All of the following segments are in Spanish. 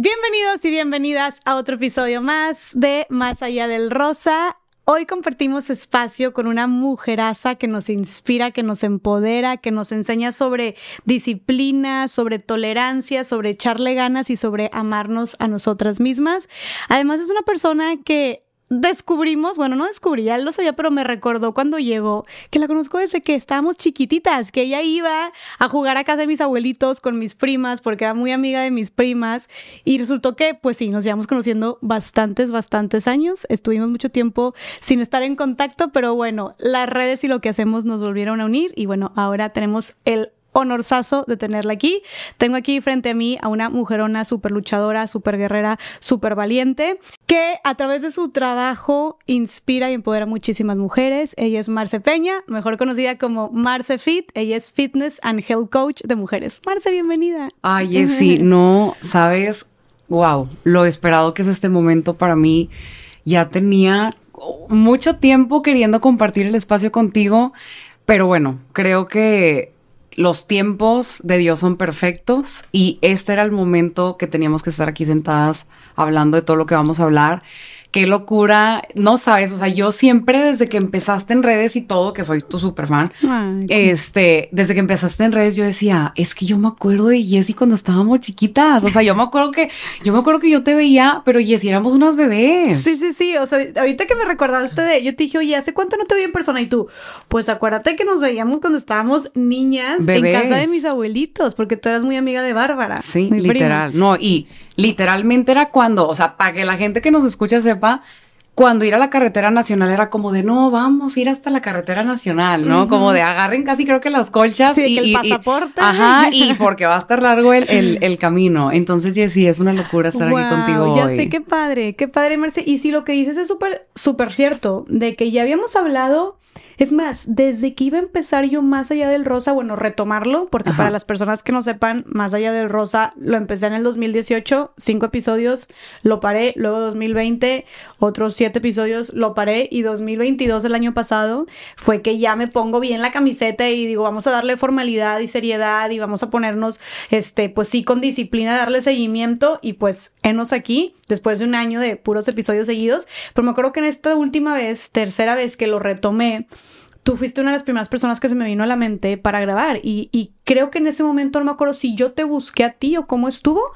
Bienvenidos y bienvenidas a otro episodio más de Más allá del rosa. Hoy compartimos espacio con una mujeraza que nos inspira, que nos empodera, que nos enseña sobre disciplina, sobre tolerancia, sobre echarle ganas y sobre amarnos a nosotras mismas. Además es una persona que descubrimos, bueno, no descubrí, ya lo sabía, pero me recordó cuando llegó, que la conozco desde que estábamos chiquititas, que ella iba a jugar a casa de mis abuelitos con mis primas, porque era muy amiga de mis primas, y resultó que, pues sí, nos llevamos conociendo bastantes, bastantes años, estuvimos mucho tiempo sin estar en contacto, pero bueno, las redes y lo que hacemos nos volvieron a unir, y bueno, ahora tenemos el honorazo de tenerla aquí. Tengo aquí frente a mí a una mujerona súper luchadora, súper guerrera, súper valiente, que a través de su trabajo inspira y empodera a muchísimas mujeres. Ella es Marce Peña, mejor conocida como Marce Fit. Ella es Fitness and Health Coach de mujeres. Marce, bienvenida. Ay, sí, no sabes, wow, lo esperado que es este momento para mí. Ya tenía mucho tiempo queriendo compartir el espacio contigo, pero bueno, creo que los tiempos de Dios son perfectos y este era el momento que teníamos que estar aquí sentadas hablando de todo lo que vamos a hablar qué locura, no sabes, o sea, yo siempre desde que empezaste en redes y todo, que soy tu super fan, este, desde que empezaste en redes yo decía, es que yo me acuerdo de Jessie cuando estábamos chiquitas, o sea, yo me acuerdo que, yo me acuerdo que yo te veía, pero Jessie éramos unas bebés. Sí, sí, sí, o sea, ahorita que me recordaste de, yo te dije, oye, ¿hace cuánto no te vi en persona? Y tú, pues acuérdate que nos veíamos cuando estábamos niñas en casa de mis abuelitos, porque tú eras muy amiga de Bárbara. Sí, literal, no, y literalmente era cuando, o sea, para que la gente que nos escucha sepa, cuando ir a la carretera nacional era como de no, vamos a ir hasta la carretera nacional, ¿no? Como de agarren casi creo que las colchas y, el pasaporte. ajá, y porque va a estar largo el, el, camino. Entonces, sí, es una locura estar aquí contigo. Ya sé, qué padre, qué padre, Merce. Y si lo que dices es súper, súper cierto, de que ya habíamos hablado es más, desde que iba a empezar yo más allá del rosa, bueno, retomarlo, porque para las personas que no sepan, más allá del rosa, lo empecé en el 2018, cinco episodios, lo paré, luego 2020, otros siete episodios, lo paré, y 2022, el año pasado, fue que ya me pongo bien la camiseta y digo, vamos a darle formalidad y seriedad y vamos a ponernos, este, pues sí, con disciplina, darle seguimiento y pues enos aquí, después de un año de puros episodios seguidos, pero me acuerdo que en esta última vez, tercera vez que lo retomé, tú fuiste una de las primeras personas que se me vino a la mente para grabar y, creo que en ese momento no me acuerdo si yo te busqué a ti o cómo estuvo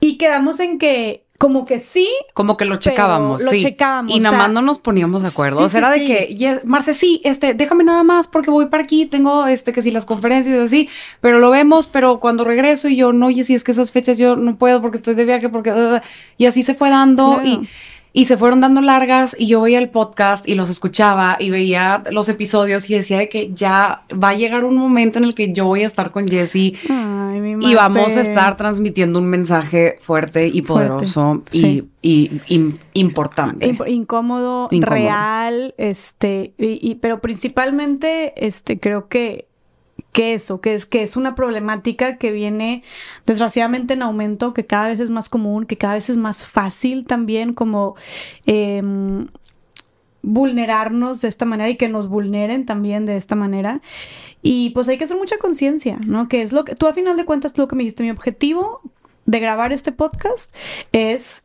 y quedamos en que como que sí. Como que lo checábamos, lo sí. checábamos. Y nada más no nos poníamos de acuerdo. o sea, era de que, Marce, sí, este, déjame nada más porque voy para aquí, tengo este, que sí, las conferencias y así, pero lo vemos, pero cuando regreso y yo, no, oye, si es que esas fechas yo no puedo porque estoy de viaje, porque, y así se fue dando y y se fueron dando largas y yo veía el podcast y los escuchaba y veía los episodios y decía de que ya va a llegar un momento en el que yo voy a estar con Jessie y vamos a estar transmitiendo un mensaje fuerte y poderoso y, importante. incómodo, real, este, y, pero principalmente, este, creo que que eso, que es que es una problemática que viene desgraciadamente en aumento, que cada vez es más común, que cada vez es más fácil también como em, vulnerarnos de esta manera y que nos vulneren también de esta manera. Y pues hay que hacer mucha conciencia, ¿no? Que es lo que tú a final de cuentas lo que me dijiste, mi objetivo de grabar este podcast es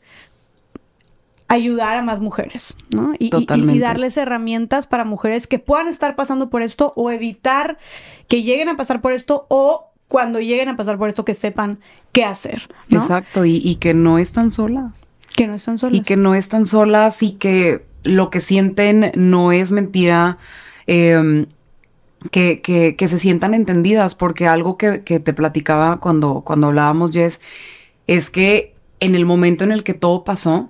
ayudar a más mujeres, ¿no? Y, y, darles herramientas para mujeres que puedan estar pasando por esto o evitar que lleguen a pasar por esto o cuando lleguen a pasar por esto que sepan qué hacer. Exacto, y, que no están solas. Que no están solas. Y que no están solas y que lo que sienten no es mentira. Em, que, que, que, se sientan entendidas, porque algo que, que, te platicaba cuando, cuando hablábamos, Jess, es que en el momento en el que todo pasó,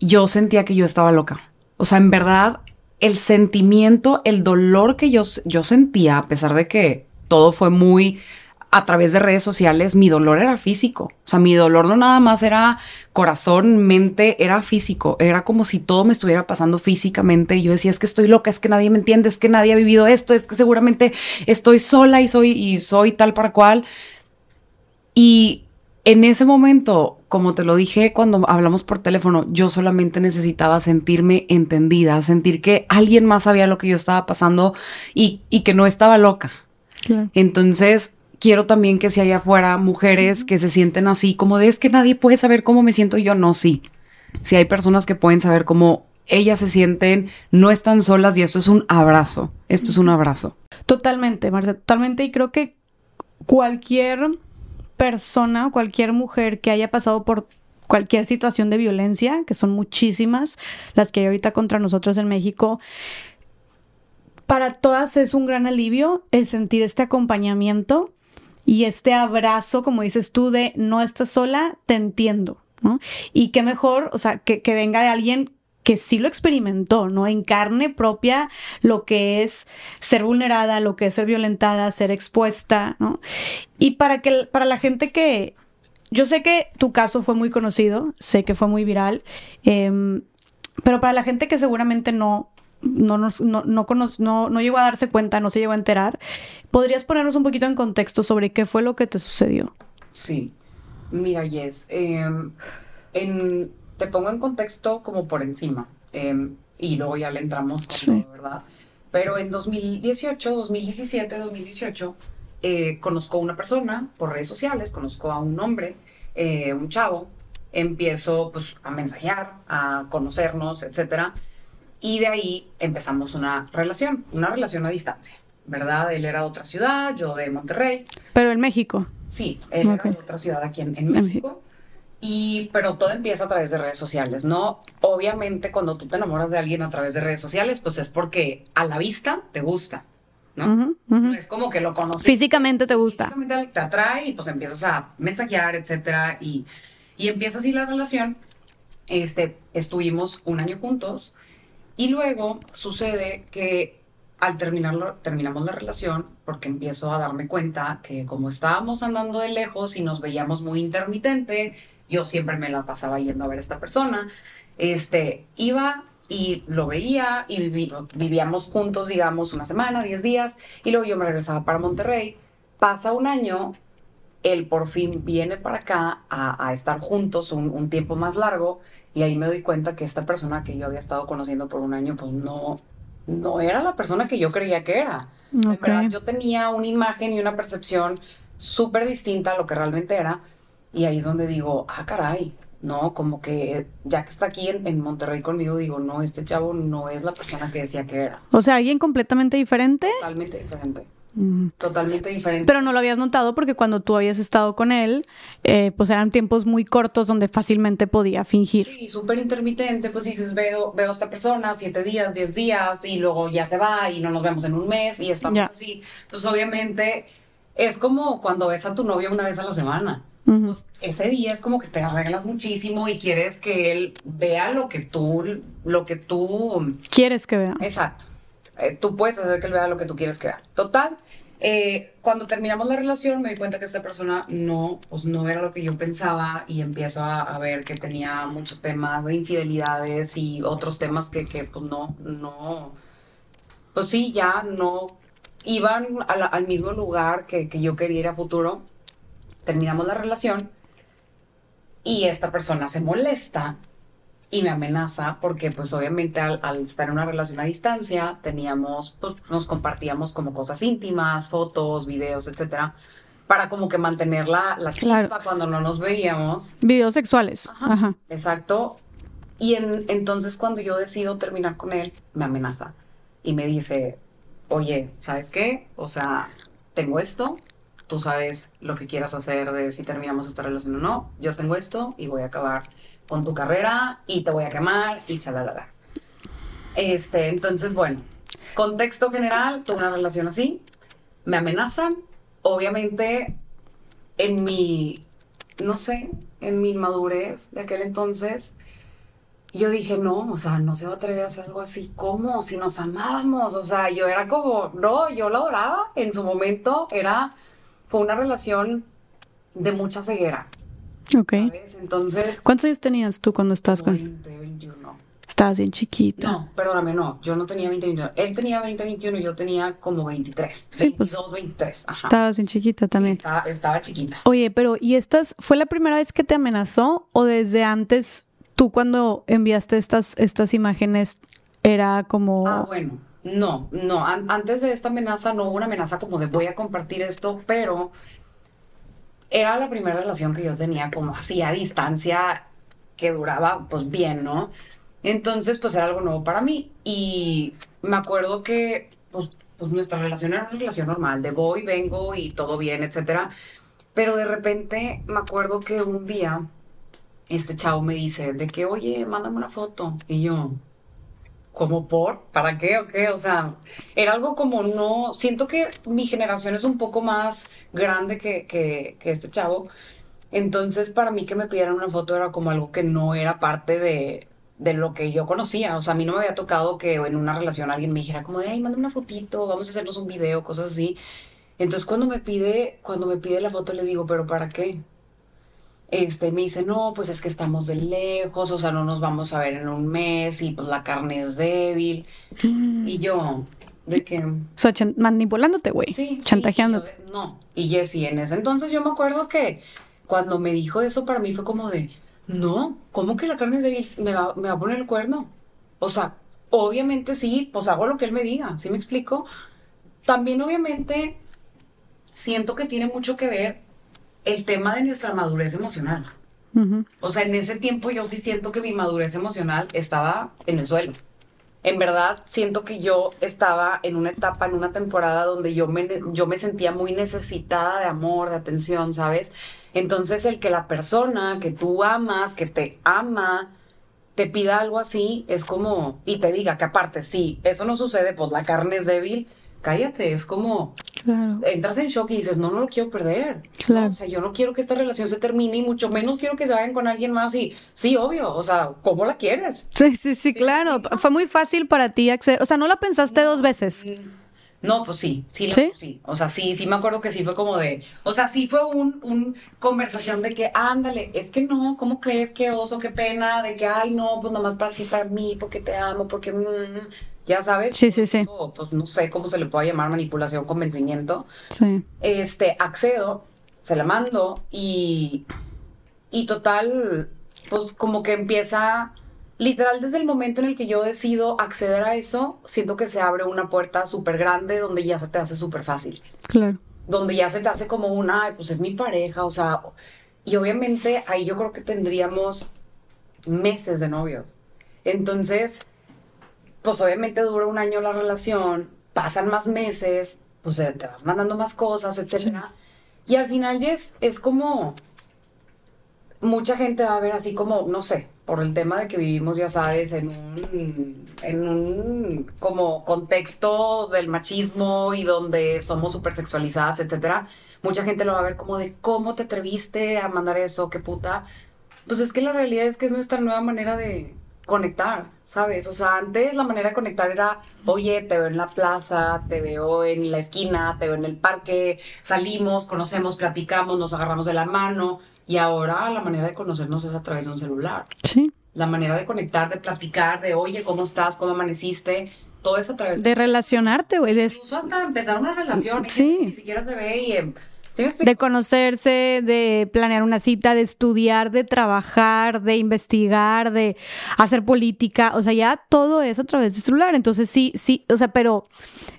yo sentía que yo estaba loca. O sea, en verdad, el sentimiento, el dolor que yo, yo sentía, a pesar de que todo fue muy a través de redes sociales, mi dolor era físico. O sea, mi dolor no nada más era corazón, mente, era físico. Era como si todo me estuviera pasando físicamente. Y yo decía, es que estoy loca, es que nadie me entiende, es que nadie ha vivido esto, es que seguramente estoy sola y soy, y soy tal para cual. Y en ese momento, como te lo dije cuando hablamos por teléfono, yo solamente necesitaba sentirme entendida, sentir que alguien más sabía lo que yo estaba pasando y, que no estaba loca. Entonces, quiero también que si hay afuera mujeres que se sienten así, como de es que nadie puede saber cómo me siento yo, no, sí. Si hay personas que pueden saber cómo ellas se sienten, no están solas y esto es un abrazo, esto es un abrazo. Totalmente, Marta, totalmente. Y creo que cualquier persona o cualquier mujer que haya pasado por cualquier situación de violencia, que son muchísimas las que hay ahorita contra nosotros en México, para todas es un gran alivio el sentir este acompañamiento y este abrazo, como dices tú, de no estás sola, te entiendo. ¿no? Y qué mejor, o sea, que, que venga de alguien que sí lo experimentó, ¿no? En carne propia lo que es ser vulnerada, lo que es ser violentada, ser expuesta, ¿no? Y para que para la gente que yo sé que tu caso fue muy conocido, sé que fue muy viral, em, pero para la gente que seguramente no no, no, no, no, no, llegó a darse cuenta, no se llegó a enterar, ¿podrías ponernos un poquito en contexto sobre qué fue lo que te sucedió? Sí, mira, Jess, em, en, te pongo en contexto como por encima em, y luego ya le entramos con todo, ¿verdad? Pero en 2018, 2017, 2018, conozco a una persona por redes sociales, conozco a un hombre, eh, un chavo, empiezo pues a mensajear, a conocernos, etcétera, y de ahí empezamos una relación, una relación a distancia, ¿verdad? Él era de otra ciudad, yo de Monterrey. Pero en México. Sí, él era de otra ciudad aquí en, en México. Y, pero todo empieza a través de redes sociales, ¿no? Obviamente cuando tú te enamoras de alguien a través de redes sociales, pues es porque a la vista te gusta, ¿no? Es como que lo conoces. Físicamente te gusta. Físicamente te atrae y pues empiezas a mensajear, etcétera, y, y empieza así la relación. Este, estuvimos un año juntos y luego sucede que al terminarlo, terminamos la relación porque empiezo a darme cuenta que como estábamos andando de lejos y nos veíamos muy intermitente, yo siempre me la pasaba yendo a ver a esta persona, este, iba y lo veía y vivíamos juntos, digamos, una semana, diez días, y luego yo me regresaba para Monterrey. Pasa un año, él por fin viene para acá a, estar juntos un, un tiempo más largo y ahí me doy cuenta que esta persona que yo había estado conociendo por un año, pues no, no era la persona que yo creía que era. yo tenía una imagen y una percepción súper distinta a lo que realmente era. Y ahí es donde digo, ah, caray, no, como que ya que está aquí en, en, Monterrey conmigo, digo, no, este chavo no es la persona que decía que era. O sea, alguien completamente diferente. Totalmente diferente. Totalmente diferente. Pero no lo habías notado porque cuando tú habías estado con él, eh, pues eran tiempos muy cortos donde fácilmente podía fingir. Sí, súper intermitente, pues dices, veo, veo a esta persona siete días, diez días y luego ya se va y no nos vemos en un mes y estamos así. Pues obviamente es como cuando ves a tu novio una vez a la semana. Pues ese día es como que te arreglas muchísimo y quieres que él vea lo que tú, lo que tú... Quieres que vea. Exacto. Eh, tú puedes hacer que él vea lo que tú quieres que vea. Total, eh, cuando terminamos la relación me di cuenta que esta persona no, pues no era lo que yo pensaba y empiezo a, ver que tenía muchos temas de infidelidades y otros temas que, que pues no, no, pues sí, ya no iban al mismo lugar que, que yo quería ir a futuro. Terminamos la relación y esta persona se molesta y me amenaza porque pues obviamente al, estar en una relación a distancia teníamos, pues nos compartíamos como cosas íntimas, fotos, videos, etcétera, para como que mantener la, la chispa cuando no nos veíamos. Videos sexuales. Ajá. Exacto. Y en, entonces cuando yo decido terminar con él, me amenaza y me dice, oye, ¿sabes qué? O sea, tengo esto, tú sabes lo que quieras hacer de si terminamos esta relación o no, yo tengo esto y voy a acabar con tu carrera y te voy a quemar y chalala. Este, entonces, bueno, contexto general, tuve una relación así, me amenazan, obviamente en mi, no sé, en mi inmadurez de aquel entonces, yo dije, no, o sea, no se va a atrever a hacer algo así, ¿cómo? Si nos amábamos, o sea, yo era como, no, yo lo adoraba, en su momento era, fue una relación de mucha ceguera, Ok. Entonces. ¿Cuántos años tenías tú cuando estabas con 20, 21. Estabas bien chiquita. No, perdóname, no. Yo no tenía 20, 21. Él tenía 20, 21 y yo tenía como 23. Sí, 22, pues, 23. Ajá. Estabas bien chiquita también. estaba, estaba, chiquita. Oye, pero ¿y estas fue la primera vez que te amenazó o desde antes tú cuando enviaste estas, estas imágenes era como. Ah, bueno. No, no, antes de esta amenaza no hubo una amenaza como de voy a compartir esto, pero era la primera relación que yo tenía como así a distancia que duraba pues bien, ¿no? Entonces pues era algo nuevo para mí y me acuerdo que pues, pues nuestra relación era una relación normal, de voy, vengo y todo bien, etcétera. Pero de repente me acuerdo que un día este chavo me dice de que, oye, mándame una foto. Y yo, ¿cómo por? ¿Para qué o qué? O sea, era algo como no. Siento que mi generación es un poco más grande que, que, que este chavo. Entonces, para mí que me pidieran una foto era como algo que no era parte de, de lo que yo conocía. O sea, a mí no me había tocado que en una relación alguien me dijera como de, ay, mándame una fotito, vamos a hacernos un video, cosas así. Entonces, cuando me pide, cuando me pide la foto, le digo, ¿pero para qué? Este, me dice, no, pues es que estamos de lejos, o sea, no nos vamos a ver en un mes y pues la carne es débil. Mm. Y yo, de que... O sea, manipulándote, güey. Sí. Chantajeándote. no. Y Jessy, en ese entonces yo me acuerdo que cuando me dijo eso para mí fue como de, no, ¿cómo que la carne es débil? ¿Me va, me va a poner el cuerno? O sea, obviamente sí, pues hago lo que él me diga, ¿sí me explico? También obviamente siento que tiene mucho que ver el tema de nuestra madurez emocional. O sea, en ese tiempo yo sí siento que mi madurez emocional estaba en el suelo. En verdad, siento que yo estaba en una etapa, en una temporada donde yo me, yo me sentía muy necesitada de amor, de atención, ¿sabes? Entonces, el que la persona que tú amas, que te ama, te pida algo así, es como, y te diga que aparte, sí, eso no sucede, pues la carne es débil, cállate, es como, entras en shock y dices, no, no lo quiero perder. Claro. o sea, yo no quiero que esta relación se termine y mucho menos quiero que se vayan con alguien más y, sí, obvio, o sea, ¿cómo la quieres? Sí, sí, sí, claro. Fue muy fácil para ti acceder, o sea, ¿no la pensaste dos veces? No, pues sí, sí, ¿Sí? sí. O sea, sí, sí me acuerdo que sí fue como de, o sea, sí fue un, un conversación de que, ándale, es que no, ¿cómo crees? Qué oso, qué pena, de que, ay, no, pues nomás para ti, para mí, porque te amo, porque... Mm, ya sabes. Sí, sí, sí. pues no sé cómo se le puede llamar manipulación, convencimiento. Sí. Este, accedo, se la mando y, y total, pues como que empieza, literal desde el momento en el que yo decido acceder a eso, siento que se abre una puerta súper grande donde ya se te hace súper fácil. Claro. Donde ya se te hace como una, pues es mi pareja, o sea, y obviamente ahí yo creo que tendríamos meses de novios. Entonces, pues obviamente dura un año la relación, pasan más meses, pues eh, te vas mandando más cosas, etcétera. Y al final ya es, como mucha gente va a ver así como, no sé, por el tema de que vivimos, ya sabes, en un, en un como contexto del machismo y donde somos súper sexualizadas, etcétera, mucha gente lo va a ver como de cómo te atreviste a mandar eso, qué puta. Pues es que la realidad es que es nuestra nueva manera de, conectar, ¿sabes? O sea, antes la manera de conectar era, oye, te veo en la plaza, te veo en la esquina, te veo en el parque, salimos, conocemos, platicamos, nos agarramos de la mano. Y ahora la manera de conocernos es a través de un celular. Sí. La manera de conectar, de platicar, de, oye, ¿cómo estás? ¿Cómo amaneciste? Todo eso a través de... relacionarte, güey. De... Incluso hasta empezar una relación. Sí. Ni siquiera se ve y... De conocerse, de planear una cita, de estudiar, de trabajar, de investigar, de hacer política, o sea, ya todo es a través de celular. Entonces sí, sí, o sea, pero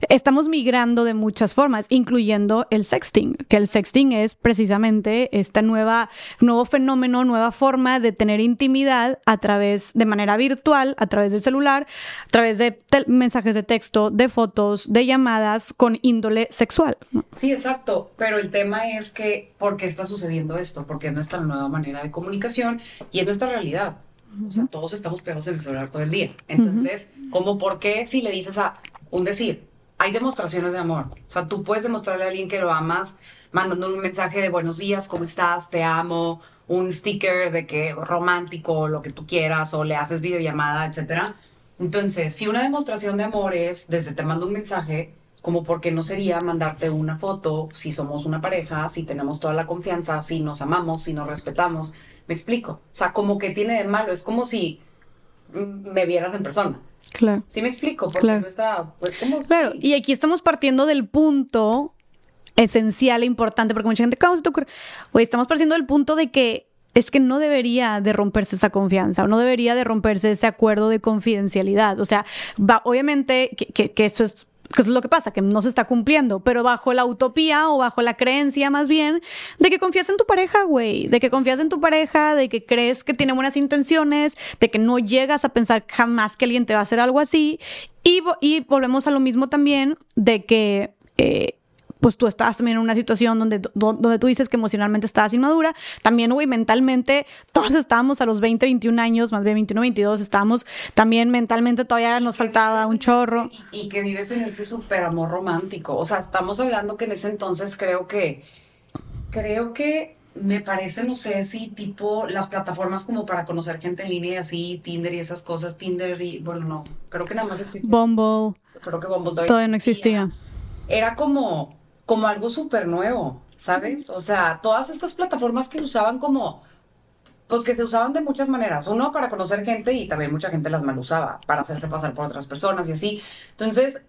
estamos migrando de muchas formas, incluyendo el sexting, que el sexting es precisamente esta nueva, nuevo fenómeno, nueva forma de tener intimidad a través, de manera virtual, a través del celular, a través de mensajes de texto, de fotos, de llamadas con índole sexual. Sí, exacto, pero el tema es que, ¿por qué está sucediendo esto? Porque es nuestra nueva manera de comunicación y es nuestra realidad. O sea, todos estamos pegados en el celular todo el día. Entonces, ¿cómo por qué si le dices a un decir, hay demostraciones de amor? O sea, tú puedes demostrarle a alguien que lo amas mandando un mensaje de buenos días, ¿cómo estás? Te amo, un sticker de que romántico, lo que tú quieras, o le haces videollamada, etcétera. Entonces, si una demostración de amor es desde te mando un mensaje, como porque no sería mandarte una foto si somos una pareja, si tenemos toda la confianza, si nos amamos, si nos respetamos. Me explico. O sea, como que tiene de malo, es como si me vieras en persona. Claro. Sí me explico, porque claro. nuestra, pues, ¿cómo? Claro, y aquí estamos partiendo del punto esencial e importante, porque mucha gente, ¿cómo se te ocurre? Oye, estamos partiendo del punto de que es que no debería de romperse esa confianza o no debería de romperse ese acuerdo de confidencialidad. O sea, va, obviamente que, que, que esto es que es lo que pasa, que no se está cumpliendo, pero bajo la utopía o bajo la creencia más bien de que confías en tu pareja, güey, de que confías en tu pareja, de que crees que tiene buenas intenciones, de que no llegas a pensar jamás que alguien te va a hacer algo así. Y, y volvemos a lo mismo también de que... Eh, pues tú estabas también en una situación donde, donde tú dices que emocionalmente estabas inmadura. También, güey, mentalmente, todos estábamos a los 20, 21 años, más bien 21, 22, estábamos también mentalmente todavía nos faltaba un chorro. Y, y, que vives en este súper amor romántico. O sea, estamos hablando que en ese entonces creo que, creo que me parece, no sé si tipo las plataformas como para conocer gente en línea y así, Tinder y esas cosas, Tinder y, bueno, no, creo que nada más existía. Bumble. Creo que Bumble todavía, todavía no existía. Era como, como algo súper nuevo, ¿sabes? O sea, todas estas plataformas que usaban como, pues que se usaban de muchas maneras. Uno, para conocer gente y también mucha gente las mal usaba, para hacerse pasar por otras personas y así. Entonces,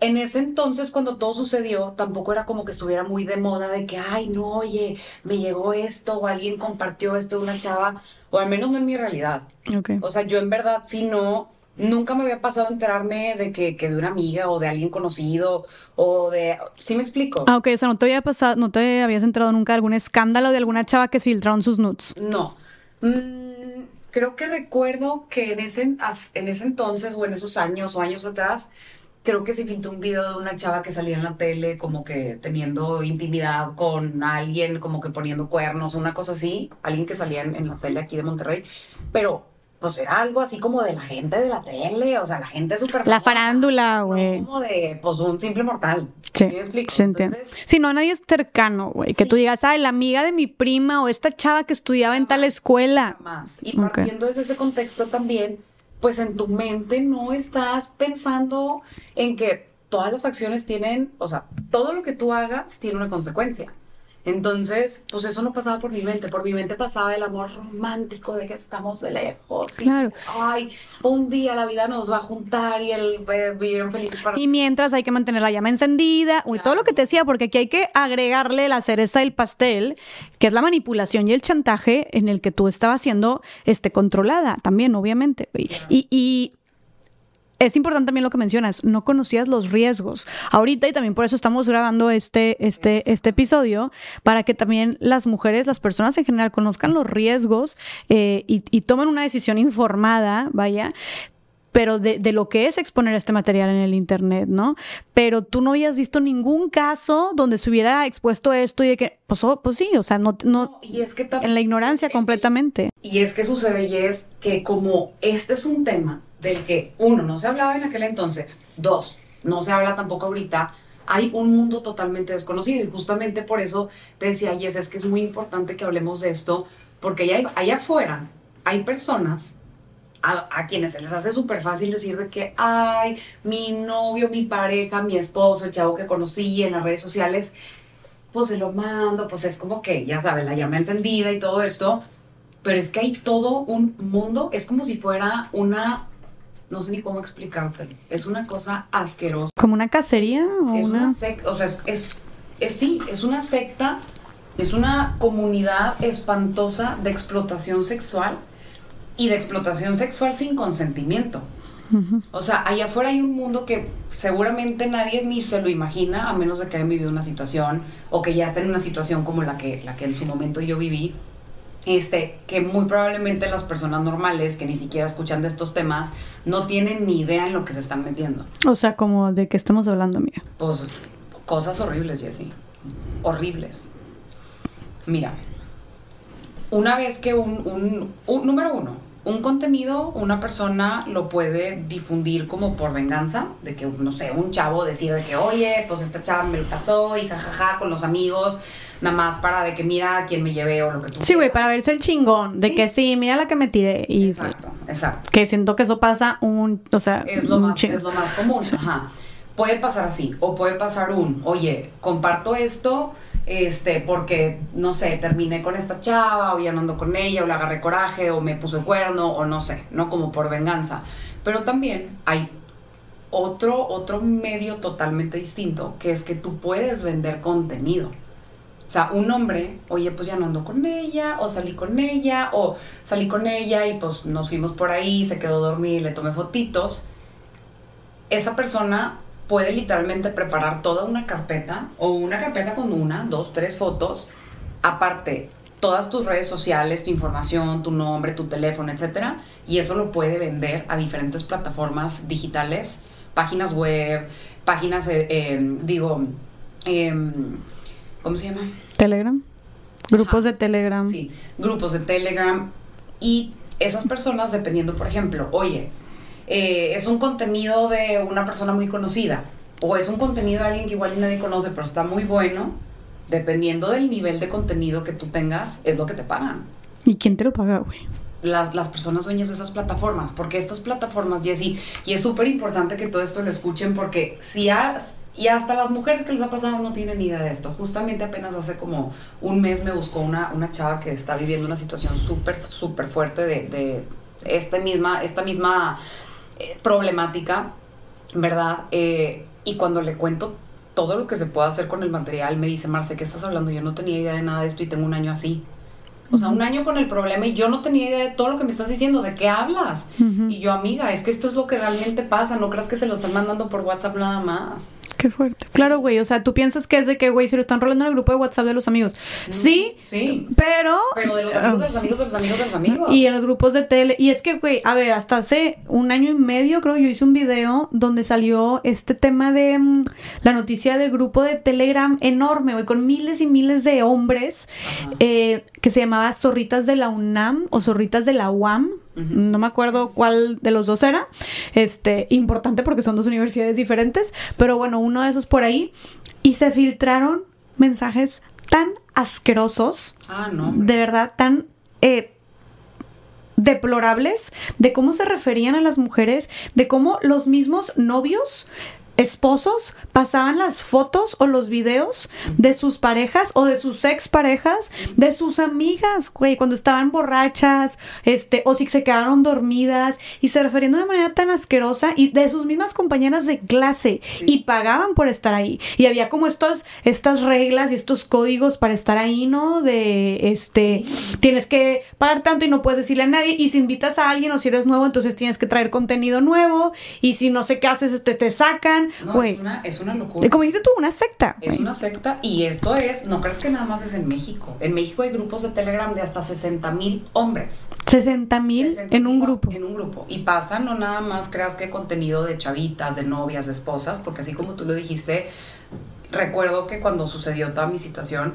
en ese entonces, cuando todo sucedió, tampoco era como que estuviera muy de moda de que, ay, no, oye, me llegó esto o alguien compartió esto de una chava, o al menos no en mi realidad. Okay. O sea, yo en verdad sí no nunca me había pasado enterarme de que, que, de una amiga o de alguien conocido o de... ¿Sí me explico? Ah, ok, o sea, no te había pasado, no te habías enterado nunca de algún escándalo de alguna chava que se filtraron sus nudes. No. Mm, creo que recuerdo que en ese, en ese entonces o en esos años o años atrás, creo que se filtró un video de una chava que salía en la tele como que teniendo intimidad con alguien, como que poniendo cuernos, una cosa así, alguien que salía en, en la tele aquí de Monterrey, pero pues era algo así como de la gente de la tele, o sea, la gente súper... La farándula, güey. Como de, pues, un simple mortal. Sí, ¿Me explico? sí entiendo. Entonces, Sí, no, nadie es cercano, güey. Que Sí. tú digas, ay, la amiga de mi prima o esta chava que estudiaba en tal escuela. más. Y partiendo desde ese contexto también, pues en tu mente no estás pensando en que todas las acciones tienen, o sea, todo lo que tú hagas tiene una consecuencia. Entonces, pues eso no pasaba por mi mente, por mi mente pasaba el amor romántico de que estamos de lejos. y, Claro. ay, un día la vida nos va a juntar y el eh, vivieron felices para Y mientras hay que mantener la llama encendida, uy, todo lo que te decía, porque aquí hay que agregarle la cereza del pastel, que es la manipulación y el chantaje en el que tú estabas siendo este, controlada también, obviamente. Y, y es importante también lo que mencionas, no conocías los riesgos. Ahorita, y también por eso estamos grabando este, este, este episodio, para que también las mujeres, las personas en general, conozcan los riesgos eh, y, y tomen una decisión informada, vaya, pero de, de lo que es exponer este material en el internet, ¿no? Pero tú no habías visto ningún caso donde se hubiera expuesto esto y de que, pues, oh, pues sí, o sea, no, no, y es que en la ignorancia completamente. Y es que sucede y es que como este es un tema del que, uno, no se hablaba en aquel entonces, dos, no se habla tampoco ahorita, hay un mundo totalmente desconocido y justamente por eso te decía, Yes, es que es muy importante que hablemos de esto, porque allá, afuera hay personas a, a quienes se les hace súper fácil decir de que, ay, mi novio, mi pareja, mi esposo, el chavo que conocí en las redes sociales, pues se lo mando, pues es como que, ya sabes, la llama encendida y todo esto, pero es que hay todo un mundo, es como si fuera una, no sé ni cómo explicártelo, es una cosa asquerosa. ¿Como una cacería o Es una...? secta, o sea, es, es, es- sí, es una secta, es una comunidad espantosa de explotación sexual y de explotación sexual sin consentimiento. O sea, allá afuera hay un mundo que seguramente nadie ni se lo imagina, a menos de que hayan vivido una situación o que ya estén en una situación como la que, la que en su momento yo viví. Este, que muy probablemente las personas normales que ni siquiera escuchan de estos temas no tienen ni idea en lo que se están metiendo. O sea, como de qué estamos hablando, amiga. Pues cosas horribles, Jessie. Horribles. Mira, una vez que un, un, un- número uno, un contenido, una persona lo puede difundir como por venganza, de que, no sé, un chavo decide de que, oye, pues esta chava me lo pasó y jajaja con los amigos, nada más para de que mira a quién me llevé o lo que tú Sí, güey, para verse el chingón, de Sí. que sí, mira la que me tiré. Y Exacto, exacto. que siento que eso pasa un, o sea, Es lo, un más, chingo. es lo más común. Ajá. Puede pasar así, o puede pasar un, oye, comparto esto, este, porque, no sé, terminé con esta chava, o ya no ando con ella, o le agarré coraje, o me puso el cuerno, o no sé, ¿no? Como por venganza. Pero también hay otro, otro medio totalmente distinto, que es que tú puedes vender contenido. O sea, un hombre, oye, pues ya no ando con ella, o salí con ella, o salí con ella y pues nos fuimos por ahí, se quedó dormida y le tomé fotitos. Esa persona puede literalmente preparar toda una carpeta, o una carpeta con una, dos, tres fotos, aparte todas tus redes sociales, tu información, tu nombre, tu teléfono, etcétera, y eso lo puede vender a diferentes plataformas digitales, páginas web, páginas, eh, eh, digo, em, ¿cómo se llama? Telegram. Grupos de Telegram. Sí, grupos de Telegram. Y esas personas, dependiendo, por ejemplo, oye, eh, es un contenido de una persona muy conocida, o es un contenido de alguien que igual nadie conoce, pero está muy bueno, dependiendo del nivel de contenido que tú tengas, es lo que te pagan. ¿Y quién te lo paga, güey? Las, las, personas dueñas de esas plataformas, porque estas plataformas, Jessy, y es súper importante que todo esto lo escuchen, porque si has, y hasta las mujeres que les ha pasado no tienen idea de esto. Justamente apenas hace como un mes me buscó una, una chava que está viviendo una situación súper, súper fuerte de, de esta misma, esta misma eh, problemática, ¿verdad? Eh, y cuando le cuento todo lo que se puede hacer con el material, me dice, Marce, ¿qué estás hablando? Yo no tenía idea de nada de esto y tengo un año así. O sea, un año con el problema y yo no tenía idea de todo lo que me estás diciendo, ¿de qué hablas? Y yo, amiga, es que esto es lo que realmente pasa, no creas que se lo están mandando por WhatsApp nada más. Qué fuerte. Claro, güey, o sea, tú piensas que es de que, güey, se lo están rolando en el grupo de WhatsApp de los amigos. Sí, sí. Pero... Pero de los amigos, de los amigos, de los amigos, de los amigos. Y en los grupos de tele. Y es que, güey, a ver, hasta hace un año y medio, creo, yo hice un video donde salió este tema de mm, la noticia del grupo de Telegram enorme, güey, con miles y miles de hombres, eh, que se llamaba Zorritas de la UNAM o Zorritas de la UAM. No me acuerdo cuál de los dos era. Este, importante porque son dos universidades diferentes. Pero bueno, uno de esos por ahí. Y se filtraron mensajes tan asquerosos. Ah, no. De verdad, tan eh, deplorables de cómo se referían a las mujeres, de cómo los mismos novios esposos pasaban las fotos o los videos de sus parejas o de sus ex parejas, de sus amigas, güey, cuando estaban borrachas, este, o si se quedaron dormidas y se referían de una manera tan asquerosa y de sus mismas compañeras de clase y pagaban por estar ahí. Y había como estos, estas reglas y estos códigos para estar ahí, ¿no? De, este, tienes que pagar tanto y no puedes decirle a nadie y si invitas a alguien o si eres nuevo, entonces tienes que traer contenido nuevo y si no sé qué haces, te, te sacan no, es, una, es una locura. Como dices tú, una secta. Es una secta y esto es, no crees que nada más es en México. En México hay grupos de Telegram de hasta 60 mil hombres. 60 mil en un grupo. En un grupo. Y pasa, no nada más creas que contenido de chavitas, de novias, de esposas, porque así como tú lo dijiste, recuerdo que cuando sucedió toda mi situación,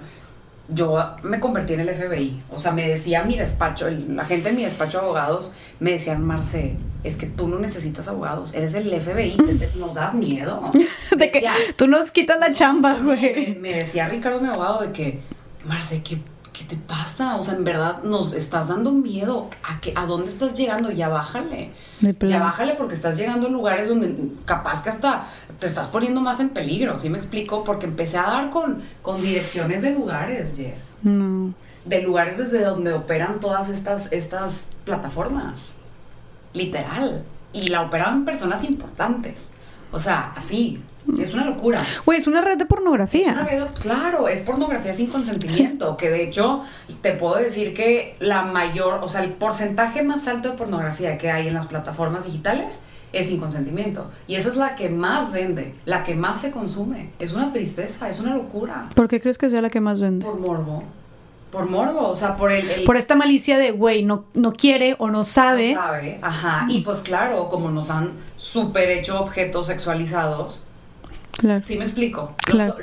yo me convertí en el FBI. O sea, me decía mi despacho, la gente en mi despacho de abogados, me decían, Marce, es que tú no necesitas abogados, eres el FBI, nos das miedo. de que tú nos quitas la chamba, güey. Me, me, decía Ricardo, mi abogado, de que, Marce, ¿qué, ¿qué te pasa? O sea, en verdad nos estás dando miedo. ¿A, que, a dónde estás llegando? Ya bájale. Ya bájale porque estás llegando a lugares donde capaz que hasta te estás poniendo más en peligro, ¿sí me explico? Porque empecé a dar con, con direcciones de lugares, Jess. No. De lugares desde donde operan todas estas, estas plataformas. Literal. Y la operaban personas importantes. O sea, así. Es una locura. Güey, es una red de pornografía. Es una red, claro, es pornografía sin consentimiento. Que de hecho, te puedo decir que la mayor, o sea, el porcentaje más alto de pornografía que hay en las plataformas digitales es sin consentimiento. Y esa es la que más vende, la que más se consume. Es una tristeza, es una locura. ¿Por qué crees que sea la que más vende? Por morbo. Por morbo, o sea, por el... Por esta malicia de, güey, no, no quiere o no sabe. No sabe, ajá. Y pues claro, como nos han super hecho objetos sexualizados, Claro. ¿Sí me explico?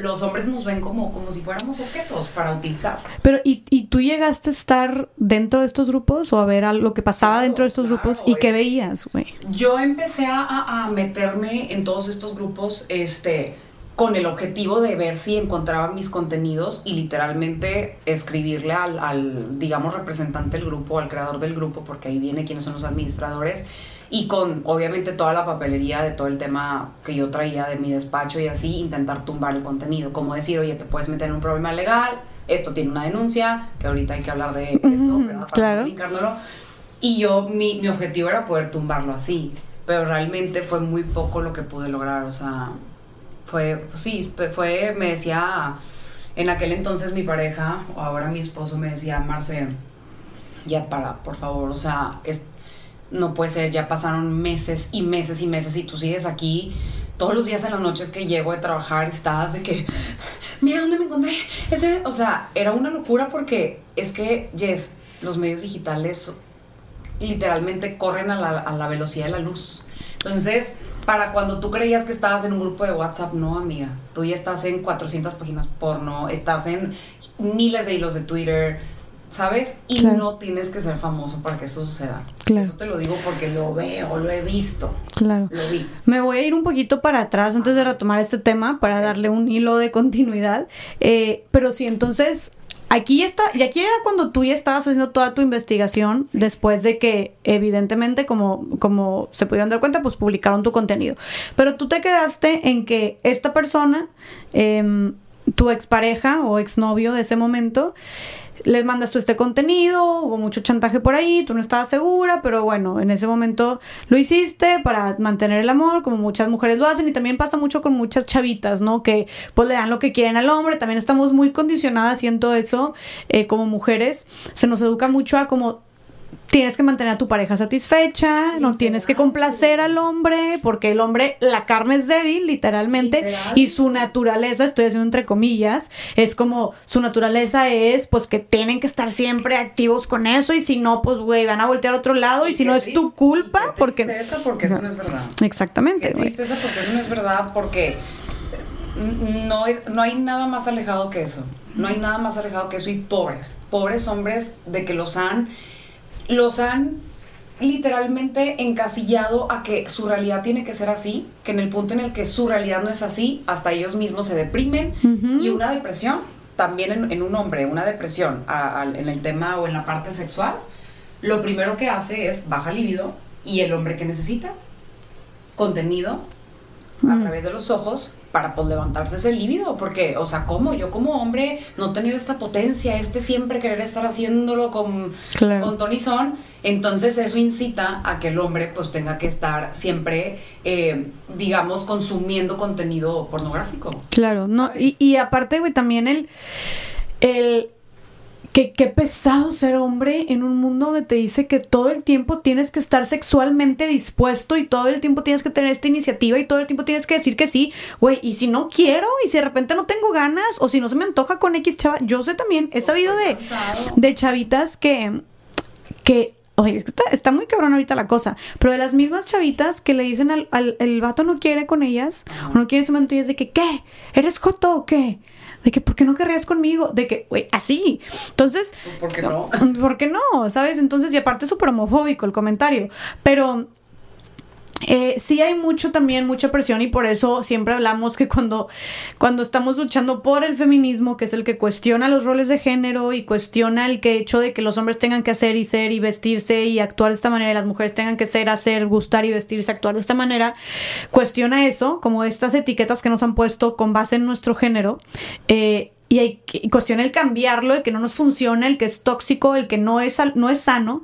Los, hombres nos ven como, como si fuéramos objetos para utilizar. Pero, ¿y, ¿y, tú llegaste a estar dentro de estos grupos o a ver lo que pasaba dentro de estos grupos y qué veías, güey? Yo empecé a, a, meterme en todos estos grupos, este con el objetivo de ver si encontraba mis contenidos y literalmente escribirle al, al, digamos, representante del grupo, al creador del grupo, porque ahí viene quiénes son los administradores, y con obviamente toda la papelería de todo el tema que yo traía de mi despacho y así, intentar tumbar el contenido, como decir, oye, te puedes meter en un problema legal, esto tiene una denuncia, que ahorita hay que hablar de eso, ¿verdad? Para claro. Y yo, mi, mi objetivo era poder tumbarlo así, pero realmente fue muy poco lo que pude lograr, o sea, fue, pues sí, fue, me decía en aquel entonces mi pareja, o ahora mi esposo, me decía, Marce, ya para, por favor, o sea, es, no puede ser, ya pasaron meses y meses y meses y tú sigues aquí. Todos los días en las noches que llego de trabajar estás de que, mira dónde me encontré. Ese, o sea, era una locura porque es que, Jess, los medios digitales literalmente corren a la, a la velocidad de la luz. Entonces, para cuando tú creías que estabas en un grupo de WhatsApp, no, amiga. Tú ya estás en 400 páginas porno, estás en miles de hilos de Twitter, ¿sabes? Y no tienes que ser famoso para que eso suceda. Eso te lo digo porque lo veo, lo he visto. Claro. Lo vi. Me voy a ir un poquito para atrás antes de retomar este tema para darle un hilo de continuidad. Eh, pero sí, entonces Aquí está, y aquí era cuando tú ya estabas haciendo toda tu investigación, después de que, evidentemente, como, como se pudieron dar cuenta, pues publicaron tu contenido. Pero tú te quedaste en que esta persona, em, tu expareja o exnovio de ese momento, les mandas tú este contenido, hubo mucho chantaje por ahí, tú no estabas segura, pero bueno, en ese momento lo hiciste para mantener el amor, como muchas mujeres lo hacen, y también pasa mucho con muchas chavitas, ¿no? Que pues le dan lo que quieren al hombre, también estamos muy condicionadas siento eso eh, como mujeres, se nos educa mucho a como tienes que mantener a tu pareja satisfecha, no tienes que complacer al hombre, porque el hombre, la carne es débil, literalmente, y su naturaleza, estoy haciendo entre comillas, es como, su naturaleza es, pues, que tienen que estar siempre activos con eso, y si no, pues, güey, van a voltear a otro lado, y, si no es tu culpa, porque... Tristeza porque eso no es verdad. Exactamente. Qué tristeza porque eso no es verdad, porque no, no hay nada más alejado que eso. No hay nada más alejado que eso, y pobres, pobres hombres de que los han los han literalmente encasillado a que su realidad tiene que ser así, que en el punto en el que su realidad no es así, hasta ellos mismos se deprimen. Y una depresión, también en, un hombre, una depresión en el tema o en la parte sexual, lo primero que hace es baja libido y el hombre que necesita contenido a través de los ojos para pues, levantarse ese líbido, porque, o sea, ¿cómo? Yo como hombre no tener esta potencia, este siempre querer estar haciéndolo con, con Tony Son, entonces eso incita a que el hombre pues tenga que estar siempre, eh, digamos, consumiendo contenido pornográfico. Claro, no, y, y aparte, güey, también el, el Qué, qué, pesado ser hombre en un mundo donde te dice que todo el tiempo tienes que estar sexualmente dispuesto y todo el tiempo tienes que tener esta iniciativa y todo el tiempo tienes que decir que sí, güey, y si no quiero y si de repente no tengo ganas o si no se me antoja con X chava, yo sé también, he sabido de, de chavitas que, que Oye, está, muy cabrón ahorita la cosa. Pero de las mismas chavitas que le dicen al, al el vato no quiere con ellas, o no quiere ese momento y es de que, ¿qué? ¿Eres joto o qué? De que, ¿por qué no querrías conmigo? De que, güey, así. Entonces, ¿por qué no? ¿Por qué no? ¿Sabes? Entonces, y aparte es súper homofóbico el comentario. Pero eh, sí hay mucho también, mucha presión y por eso siempre hablamos que cuando, cuando estamos luchando por el feminismo, que es el que cuestiona los roles de género y cuestiona el que hecho de que los hombres tengan que hacer y ser y vestirse y actuar de esta manera y las mujeres tengan que ser, hacer, gustar y vestirse, actuar de esta manera, cuestiona eso, como estas etiquetas que nos han puesto con base en nuestro género, eh, y hay que, cuestiona el cambiarlo, el que no nos funciona, el que es tóxico, el que no es, no es sano.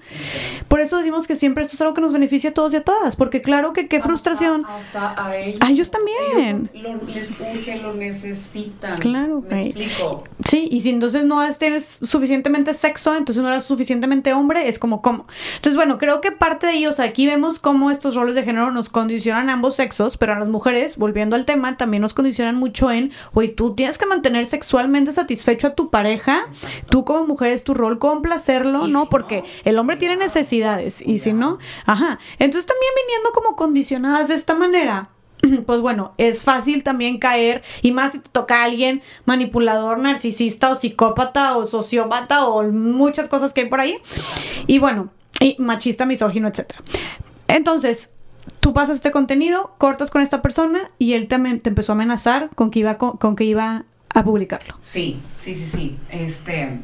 Por eso decimos que siempre esto es algo que nos beneficia a todos y a todas, porque claro que qué frustración. Hasta, a ellos. A ellos también. lo, les urge, lo necesitan. Claro. Me explico. Sí, y si entonces no tienes suficientemente sexo, entonces no eres suficientemente hombre, es como cómo. Entonces, bueno, creo que parte de ellos, aquí vemos cómo estos roles de género nos condicionan a ambos sexos, pero a las mujeres, volviendo al tema, también nos condicionan mucho en, oye, tú tienes que mantener sexualmente satisfecho a tu pareja, tú como mujer es tu rol complacerlo, ¿no? Porque el hombre tiene necesidades y si no, ajá. Entonces también viniendo como condicionadas de esta manera, pues bueno, es fácil también caer, y más si te toca a alguien manipulador, narcisista o psicópata o sociópata o muchas cosas que hay por ahí. Y bueno, y machista, misógino, etcétera. Entonces, tú pasas este contenido, cortas con esta persona y él también te empezó a amenazar con que iba, con que iba a publicarlo. Sí, sí, sí, sí. Este,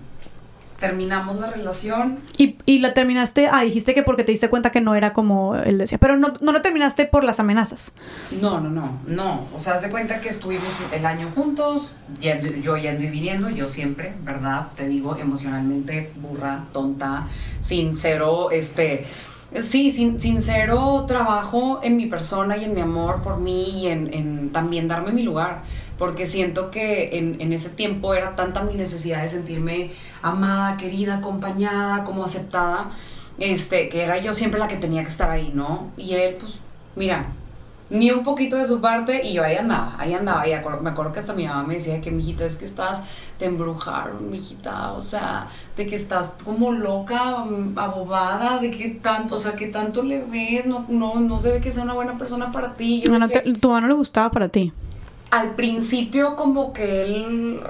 terminamos la relación. Y, y, la terminaste, ah, dijiste que porque te diste cuenta que no era como él decía, pero no, no lo terminaste por las amenazas. No, no, no, no. O sea, haz de cuenta que estuvimos el año juntos, yo yendo y viniendo, yo siempre, ¿verdad? Te digo, emocionalmente burra, tonta, sincero, este... Sí, sin, sincero trabajo en mi persona y en mi amor por mí y en, en también darme mi lugar porque siento que en, en, ese tiempo era tanta mi necesidad de sentirme amada, querida, acompañada, como aceptada, este, que era yo siempre la que tenía que estar ahí, ¿no? Y él, pues, mira, ni un poquito de su parte y yo ahí andaba, ahí andaba. Y me acuerdo que hasta mi mamá me decía que, mijita, es que estás, te embrujaron, mijita, o sea, de que estás como loca, mm, abobada, de que tanto, o sea, que tanto le ves, no, no, no se ve que sea una buena persona para ti. tu mamá no le gustaba para ti. Al principio como que él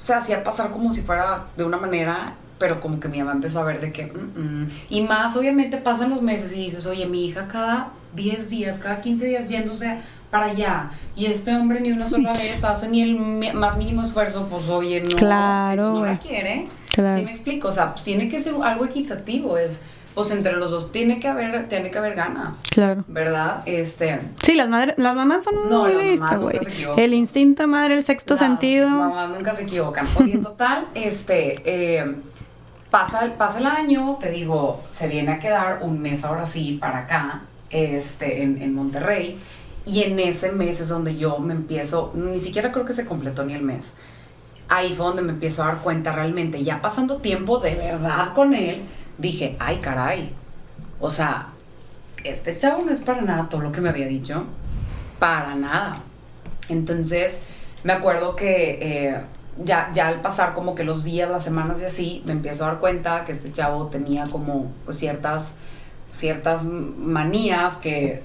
se hacía pasar como si fuera de una manera pero como que mi mamá empezó a ver de que, mm, mm". y más obviamente pasan los meses y dices, oye, mi hija cada 10 días, cada 15 días yéndose para allá, y este hombre ni una sola vez hace ni el más mínimo esfuerzo, pues oye, no, claro, no la quiere. Claro. ¿Sí me explico? O sea, pues, tiene que ser algo equitativo, es pues entre los dos tiene que haber tiene que haber ganas. Claro. ¿Verdad? Este Sí, las madres las mamás son muy listas, güey. El instinto madre, el sexto sentido. Las mamás nunca se equivocan. Oye, en total, este eh, pasa, pasa el año, te digo, se viene a quedar un mes ahora sí para acá, este, en, en Monterrey. Y en ese mes es donde yo me empiezo, ni siquiera creo que se completó ni el mes. Ahí fue donde me empiezo a dar cuenta realmente, ya pasando tiempo de verdad con él, dije, ay caray, o sea, este chavo no es para nada todo lo que me había dicho, para nada. Entonces, me acuerdo que eh, ya, ya al pasar como que los días, las semanas y así, me empiezo a dar cuenta que este chavo tenía como pues ciertas, ciertas manías que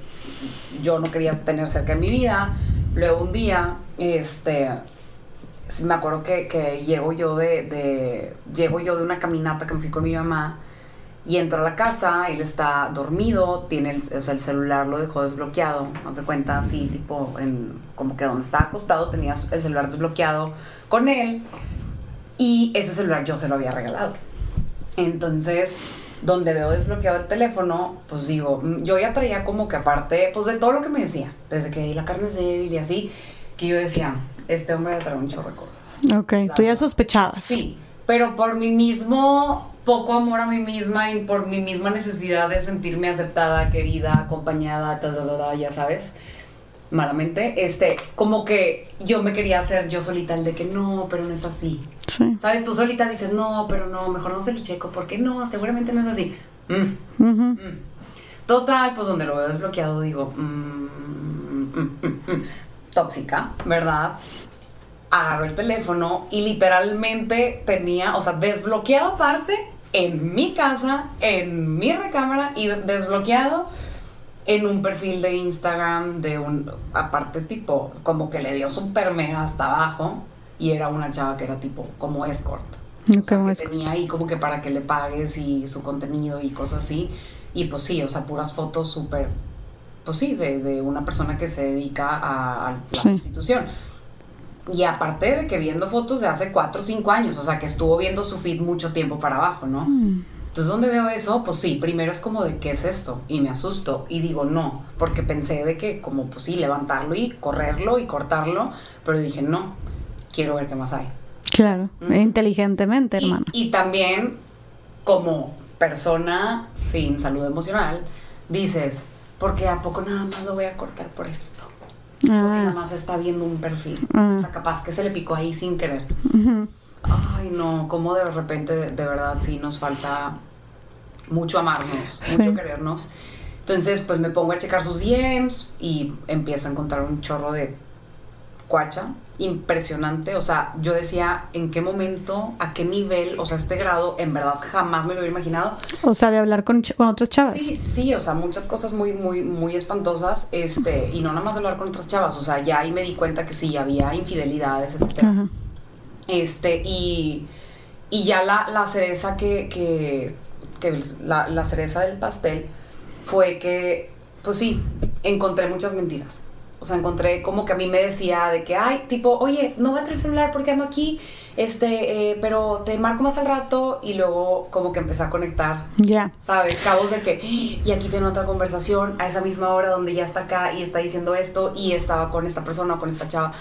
yo no quería tener cerca de mi vida. Luego un día, este, me acuerdo que, que llego yo de, de, llego yo de una caminata que me fui con mi mamá y entro a la casa, él está dormido, tiene el, o sea, el celular lo dejó desbloqueado, haz de cuenta así, tipo, en, como que donde estaba acostado tenía el celular desbloqueado con él y ese celular yo se lo había regalado. Entonces, donde veo desbloqueado el teléfono, pues digo, mm, yo ya traía como que aparte, pues de todo lo que me decía, desde que la carne es débil y así, que yo decía, este hombre trae un chorro de cosas. Ok, tú ya sospechabas. Sí, pero por mi mismo poco amor a mí misma y por mi misma necesidad de sentirme aceptada, querida, acompañada, ya sabes, malamente, este, como que yo me quería hacer yo solita el de que no, pero no es así. ¿Sabes? Tú solita dices, no, pero no, mejor no se lo checo, porque no, seguramente no es así. Mm, mm. Total, pues donde lo veo desbloqueado digo, mm, tóxica, ¿verdad? Agarro el teléfono y literalmente tenía, o sea, desbloqueado aparte en mi casa, en mi recámara y desbloqueado en un perfil de Instagram de un, aparte tipo, como que le dio super mega hasta abajo y era una chava que era tipo como escort. o sea, que tenía ahí como que para que le pagues y su contenido y cosas así. Y pues sí, o sea, puras fotos súper, pues sí, de, de, una persona que se dedica a, la prostitución. Y aparte de que viendo fotos de hace 4 o 5 años, o sea, que estuvo viendo su feed mucho tiempo para abajo, ¿no? Mm. Entonces, ¿dónde veo eso? Pues sí, primero es como de qué es esto y me asusto y digo no, porque pensé de que como pues sí, levantarlo y correrlo y cortarlo, pero dije no, quiero ver qué más hay. Claro, inteligentemente, hermano. Y, también como persona sin salud emocional, dices, porque a poco nada más lo voy a cortar por esto. Porque ah. nada más está viendo un perfil. Ah. O sea, capaz que se le picó ahí sin querer. Ay, no, como de repente, de, verdad, sí nos falta mucho amarnos, mucho querernos. Entonces, pues me pongo a checar sus DMs y empiezo a encontrar un chorro de cuacha impresionante. O sea, yo decía en qué momento, a qué nivel, o sea, este grado, en verdad jamás me lo hubiera imaginado. O sea, de hablar con, con otras chavas. Sí, sí, o sea, muchas cosas muy, muy, muy espantosas. Este, y no nada más de hablar con otras chavas. O sea, ya ahí me di cuenta que sí, había infidelidades, etc. Este, y, y ya la, la cereza que, que, que la, la cereza del pastel fue que, pues sí, encontré muchas mentiras. O sea, encontré como que a mí me decía de que, ay, tipo, oye, no va a traer celular porque ando aquí, este, eh, pero te marco más al rato y luego como que empecé a conectar. Ya. ¿Sabes? Cabos de que, y aquí tiene otra conversación a esa misma hora donde ya está acá y está diciendo esto y estaba con esta persona o con esta chava.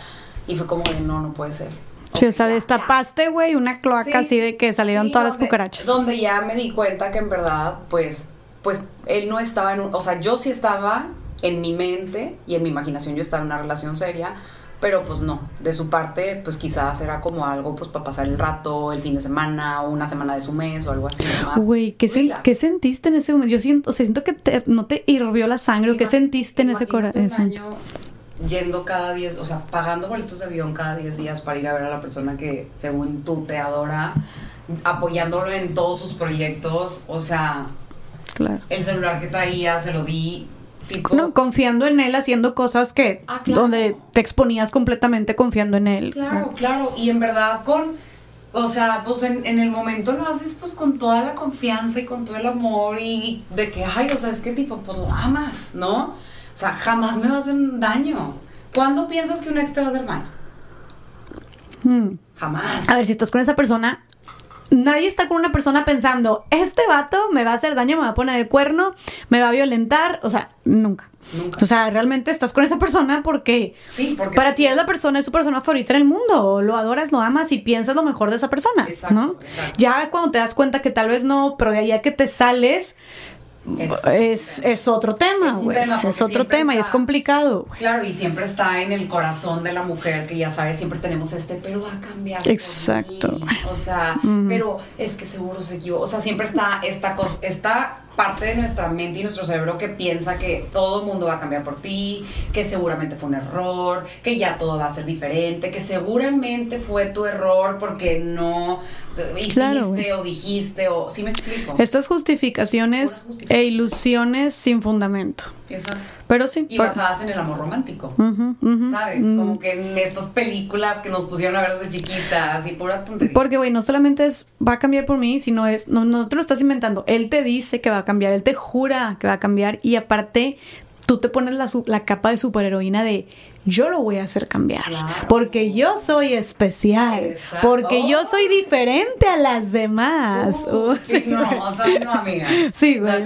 Y fue como de, no, no puede ser. Sí, o sea, destapaste, güey, una cloaca así de que salieron todas las cucarachas. Donde ya me di cuenta que en verdad, pues, pues él no estaba en un, o sea, yo sí estaba en mi mente y en mi imaginación yo estaba en una relación seria, pero pues no, de su parte, pues quizás era como algo pues para pasar el rato, el fin de semana, o una semana de su mes o algo así. Güey, ¿qué, ¿qué, sentiste en ese momento? Yo siento, o sea, siento que no te hirvió la sangre, ¿o qué sentiste en ese corazón? yendo cada 10, o sea, pagando boletos de avión cada 10 días para ir a ver a la persona que según tú te adora, apoyándolo en todos sus proyectos, o sea, claro. el celular que traía se lo di no, confiando en él, haciendo cosas que ah, donde te exponías completamente confiando en él. Claro, claro, y en verdad con, o sea, pues en, el momento lo haces pues con toda la confianza y con todo el amor y de que, ay, o sea, es que tipo, pues lo amas, ¿no? O sea, jamás me va a hacer daño. ¿Cuándo piensas que un ex te va a hacer daño? Hmm. Jamás. A ver, si estás con esa persona, nadie está con una persona pensando, este vato me va a hacer daño, me va a poner el cuerno, me va a violentar. O sea, nunca. Nunca. O sea, realmente estás con esa persona porque, sí, porque para ti es la persona, es tu persona favorita en el mundo. Lo adoras, lo amas y piensas lo mejor de esa persona. ¿no? Ya cuando te das cuenta que tal vez no, pero de allá que te sales, es, es, otro tema, güey. Es, otro tema y es complicado. Claro, y siempre está en el corazón de la mujer que ya sabes, siempre tenemos este, pero va a cambiar. Exacto. O sea, pero es que seguro se equivocó. O sea, siempre está esta cosa, esta parte de nuestra mente y nuestro cerebro que piensa que todo el mundo va a cambiar por ti, que seguramente fue un error, que ya todo va a ser diferente, que seguramente fue tu error porque no hiciste o dijiste o ¿sí me explico? Estas justificaciones, e ilusiones sin fundamento. Exacto. Pero sí. Y basadas en el amor romántico. ¿Sabes? Como que en estas películas que nos pusieron a ver desde chiquitas y pura tontería. Porque, güey, no solamente es va a cambiar por mí, sino es, no, no te lo estás inventando. Él te dice que va a cambiar, él te jura que va a cambiar y aparte tú te pones la, la capa de superheroína de yo lo voy a hacer cambiar. Porque yo soy especial. Porque yo soy diferente a las demás. Uh, sí, no, o sea, no, amiga. Sí, güey.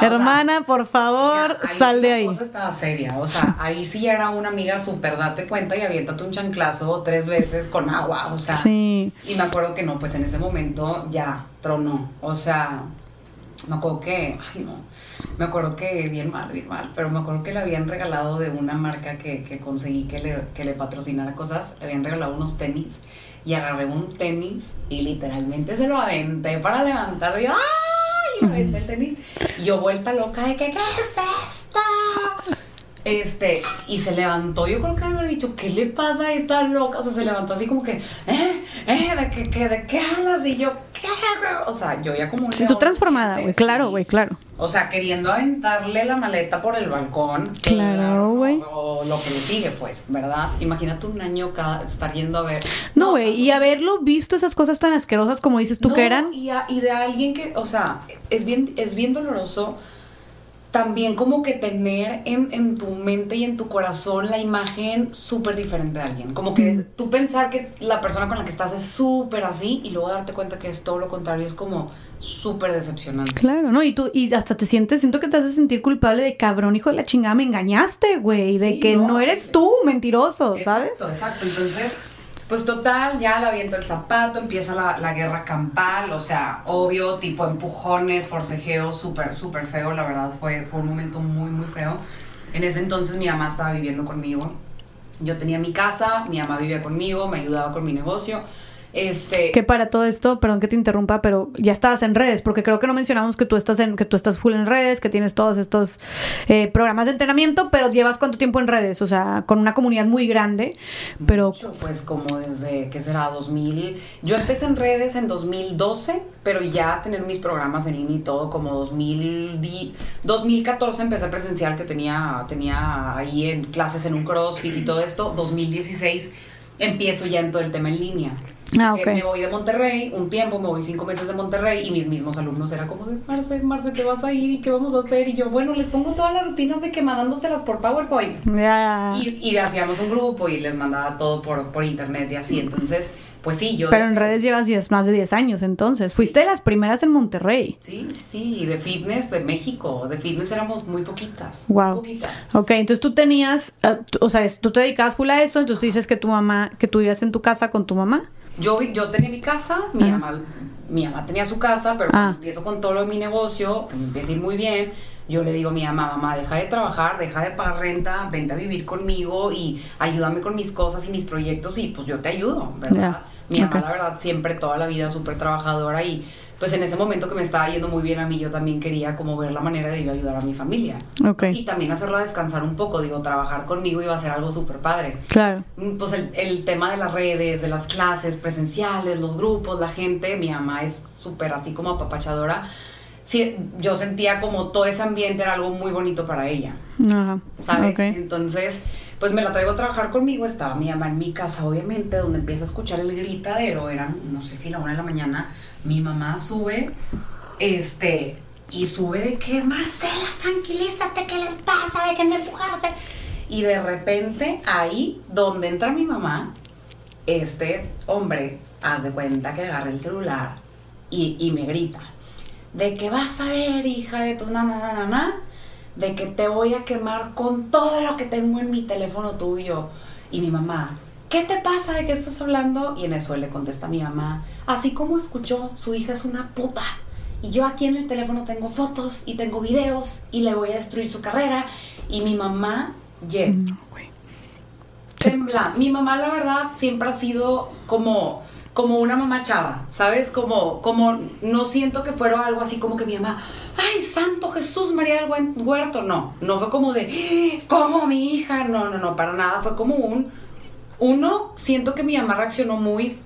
Hermana, por favor, sal de ahí. La cosa estaba seria. O sea, ahí sí era una amiga súper, date cuenta y aviéntate un chanclazo tres veces con agua. O sea. Sí. Y me acuerdo que no, pues en ese momento ya tronó. O sea, me acuerdo que. Ay, no me acuerdo que bien mal, bien mal, pero me acuerdo que le habían regalado de una marca que, que conseguí que le, que le patrocinara cosas, le habían regalado unos tenis y agarré un tenis y literalmente se lo aventé para levantar y ¡ay! Y aventé el tenis y yo vuelta loca de que ¿qué es esto? Este, y se levantó, yo creo que haber dicho, ¿qué le pasa a esta loca? O sea, se levantó así como que, ¿eh? ¿eh? ¿De qué, qué, de qué hablas? Y yo, ¿qué? O sea, yo ya como un Sí, tú transformada, güey, claro, güey, claro. O sea, queriendo aventarle la maleta por el balcón. Claro, güey. O, lo que le sigue, pues, ¿verdad? Imagínate un año cada, estar yendo a ver. No, güey, y haberlo visto esas cosas tan asquerosas como dices tú que eran. Y, y de alguien que, o sea, es bien, es bien doloroso también como que tener en, en, tu mente y en tu corazón la imagen súper diferente de alguien. Como que tú pensar que la persona con la que estás es súper así y luego darte cuenta que es todo lo contrario, es como súper decepcionante. Claro, ¿no? Y tú, y hasta te sientes, siento que te hace sentir culpable de cabrón, hijo de la chingada, me engañaste, güey, de que no, eres tú, mentiroso, ¿sabes? Exacto, exacto. Entonces pues total, ya le aviento el zapato, empieza la, guerra campal, o sea, obvio, tipo empujones, forcejeo, súper, súper feo, la verdad fue, fue un momento muy, muy feo. En ese entonces mi mamá estaba viviendo conmigo. Yo tenía mi casa, mi mamá vivía conmigo, me ayudaba con mi negocio. Este... Que para todo esto, perdón que te interrumpa, pero ya estabas en redes, porque creo que no mencionamos que tú estás en, que tú estás full en redes, que tienes todos estos eh, programas de entrenamiento, pero llevas cuánto tiempo en redes, o sea, con una comunidad muy grande, pero... pues como desde, ¿qué será? 2000... Yo empecé en redes en 2012, pero ya tener mis programas en línea y todo, como 2000, 2014 empecé presencial, que tenía, tenía ahí en clases en un CrossFit y todo esto, 2016 empiezo ya en todo el tema en línea. Ah, okay. me voy de Monterrey, un tiempo, me voy cinco meses de Monterrey y mis mismos alumnos era como de, Marce, Marce, te vas a ir y qué vamos a hacer. Y yo, bueno, les pongo todas las rutinas de que mandándoselas por PowerPoint. Y, y hacíamos un grupo y les mandaba todo por, por internet y así. Entonces, pues sí, yo... Pero en redes llevas diez, más de 10 años, entonces. Fuiste de las primeras en Monterrey. Sí, sí, sí. Y de fitness de México. De fitness éramos muy poquitas. Wow. Muy poquitas. Ok, entonces tú tenías, eh, o sea, tú te dedicabas full a eso, entonces dices que tu mamá, que tú vivías en tu casa con tu mamá. Yo, yo tenía mi casa, mi mamá mi mamá tenía su casa, pero Ah. cuando empiezo con todo lo de mi negocio, que me empieza a ir muy bien, yo le digo a mi mamá, mamá, deja de trabajar, deja de pagar renta, vente a vivir conmigo y ayúdame con mis cosas y mis proyectos y pues yo te ayudo, ¿verdad? Mi mamá, ok. la verdad, siempre toda la vida súper trabajadora y pues en ese momento que me estaba yendo muy bien a mí, yo también quería como ver la manera de yo ayudar a mi familia. Ok. Y también hacerla descansar un poco, digo, trabajar conmigo iba a ser algo súper padre. Claro. Mm, Pues el, el tema de las redes, de las clases presenciales, los grupos, la gente, mi mamá es súper así como apapachadora. Sí, yo sentía como todo ese ambiente era algo muy bonito para ella, Ajá. ¿sabes? Ok. Entonces, pues me la traigo a trabajar conmigo, estaba mi mamá en mi casa, obviamente, donde empieza a escuchar el gritadero, eran, no sé si la una de la mañana, mi mamá sube, este, y sube de que, Marcela, tranquilízate, ¿qué les pasa? De empujarse. Y de repente, ahí donde entra mi mamá, este hombre, haz de cuenta que agarra el celular y, me grita, de que vas a ver, hija de tu nana, nana, nana, de que te voy a quemar con todo lo que tengo en mi teléfono tuyo. Y mi mamá, ¿qué te pasa? ¿De qué estás hablando? Y en eso le contesta a mi mamá, así como escuchó, su hija es una puta. Y yo aquí en el teléfono tengo fotos y tengo videos y le voy a destruir su carrera. Y mi mamá, yes, No, tembla. Mi mamá, la verdad, siempre ha sido como, como una mamá chava, ¿sabes? Como, como no siento que fuera algo así como que mi mamá, ay, santo Jesús María del Buen Huerto. No, no fue como de, "Eh, ¿cómo mi hija? No, no, no, para nada. Fue como un, uno, siento que mi mamá reaccionó muy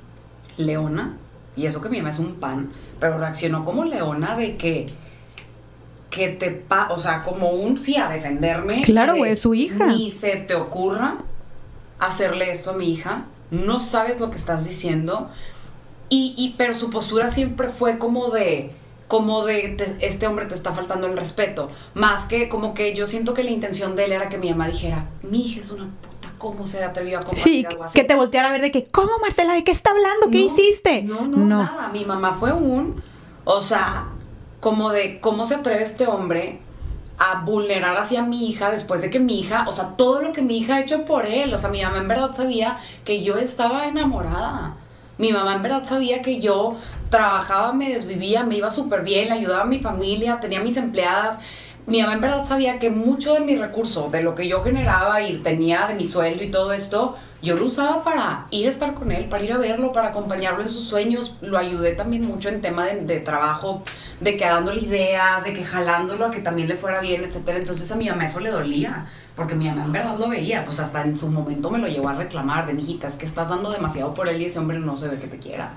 leona, y eso que mi mamá es un pan, pero reaccionó como leona de que que te pa, o sea, como un sí a defenderme. Claro, de, güey, es su hija. Ni se te ocurra hacerle esto a mi hija. No sabes lo que estás diciendo. Y, y pero su postura siempre fue como de como de te- este hombre te está faltando el respeto, más que como que yo siento que la intención de él era que mi mamá dijera, mi hija es una puta, ¿cómo se atrevió a compartir Sí, algo así? que te volteara a ver de que, ¿cómo Marcela? ¿De qué está hablando? ¿Qué No, hiciste? No, no, nada. Mi mamá fue un, o sea, como de cómo se atreve este hombre a vulnerar hacia mi hija después de que mi hija, o sea, todo lo que mi hija ha hecho por él, o sea, mi mamá en verdad sabía que yo estaba enamorada. Mi mamá en verdad sabía que yo trabajaba, me desvivía, me iba súper bien, ayudaba a mi familia, tenía mis empleadas. Mi mamá en verdad sabía que mucho de mi recurso, de lo que yo generaba y tenía de mi sueldo y todo esto, yo lo usaba para ir a estar con él, para ir a verlo, para acompañarlo en sus sueños. Lo ayudé también mucho en tema de, trabajo, de que dándole ideas, de que jalándolo a que también le fuera bien, etcétera. Entonces a mi mamá eso le dolía, porque mi mamá en verdad lo veía, pues hasta en su momento me lo llevó a reclamar de mijita, es que estás dando demasiado por él y ese hombre no se ve que te quiera.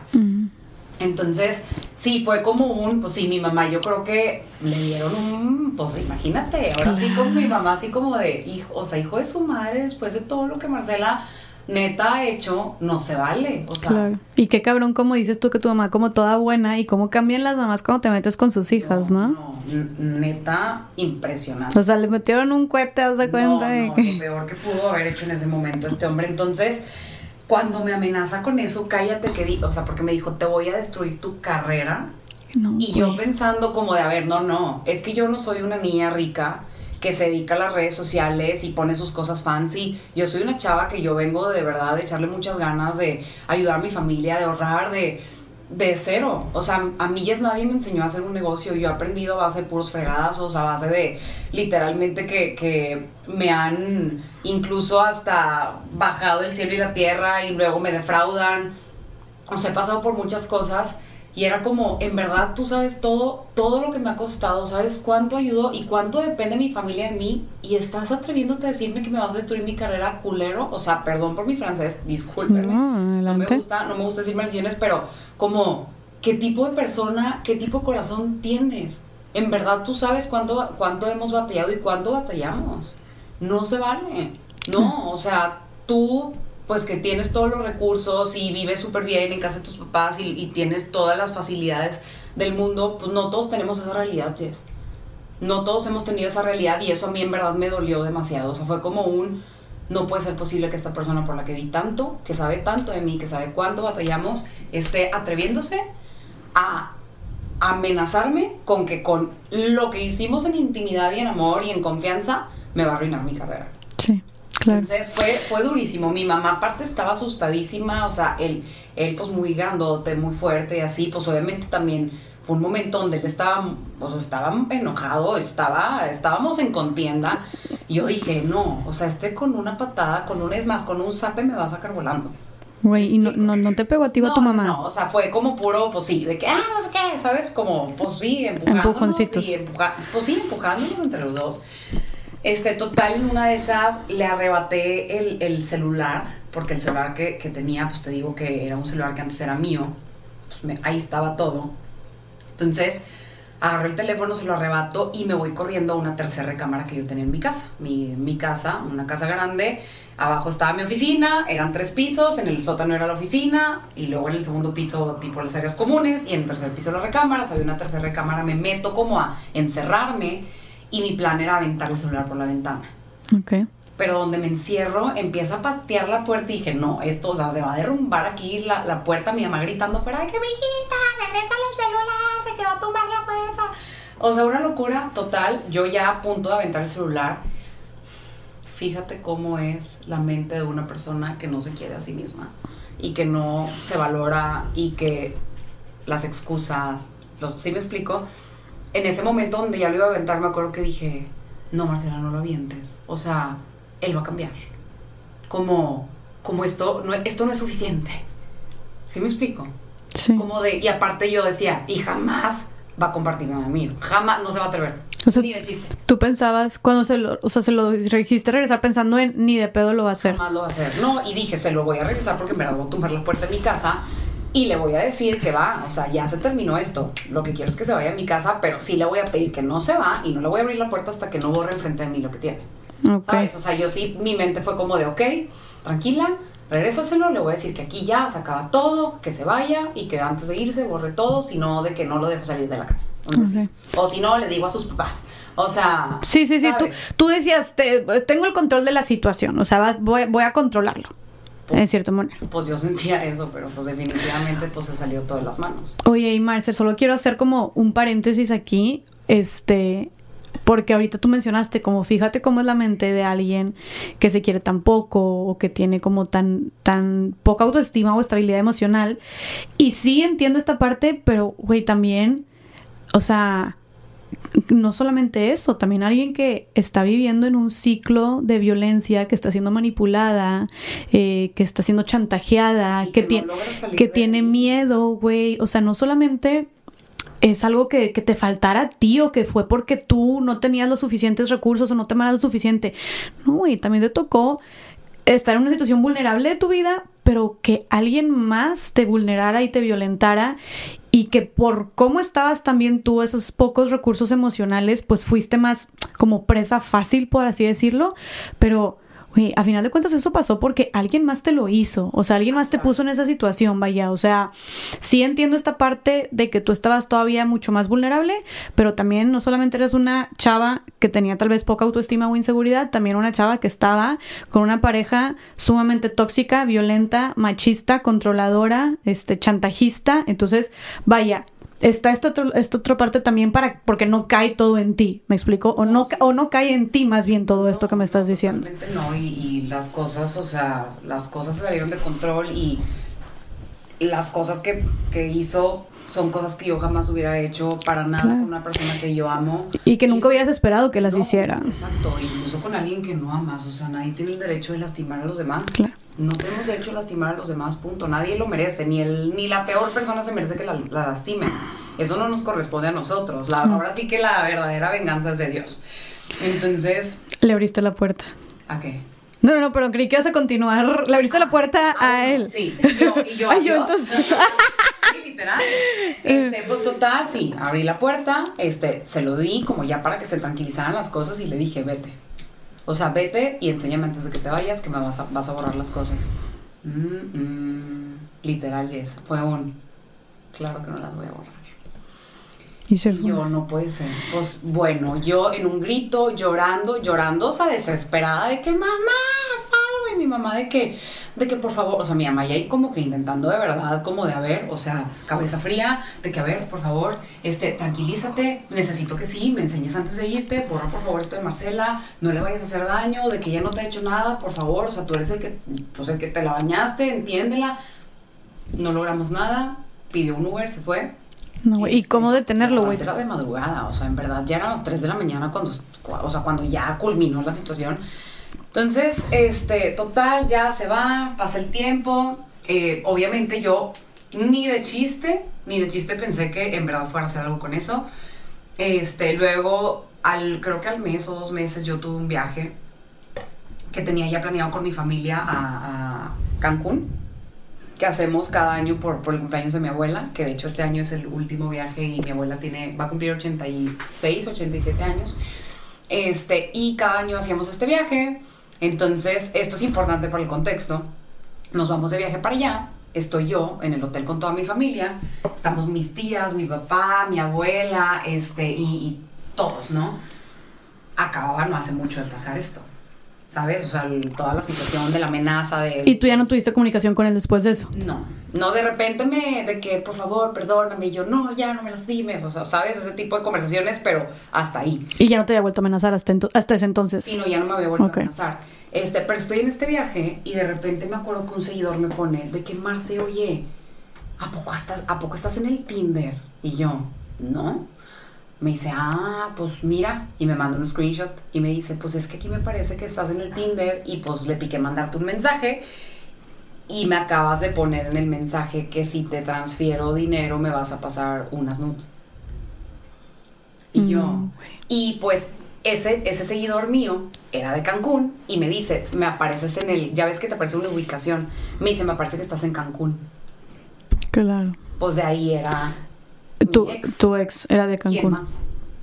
Entonces, sí, fue como un, pues sí, mi mamá, yo creo que le dieron un, pues imagínate, ahora sí con mi mamá, así como de, hijo, o sea, hijo de su madre, después de todo lo que Marcela neta ha hecho, no se vale, o sea, Claro. Y qué cabrón, como dices tú que tu mamá como toda buena y cómo cambian las mamás cuando te metes con sus hijas, ¿no? Neta, impresionante. O sea, le metieron un cohete, haz de cuenta No, no, que... lo peor que pudo haber hecho en ese momento este hombre. Entonces, cuando me amenaza con eso, cállate que di, o sea, porque me dijo, te voy a destruir tu carrera. No, Y yo pensando como de, a ver, no, no, es que yo no soy una niña rica que se dedica a las redes sociales y pone sus cosas fancy. Yo soy una chava que yo vengo de verdad de echarle muchas ganas de ayudar a mi familia, de ahorrar, de, de cero. O sea, a mí ya nadie me enseñó a hacer un negocio. Yo he aprendido a base de puros fregadazos, a base de literalmente que, que me han incluso hasta bajado el cielo y la tierra y luego me defraudan. O sea, he pasado por muchas cosas y era como, en verdad, tú sabes todo, todo lo que me ha costado, sabes cuánto ayudó y cuánto depende mi familia de mí y estás atreviéndote a decirme que me vas a destruir mi carrera culero, o sea, perdón por mi francés, discúlpenme. No, No me gusta, no me gusta decir maldiciones, pero como, ¿qué tipo de persona, qué tipo de corazón tienes? En verdad tú sabes cuánto, cuánto hemos batallado y cuánto batallamos. No se vale. No, o sea, tú pues que tienes todos los recursos y vives súper bien en casa de tus papás y, y tienes todas las facilidades del mundo, pues no todos tenemos esa realidad, Jess. No todos hemos tenido esa realidad y eso a mí en verdad me dolió demasiado. O sea, fue como un, no puede ser posible que esta persona por la que di tanto, que sabe tanto de mí, que sabe cuánto batallamos, esté atreviéndose a amenazarme con que con lo que hicimos en intimidad y en amor y en confianza me va a arruinar mi carrera. Sí, Entonces fue, fue durísimo. Mi mamá aparte estaba asustadísima, o sea, él, él pues muy grandote, muy fuerte y así, pues obviamente también fue un momento donde él estaba, pues estaba enojado, estaba, estábamos en contienda. Y yo dije, no, o sea, este con una patada, con un, es más, con un zape me va a sacar volando. Güey, ¿y no, no, te pegó a ti o a tu mamá? No, o sea, fue como puro, pues sí, de que, ah, no sé qué, ¿sabes? Como, pues sí, empujándonos. Empujoncitos. pues sí, empujándonos entre los dos. Este, total, en una de esas le arrebaté el, el celular, porque el celular que, que, tenía, pues te digo que era un celular que antes era mío, pues ahí estaba todo. Entonces, agarré el teléfono, se lo arrebato y me voy corriendo a una tercera recámara que yo tenía en mi casa. Mi, mi casa, una casa grande, abajo estaba mi oficina, eran tres pisos, en el sótano era la oficina y luego en el segundo piso tipo las áreas comunes y en el tercer piso las recámaras, había una tercera recámara, me meto como a encerrarme y mi plan era aventar el celular por la ventana. Ok. Pero donde me encierro, empieza a patear la puerta y dije, no, esto, o sea, se va a derrumbar aquí la, la puerta, mi mamá gritando fuera de que, mijita, regresa el celular, de que va a tumbar la puerta. O sea, una locura total. Yo ya a punto de aventar el celular. Fíjate cómo es la mente de una persona que no se quiere a sí misma y que no se valora y que las excusas, los, ¿sí me explico? en ese momento donde ya lo iba a aventar, me acuerdo que dije, no, Marcela, no lo avientes. O sea, él va a cambiar. Como, como esto, no, esto no es suficiente. ¿Sí me explico? Sí. Como de, y aparte yo decía, y jamás va a compartir nada mío. Jamás, no se va a atrever. ni de chiste. Tú pensabas, cuando se lo, o sea, se lo registra regresar pensando en ni de pedo lo va a hacer. Jamás lo va a hacer. No, y dije, se lo voy a regresar porque en verdad voy a tumbar la puerta de mi casa y le voy a decir que va, o sea, ya se terminó esto. Lo que quiero es que se vaya a mi casa, pero sí le voy a pedir que no se va y no le voy a abrir la puerta hasta que no borre enfrente de mí lo que tiene. ¿Sabes? O sea, yo sí, mi mente fue como de, ok, tranquila, regrésaselo, le voy a decir que aquí ya se acaba todo, que se vaya y que antes de irse borre todo, sino de que no lo dejo salir de la casa. O si no, le digo a sus papás. O sea. Sí, sí, sí. Tú, tú, decías, tengo el control de la situación. O sea, voy, voy a controlarlo en cierta manera. Pues yo sentía eso, pero pues definitivamente pues se salió todo de las manos. Oye, y Marcel, solo quiero hacer como un paréntesis aquí, este, porque ahorita tú mencionaste como fíjate cómo es la mente de alguien que se quiere tan poco o que tiene como tan tan poca autoestima o estabilidad emocional. Y sí entiendo esta parte, pero güey, también o sea, no solamente eso, también alguien que está viviendo en un ciclo de violencia, que está siendo manipulada, eh, que está siendo chantajeada, que, tiene, que tiene miedo, güey. O sea, no solamente es algo que, que, te faltara a ti o que fue porque tú no tenías los suficientes recursos o no te lo suficiente. No, güey, también te tocó estar en una situación vulnerable de tu vida, pero que alguien más te vulnerara y te violentara y que por cómo estabas también tú, esos pocos recursos emocionales, pues fuiste más como presa fácil, por así decirlo, pero a final de cuentas eso pasó porque alguien más te lo hizo, o sea, alguien más te puso en esa situación, vaya, o sea, sí entiendo esta parte de que tú estabas todavía mucho más vulnerable, pero también no solamente eres una chava que tenía tal vez poca autoestima o inseguridad, también una chava que estaba con una pareja sumamente tóxica, violenta, machista, controladora, este, chantajista, entonces, vaya, está esta, esta otra parte también para porque no cae todo en ti, ¿me explico? O no, o no cae en ti más bien todo esto que me estás diciendo. No, y, y, las cosas, o sea, las cosas salieron de control y las cosas que, que hizo son cosas que yo jamás hubiera hecho para nada con una persona que yo amo. Y que nunca hubieras esperado que las hiciera. Exacto, incluso con alguien que no amas, o sea, nadie tiene el derecho de lastimar a los demás. Claro. No tenemos derecho a lastimar a los demás, punto. Nadie lo merece, ni el ni la peor persona se merece que la, la lastimen. Eso no nos corresponde a nosotros. La, Ahora sí que la verdadera venganza es de Dios. Entonces... Le abriste la puerta. ¿A qué? No, no, no, pero creí que ibas a continuar. Le abriste la puerta ah, a él. Sí, yo, y yo. Ay, yo entonces. literal. Este, pues total, sí, abrí la puerta, este, se lo di como ya para que se tranquilizaran las cosas y le dije, vete. O sea, vete y enséñame antes de que te vayas que me vas a, vas a borrar las cosas. Mm, mm, literal, Yes. Fue un. Claro que no las voy a borrar. Y, yo, no puede ser. Pues bueno, yo en un grito, llorando, llorando, o sea, desesperada de que mamá. Y mi mamá de que, de que por favor, o sea, mi mamá ya ahí como que intentando de verdad, como de a ver, o sea, cabeza fría, de que a ver, por favor, este, tranquilízate, necesito que sí, me enseñes antes de irte, borra por favor esto de Marcela, no le vayas a hacer daño, de que ya no te ha hecho nada, por favor, o sea, tú eres el que, pues el que te la bañaste, entiéndela. No logramos nada, pidió un Uber, se fue. No. ¿Y Este, cómo detenerlo, güey? Era de madrugada, o sea, en verdad ya eran las 3 de la mañana cuando, o sea, cuando ya culminó la situación. Entonces, este, total, ya se va, pasa el tiempo. eh, obviamente yo ni de chiste, ni de chiste pensé que en verdad fuera a hacer algo con eso. Este, luego, al, creo que al mes o dos meses yo tuve un viaje que tenía ya planeado con mi familia a, Cancún, que hacemos cada año por, por el cumpleaños de mi abuela, que de hecho este año es el último viaje y mi abuela tiene, va a cumplir 86, 87 años. Este, y cada año hacíamos este viaje. Entonces, esto es importante para el contexto. Nos vamos de viaje para allá. Estoy yo en el hotel con toda mi familia. Estamos mis tías, mi papá, mi abuela, este, y, todos, ¿no? Acababa no hace mucho de pasar esto. ¿Sabes? O sea, el- toda la situación de la amenaza de... ¿Y tú ya no tuviste comunicación con él después de eso? No, no de repente me, de que por favor, perdóname, y yo no, ya no me lastimes, o sea, sabes, ese tipo de conversaciones, pero hasta ahí. Y ya no te había vuelto a amenazar hasta, hasta ese entonces. Sí, no, ya no me había vuelto a amenazar. Este, pero estoy en este viaje y de repente me acuerdo que un seguidor me pone de que Marce, oye, ¿a poco estás, ¿a poco estás en el Tinder? Y yo, no. Me dice, ah, pues mira, y me manda un screenshot y me dice, pues es que aquí me parece que estás en el Tinder y pues le piqué mandarte un mensaje y me acabas de poner en el mensaje que si te transfiero dinero me vas a pasar unas nudes. Y yo, y pues ese, ese seguidor mío era de Cancún y me dice, me apareces en el, ya ves que te aparece una ubicación, me dice, me parece que estás en Cancún. Claro. Pues de ahí era Tu ex. tu ex era de ¿Quién Cancún. más?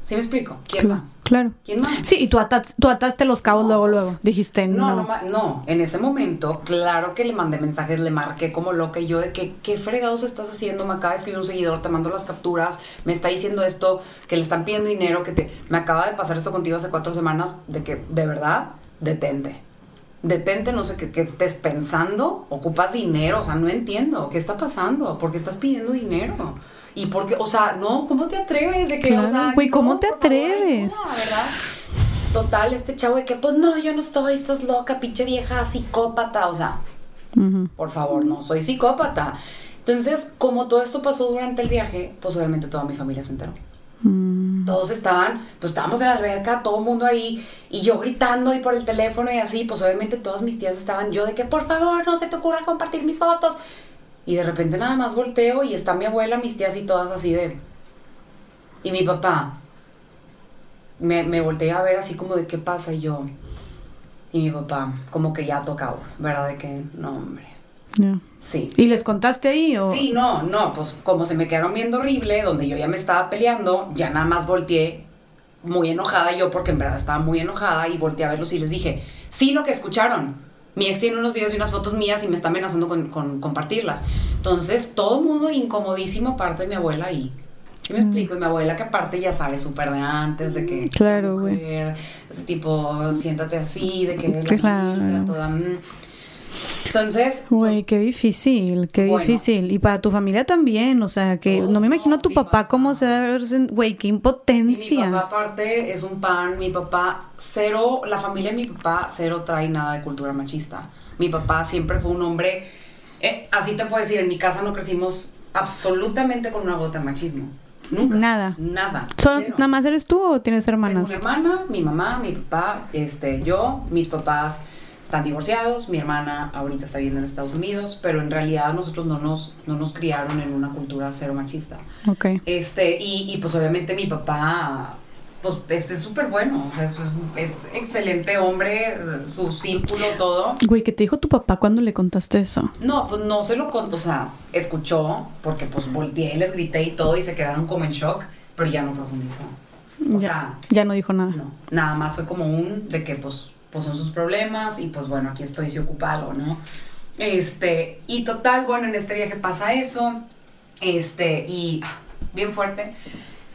¿Sí me explico? ¿Quién Claro, más? claro. ¿Quién más? Sí, y tú, atas- tú ataste los cabos No, luego, luego. Dijiste, no. No, no, no, en ese momento, claro que le mandé mensajes, le marqué como loca y yo de que, ¿qué fregados estás haciendo? Me acaba de escribir un seguidor, te mando las capturas, me está diciendo esto, que le están pidiendo dinero, que te, me acaba de pasar esto contigo hace cuatro semanas, de que, de verdad, detente. Detente, no sé qué, qué estés pensando, ocupas dinero, o sea, no entiendo, ¿qué está pasando? ¿Por qué estás pidiendo dinero? Y porque, o sea, no, ¿cómo te atreves? De que, Claro, o sea, güey, ¿cómo no, te por favor, atreves? ayuda, ¿verdad? Total, este chavo de que, pues no, yo no estoy, estás loca, pinche vieja psicópata, o sea, por favor, no soy psicópata. Entonces, como todo esto pasó durante el viaje, pues obviamente toda mi familia se enteró. Mm. Todos estaban, pues estábamos en la alberca, todo el mundo ahí, y yo gritando y por el teléfono y así, pues obviamente todas mis tías estaban, yo de que por favor no se te ocurra compartir mis fotos. Y de repente nada más volteo y está mi abuela, mis tías y todas así de... Y mi papá, me, me volteé a ver así como de qué pasa y yo. Y mi papá, como que ya tocado, ¿verdad? De que, no, hombre. Sí. ¿Y les contaste ahí o...? Sí, no, no, pues como se me quedaron viendo horrible, donde yo ya me estaba peleando, ya nada más volteé muy enojada yo, porque en verdad estaba muy enojada, y volteé a verlos y les dije, sí, lo que escucharon. Mi ex tiene unos videos y unas fotos mías y me está amenazando con, con compartirlas. Entonces, todo el mundo incomodísimo, aparte de mi abuela y... ¿Sí me explico? Y mi abuela que aparte ya sabe súper de antes, de que... Claro, güey. Ese tipo, siéntate así, de que... la Claro. toda, mm. Entonces, Güey, qué difícil, qué Bueno. difícil. Y para tu familia también, o sea, que Oh, no me imagino no, tu papá papá. cómo se debe haber Güey, qué Y mi impotencia. papá aparte es un pan, mi papá cero, la familia de mi papá cero trae nada de cultura machista. Mi papá siempre fue un hombre, eh, así te puedo decir, en mi casa no crecimos absolutamente con una gota de machismo. Nunca. Nada. Nada. ¿Solo. ¿Nada más eres tú o tienes Tengo hermanas? una hermana, mi mamá, mi papá, este, yo, mis papás están divorciados, mi hermana ahorita está viviendo en Estados Unidos, pero en realidad nosotros no nos, no nos criaron en una cultura cero machista. Ok. Este, y, y pues obviamente mi papá, pues este es súper bueno, o sea, es, es excelente hombre, su círculo, todo. Güey, ¿qué te dijo tu papá cuando le contaste eso? No, pues no se lo contó, o sea, escuchó, porque pues volteé y les grité y todo y se quedaron como en shock, pero ya no profundizó. O ya, sea, ya no dijo nada. no, nada más fue como un de que pues, pues son sus problemas y pues bueno, aquí estoy si ocupado, ¿no? Este, y total, bueno, en este viaje pasa eso, este, y ah, bien fuerte,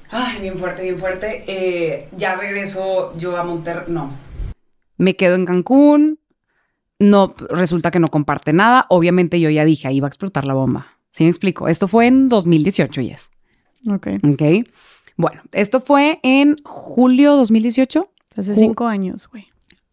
ay, bien fuerte, bien fuerte, eh, ya regreso yo a Monterrey, no. Me quedo en Cancún, no, resulta que no comparte nada. Obviamente yo ya dije, ahí va a explotar la bomba. ¿Sí me explico? Esto fue en 2018, yes. Ok. Ok. Bueno, esto fue en julio 2018. Hace cinco años, güey.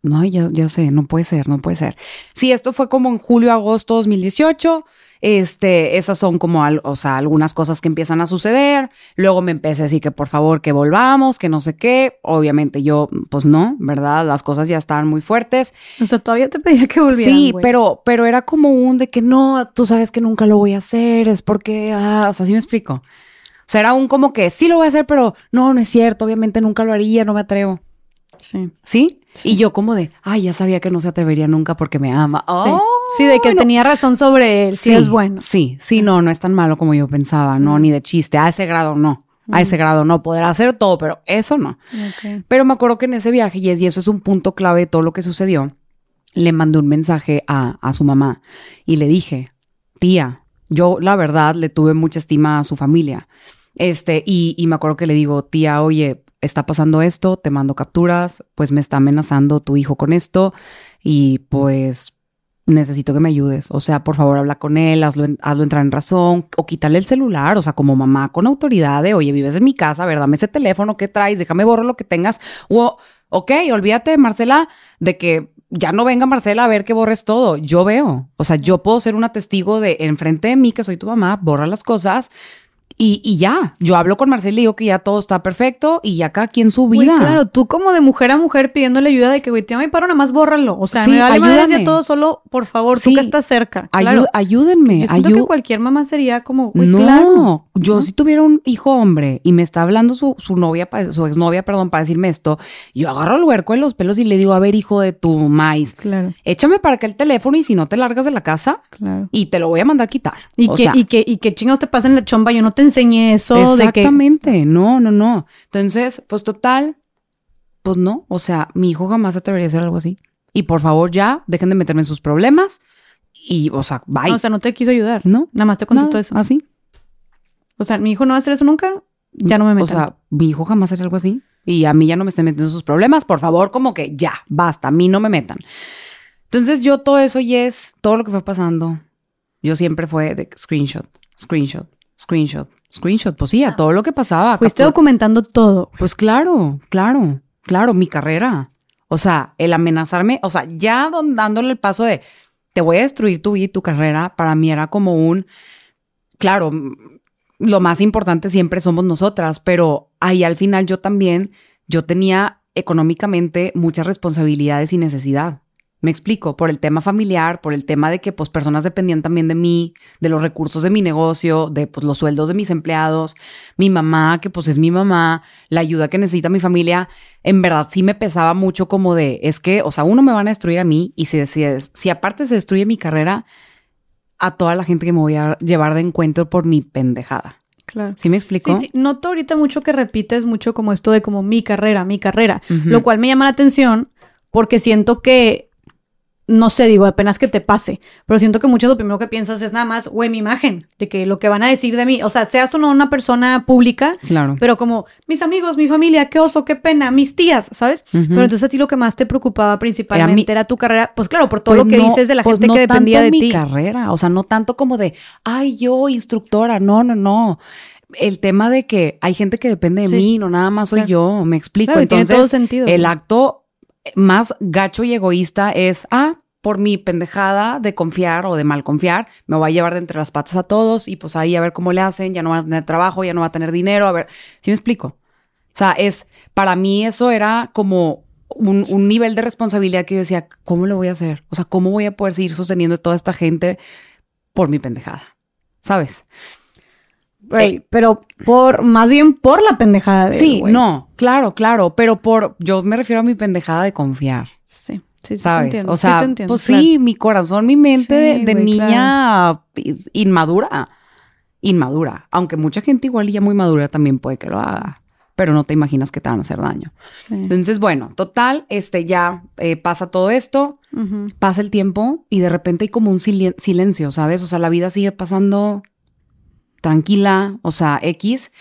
No, ya, ya sé, no puede ser, no puede ser. Sí, esto fue como en julio, agosto 2018. Este, esas son como, al- o sea, algunas cosas que empiezan a suceder. Luego me empecé a decir que por favor que volvamos, que no sé qué. Obviamente yo, pues no, ¿verdad? Las cosas ya estaban muy fuertes. O sea, todavía te pedía que volvieran, Sí, pero, pero era como un de que no, tú sabes que nunca lo voy a hacer, es porque, ah, o sea, ¿sí me explico? O sea, era un como que sí lo voy a hacer, pero no, no es cierto, obviamente nunca lo haría, no me atrevo. Sí. ¿Sí? Sí. Y yo como de, ay, ya sabía que no se atrevería nunca porque me ama. Sí. Oh, Sí, de que tenía razón sobre él. Sí, es bueno. Sí, sí, no, no es tan malo como yo pensaba, no, ni de chiste. A ese grado no. A ese grado no. Podrá hacer todo, pero eso no. Pero me acuerdo que en ese viaje, y eso es un punto clave de todo lo que sucedió, le mandé un mensaje a, a su mamá y le dije, tía, yo la verdad le tuve mucha estima a su familia. Este, y, y me acuerdo que le digo, tía, oye, está pasando esto, te mando capturas, pues me está amenazando tu hijo con esto y pues necesito que me ayudes. O sea, por favor, habla con él, hazlo, hazlo entrar en razón o quítale el celular. O sea, como mamá con autoridad de, oye, vives en mi casa, a ver, dame ese teléfono, ¿qué traes? Déjame borrar lo que tengas. O, ok, olvídate, Marcela, de que ya no venga Marcela a ver que borres todo. Yo veo. O sea, yo puedo ser una testigo de enfrente de mí, que soy tu mamá, borra las cosas. Y, y ya, yo hablo con Marcela y digo que ya todo está perfecto y ya cada quien su vida. claro, tú como de mujer a mujer pidiéndole ayuda de que, güey, te llama y paro, nada más bórralo. O sea, Sí, me vale de todo, solo, por favor, Sí. tú que estás cerca. Ayú- Claro. ayúdenme, Yo siento ayú- que cualquier mamá sería como, güey, no, claro. yo ¿no? si tuviera un hijo hombre y me está hablando su, su novia, su exnovia, perdón, para decirme esto, yo agarro el huerco de los pelos y le digo, a ver, hijo de tu maíz, Claro, échame para acá el teléfono y si no te largas de la casa claro. y te lo voy a mandar a quitar. Y O que, sea, y que, y que chingados te pasen la chomba, yo no te enseñé eso de que. Exactamente, no, no, no. Entonces, pues total, pues no, o sea, mi hijo jamás atrevería a hacer algo así. Y por favor, ya, dejen de meterme en sus problemas y, o sea, bye. O sea, no te quiso ayudar. no, Nada más te contestó eso. Así. O sea, mi hijo no va a hacer eso nunca, ya no me metan. O sea, mi hijo jamás haría algo así. Y a mí ya no me estén metiendo en sus problemas. Por favor, como que ya, basta, a mí no me metan. Entonces yo todo eso y es, todo lo que fue pasando, yo siempre fue de screenshot, screenshot, screenshot, screenshot. Pues sí, a todo lo que pasaba. Fuiste captura- documentando todo. Pues claro, claro, claro, mi carrera. O sea, el amenazarme, o sea, ya don- dándole el paso de te voy a destruir tu vida y tu carrera, para mí era como un, claro, mm, lo más importante siempre somos nosotras, pero ahí al final yo también, yo tenía económicamente muchas responsabilidades y necesidad. Me explico, por el tema familiar, por el tema de que pues personas dependían también de mí, de los recursos de mi negocio, de pues los sueldos de mis empleados, mi mamá, que pues es mi mamá, la ayuda que necesita mi familia, en verdad sí me pesaba mucho como de, es que, o sea, uno me van a destruir a mí y si, si, si aparte se destruye mi carrera, a toda la gente que me voy a llevar de encuentro por mi pendejada. Claro. ¿Sí me explico? Sí, sí. Noto ahorita mucho que repites mucho como esto de como mi carrera, mi carrera. Lo cual me llama la atención porque siento que, no sé, digo, apenas que te pase, pero siento que mucho lo primero que piensas es nada más, güey, mi imagen, de que lo que van a decir de mí, o sea, seas o no una persona pública, Claro. pero como mis amigos, mi familia, qué oso, qué pena, mis tías, ¿sabes? Pero entonces a ti lo que más te preocupaba principalmente era, mi- tu carrera, pues claro, por todo Pues lo que no, dices de la pues gente no que dependía tanto de mi ti. carrera, o sea, no tanto como de, ay, yo instructora, no, no, no. El tema de que hay gente que depende de Sí. mí, no nada más soy Claro. yo, me explico. Claro, tiene Entonces, todo sentido. el acto más gacho y egoísta es, ah, por mi pendejada de confiar o de mal confiar, me voy a llevar de entre las patas a todos y pues ahí a ver cómo le hacen, ya no va a tener trabajo, ya no va a tener dinero, a ver, ¿sí me explico? O sea, es, para mí eso era como un, un nivel de responsabilidad que yo decía, ¿cómo lo voy a hacer? O sea, ¿cómo voy a poder seguir sosteniendo a toda esta gente por mi pendejada? ¿Sabes? Güey, pero por, más bien por la pendejada de Sí, no, claro, claro, pero por, yo me refiero a mi pendejada de confiar. Sí, sí, sí, ¿Sabes? o sí sea, te entiendo, pues claro. sí, mi corazón, mi mente de, niña inmadura. Inmadura. Aunque mucha gente igual y ya muy madura también puede que lo haga. Pero no te imaginas que te van a hacer daño. Entonces, bueno, total, este ya eh, pasa todo esto, pasa el tiempo y de repente hay como un silen- silencio, ¿sabes? O sea, la vida sigue pasando tranquila, o sea, X.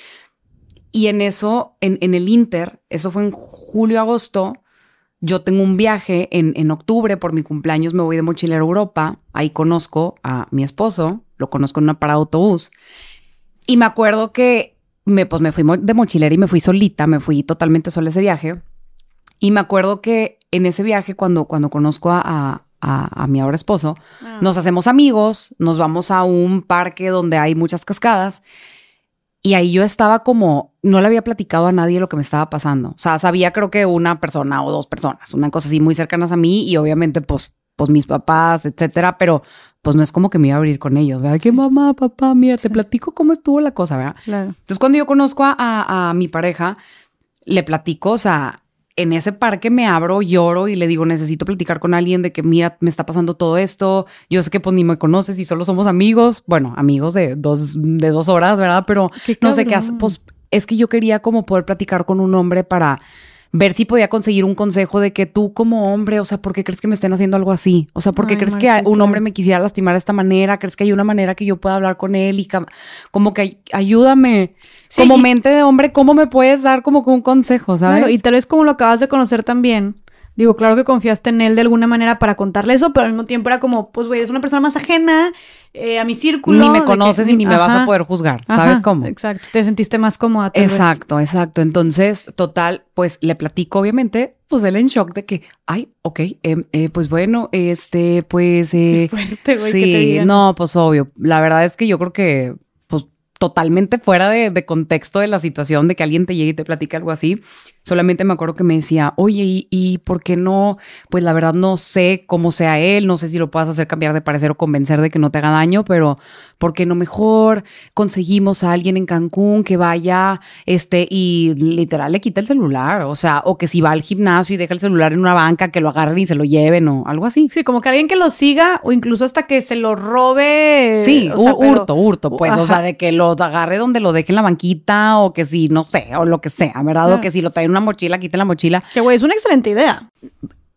Y en eso, en, en el Inter, eso fue en julio, agosto, yo tengo un viaje en, en octubre por mi cumpleaños, me voy de mochilera a Europa, ahí conozco a mi esposo, lo conozco en una parada de autobús, y me acuerdo que me, pues me fui de mochilera y me fui solita, me fui totalmente sola ese viaje, y me acuerdo que en ese viaje, cuando, cuando conozco a, a, mi ahora esposo, ah. nos hacemos amigos, nos vamos a un parque donde hay muchas cascadas, y ahí yo estaba como, no le había platicado a nadie lo que me estaba pasando. O sea, sabía creo que una persona o dos personas, una cosa así muy cercanas a mí y obviamente pues, pues mis papás, etcétera, pero pues no es como que me iba a abrir con ellos, ¿verdad? Que mamá, papá, mira, te platico cómo estuvo la cosa, ¿verdad? Claro. Entonces cuando yo conozco a, a mi pareja, le platico, o sea, en ese parque me abro, lloro y le digo, necesito platicar con alguien de que, mira, me está pasando todo esto. Yo sé que pues ni me conoces y solo somos amigos. Bueno, amigos de dos, de dos horas, ¿verdad? Pero no sé qué hacer. Pues es que yo quería como poder platicar con un hombre para ver si podía conseguir un consejo de que tú como hombre, o sea, ¿por qué crees que me estén haciendo algo así? O sea, ¿por qué crees que un hombre me quisiera lastimar de esta manera? ¿Crees que hay una manera que yo pueda hablar con él y como que ayúdame? como mente de hombre, ¿cómo me puedes dar como un consejo, sabes? Claro, y tal vez como lo acabas de conocer también, Digo, claro que confiaste en él de alguna manera para contarle eso, pero al mismo tiempo era como, pues, güey, eres una persona más ajena eh, a mi círculo. Ni me conoces y ni me vas a poder juzgar, ¿sabes cómo? Exacto, te sentiste más cómoda. Exacto, exacto. Entonces, total, pues le platico, obviamente, pues él en shock de que, ay, ok, em, eh, pues bueno, este, pues... Eh, fuerte, güey, sí, no, pues obvio. La verdad es que yo creo que totalmente fuera de, contexto de la situación de que alguien te llegue y te platique algo así. Solamente me acuerdo que me decía, oye, ¿y, ¿y, por qué no? Pues la verdad no sé cómo sea él, no sé si lo puedas hacer cambiar de parecer o convencer de que no te haga daño, pero ¿por qué no mejor conseguimos a alguien en Cancún que vaya, este, y literal le quita el celular? O sea, o que si va al gimnasio y deja el celular en una banca, que lo agarren y se lo lleven o algo así. Sí, como que alguien que lo siga o incluso hasta que se lo robe. Sí, hurto, hurto, pues, o sea, de que lo agarre donde lo deje en la banquita o que si, no sé, o lo que sea, ¿verdad? O que si lo trae en una mochila, quite la mochila. Que güey, es una excelente idea.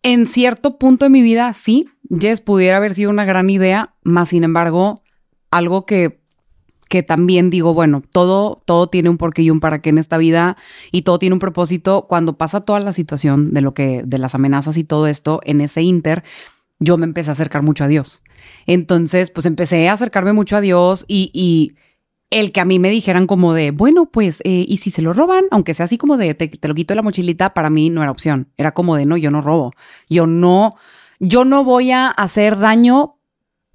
En cierto punto de mi vida, sí, Jess pudiera haber sido una gran idea, más sin embargo, algo que, que también digo, bueno, todo, todo tiene un porqué y un para qué en esta vida y todo tiene un propósito. Cuando pasa toda la situación de lo que, de las amenazas y todo esto, en ese inter, yo me empecé a acercar mucho a Dios. Entonces, pues empecé a acercarme mucho a Dios y, y el que a mí me dijeran como de, bueno, pues, eh, y si se lo roban, aunque sea así como de, te, te, lo quito de la mochilita, para mí no era opción. Era como de, no, yo no robo. Yo no, yo no voy a hacer daño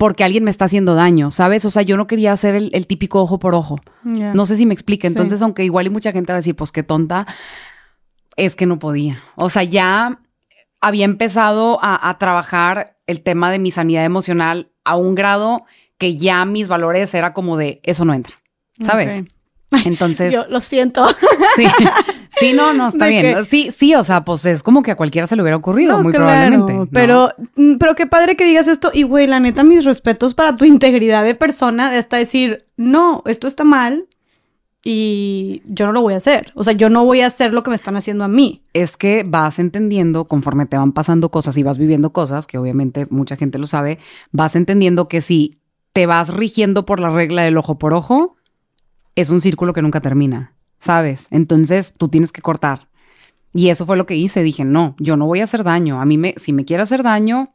porque alguien me está haciendo daño, ¿sabes? O sea, yo no quería hacer el, típico ojo por ojo. No sé si me explica. Entonces, aunque igual y mucha gente va a decir, pues qué tonta, es que no podía. O sea, ya había empezado a, trabajar el tema de mi sanidad emocional a un grado que ya mis valores era como de, eso no entra, ¿sabes? Entonces. Yo lo siento. Sí. Sí, no, no, está bien. Sí, sí, o sea, pues es como que a cualquiera se le hubiera ocurrido, muy probablemente. Pero, mm, pero qué padre que digas esto. Y güey, la neta, mis respetos para tu integridad de persona, de hasta decir, no, esto está mal y yo no lo voy a hacer. O sea, yo no voy a hacer lo que me están haciendo a mí. Es que vas entendiendo conforme te van pasando cosas y vas viviendo cosas, que obviamente mucha gente lo sabe, vas entendiendo que si te vas rigiendo por la regla del ojo por ojo, es un círculo que nunca termina. ¿sabes? Entonces tú tienes que cortar. Y eso fue lo que hice. Dije, no, yo no voy a hacer daño. A mí, me, si me quiere hacer daño,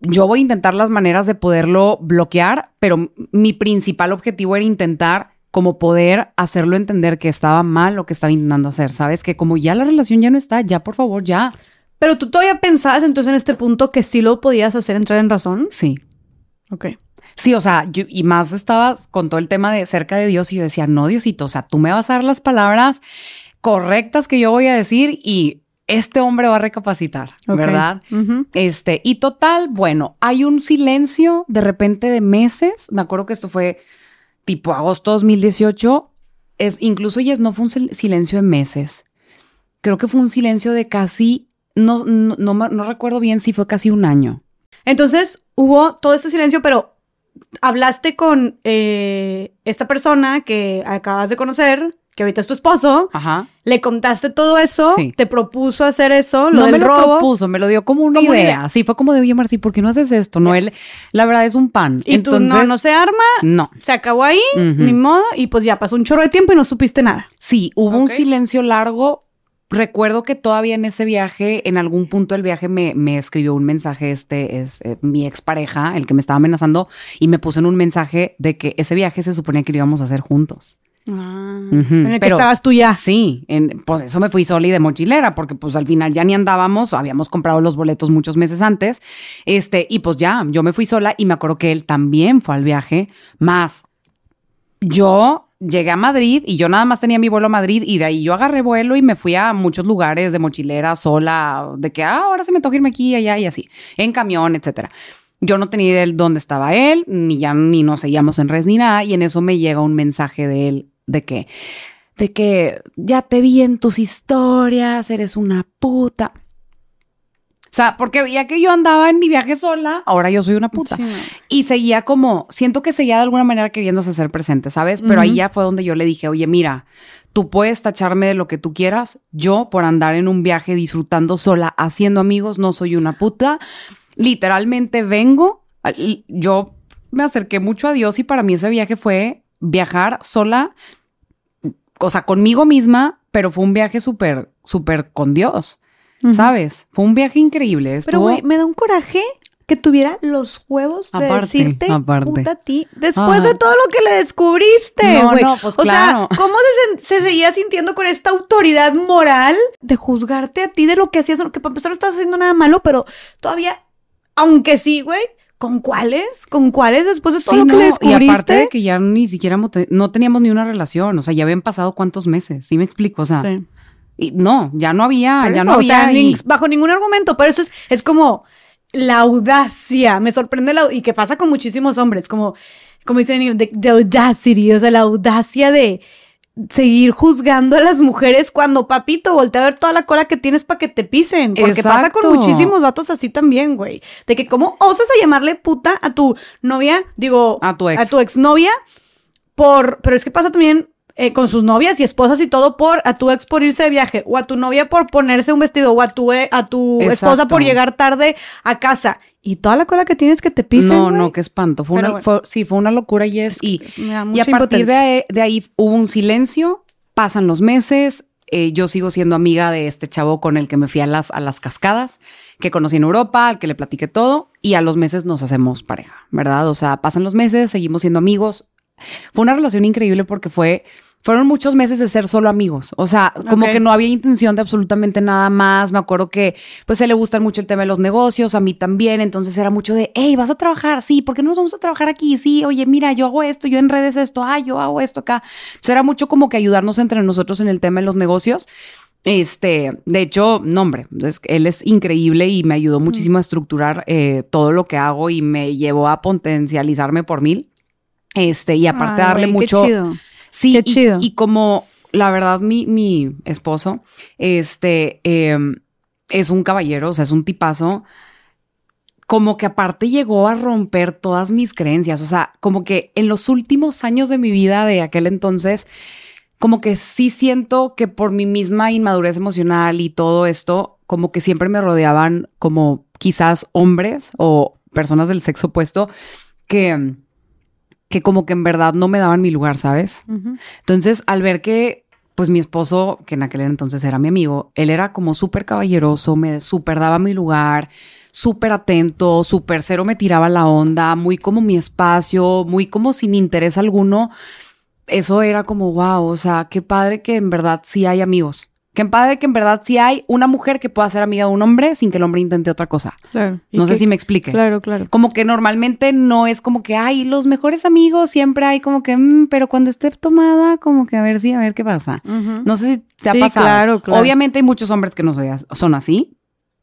yo voy a intentar las maneras de poderlo bloquear, pero mi principal objetivo era intentar como poder hacerlo entender que estaba mal lo que estaba intentando hacer, ¿sabes? Que como ya la relación ya no está, ya por favor, ya. Pero tú todavía pensabas entonces en este punto que sí lo podías hacer entrar en razón? Sí. Ok. Sí, o sea, y más estabas con todo el tema de cerca de Dios y yo decía, no, Diosito, o sea, tú me vas a dar las palabras correctas que yo voy a decir y este hombre va a recapacitar, ¿verdad? Este, y total, bueno, hay un silencio de repente de meses. Me acuerdo que esto fue tipo agosto 2018. Es, incluso yes, no fue un silencio de meses. Creo que fue un silencio de casi, no, no, no, no recuerdo bien si fue casi un año. Entonces hubo todo ese silencio, pero hablaste con eh, esta persona que acabas de conocer, que ahorita es tu esposo, Ajá. le contaste todo eso, te propuso hacer eso, lo no me lo propuso, me lo dio como una idea. Sí, fue como de, oye, Marci, ¿por qué no haces esto? No, él, la verdad es un pan. Y tú, no, no se arma, no. se acabó ahí, ni modo, y pues ya pasó un chorro de tiempo y no supiste nada. Sí, hubo un silencio largo recuerdo que todavía en ese viaje, en algún punto del viaje, me, me escribió un mensaje, este es eh, mi expareja, el que me estaba amenazando, y me puso en un mensaje de que ese viaje se suponía que lo íbamos a hacer juntos. Ah, en el que pero- estabas tú ya. Sí, en, pues eso me fui sola y de mochilera, porque pues al final ya ni andábamos, habíamos comprado los boletos muchos meses antes, este, y pues ya, yo me fui sola y me acuerdo que él también fue al viaje, más yo llegué a Madrid y yo nada más tenía mi vuelo a Madrid y de ahí yo agarré vuelo y me fui a muchos lugares de mochilera sola, de que ah, ahora se me antoja irme aquí y allá y así, en camión, etcétera. Yo no tenía idea de dónde estaba él, ni ya ni nos seguíamos en redes ni nada, y en eso me llega un mensaje de él de que, de que ya te vi en tus historias, eres una puta. O sea, porque veía que yo andaba en mi viaje sola, ahora yo soy una puta. Sí. Y seguía como, siento que seguía de alguna manera queriéndose hacer presente, ¿sabes? Pero ahí ya fue donde yo le dije, oye, mira, tú puedes tacharme de lo que tú quieras. Yo, por andar en un viaje disfrutando sola, haciendo amigos, no soy una puta. Literalmente vengo, yo me acerqué mucho a Dios y para mí ese viaje fue viajar sola, o sea, conmigo misma, pero fue un viaje súper, súper con Dios, ¿sabes? Fue un viaje increíble. Pero, Estuvo- güey, me da un coraje que tuviera los huevos de Aparte, decirte aparte. puta a ti después Ajá. de todo lo que le descubriste, No, güey. no, pues o claro. sea, ¿cómo se, seguía sintiendo con esta autoridad moral de juzgarte a ti de lo que hacías? Que para empezar no estás haciendo nada malo, pero todavía, aunque sí, güey, ¿con cuáles? ¿Con cuáles después de todo Sí, lo que no, le y descubriste? aparte de que ya ni siquiera no teníamos ni una relación, o sea, ya habían pasado cuántos meses, ¿sí me explico? O sea, Sí. Y no, ya no había, ya no o había. sea, y- ni- bajo ningún argumento, pero eso es, es como la audacia, me sorprende la, y que pasa con muchísimos hombres, como, como dicen, the, the audacity, o sea, la audacia de seguir juzgando a las mujeres cuando, papito, voltea a ver toda la cola que tienes para que te pisen, porque pasa con Exacto. muchísimos vatos así también, güey, de que cómo osas a llamarle puta a tu novia, digo, A tu ex. a tu exnovia, por, pero es que pasa también eh, con sus novias y esposas y todo por a tu ex por irse de viaje o a tu novia por ponerse un vestido o a tu, e- a tu esposa por llegar tarde a casa y toda la cola que tienes que te pisen. no, no, qué espanto. Fue una, bueno. fue- sí, fue una locura, Jess. y, y a partir de ahí, de ahí hubo un silencio, pasan los meses. eh, yo sigo siendo amiga de este chavo con el que me fui a las, a las cascadas, que conocí en Europa, al que le platiqué todo, y a los meses nos hacemos pareja, ¿verdad? O sea, pasan los meses, seguimos siendo amigos. Fue una relación increíble porque fue, fueron muchos meses de ser solo amigos. O sea, como que no había intención de absolutamente nada más. Me acuerdo que, pues, a él le gustan mucho el tema de los negocios, a mí también. Entonces era mucho de, hey, vas a trabajar, sí, ¿por qué no nos vamos a trabajar aquí? Sí, oye, mira, yo hago esto, yo en redes esto, ah, yo hago esto acá. Entonces era mucho como que ayudarnos entre nosotros en el tema de los negocios. Este, de hecho, no, hombre, es- él es increíble y me ayudó muchísimo a estructurar eh, todo lo que hago y me llevó a potencializarme por mil. Este, y aparte Ay, darle mucho. chido. Sí, Qué y, chido. y como la verdad, mi, mi esposo, este, em, es un caballero, o sea, es un tipazo. Como que aparte llegó a romper todas mis creencias. O sea, como que en los últimos años de mi vida de aquel entonces, como que sí siento que por mi misma inmadurez emocional y todo esto, como que siempre me rodeaban como quizás hombres o personas del sexo opuesto que, que como que en verdad no me daban mi lugar, ¿sabes? Entonces, al ver que, pues mi esposo, que en aquel entonces era mi amigo, él era como súper caballeroso, me súper daba mi lugar, súper atento, súper cero me tiraba la onda, muy como mi espacio, muy como sin interés alguno. Eso era como, wow, o sea, qué padre que en verdad sí hay amigos. Qué padre que en verdad sí hay una mujer que pueda ser amiga de un hombre sin que el hombre intente otra cosa. Claro. No sé que- si me explique. Claro, claro. Como que normalmente no es como que, ay, los mejores amigos siempre hay como que, "Mm", pero cuando esté tomada, como que a ver si, a ver qué pasa. No sé si te ha Sí, pasado. claro, claro. Obviamente hay muchos hombres que no son así.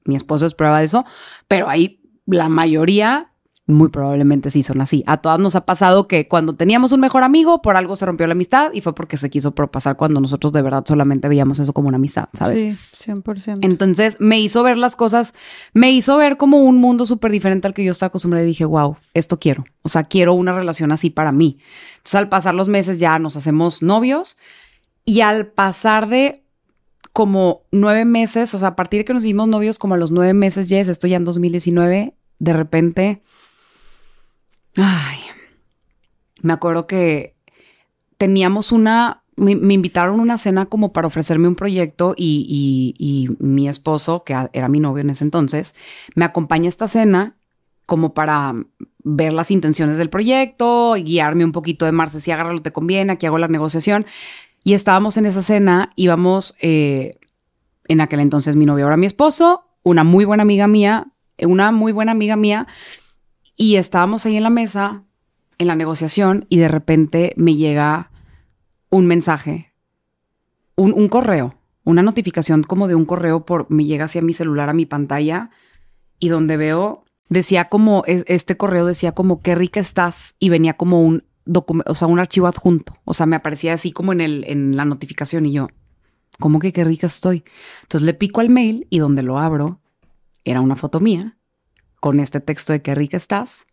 Mi esposo es prueba de eso, pero hay la mayoría, muy probablemente sí son así. A todas nos ha pasado que cuando teníamos un mejor amigo, por algo se rompió la amistad y fue porque se quiso propasar cuando nosotros de verdad solamente veíamos eso como una amistad, ¿sabes? Sí, 100%. Entonces me hizo ver las cosas, me hizo ver como un mundo súper diferente al que yo estaba acostumbrada y dije, wow, esto quiero. O sea, quiero una relación así para mí. Entonces al pasar los meses ya nos hacemos novios y al pasar de como nueve meses, o sea, a partir de que nos hicimos novios como a los nueve meses, Jess, esto ya en 2019, de repente, ay, me acuerdo que teníamos una me, invitaron a una cena como para ofrecerme un proyecto y, y, mi esposo, que era mi novio en ese entonces, me acompaña a esta cena como para ver las intenciones del proyecto y guiarme un poquito de Marce, si agarra lo te conviene, aquí hago la negociación. Y estábamos en esa cena, íbamos, eh, en aquel entonces mi novio, ahora mi esposo, una muy buena amiga mía, una muy buena amiga mía, y estábamos ahí en la mesa, en la negociación, y de repente me llega un mensaje, un, un correo, una notificación como de un correo por, me llega hacia mi celular, a mi pantalla, y donde veo decía como, este correo decía como, qué rica estás, y venía como un documento, o sea, un archivo adjunto. O sea, me aparecía así como en, el, en la notificación y yo, ¿cómo que qué rica estoy? Entonces le pico al mail y donde lo abro era una foto mía con este texto de qué rica estás.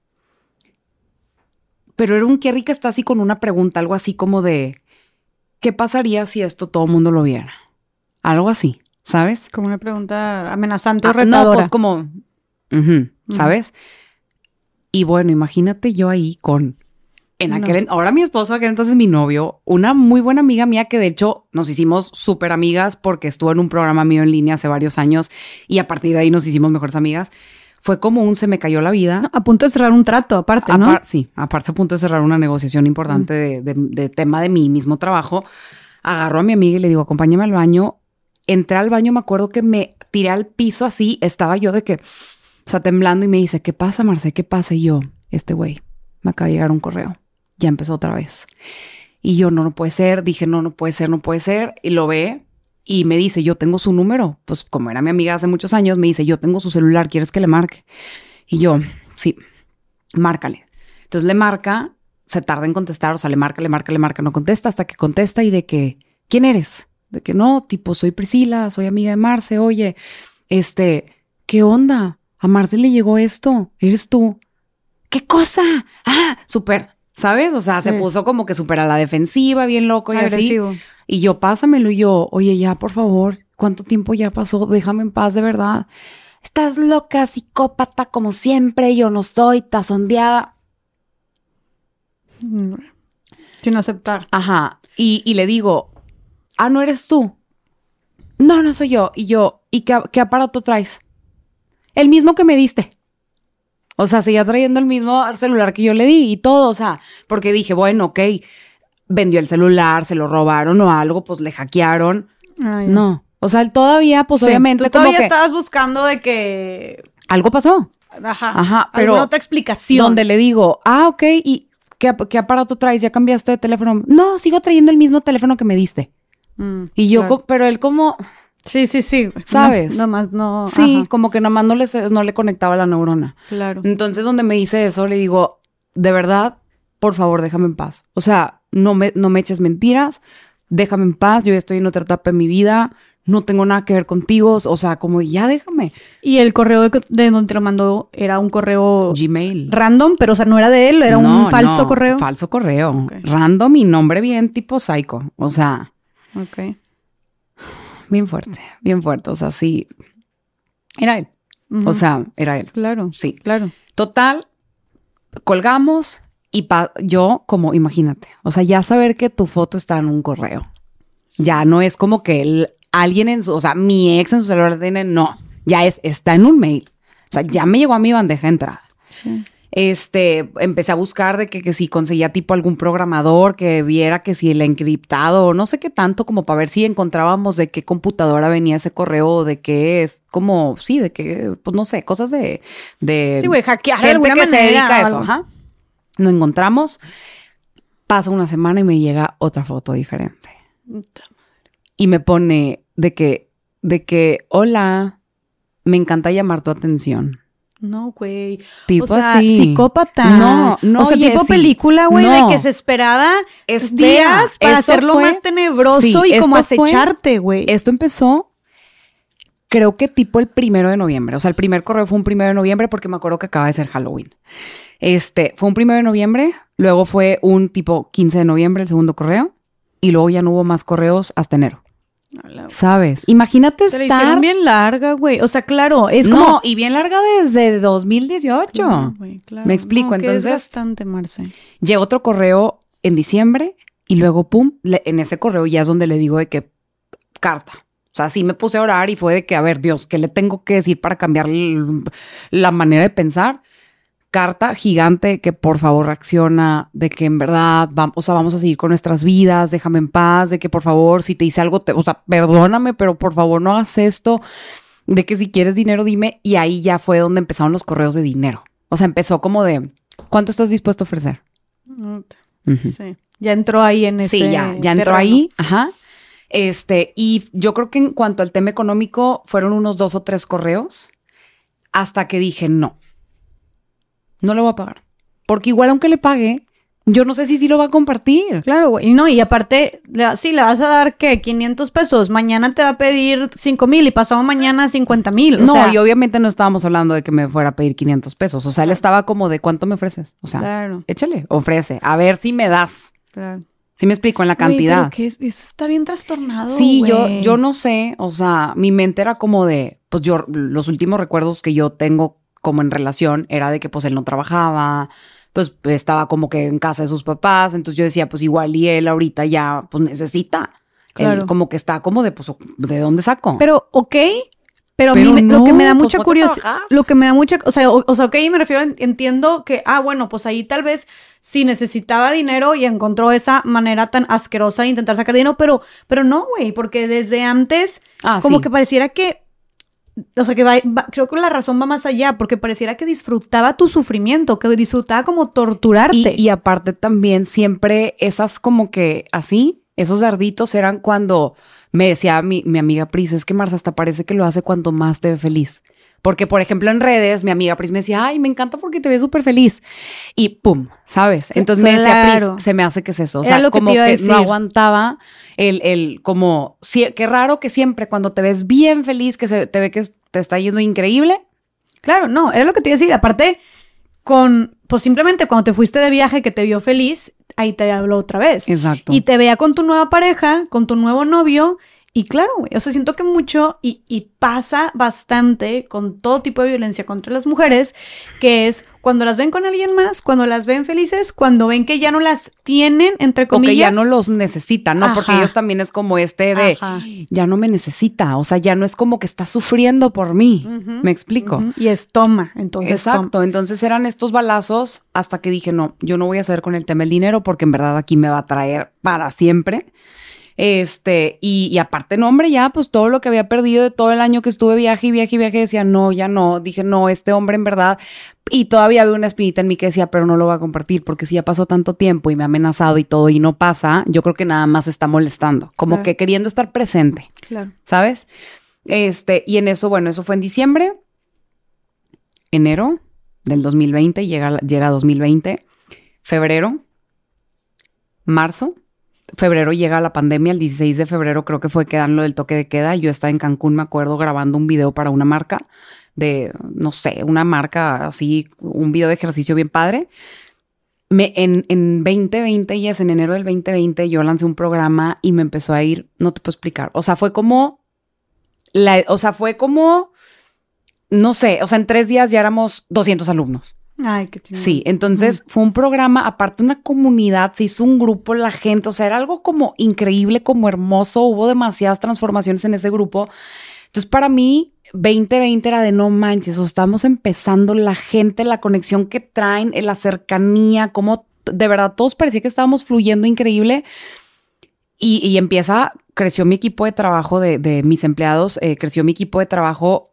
Pero era un qué rica estás y con una pregunta, algo así como de, ¿qué pasaría si esto todo el mundo lo viera? Algo así, ¿sabes? Como una pregunta amenazante o ah, retadora. No, pues como, ¿sabes? Y bueno, imagínate yo ahí con en aquel, ahora mi esposo, aquel entonces mi novio, una muy buena amiga mía que de hecho nos hicimos súper amigas porque estuvo en un programa mío en línea hace varios años y a partir de ahí nos hicimos mejores amigas. Fue como un se me cayó la vida. a punto de cerrar un trato, aparte, ¿no? sí, aparte a punto de cerrar una negociación importante de, de, tema de mi mismo trabajo. Agarro a mi amiga y le digo, acompáñame al baño. Entré al baño, me acuerdo que me tiré al piso así, estaba yo de que o sea, temblando y me dice, ¿qué pasa, Marce? ¿Qué pasa? Y yo, este güey, me acaba de llegar un correo. Ya empezó otra vez. Y yo, no, no puede ser. Dije, no, no puede ser, no puede ser. Y lo ve y me dice, yo tengo su número. Pues como era mi amiga hace muchos años, me dice, yo tengo su celular, ¿quieres que le marque? Y yo, sí, márcale. Entonces le marca, se tarda en contestar, o sea, le marca, le marca, le marca, no contesta hasta que contesta y de que, ¿quién eres? De que no, tipo, soy Priscila, soy amiga de Marce, oye, este, ¿qué onda? a Marce le llegó esto, eres tú. ¿Qué cosa? Ah, súper, ¿sabes? O sea, se puso como que súper a la defensiva, bien loco y Agresivo. así. Y yo, pásamelo y yo, oye, ya, por favor, ¿cuánto tiempo ya pasó? Déjame en paz, de verdad. Estás loca, psicópata, como siempre, yo no soy, tazondeada. Sin aceptar. Ajá. Y, y, le digo, ah, no eres tú. No, no soy yo. Y yo, ¿y qué, qué aparato traes? El mismo que me diste. O sea, seguía trayendo el mismo celular que yo le di y todo, o sea, porque dije, bueno, ok, vendió el celular, se lo robaron o algo, pues le hackearon. no. O sea, él todavía, pues obviamente. Tú todavía estabas buscando de que. Algo pasó. Ajá. Ajá. Pero. otra explicación. Donde le digo, ah, ok, ¿y qué, qué, aparato traes? ¿Ya cambiaste de teléfono? No, sigo trayendo el mismo teléfono que me diste. Mm, y yo, pero él como. Sí, sí, sí. ¿Sabes? No, más no. Sí, como que nomás no le, no le conectaba la neurona. Claro. Entonces, donde me dice eso, le digo, de verdad, por favor, déjame en paz. O sea, no me, no me eches mentiras, déjame en paz, yo ya estoy en otra etapa de mi vida, no tengo nada que ver contigo, o sea, como ya déjame. Y el correo de, donde te lo mandó era un correo Gmail. Random, pero o sea, no era de él, era un falso correo. Falso correo. Random y nombre bien tipo psycho. O sea. Ok bien fuerte, bien fuerte. O sea, sí. Era él. O sea, era él. Claro. Sí. Claro. Total, colgamos y yo, como, imagínate, o sea, ya saber que tu foto está en un correo. Ya no es como que él, alguien en su, o sea, mi ex en su celular tiene, no, ya es, está en un mail. O sea, ya me llegó a mi bandeja de entrada. Sí este, empecé a buscar de que, si conseguía tipo algún programador que viera que si el encriptado, no sé qué tanto, como para ver si encontrábamos de qué computadora venía ese correo, o de qué es, como, sí, de qué, pues no sé, cosas de... de sí, güey, hackear de alguna que se dedica a eso, ajá. Nos encontramos, pasa una semana y me llega otra foto diferente. Y me pone de que, de que, hola, me encanta llamar tu atención. No, güey. Tipo o sea, psicópata. No, no. O sea, tipo película, güey, de que se esperaba días para hacerlo más tenebroso y como acecharte, güey. Esto empezó, creo que tipo el primero de noviembre. O sea, el primer correo fue un primero de noviembre porque me acuerdo que acaba de ser Halloween. Este, fue un primero de noviembre, luego fue un tipo 15 de noviembre el segundo correo y luego ya no hubo más correos hasta enero. ¿Sabes? Imagínate estar. bien larga, güey. O sea, claro, es como. No, y bien larga desde 2018. Me explico, entonces. Es bastante, Marce. Llegó otro correo en diciembre Y luego, pum, le- en ese correo ya es donde le digo de que carta. O sea, sí me puse a orar y fue de que, a ver, Dios, ¿qué le tengo que decir para cambiar la manera de pensar? Carta gigante que por favor reacciona, de que en verdad vamos, o sea, vamos a seguir con nuestras vidas, déjame en paz, de que por favor, si te hice algo, te, o sea, perdóname, pero por favor no hagas esto, de que si quieres dinero, dime. Y ahí ya fue donde empezaron los correos de dinero. O sea, empezó como de, ¿cuánto estás dispuesto a ofrecer? Sí. Ya entró ahí en ese. Sí, ya, ya entró terreno. ahí. Ajá. Este, y yo creo que en cuanto al tema económico, fueron unos dos o tres correos hasta que dije no. No le voy a pagar. Porque igual, aunque le pague, yo no sé si sí lo va a compartir. Claro, güey. Y no, y aparte, le- sí, le vas a dar que 500 pesos. Mañana te va a pedir 5 mil y pasado mañana 50 mil. No, sea, y obviamente no estábamos hablando de que me fuera a pedir 500 pesos. O sea, él estaba como de cuánto me ofreces. O sea, Claro, échale, ofrece. A ver si me das. claro. Si me explico en la cantidad. pero que es- eso está bien trastornado. Sí, yo, yo no sé, o sea, mi mente era como de, pues yo, los últimos recuerdos que yo tengo como en relación era de que pues él no trabajaba, pues estaba como que en casa de sus papás, entonces yo decía, pues igual y él ahorita ya pues necesita, Él Claro. como que está como de, pues, ¿de dónde saco? Pero, ok. Pero, a mí me- lo que me da mucha pues, ponte a curiosidad, lo que me da mucha, o sea, o, o sea, ok, me refiero, en- entiendo que, ah, bueno, pues ahí tal vez sí necesitaba dinero y encontró esa manera tan asquerosa de intentar sacar dinero, pero, pero no, güey, porque desde antes, ah, como sí. que pareciera que, o sea, que va, creo que la razón va más allá, porque pareciera que disfrutaba tu sufrimiento, que disfrutaba como torturarte. Y, aparte también siempre esas como que así, esos darditos eran cuando me decía mi, mi amiga Pris, es que Marza hasta parece que lo hace cuando más te ve feliz. Porque, por ejemplo, en redes, mi amiga Pris me decía, ay, me encanta porque te ves súper feliz. Y pum, ¿sabes? Entonces me decía, Claro. Pris, se me hace que es eso. O sea, que como que no aguantaba el, el como, qué raro que siempre cuando te ves bien feliz, que se te ve que te está yendo increíble, Claro, no, era lo que te iba a decir. Aparte, con, pues simplemente cuando te fuiste de viaje que te vio feliz, ahí te habló otra vez. Exacto. Y te veía con tu nueva pareja, con tu nuevo novio. Y claro, güey, o sea, siento que mucho y, y pasa bastante con todo tipo de violencia contra las mujeres, que es cuando las ven con alguien más, cuando las ven felices, cuando ven que ya no las tienen, entre o comillas. que ya no los necesitan, ¿no? Porque ellos también es como este de, Ajá. ya no me necesita, o sea, ya no es como que está sufriendo por mí. ¿Me explico? Y es toma, entonces Exacto, toma. entonces eran estos balazos hasta que dije, no, yo no voy a hacer con el tema del dinero porque en verdad aquí me va a traer para siempre. Este, y, y aparte, no, hombre, ya, pues todo lo que había perdido de todo el año que estuve viaje y viaje y viaje, decía, no, ya no. Dije, no, este hombre en verdad. Y todavía había una espinita en mí que decía, pero no lo voy a compartir porque si ya pasó tanto tiempo y me ha amenazado y todo y no pasa, yo creo que nada más está molestando, como Claro. que queriendo estar presente. Claro. ¿sabes? Este, y en eso, bueno, eso fue en diciembre, enero del 2020, llega, llega 2020, febrero, marzo, febrero llega la pandemia, el 16 de febrero creo que fue que dan lo del toque de queda, yo estaba en Cancún, me acuerdo, grabando un video para una marca de, no sé, una marca así, un video de ejercicio bien padre. En, en 2020, y es en enero del 2020, yo lancé un programa y me empezó a ir, no te puedo explicar. O sea, fue como, o sea, fue como, no sé, o sea, en tres días ya éramos 200 alumnos. Ay, qué chingón. Sí, entonces fue un programa, aparte una comunidad, se hizo un grupo, la gente, o sea, era algo como increíble, como hermoso, hubo demasiadas transformaciones en ese grupo. Entonces, para mí, 2020 era de no manches, o estamos empezando la gente, la conexión que traen, eh, la cercanía, como de verdad todos parecía que estábamos fluyendo increíble. Y, y empieza, creció mi equipo de trabajo de, de mis empleados, eh, creció mi equipo de trabajo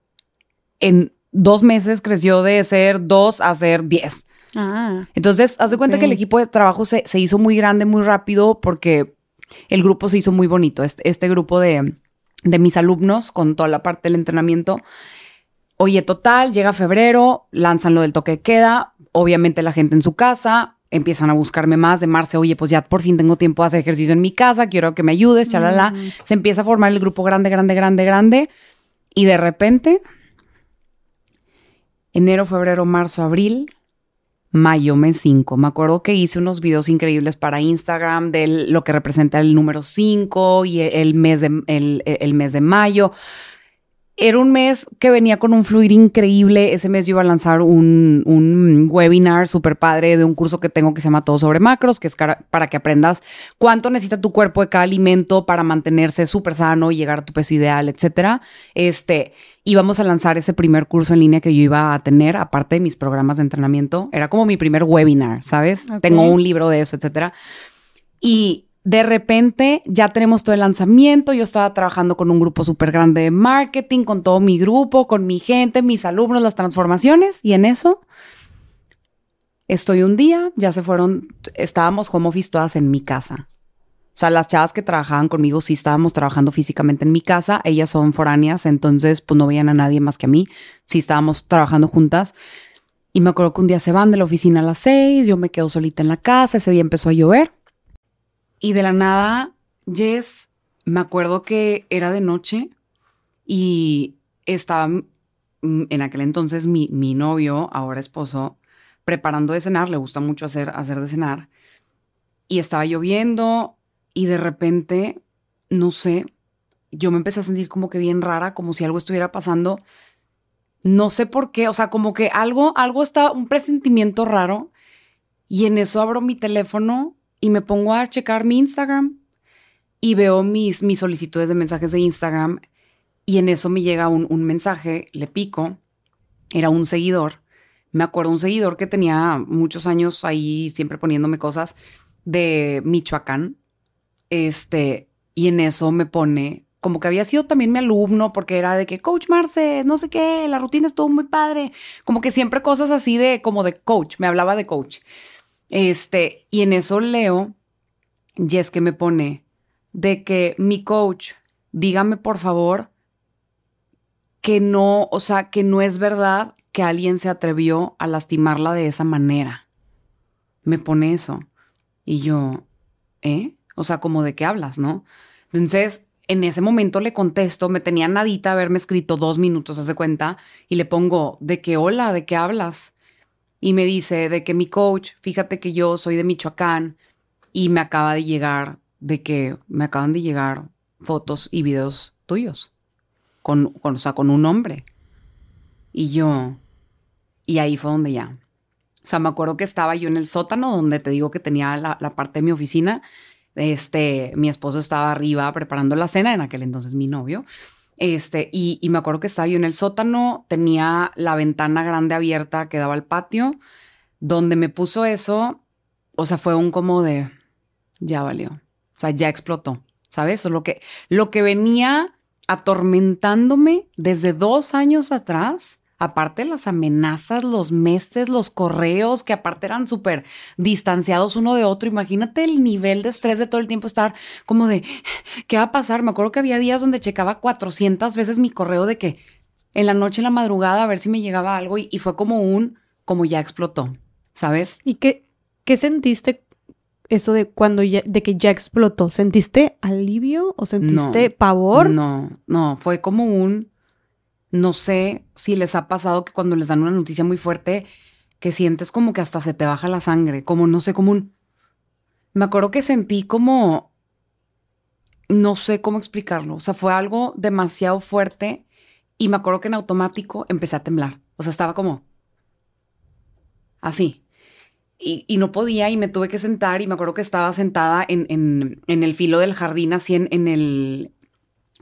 en dos meses, creció de ser dos a ser diez. Ah, Entonces, haz de cuenta que el equipo de trabajo se, se hizo muy grande muy rápido porque el grupo se hizo muy bonito. Este, este grupo de, de mis alumnos con toda la parte del entrenamiento. Oye, total, llega febrero, lanzan lo del toque de queda, obviamente la gente en su casa, empiezan a buscarme más de Marce, oye, pues ya por fin tengo tiempo de hacer ejercicio en mi casa, quiero que me ayudes, chalala. Mm. Se empieza a formar el grupo grande, grande, grande, grande. Y de repente, enero, febrero, marzo, abril, mayo, mes 5. Me acuerdo que hice unos videos increíbles para Instagram de lo que representa el número 5 y el mes de, el, el mes de mayo. Era un mes que venía con un fluir increíble. Ese mes yo iba a lanzar un, un webinar súper padre de un curso que tengo que se llama Todo sobre Macros, que es para que aprendas cuánto necesita tu cuerpo de cada alimento para mantenerse súper sano y llegar a tu peso ideal, etcétera. Este, íbamos a lanzar ese primer curso en línea que yo iba a tener, aparte de mis programas de entrenamiento. Era como mi primer webinar, ¿sabes? Tengo un libro de eso, etcétera. Y de repente ya tenemos todo el lanzamiento, yo estaba trabajando con un grupo súper grande de marketing, con todo mi grupo, con mi gente, mis alumnos, las transformaciones, y en eso estoy un día, ya se fueron, estábamos home office todas en mi casa. O sea, las chavas que trabajaban conmigo sí estábamos trabajando físicamente en mi casa, ellas son foráneas, entonces pues no veían a nadie más que a mí, sí estábamos trabajando juntas. Y me acuerdo que un día se van de la oficina a las seis, yo me quedo solita en la casa, ese día empezó a llover y de la nada, Jess, me acuerdo que era de noche y estaba en aquel entonces mi, mi novio, ahora esposo, preparando de cenar, le gusta mucho hacer, hacer de cenar, y estaba lloviendo y de repente, no sé, yo me empecé a sentir como que bien rara, como si algo estuviera pasando. No sé por qué, o sea, como que algo, algo está, un presentimiento raro. Y en eso abro mi teléfono y me pongo a checar mi Instagram y veo mis, mis solicitudes de mensajes de Instagram y en eso me llega un, un mensaje, le pico, era un seguidor. Me acuerdo un seguidor que tenía muchos años ahí siempre poniéndome cosas de Michoacán. Este, y en eso me pone como que había sido también mi alumno porque era de que coach Marce, no sé qué, la rutina estuvo muy padre, como que siempre cosas así de como de coach, me hablaba de coach. Este, y en eso leo, y es que me pone de que mi coach, dígame por favor que no, o sea, que no es verdad que alguien se atrevió a lastimarla de esa manera. Me pone eso. Y yo, ¿eh? O sea, como de qué hablas, ¿no? Entonces, en ese momento le contesto, me tenía nadita haberme escrito dos minutos, hace cuenta, y le pongo, ¿de qué hola? ¿De qué hablas? Y me dice de que mi coach, fíjate que yo soy de Michoacán y me acaba de llegar, de que me acaban de llegar fotos y videos tuyos, con, con o sea, con un hombre. Y yo, y ahí fue donde ya. O sea, me acuerdo que estaba yo en el sótano donde te digo que tenía la, parte de mi oficina. Este, mi esposo estaba arriba preparando la cena, en aquel entonces mi novio. Este, y, me acuerdo que estaba yo en el sótano, tenía la ventana grande abierta que daba al patio, donde me puso eso, o sea, fue un como de, ya valió, o sea, ya explotó, ¿sabes? O lo que, lo que venía atormentándome desde dos años atrás, aparte las amenazas, los meses, los correos, que aparte eran súper distanciados uno de otro. Imagínate el nivel de estrés de todo el tiempo estar como de, ¿qué va a pasar? Me acuerdo que había días donde checaba 400 veces mi correo de que en la noche, en la madrugada, a ver si me llegaba algo y, fue como un, como ya explotó, ¿sabes? ¿Y qué, qué sentiste eso de cuando ya, de que ya explotó? ¿Sentiste alivio o sentiste pavor? No, no, fue como un no sé si les ha pasado que cuando les dan una noticia muy fuerte, que sientes como que hasta se te baja la sangre, como no sé, como un... Me acuerdo que sentí como... No sé cómo explicarlo. O sea, fue algo demasiado fuerte y me acuerdo que en automático empecé a temblar. O sea, estaba como... Así. Y, no podía y me tuve que sentar y me acuerdo que estaba sentada en, en, el filo del jardín, así en, en el...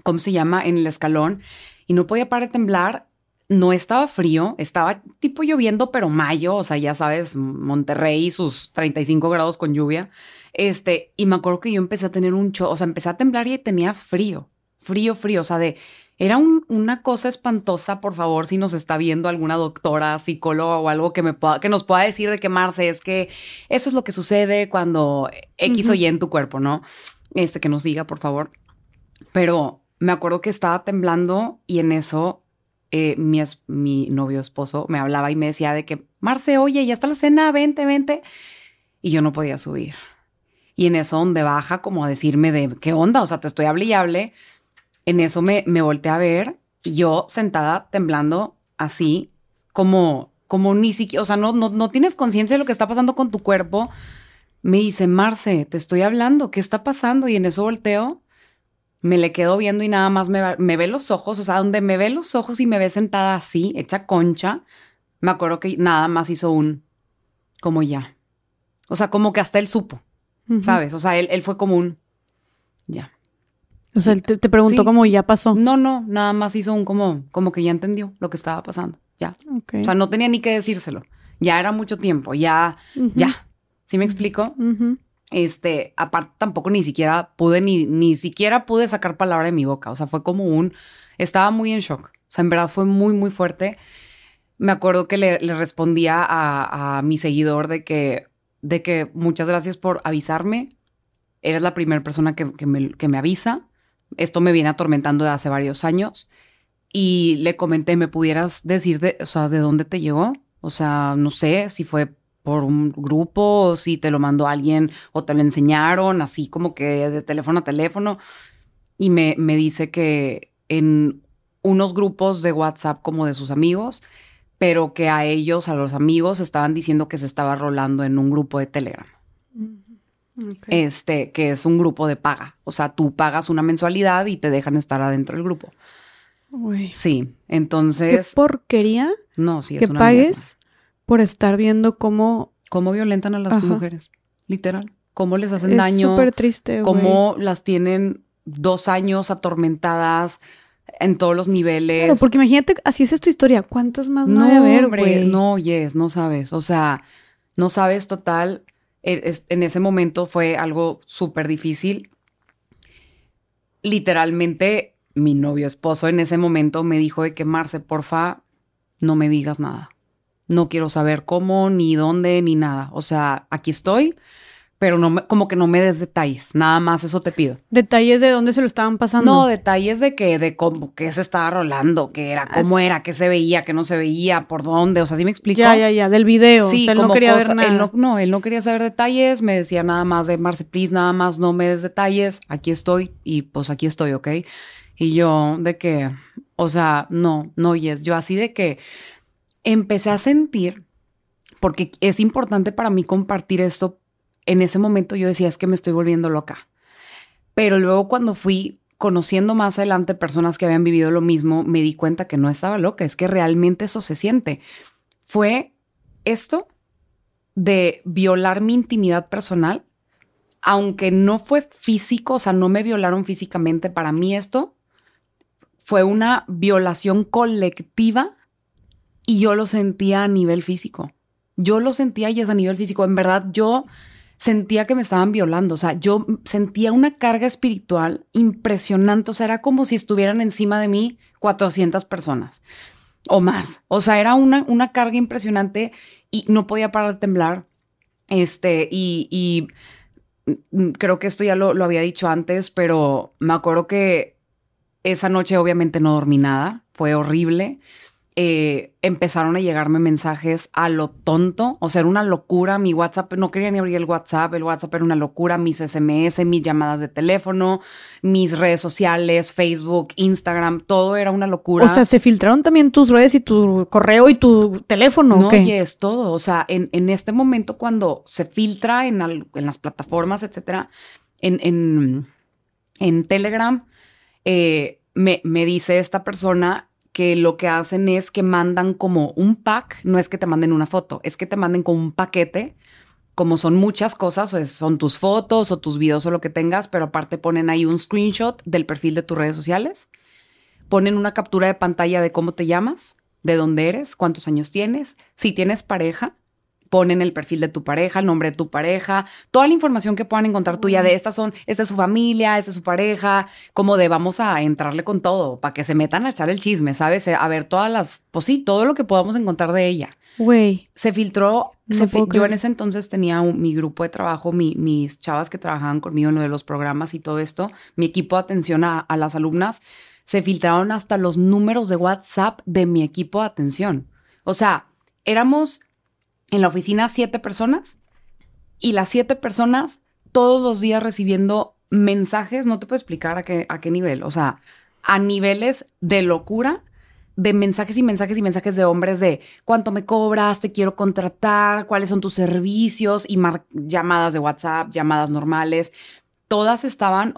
¿Cómo se llama? En el escalón y no podía parar de temblar. No estaba frío, estaba tipo lloviendo, pero mayo, o sea, ya sabes, Monterrey, sus 35 grados con lluvia. Este, y me acuerdo que yo empecé a tener un cho, o sea, empecé a temblar y tenía frío, frío, frío, o sea, de, era una cosa espantosa, por favor, si nos está viendo alguna doctora, psicóloga o algo que, me pueda, que nos pueda decir de que, Marce, es que eso es lo que sucede cuando X o Y en tu cuerpo, ¿no? Este, que nos diga, por favor. Pero me acuerdo que estaba temblando y en eso eh, mi, mi novio esposo me hablaba y me decía de que, Marce, oye, ya está la cena, vente, vente. Y yo no podía subir. Y en eso donde baja como a decirme de, ¿qué onda? O sea, te estoy hable y hable. En eso me, me volteé a ver y yo sentada temblando así, como, como ni siquiera, o sea, no, no, no tienes conciencia de lo que está pasando con tu cuerpo. Me dice, Marce, te estoy hablando, ¿qué está pasando? Y en eso volteo Me le quedo viendo y nada más me, me ve los ojos, o sea, donde me ve los ojos y me ve sentada así, hecha concha, me acuerdo que nada más hizo un, como ya. O sea, como que hasta él supo, ¿sabes? O sea, él, él fue como un, ya. O sea, él te, te preguntó Sí. como ya pasó. No, no, nada más hizo un como, como que ya entendió lo que estaba pasando, ya. O sea, no tenía ni que decírselo. Ya era mucho tiempo, ya, ya. ¿Sí me explico? Este, aparte tampoco ni siquiera pude, ni, ni siquiera pude sacar palabra de mi boca. O sea, fue como un, estaba muy en shock. O sea, en verdad fue muy, muy fuerte. Me acuerdo que le, respondía a, a mi seguidor de que, de que muchas gracias por avisarme. Eres la primera persona que, que me, que me avisa. Esto me viene atormentando de hace varios años. Y le comenté, ¿me pudieras decir de, o sea, de dónde te llegó? O sea, no sé si fue por un grupo o si te lo mandó alguien o te lo enseñaron, así como que de teléfono a teléfono. Y me, me dice que en unos grupos de WhatsApp como de sus amigos, pero que a ellos, a los amigos, estaban diciendo que se estaba rolando en un grupo de Telegram. Ok. Este, que es un grupo de paga. O sea, tú pagas una mensualidad y te dejan estar adentro del grupo. Sí, Qué entonces, porquería no, sí, es que una pagues mierda. Por estar viendo cómo cómo violentan a las Ajá. mujeres, literal. Cómo les hacen es daño, súper triste, güey. cómo las tienen dos años atormentadas en todos los niveles. Claro, porque imagínate, así es tu historia. ¿Cuántas más no, no, haber, güey? no, yes, no sabes. O sea, no sabes total. E- En ese momento fue algo súper difícil. Literalmente, mi novio esposo en ese momento me dijo de que Marce, porfa, no me digas nada. No quiero saber cómo, ni dónde, ni nada. O sea, aquí estoy, pero no me- como que no me des detalles. Nada más eso te pido. Detalles de dónde se lo estaban pasando. No, detalles de que, de cómo, qué se estaba rolando, qué era, cómo era, qué se veía, qué no se veía, por dónde. O sea, ¿sí me explico? ya, ya, ya, del video. Sí, o sea, él no quería cosa- ver nada. Él no, no, él no quería saber detalles. Me decía nada más de Marce, please, nada más no me des detalles. Aquí estoy y pues aquí estoy, ¿ok? Y yo de que, o sea, no, no, yes. Yo así de que empecé a sentir, porque es importante para mí compartir esto. En ese momento yo decía, es que me estoy volviendo loca. Pero luego cuando fui conociendo más adelante personas que habían vivido lo mismo, me di cuenta que no estaba loca, es que realmente eso se siente. Fue esto de violar mi intimidad personal, aunque no fue físico, o sea, no me violaron físicamente, para mí esto fue una violación colectiva y yo lo sentía a nivel físico. Yo lo sentía y es a nivel físico. En verdad, yo sentía que me estaban violando. O sea, yo sentía una carga espiritual impresionante. O sea, era como si estuvieran encima de mí 400 personas o más. O sea, era una, una carga impresionante y no podía parar de temblar. Este, y, y mm, creo que esto ya lo, lo había dicho antes, pero me acuerdo que esa noche obviamente no dormí nada. Fue horrible eh, empezaron a llegarme mensajes a lo tonto, o sea, era una locura, mi WhatsApp, no quería ni abrir el WhatsApp, el WhatsApp era una locura, mis SMS, mis llamadas de teléfono, mis redes sociales, Facebook, Instagram, todo era una locura. O sea, se filtraron también tus redes y tu correo y tu teléfono. ¿o No, y es todo. O sea, en, en este momento cuando se filtra en, al- en las plataformas, etcétera, en, en, en Telegram, eh, me, me dice esta persona que lo que hacen es que mandan como un pack, no es que te manden una foto, es que te manden como un paquete, como son muchas cosas, o es- son tus fotos o tus videos o lo que tengas, pero aparte ponen ahí un screenshot del perfil de tus redes sociales, ponen una captura de pantalla de cómo te llamas, de dónde eres, cuántos años tienes, si tienes pareja, ponen el perfil de tu pareja, el nombre de tu pareja, toda la información que puedan encontrar tuya de estas son, esta es su familia, esta es su pareja, como de vamos a entrarle con todo, para que se metan a echar el chisme, ¿sabes? A ver todas las, pues sí, todo lo que podamos encontrar de ella Güey. se filtró, No se fi- yo en ese entonces tenía un- mi grupo de trabajo, mi- mis chavas que trabajaban conmigo en lo de los programas y todo esto, mi equipo de atención a, a las alumnas, se filtraron hasta los números de WhatsApp de mi equipo de atención. O sea, éramos en la oficina siete personas y las siete personas todos los días recibiendo mensajes, no te puedo explicar a qué, a qué nivel, o sea, a niveles de locura de mensajes y mensajes y mensajes de hombres de cuánto me cobras, te quiero contratar, cuáles son tus servicios y llamadas de WhatsApp, llamadas normales. todas estaban,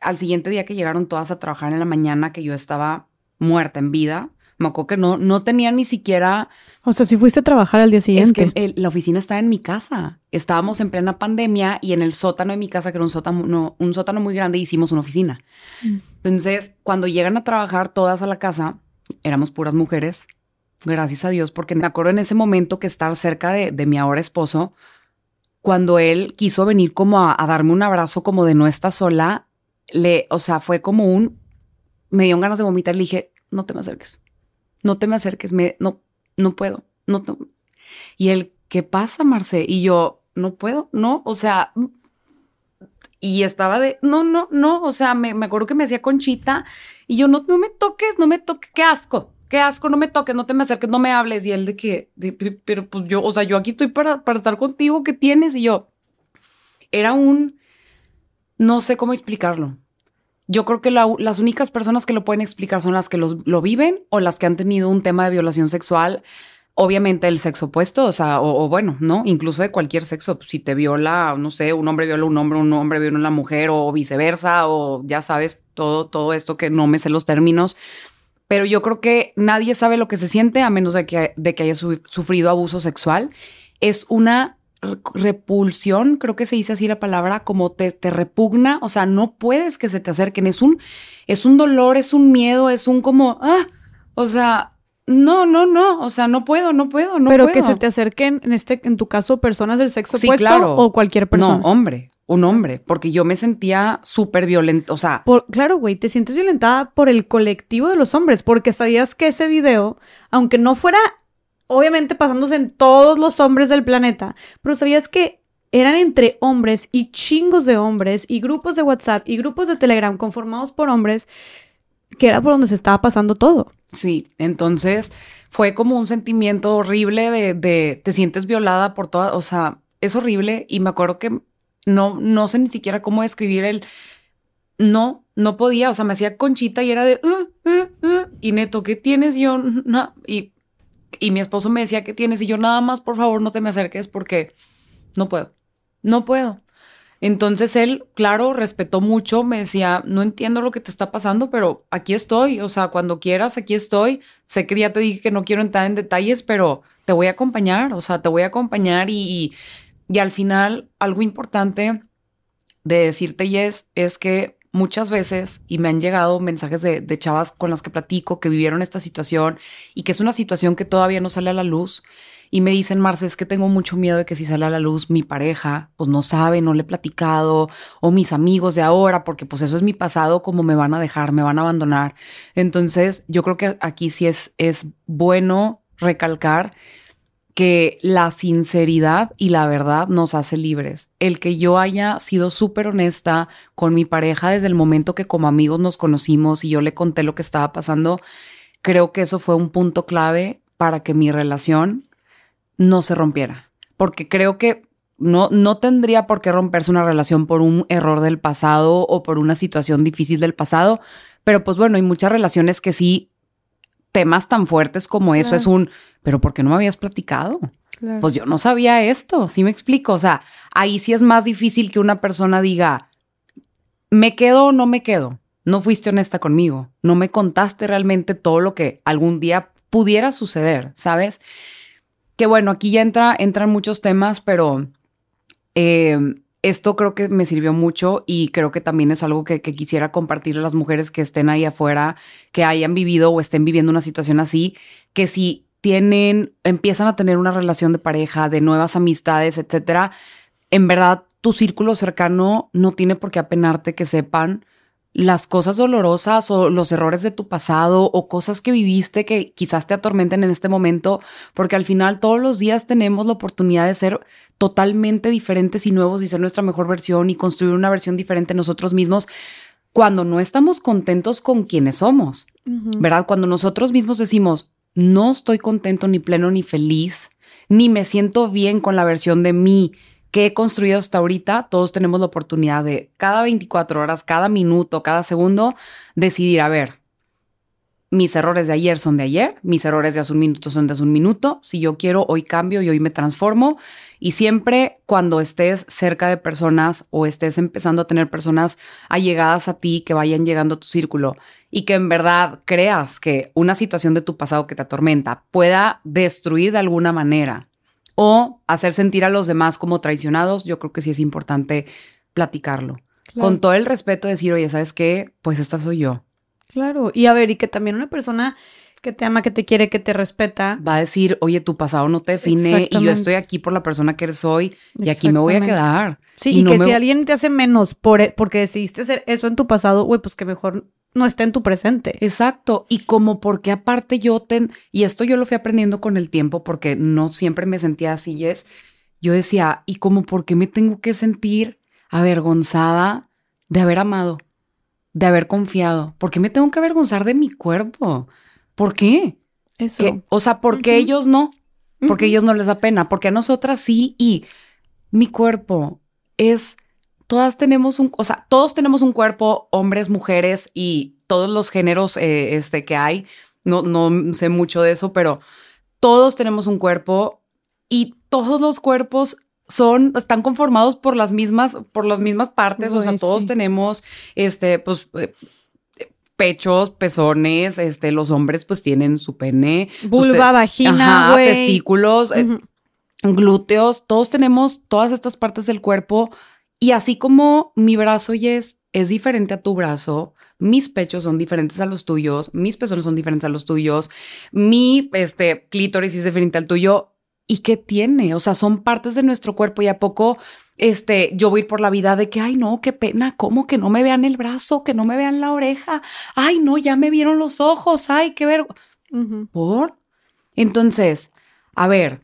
al siguiente día que llegaron todas a trabajar en la mañana, que yo estaba muerta en vida, me acuerdo que no, no tenía ni siquiera... O sea, si fuiste a trabajar al día siguiente. Es que la oficina estaba en mi casa. Estábamos en plena pandemia y en el sótano de mi casa, que era un sótano, un sótano muy grande, hicimos una oficina. Mm. Entonces, cuando llegan a trabajar todas a la casa, éramos puras mujeres, gracias a Dios, porque me acuerdo en ese momento que estar cerca de, de mi ahora esposo, cuando él quiso venir como a, a, darme un abrazo como de no está sola, le, o sea, fue como un, me dio ganas de vomitar, le dije, no te me acerques no te me acerques, me, no, no puedo, no, Y él, ¿qué pasa, Marce? Y yo, no puedo, no, o sea, y estaba de, no, no, no, o sea, me, me acuerdo que me hacía conchita y yo, no, no me toques, no me toques, qué asco, qué asco, no me toques, no te me acerques, no me hables. Y él de que, pero pues yo, o sea, yo aquí estoy para, para estar contigo, ¿qué tienes? Y yo, era un, no sé cómo explicarlo. Yo creo que las únicas personas que lo pueden explicar son las que lo viven o las que han tenido un tema de violación sexual. Obviamente el sexo opuesto, o sea, o, bueno, ¿no? Incluso de cualquier sexo, si te viola, no sé, un hombre viola a un hombre, un hombre viola a una mujer o viceversa, o ya sabes, todo, todo esto que no me sé los términos. Pero yo creo que nadie sabe lo que se siente a menos de que haya sufrido abuso sexual. Es una repulsión, creo que se dice así la palabra, como te, te, repugna, o sea, no puedes que se te acerquen, es un, es un dolor, es un miedo, es un como, ah, o sea, no, no, no, o sea, no puedo, no puedo, no Pero puedo. que se te acerquen, en este, en tu caso, personas del sexo opuesto o cualquier persona. No, hombre, un hombre, porque yo me sentía súper violenta, o sea. Por, claro, güey, te sientes violentada por el colectivo de los hombres, porque sabías que ese video, aunque no fuera obviamente pasándose en todos los hombres del planeta, pero sabías que eran entre hombres y chingos de hombres y grupos de WhatsApp y grupos de Telegram conformados por hombres, que era por donde se estaba pasando todo. Sí, entonces fue como un sentimiento horrible de, te sientes violada por toda, o sea, es horrible y me acuerdo que no, no sé ni siquiera cómo describir el, no, no podía, o sea, me hacía conchita y era de, uh, uh, uh", y neto, ¿qué tienes? yo, no, y y mi esposo me decía, ¿qué tienes? Y yo, nada más, por favor, no te me acerques porque no puedo, no puedo. Entonces él, claro, respetó mucho, me decía, no entiendo lo que te está pasando, pero aquí estoy, o sea, cuando quieras, aquí estoy. Sé que ya te dije que no quiero entrar en detalles, pero te voy a acompañar, o sea, te voy a acompañar y, y, al final algo importante de decirte, Yes, es que muchas veces y me han llegado mensajes de, chavas con las que platico que vivieron esta situación y que es una situación que todavía no sale a la luz y me dicen, Marce, es que tengo mucho miedo de que si sale a la luz mi pareja, pues no sabe, no le he platicado, o mis amigos de ahora, porque pues eso es mi pasado, como me van a dejar, me van a abandonar. Entonces, yo creo que aquí sí es, es bueno recalcar que la sinceridad y la verdad nos hace libres. El que yo haya sido súper honesta con mi pareja desde el momento que como amigos nos conocimos y yo le conté lo que estaba pasando, creo que eso fue un punto clave para que mi relación no se rompiera. Porque creo que no, no tendría por qué romperse una relación por un error del pasado o por una situación difícil del pasado. Pero pues bueno, hay muchas relaciones que sí temas tan fuertes como eso es un, pero ¿por qué no me habías platicado? Pues yo no sabía esto, ¿sí me explico? O sea, ahí sí es más difícil que una persona diga, me quedo o no me quedo. No fuiste honesta conmigo, no me contaste realmente todo lo que algún día pudiera suceder, ¿sabes? Que bueno, aquí ya entra, entran muchos temas, pero eh, esto creo que me sirvió mucho y creo que también es algo que, quisiera compartir a las mujeres que estén ahí afuera, que hayan vivido o estén viviendo una situación así, que si tienen, empiezan a tener una relación de pareja, de nuevas amistades, etcétera, en verdad tu círculo cercano no tiene por qué apenarte que sepan las cosas dolorosas o los errores de tu pasado o cosas que viviste que quizás te atormenten en este momento, porque al final todos los días tenemos la oportunidad de ser totalmente diferentes y nuevos y ser nuestra mejor versión y construir una versión diferente nosotros mismos cuando no estamos contentos con quienes somos, ¿verdad? Cuando nosotros mismos decimos, no estoy contento ni pleno ni feliz, ni me siento bien con la versión de mí que he construido hasta ahorita, todos tenemos la oportunidad de cada 24 horas, cada minuto, cada segundo, decidir, a ver, mis errores de ayer son de ayer, mis errores de hace un minuto son de hace un minuto. Si yo quiero, hoy cambio y hoy me transformo. Y siempre cuando estés cerca de personas o estés empezando a tener personas allegadas a ti que vayan llegando a tu círculo y que en verdad creas que una situación de tu pasado que te atormenta pueda destruir de alguna manera o hacer sentir a los demás como traicionados, yo creo que sí es importante platicarlo. Con todo el respeto, decir, oye, ¿sabes qué? Pues esta soy yo Claro, y a ver, y que también una persona que te ama, que te quiere, que te respeta. Va a decir, oye, tu pasado no te define y yo estoy aquí por la persona que eres hoy y aquí me voy a quedar. Sí, y, que si alguien te hace menos por, e, porque decidiste hacer eso en tu pasado, güey, pues que mejor no esté en tu presente. Exacto. Y como porque aparte yo ten, y esto yo lo fui aprendiendo con el tiempo porque no siempre me sentía así, es, yo decía, ¿y como por qué me tengo que sentir avergonzada de haber amado? De haber confiado? ¿Por qué me tengo que avergonzar de mi cuerpo? ¿Por qué? Eso. o sea, ¿por qué ellos no? Porque ellos no les da pena, porque a nosotras sí. Y mi cuerpo es, todas tenemos un, o sea, todos tenemos un cuerpo, hombres, mujeres y todos los géneros eh, este, que hay. No, no sé mucho de eso, pero todos tenemos un cuerpo y todos los cuerpos son, están conformados por las mismas, por las mismas partes, o sea, todos tenemos, este, pues, eh, pechos, pezones, este, los hombres pues tienen su pene. Vulva, vagina, testículos, eh, glúteos, todos tenemos todas estas partes del cuerpo y así como mi brazo es diferente a tu brazo, mis pechos son diferentes a los tuyos, mis pezones son diferentes a los tuyos, mi este, clítoris es diferente al tuyo, ¿Y qué tiene? O sea, son partes de nuestro cuerpo y a poco este, yo voy por la vida de que, ay, no, qué pena, ¿cómo que no me vean el brazo, que no me vean la oreja? Ay, no, ya me vieron los ojos, ay, qué ver. ¿Por? Entonces, a ver,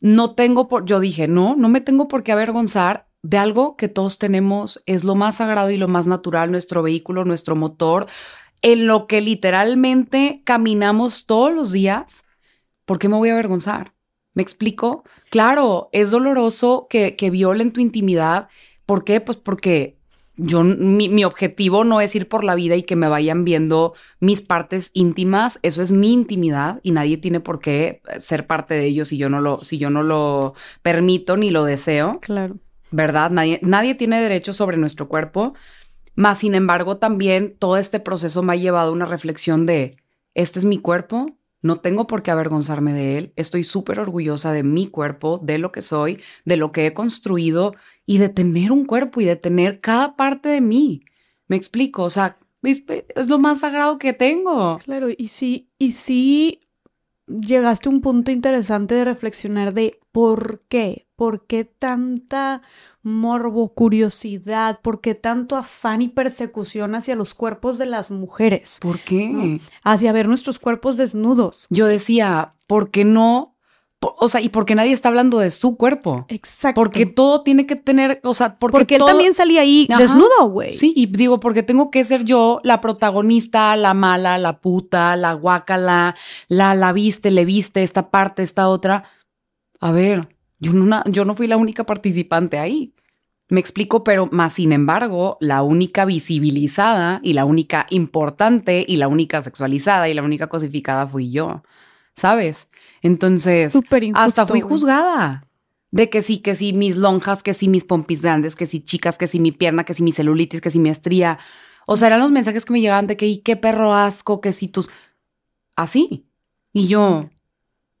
no tengo por, yo dije, no, no me tengo por qué avergonzar de algo que todos tenemos, es lo más sagrado y lo más natural, nuestro vehículo, nuestro motor, en lo que literalmente caminamos todos los días ¿por qué me voy a avergonzar? ¿Me explico? Claro, es doloroso que, que violen tu intimidad. ¿Por qué? Pues porque yo, mi, objetivo no es ir por la vida y que me vayan viendo mis partes íntimas. Eso es mi intimidad y nadie tiene por qué ser parte de ello si yo no lo, si yo no lo permito ni lo deseo. Claro. ¿Verdad? Nadie, nadie tiene derecho sobre nuestro cuerpo. Más sin embargo, también todo este proceso me ha llevado a una reflexión de, este es mi cuerpo, no tengo por qué avergonzarme de él. Estoy súper orgullosa de mi cuerpo, de lo que soy, de lo que he construido y de tener un cuerpo y de tener cada parte de mí. Me explico, o sea, es lo más sagrado que tengo. Claro, y sí, y sí llegaste a un punto interesante de reflexionar de por qué, por qué tanta morbo, curiosidad, por qué tanto afán y persecución hacia los cuerpos de las mujeres. ¿Por qué? Hacia ver nuestros cuerpos desnudos. Yo decía, ¿por qué no? O sea, y porque nadie está hablando de su cuerpo. Exacto. Porque todo tiene que tener, o sea, porque, porque él también salía ahí desnudo, güey. Sí, y digo, porque tengo que ser yo la protagonista, la mala, la puta, la guacala, la, la viste, le viste, esta parte, esta otra. A ver, yo no, yo no fui la única participante ahí. Me explico, pero más sin embargo, la única visibilizada y la única importante y la única sexualizada y la única cosificada fui yo, ¿sabes? Entonces, hasta fui juzgada. De que sí, que sí, mis lonjas, que sí, mis pompis grandes, que sí, chicas, que sí, mi pierna, que sí, mi celulitis, que sí, mi estría. O sea, eran los mensajes que me llegaban de que, y qué perro asco, que sí, tus. Así. Y yo,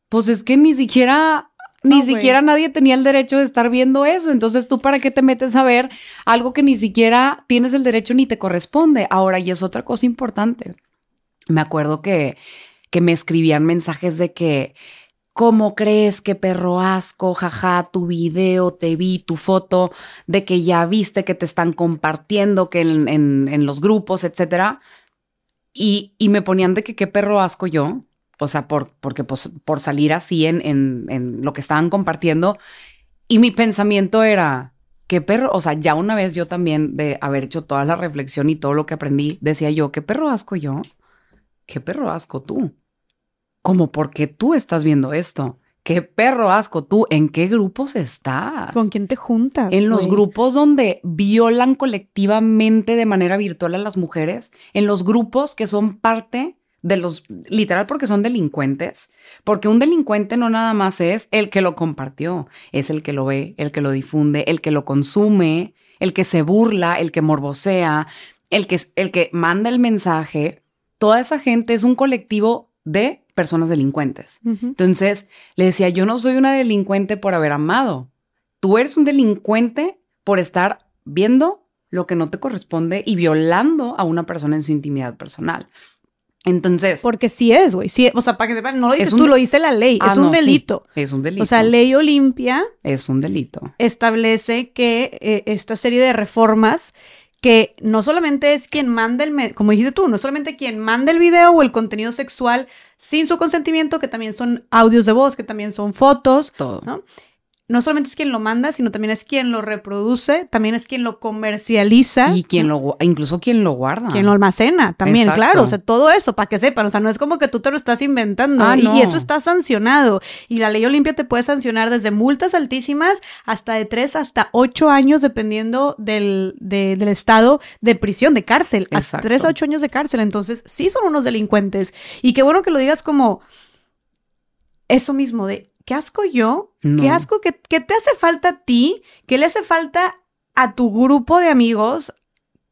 pues es que ni siquiera ni siquiera nadie tenía el derecho de estar viendo eso. Entonces, ¿tú para qué te metes a ver algo que ni siquiera tienes el derecho ni te corresponde? Ahora, y es otra cosa importante. Me acuerdo que, que me escribían mensajes de que, ¿cómo crees que perro asco? Jaja, tu video, te vi, tu foto, de que ya viste que te están compartiendo, que en, en, los grupos, etcétera. Y, y me ponían de que qué perro asco yo o sea, por, porque pues, por salir así en, en, lo que estaban compartiendo. Y mi pensamiento era, qué perro, o sea, ya una vez yo también de haber hecho toda la reflexión y todo lo que aprendí, decía yo, qué perro asco yo, qué perro asco tú. Como porque tú estás viendo esto, qué perro asco. Tú, ¿en qué grupos estás? ¿Con quién te juntas? En los güey? grupos donde violan colectivamente de manera virtual a las mujeres, en los grupos que son parte de los, literal porque son delincuentes, porque un delincuente no nada más es el que lo compartió, es el que lo ve, el que lo difunde, el que lo consume, el que se burla, el que morbosea, el que, el que manda el mensaje. Toda esa gente es un colectivo de personas delincuentes. Entonces le decía, yo no soy una delincuente por haber amado. Tú eres un delincuente por estar viendo lo que no te corresponde y violando a una persona en su intimidad personal. Entonces, Porque sí es, güey. Sí, o sea, para que sepan, no lo dices tú, lo dice la ley. Ah, es un no, sí, delito. es un delito. O sea, ley Olimpia es un delito. establece que eh, esta serie de reformas que no solamente es quien manda el, como dijiste tú, no solamente quien manda el video o el contenido sexual sin su consentimiento, que también son audios de voz, que también son fotos, Todo. ¿no? No solamente es quien lo manda, sino también es quien lo reproduce, también es quien lo comercializa. Y quien lo, incluso quien lo guarda. Quien lo almacena también, Exacto. claro. O sea, todo eso, para que sepan. O sea, no es como que tú te lo estás inventando. Ah, y, no. y eso está sancionado. Y la ley Olimpia te puede sancionar desde multas altísimas hasta de 3 hasta 8 años, dependiendo del, de- del estado de prisión, de cárcel. Hasta Exacto. 3 a 8 años de cárcel. Entonces, sí son unos delincuentes. Y qué bueno que lo digas como eso mismo de qué asco yo, No. qué asco, ¿qué, qué te hace falta a ti, qué le hace falta a tu grupo de amigos,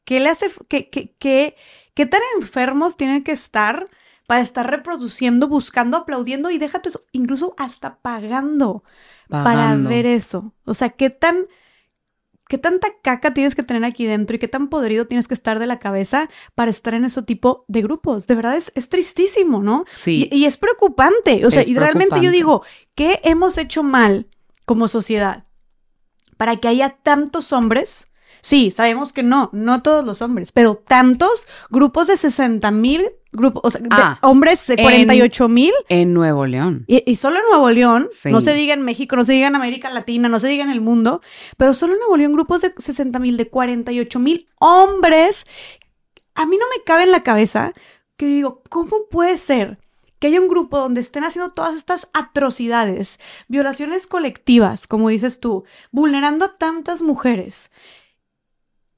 qué le hace, qué, qué, qué, qué tan enfermos tienen que estar para estar reproduciendo, buscando, aplaudiendo y déjate eso, incluso hasta pagando, para Pagando. ver eso. O sea, qué tan, qué tanta caca tienes que tener aquí dentro y qué tan podrido tienes que estar de la cabeza para estar en ese tipo de grupos. De verdad es, es tristísimo, ¿no? Sí. Y, y es preocupante. O sea, Es y realmente yo digo, ¿qué hemos hecho mal como sociedad para que haya tantos hombres? Sí, sabemos que no, no todos los hombres, pero tantos grupos de 60 mil grupos, o sea, de Ah, hombres de en- 48 mil. En Nuevo León. Y, y solo en Nuevo León, Sí. no se diga en México, no se diga en América Latina, no se diga en el mundo, pero solo en Nuevo León grupos de 60 mil, de 48 mil hombres. A mí no me cabe en la cabeza que digo, ¿cómo puede ser que haya un grupo donde estén haciendo todas estas atrocidades, violaciones colectivas, como dices tú, vulnerando a tantas mujeres?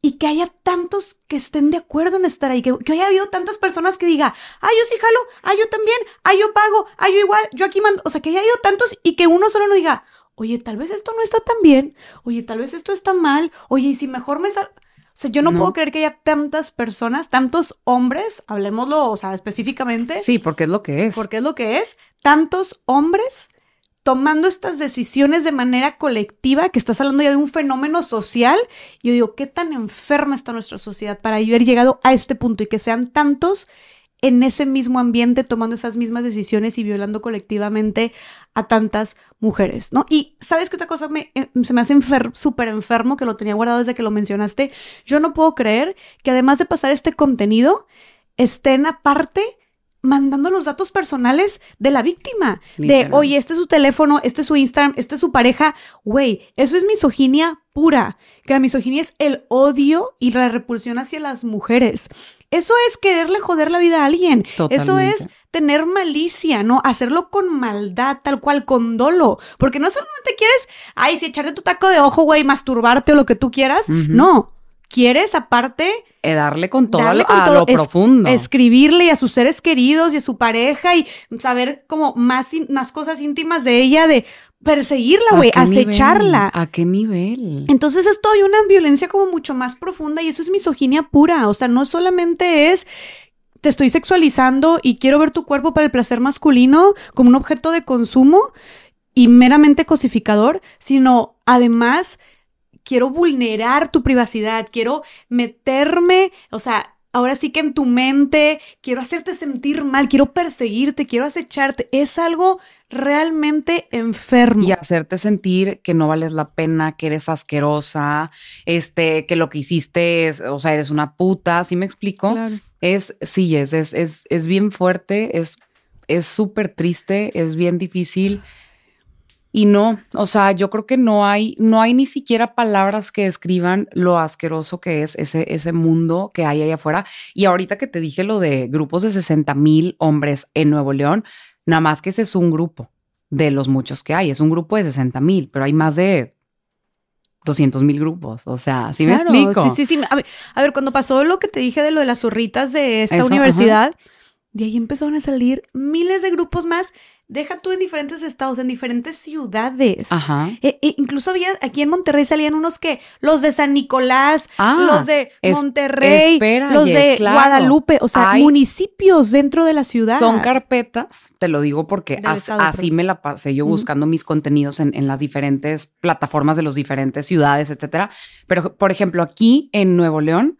Y que haya tantos que estén de acuerdo en estar ahí, que, que haya habido tantas personas que diga, ah, yo sí jalo, ah, yo también, ah, yo pago, ah, yo igual, yo aquí mando, o sea, que haya habido tantos y que uno solo no diga, oye, tal vez esto no está tan bien, oye, tal vez esto está mal, oye, y si mejor me sal... O sea, yo no, No. puedo creer que haya tantas personas, tantos hombres, hablemoslo, o sea, específicamente, Sí, porque es lo que es. porque es lo que es, tantos hombres tomando estas decisiones de manera colectiva, que estás hablando ya de un fenómeno social, yo digo, ¿qué tan enferma está nuestra sociedad para haber llegado a este punto y que sean tantos en ese mismo ambiente tomando esas mismas decisiones y violando colectivamente a tantas mujeres, ¿no? Y sabes qué otra cosa me, eh, se me hace súper enfermo, que lo tenía guardado desde que lo mencionaste, yo no puedo creer que además de pasar este contenido, estén aparte mandando los datos personales de la víctima. De, oye, este es su teléfono, este es su Instagram, este es su pareja. Güey, eso es misoginia pura. Que la misoginia es el odio y la repulsión hacia las mujeres. Eso es quererle joder la vida a alguien. Eso es tener malicia, ¿no? Hacerlo con maldad, tal cual, con dolo. Porque no solamente quieres, ay, si echarte tu taco de ojo, güey, masturbarte o lo que tú quieras. No. Quieres, aparte, Eh, darle con todo darle lo- con a todo, lo es- profundo. escribirle y a sus seres queridos y a su pareja y saber como más, in- más cosas íntimas de ella, de perseguirla, ¿A güey, nivel? acecharla. ¿A qué nivel? Entonces es todavía una violencia como mucho más profunda y eso es misoginia pura. O sea, no solamente es te estoy sexualizando y quiero ver tu cuerpo para el placer masculino como un objeto de consumo y meramente cosificador, sino además quiero vulnerar tu privacidad, quiero meterme, o sea, ahora sí que en tu mente, quiero hacerte sentir mal, quiero perseguirte, quiero acecharte. Es algo realmente enfermo. Y hacerte sentir que no vales la pena, que eres asquerosa, este, que lo que hiciste es, o sea, eres una puta, ¿sí me explico? Claro. Es, sí, es, es, es, es bien fuerte, es, es súper triste, es bien difícil. Y no, o sea, yo creo que no hay, no hay ni siquiera palabras que describan lo asqueroso que es ese, ese mundo que hay allá afuera. Y ahorita que te dije lo de grupos de 60 mil hombres en Nuevo León, nada más que ese es un grupo. de los muchos que hay. Es un grupo de 60 mil, pero hay más de 200 mil grupos. O sea, ¿sí me explico? Sí, sí, sí. A ver, a ver, cuando pasó lo que te dije de lo de las zurritas de esta universidad, de ahí empezaron a salir miles de grupos más deja tú en diferentes estados, en diferentes ciudades. Ajá. E, e incluso había, aquí en Monterrey salían unos que, los de San Nicolás, ah, los de Monterrey, los de Guadalupe, o sea, municipios dentro de la ciudad. Son carpetas, te lo digo porque así me la pasé yo buscando mis contenidos en, en las diferentes plataformas de las diferentes ciudades, etcétera. Pero, por ejemplo, aquí en Nuevo León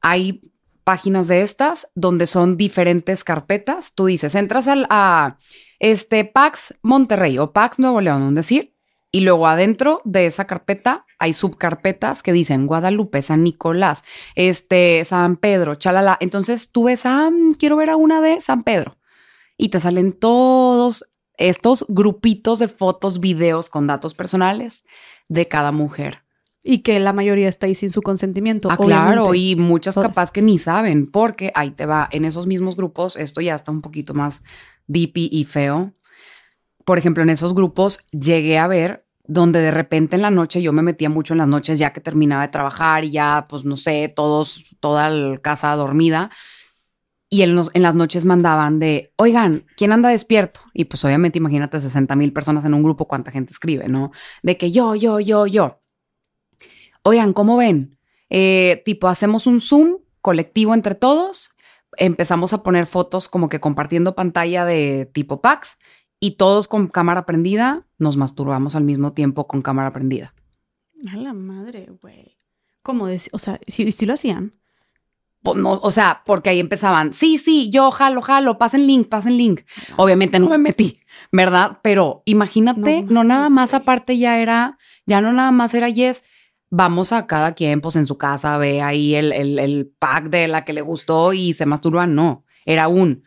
hay páginas de estas donde son diferentes carpetas. Tú dices, entras al, a este, Pax Monterrey o Pax Nuevo León, un decir, y luego adentro de esa carpeta hay subcarpetas que dicen Guadalupe, San Nicolás, este, San Pedro, chalala. Entonces tú ves, ah, quiero ver a una de San Pedro. Y te salen todos estos grupitos de fotos, videos con datos personales de cada mujer. Y que la mayoría está ahí sin su consentimiento. Ah, claro, y muchas capaz que ni saben, porque ahí te va, en esos mismos grupos, esto ya está un poquito más deep y feo. Por ejemplo, en esos grupos llegué a ver donde de repente en la noche yo me metía mucho en las noches ya que terminaba de trabajar y ya, pues no sé, todos, toda la casa dormida. Y en, en las noches mandaban de, oigan, ¿quién anda despierto? Y pues obviamente imagínate 60 mil personas en un grupo, cuánta gente escribe, ¿no? De que yo, yo, yo, yo. Oigan, ¿cómo ven? Eh, tipo, hacemos un Zoom colectivo entre todos empezamos a poner fotos como que compartiendo pantalla de tipo PAX y todos con cámara prendida nos masturbamos al mismo tiempo con cámara prendida. A la madre, güey. ¿Cómo O sea, ¿sí, lo hacían? Pues no, o sea, porque ahí empezaban, sí, sí, yo jalo, jalo, pasen link, pasen link. Obviamente no me metí, ¿verdad? Pero imagínate, no, nada más aparte ya era, ya no nada más era yes, vamos a cada quien, pues en su casa, ve ahí el, el, pack de la que le gustó y se masturban. No, era un,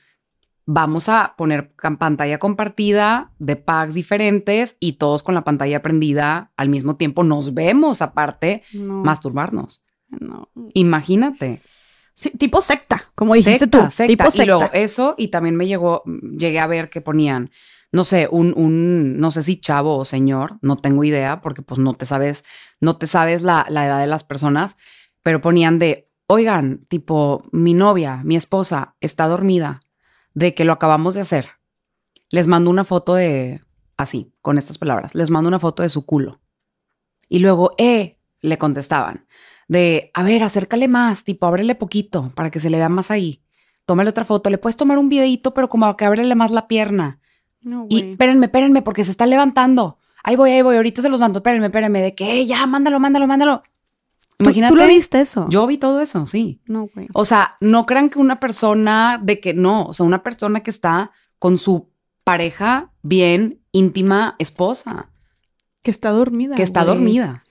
vamos a poner pantalla compartida de packs diferentes y todos con la pantalla prendida al mismo tiempo. Nos vemos aparte masturbarnos. No. Imagínate. Sí, tipo secta, como dijiste tú. Tipo secta. Y luego eso, y también me llegó, llegué a ver que ponían no sé, un, un, no sé si chavo o señor, no tengo idea, porque pues no te sabes, no te sabes la, la edad de las personas, pero ponían de, oigan, tipo, mi novia, mi esposa está dormida, de que lo acabamos de hacer. Les mando una foto de, así, con estas palabras, les mando una foto de su culo. Y luego, eh, le contestaban, de, a ver, acércale más, tipo, ábrele poquito para que se le vea más ahí. Tómale otra foto, le puedes tomar un videito, pero como que ábrele más la pierna. No, Y espérenme, espérenme, porque se está levantando. Ahí voy, ahí voy, ahorita se los mando, espérenme, espérenme, de que ya, mándalo, mándalo, mándalo. Imagínate. ¿Tú, lo viste eso? Yo vi todo eso, sí. No, güey. O sea, no crean que una persona de que no, o sea, una persona que está con su pareja bien, íntima, esposa. Que está dormida. Que está dormida.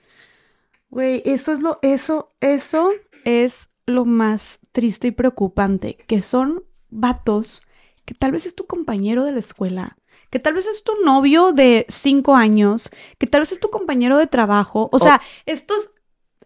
Güey, eso es lo, eso, eso es lo más triste y preocupante, que son vatos que tal vez es tu compañero de la escuela, que tal vez es tu novio de cinco años, que tal vez es tu compañero de trabajo. O, sea, estos,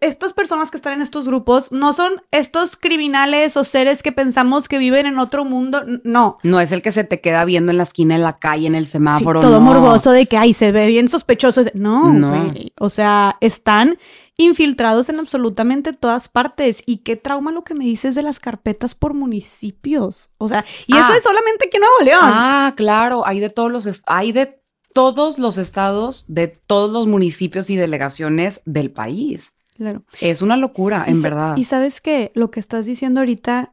estas personas que están en estos grupos no son estos criminales o seres que pensamos que viven en otro mundo. No. No es el que se te queda viendo en la esquina, en la calle, en el semáforo. todo morboso de que, ay, se ve bien sospechoso. No, no. O sea, están infiltrados en absolutamente todas partes. Y qué trauma lo que me dices de las carpetas por municipios. O sea, y eso ah. es solamente aquí en Nuevo León. Ah, claro, hay de todos los hay de todos los estados, de todos los municipios y delegaciones del país. Claro. Es una locura, en verdad. Y sabes que lo que estás diciendo ahorita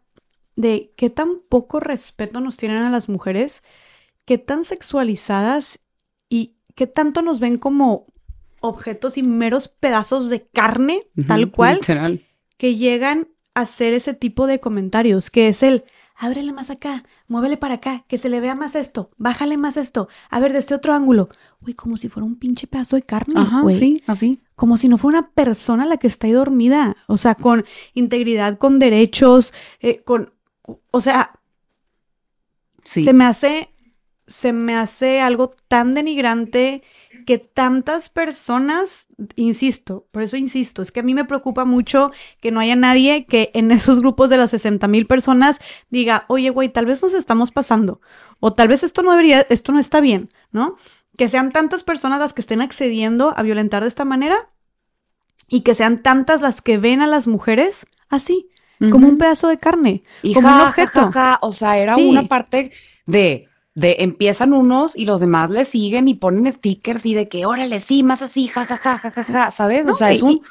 de qué tan poco respeto nos tienen a las mujeres, qué tan sexualizadas y qué tanto nos ven como objetos y meros pedazos de carne, tal cual, que llegan a hacer ese tipo de comentarios, que es el, ábrele más acá, muévele para acá, que se le vea más esto, bájale más esto, a ver, de este otro ángulo. Güey, como si fuera un pinche pedazo de carne, güey. Sí, así. Como si no fuera una persona la que está ahí dormida, o sea, con integridad, con derechos, eh, con, o sea, sí. se me hace, se me hace algo tan denigrante que tantas personas, insisto, por eso insisto, es que a mí me preocupa mucho que no haya nadie que en esos grupos de las 60 mil personas diga, oye, güey, tal vez nos estamos pasando, o tal vez esto no debería, esto no está bien, ¿no? que sean tantas personas las que estén accediendo a violentar de esta manera y que sean tantas las que ven a las mujeres así, como un pedazo de carne, como un objeto. o sea, era una parte de de empiezan unos y los demás le siguen y ponen stickers y de que órale, sí, más así, ja, ja, ja, ja, ja, ja ¿sabes? o sea, es un...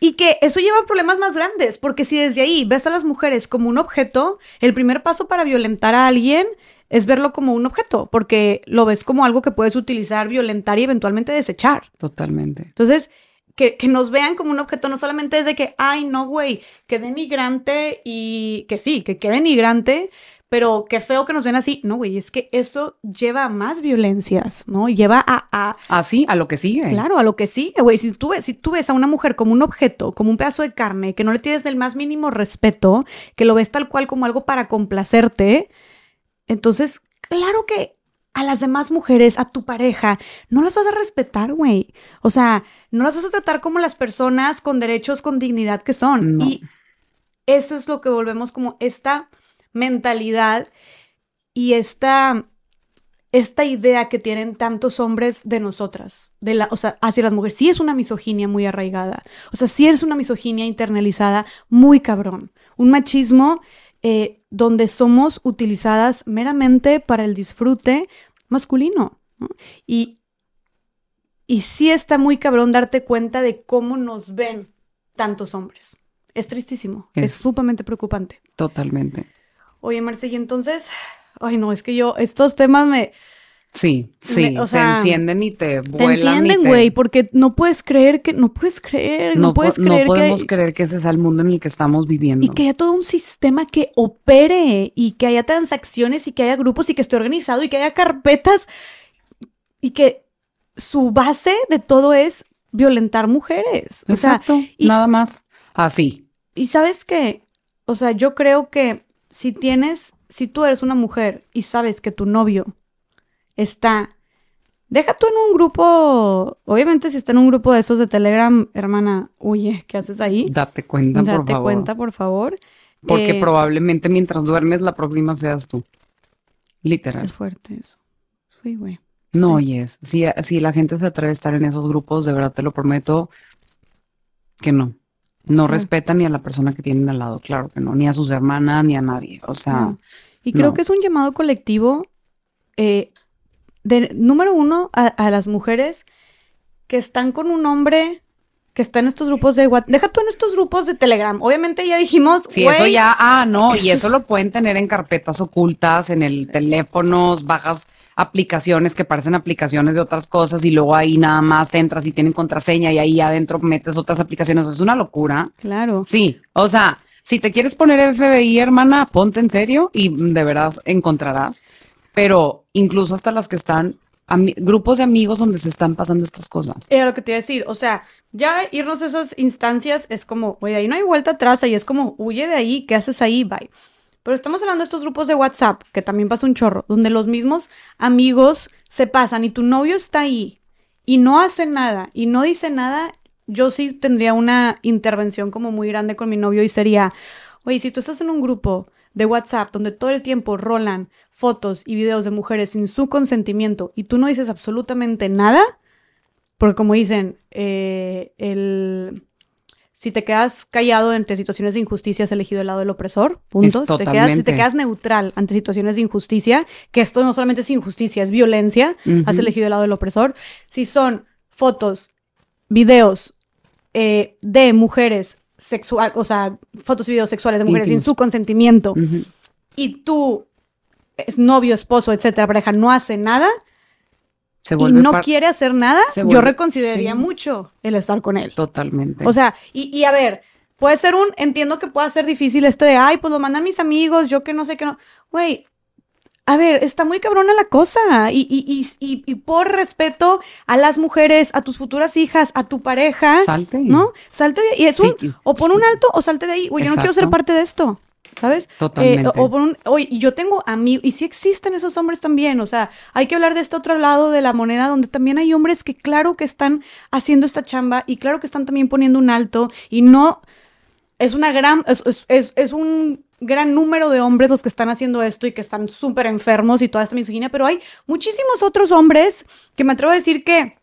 Y que eso lleva a problemas más grandes, porque si desde ahí ves a las mujeres como un objeto, el primer paso para violentar a alguien es verlo como un objeto, porque lo ves como algo que puedes utilizar, violentar y eventualmente desechar. Totalmente. Entonces, que, que, nos vean como un objeto, no solamente es de que, ay, no, güey, que denigrante y que sí, que quede denigrante, pero qué feo que nos ven así. No, güey, es que eso lleva a más violencias, ¿no? Lleva a... a Así, a lo que sigue. Claro, a lo que sigue, güey. Si tú, ves, si tú ves a una mujer como un objeto, como un pedazo de carne, que no le tienes del más mínimo respeto, que lo ves tal cual como algo para complacerte, entonces, claro que a las demás mujeres, a tu pareja, no las vas a respetar, güey. O sea, no las vas a tratar como las personas con derechos, con dignidad que son. Y eso es lo que volvemos como esta mentalidad y esta, esta idea que tienen tantos hombres de nosotras, de la, o sea, hacia las mujeres. Sí es una misoginia muy arraigada, o sea, sí es una misoginia internalizada muy cabrón, un machismo eh, donde somos utilizadas meramente para el disfrute masculino. Y, y sí está muy cabrón darte cuenta de cómo nos ven tantos hombres. Es tristísimo, es, es sumamente preocupante. Totalmente. Oye, Marce, y entonces, ay no, es que yo, estos temas me... Sí, sí, o sea, te encienden y te vuelan. Te encienden, güey, porque no puedes creer que, no puedes creer, no, puedes creer No podemos creer que ese sea el mundo en el que estamos viviendo. Y que haya todo un sistema que opere y que haya transacciones y que haya grupos y que esté organizado y que haya carpetas y que su base de todo es violentar mujeres. Exacto, nada más. Así. Y sabes qué, o sea, yo creo que si tienes, si tú eres una mujer y sabes que tu novio está, deja tú en un grupo, obviamente si está en un grupo de esos de Telegram, hermana, huye, ¿qué haces ahí? Date cuenta, por favor. Date cuenta, por favor. Porque eh, probablemente mientras duermes la próxima seas tú. Literal. Qué fuerte eso. Sí, güey. No, oyes. Si, si la gente se atreve a estar en esos grupos, de verdad te lo prometo que no. No respetan ni a la persona que tienen al lado, claro que no, ni a sus hermanas, ni a nadie. O sea. Y creo que es un llamado colectivo, eh, de, número uno, a, las mujeres que están con un hombre que está en estos grupos de WhatsApp. Deja tú en estos grupos de Telegram. Obviamente ya dijimos. Sí, eso ya. Ah, no. Y eso lo pueden tener en carpetas ocultas, en el teléfono, bajas aplicaciones que parecen aplicaciones de otras cosas y luego ahí nada más entras y tienen contraseña y ahí adentro metes otras aplicaciones. Es una locura. Claro. Sí, o sea, si te quieres poner FBI, hermana, ponte en serio y de verdad encontrarás. Pero incluso hasta las que están grupos de amigos donde se están pasando estas cosas. Era lo que te iba a decir, o sea, ya irnos a esas instancias es como, oye, ahí no hay vuelta atrás, ahí es como, huye de ahí, ¿qué haces ahí? Bye. Pero estamos hablando de estos grupos de WhatsApp, que también pasa un chorro, donde los mismos amigos se pasan y tu novio está ahí y no hace nada y no dice nada, yo sí tendría una intervención como muy grande con mi novio y sería, oye, si tú estás en un grupo de WhatsApp donde todo el tiempo rolan fotos y videos de mujeres sin su consentimiento y tú no dices absolutamente nada, porque como dicen, eh, el si te quedas callado ante situaciones de injusticia, has elegido el lado del opresor. Punto. Si te, quedas, si te quedas neutral ante situaciones de injusticia, que esto no solamente es injusticia, es violencia, has elegido el lado del opresor. Si son fotos, videos eh, de mujeres sexuales, o sea, fotos y videos sexuales de mujeres sin su consentimiento, y tú, es novio, esposo, etcétera, pareja, no hace nada, y no quiere hacer nada, yo reconsideraría mucho el estar con él. Totalmente. O sea, y, y, a ver, puede ser un, entiendo que pueda ser difícil esto de, ay, pues lo mandan mis amigos, yo que no sé qué no. Güey, a ver, está muy cabrona la cosa. Y, y, y, y, por respeto a las mujeres, a tus futuras hijas, a tu pareja. Salte. ¿No? Salte de, y es un, o pon un alto o salte de ahí. Güey, yo no quiero ser parte de esto. ¿Sabes? Totalmente. Eh, o por un, oye, yo tengo amigos, y sí existen esos hombres también, o sea, hay que hablar de este otro lado de la moneda donde también hay hombres que claro que están haciendo esta chamba y claro que están también poniendo un alto y no, es una gran, es, es, es un gran número de hombres los que están haciendo esto y que están súper enfermos y toda esta misoginia, pero hay muchísimos otros hombres que me atrevo a decir que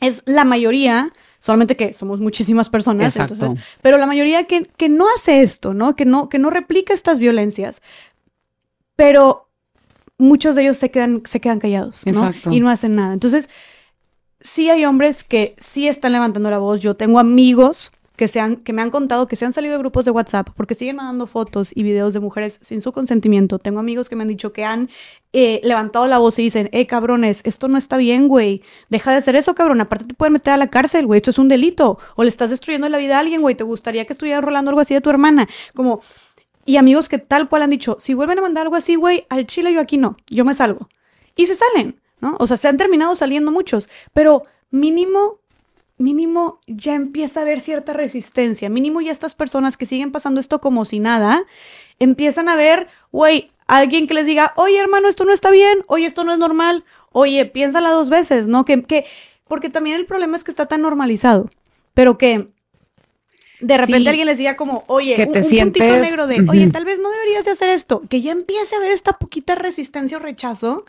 es la mayoría, solamente que somos muchísimas personas, entonces, pero la mayoría que, que, no hace esto, ¿no? Que, ¿no? que no replica estas violencias, pero muchos de ellos se quedan, se quedan callados, ¿no? Y no hacen nada. Entonces, sí hay hombres que sí están levantando la voz. Yo tengo amigos que, se han, que me han contado que se han salido de grupos de WhatsApp porque siguen mandando fotos y videos de mujeres sin su consentimiento. Tengo amigos que me han dicho que han eh, levantado la voz y dicen, eh, cabrones, esto no está bien, güey. Deja de hacer eso, cabrón. Aparte te pueden meter a la cárcel, güey. Esto es un delito. O le estás destruyendo la vida a alguien, güey. ¿Te gustaría que estuviera rolando algo así de tu hermana? Como... Y amigos que tal cual han dicho, si vuelven a mandar algo así, güey, al chile yo aquí no, yo me salgo. Y se salen, ¿no? O sea, se han terminado saliendo muchos, pero mínimo mínimo ya empieza a haber cierta resistencia, mínimo ya estas personas que siguen pasando esto como si nada, empiezan a ver, güey, alguien que les diga, oye hermano, esto no está bien, oye, esto no es normal, oye, piénsala dos veces, ¿no? Que, que, porque también el problema es que está tan normalizado, pero que de repente alguien les diga como, oye, que te un, sientes... puntito negro de, oye, tal vez no deberías de hacer esto, que ya empiece a haber esta poquita resistencia o rechazo,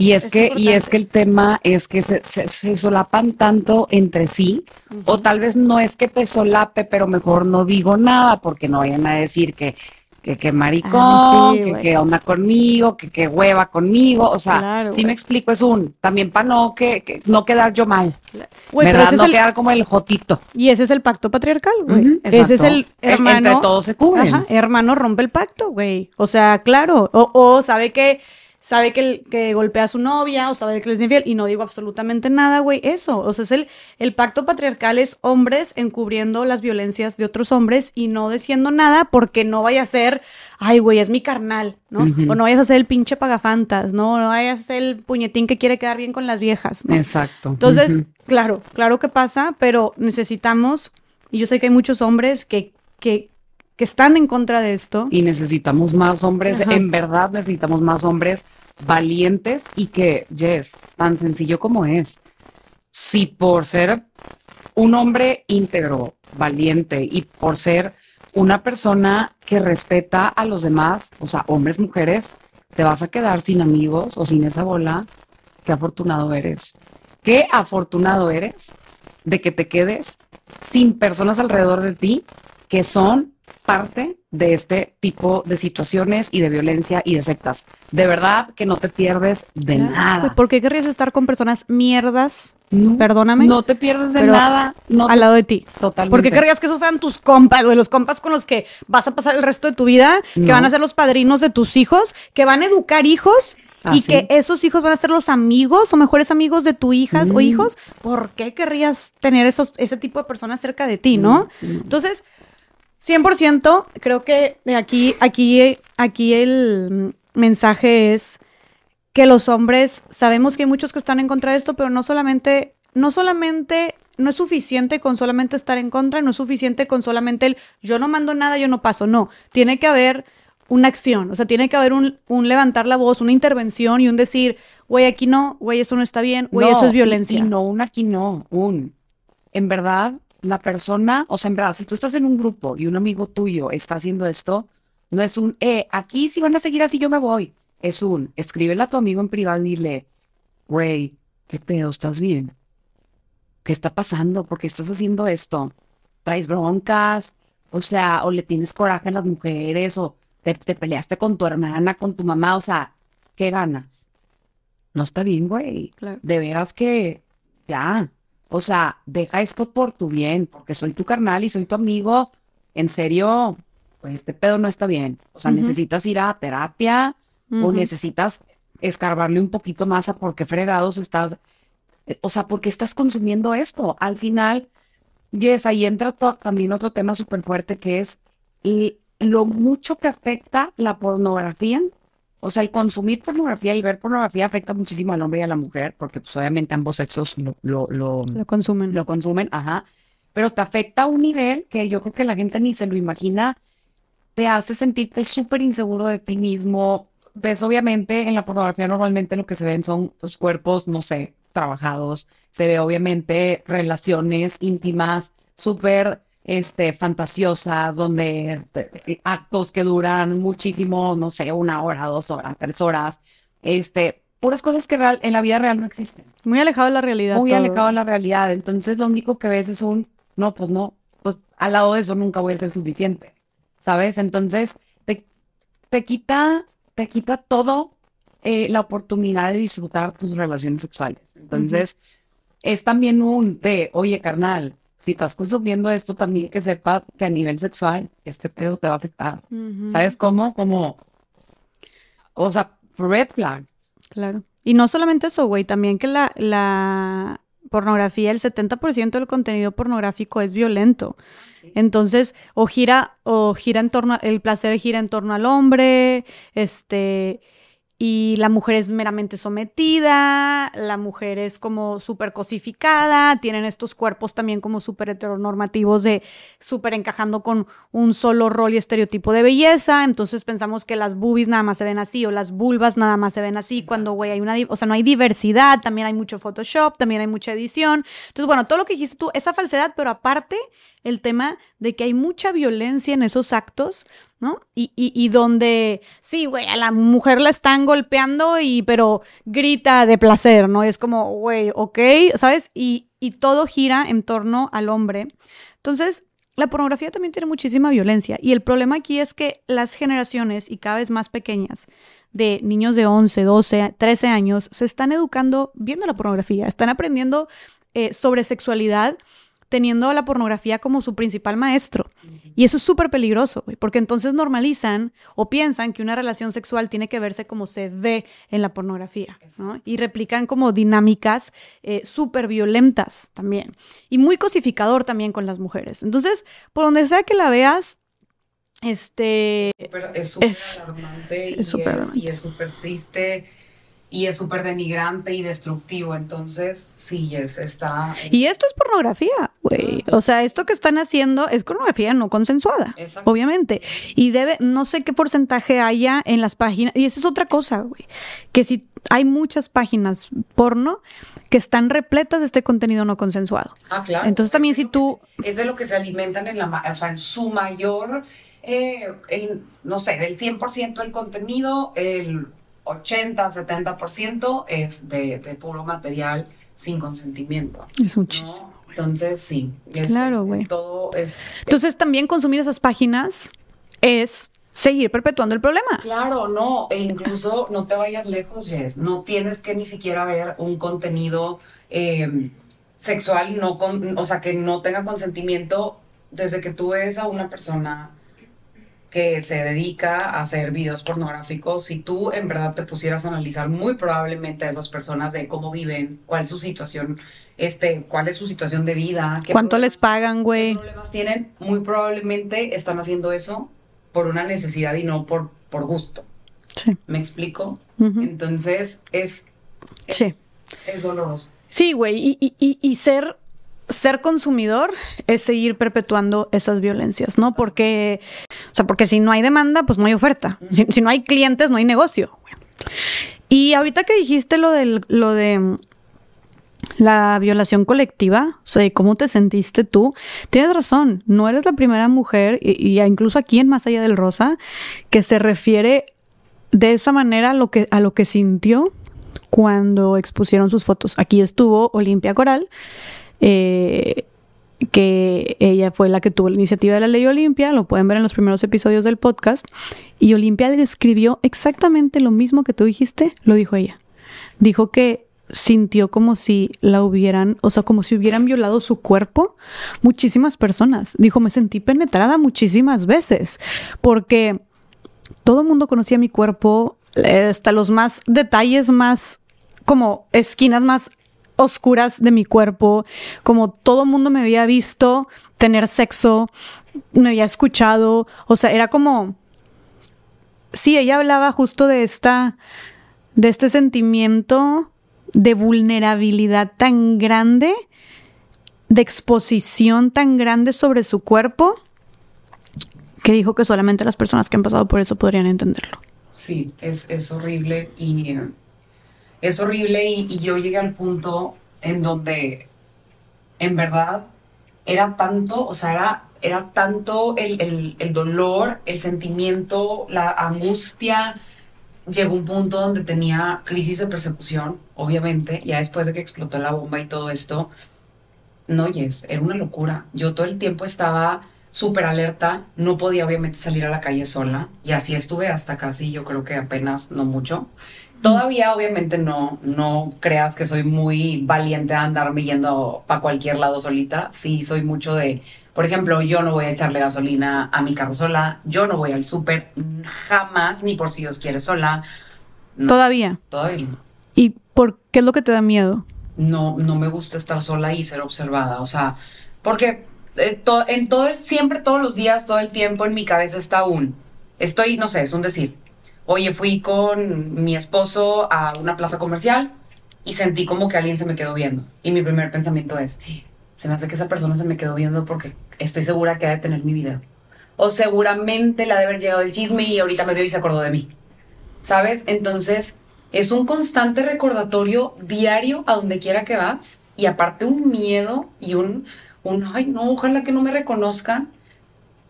y es, que, y es que el tema es que se, se, solapan tanto entre sí, o tal vez no es que te solape, pero mejor no digo nada, porque no vayan a decir que, que, que maricón, ah, que, que, onda conmigo, que, que hueva conmigo, o sea, si me explico, es un, también para no que, no quedar yo mal, ¿verdad? no quedar como el jotito. Y ese es el pacto patriarcal, güey. ese es el hermano. Entre todos se cubren. hermano rompe el pacto, güey. O sea, claro, o, o sabe que sabe que, que golpea a su novia o sabe que le es infiel y no digo absolutamente nada, güey, eso. O sea, es el, el pacto patriarcal es hombres encubriendo las violencias de otros hombres y no diciendo nada porque no vaya a ser, ay, güey, es mi carnal, ¿no? O no vayas a ser el pinche pagafantas, ¿no? no vayas a ser el puñetín que quiere quedar bien con las viejas, ¿no? Exacto. Entonces, claro, claro que pasa, pero necesitamos, y yo sé que hay muchos hombres que, que que están en contra de esto. Y necesitamos más hombres, en verdad necesitamos más hombres valientes y que, Jess, tan sencillo como es, si por ser un hombre íntegro, valiente y por ser una persona que respeta a los demás, o sea, hombres, mujeres, te vas a quedar sin amigos o sin esa bola, qué afortunado eres. Qué afortunado eres de que te quedes sin personas alrededor de ti que son parte de este tipo de situaciones y de violencia y de sectas. De verdad que no te pierdes de nada. ¿Por qué querrías estar con personas mierdas? Perdóname. No te pierdes de nada. al lado de ti. Totalmente. ¿Por qué querrías que sufran tus compas, güey? Los compas con los que vas a pasar el resto de tu vida, que van a ser los padrinos de tus hijos, que van a educar hijos y ¿Ah, que esos hijos van a ser los amigos o mejores amigos de tus hijas o mm. hijos, ¿por qué querrías tener esos, ese tipo de personas cerca de ti, no? Entonces, 100%, creo que aquí, aquí, aquí el mensaje es que los hombres, sabemos que hay muchos que están en contra de esto, pero no solamente, no solamente, no es suficiente con solamente estar en contra, no es suficiente con solamente el yo no mando nada, yo no paso, no, tiene que haber una acción, o sea, tiene que haber un, levantar la voz, una intervención y un decir, güey, aquí no, güey, eso no está bien, güey, eso es violencia. Y, no, un aquí no, un, en verdad, la persona, o sea, en verdad, si tú estás en un grupo y un amigo tuyo está haciendo esto, no es un, eh, aquí si van a seguir así yo me voy. Es un, escríbele a tu amigo en privado y dile, güey, ¿qué pedo? ¿Estás bien? ¿Qué está pasando? ¿Por qué estás haciendo esto? ¿Traes broncas? O sea, o le tienes coraje a las mujeres, o te, te peleaste con tu hermana, con tu mamá, o sea, ¿qué ganas? No está bien, güey. De veras que ya, o sea, deja esto por tu bien, porque soy tu carnal y soy tu amigo. En serio, pues este pedo no está bien. O sea, necesitas ir a terapia o necesitas escarbarle un poquito más a por qué fregados estás, eh, o sea, por qué estás consumiendo esto. Al final, yes, ahí entra también otro tema súper fuerte que es lo mucho que afecta la pornografía o sea, el consumir pornografía y ver pornografía afecta muchísimo al hombre y a la mujer, porque pues obviamente ambos sexos lo, lo, lo, consumen. Lo consumen, ajá. Pero te afecta a un nivel que yo creo que la gente ni se lo imagina, te hace sentirte súper inseguro de ti mismo. Ves, obviamente, en la pornografía normalmente lo que se ven son los cuerpos, no sé, trabajados. Se ve obviamente relaciones íntimas súper este, fantasiosas, donde eh, actos que duran muchísimo, no sé, una hora, dos horas, tres horas, este, puras cosas que real, en la vida real no existen. Muy alejado de la realidad. Muy alejado de la realidad. Entonces lo único que ves es un, no, pues no, pues al lado de eso nunca voy a ser suficiente, ¿sabes? Entonces te, te quita, te quita todo eh, la oportunidad de disfrutar tus relaciones sexuales. Entonces es también un de, oye, carnal, si estás consumiendo esto, también que sepas que a nivel sexual este pedo te va a afectar. ¿Sabes cómo? Como, o sea, red flag. Claro. Y no solamente eso, güey, también que la, la pornografía, el 70% del contenido pornográfico es violento. Entonces, o gira, o gira en torno, el placer gira en torno al hombre, este, y la mujer es meramente sometida, la mujer es como súper cosificada, tienen estos cuerpos también como súper heteronormativos de súper encajando con un solo rol y estereotipo de belleza, entonces pensamos que las boobies nada más se ven así o las vulvas nada más se ven así, cuando, güey, hay una, o sea, no hay diversidad, también hay mucho Photoshop, también hay mucha edición, entonces, bueno, todo lo que dijiste tú, esa falsedad, pero aparte el tema de que hay mucha violencia en esos actos, ¿no? Y, y, donde, sí, güey, a la mujer la están golpeando y, pero grita de placer, ¿no? Es como, güey, ok, ¿sabes? Y, y todo gira en torno al hombre. Entonces, la pornografía también tiene muchísima violencia y el problema aquí es que las generaciones y cada vez más pequeñas de niños de 11, 12, 13 años se están educando viendo la pornografía, están aprendiendo eh, sobre sexualidad teniendo la pornografía como su principal maestro. Y eso es súper peligroso, porque entonces normalizan o piensan que una relación sexual tiene que verse como se ve en la pornografía, ¿no? Y replican como dinámicas eh, súper violentas también. Y muy cosificador también con las mujeres. Entonces, por donde sea que la veas, este... Es súper alarmante y es súper triste y es súper denigrante y destructivo. Entonces, sí, es, está. Y esto es pornografía, güey. O sea, esto que están haciendo es pornografía no consensuada, obviamente. Y debe, no sé qué porcentaje haya en las páginas. Y esa es otra cosa, güey. Que si hay muchas páginas porno que están repletas de este contenido no consensuado. Ah, claro. Entonces también si tú... Es de lo que se alimentan en la, o sea, en su mayor, eh, no sé, del 100% del contenido, el 80, 70% es de, de, puro material sin consentimiento. Es muchísimo. Entonces, sí. claro, güey. todo es. Entonces, también consumir esas páginas es seguir perpetuando el problema. Claro, no. E incluso no te vayas lejos, Jess. No tienes que ni siquiera ver un contenido em, sexual, no con, o sea, que no tenga consentimiento desde que tú ves a una persona que se dedica a hacer videos pornográficos, si tú en verdad te pusieras a analizar muy probablemente a esas personas de cómo viven, cuál es su situación, este, cuál es su situación de vida, cuánto les pagan, güey. ¿Qué problemas tienen? Muy probablemente están haciendo eso por una necesidad y no por, por gusto. Sí. ¿Me explico? Entonces es, es, sí. es doloroso. Sí, güey, y, y, y ser ser consumidor es seguir perpetuando esas violencias, ¿no? Porque, o sea, porque si no hay demanda, pues no hay oferta. Si, no hay clientes, no hay negocio. Y ahorita que dijiste lo, del, lo de la violación colectiva, o sea, cómo te sentiste tú, tienes razón, no eres la primera mujer, y, incluso aquí en Más Allá del Rosa, que se refiere de esa manera a lo que, a lo que sintió cuando expusieron sus fotos. Aquí estuvo Olimpia Coral, eh, que ella fue la que tuvo la iniciativa de la ley Olimpia, lo pueden ver en los primeros episodios del podcast, y Olimpia le describió exactamente lo mismo que tú dijiste, lo dijo ella. Dijo que sintió como si la hubieran, o sea, como si hubieran violado su cuerpo muchísimas personas. Dijo, me sentí penetrada muchísimas veces, porque todo el mundo conocía mi cuerpo, hasta los más detalles más como esquinas más oscuras de mi cuerpo, como todo el mundo me había visto tener sexo, me había escuchado, o sea, era como, sí, ella hablaba justo de esta, de este sentimiento de vulnerabilidad tan grande, de exposición tan grande sobre su cuerpo, que dijo que solamente las personas que han pasado por eso podrían entenderlo. Sí, es, es horrible y es horrible y, yo llegué al punto en donde en verdad era tanto, o sea, era era tanto el, el dolor, el sentimiento, la angustia. Llegó un punto donde tenía crisis de persecución, obviamente, ya después de que explotó la bomba y todo esto. No, yes, era una locura. Yo todo el tiempo estaba súper alerta, no podía obviamente salir a la calle sola y así estuve hasta casi, yo creo que apenas, no mucho. Todavía obviamente no, no creas que soy muy valiente a andarme yendo para cualquier lado solita, sí soy mucho de, por ejemplo, yo no voy a echarle gasolina a mi carro sola, yo no voy al súper jamás, ni por si Dios quiere sola. todavía. Todavía. ¿Y por qué es lo que te da miedo? No, no me gusta estar sola y ser observada, o sea, porque eh, en todo el, siempre, todos los días, todo el tiempo en mi cabeza está un, estoy, no sé, es un decir. Oye, fui con mi esposo a una plaza comercial y sentí como que alguien se me quedó viendo. Y mi primer pensamiento es, se me hace que esa persona se me quedó viendo porque estoy segura que ha de tener mi video. O seguramente la de haber llegado el chisme y ahorita me vio y se acordó de mí. ¿Sabes? Entonces, es un constante recordatorio diario a donde quiera que vas. Y aparte un miedo y un, un, ay, no, ojalá que no me reconozcan,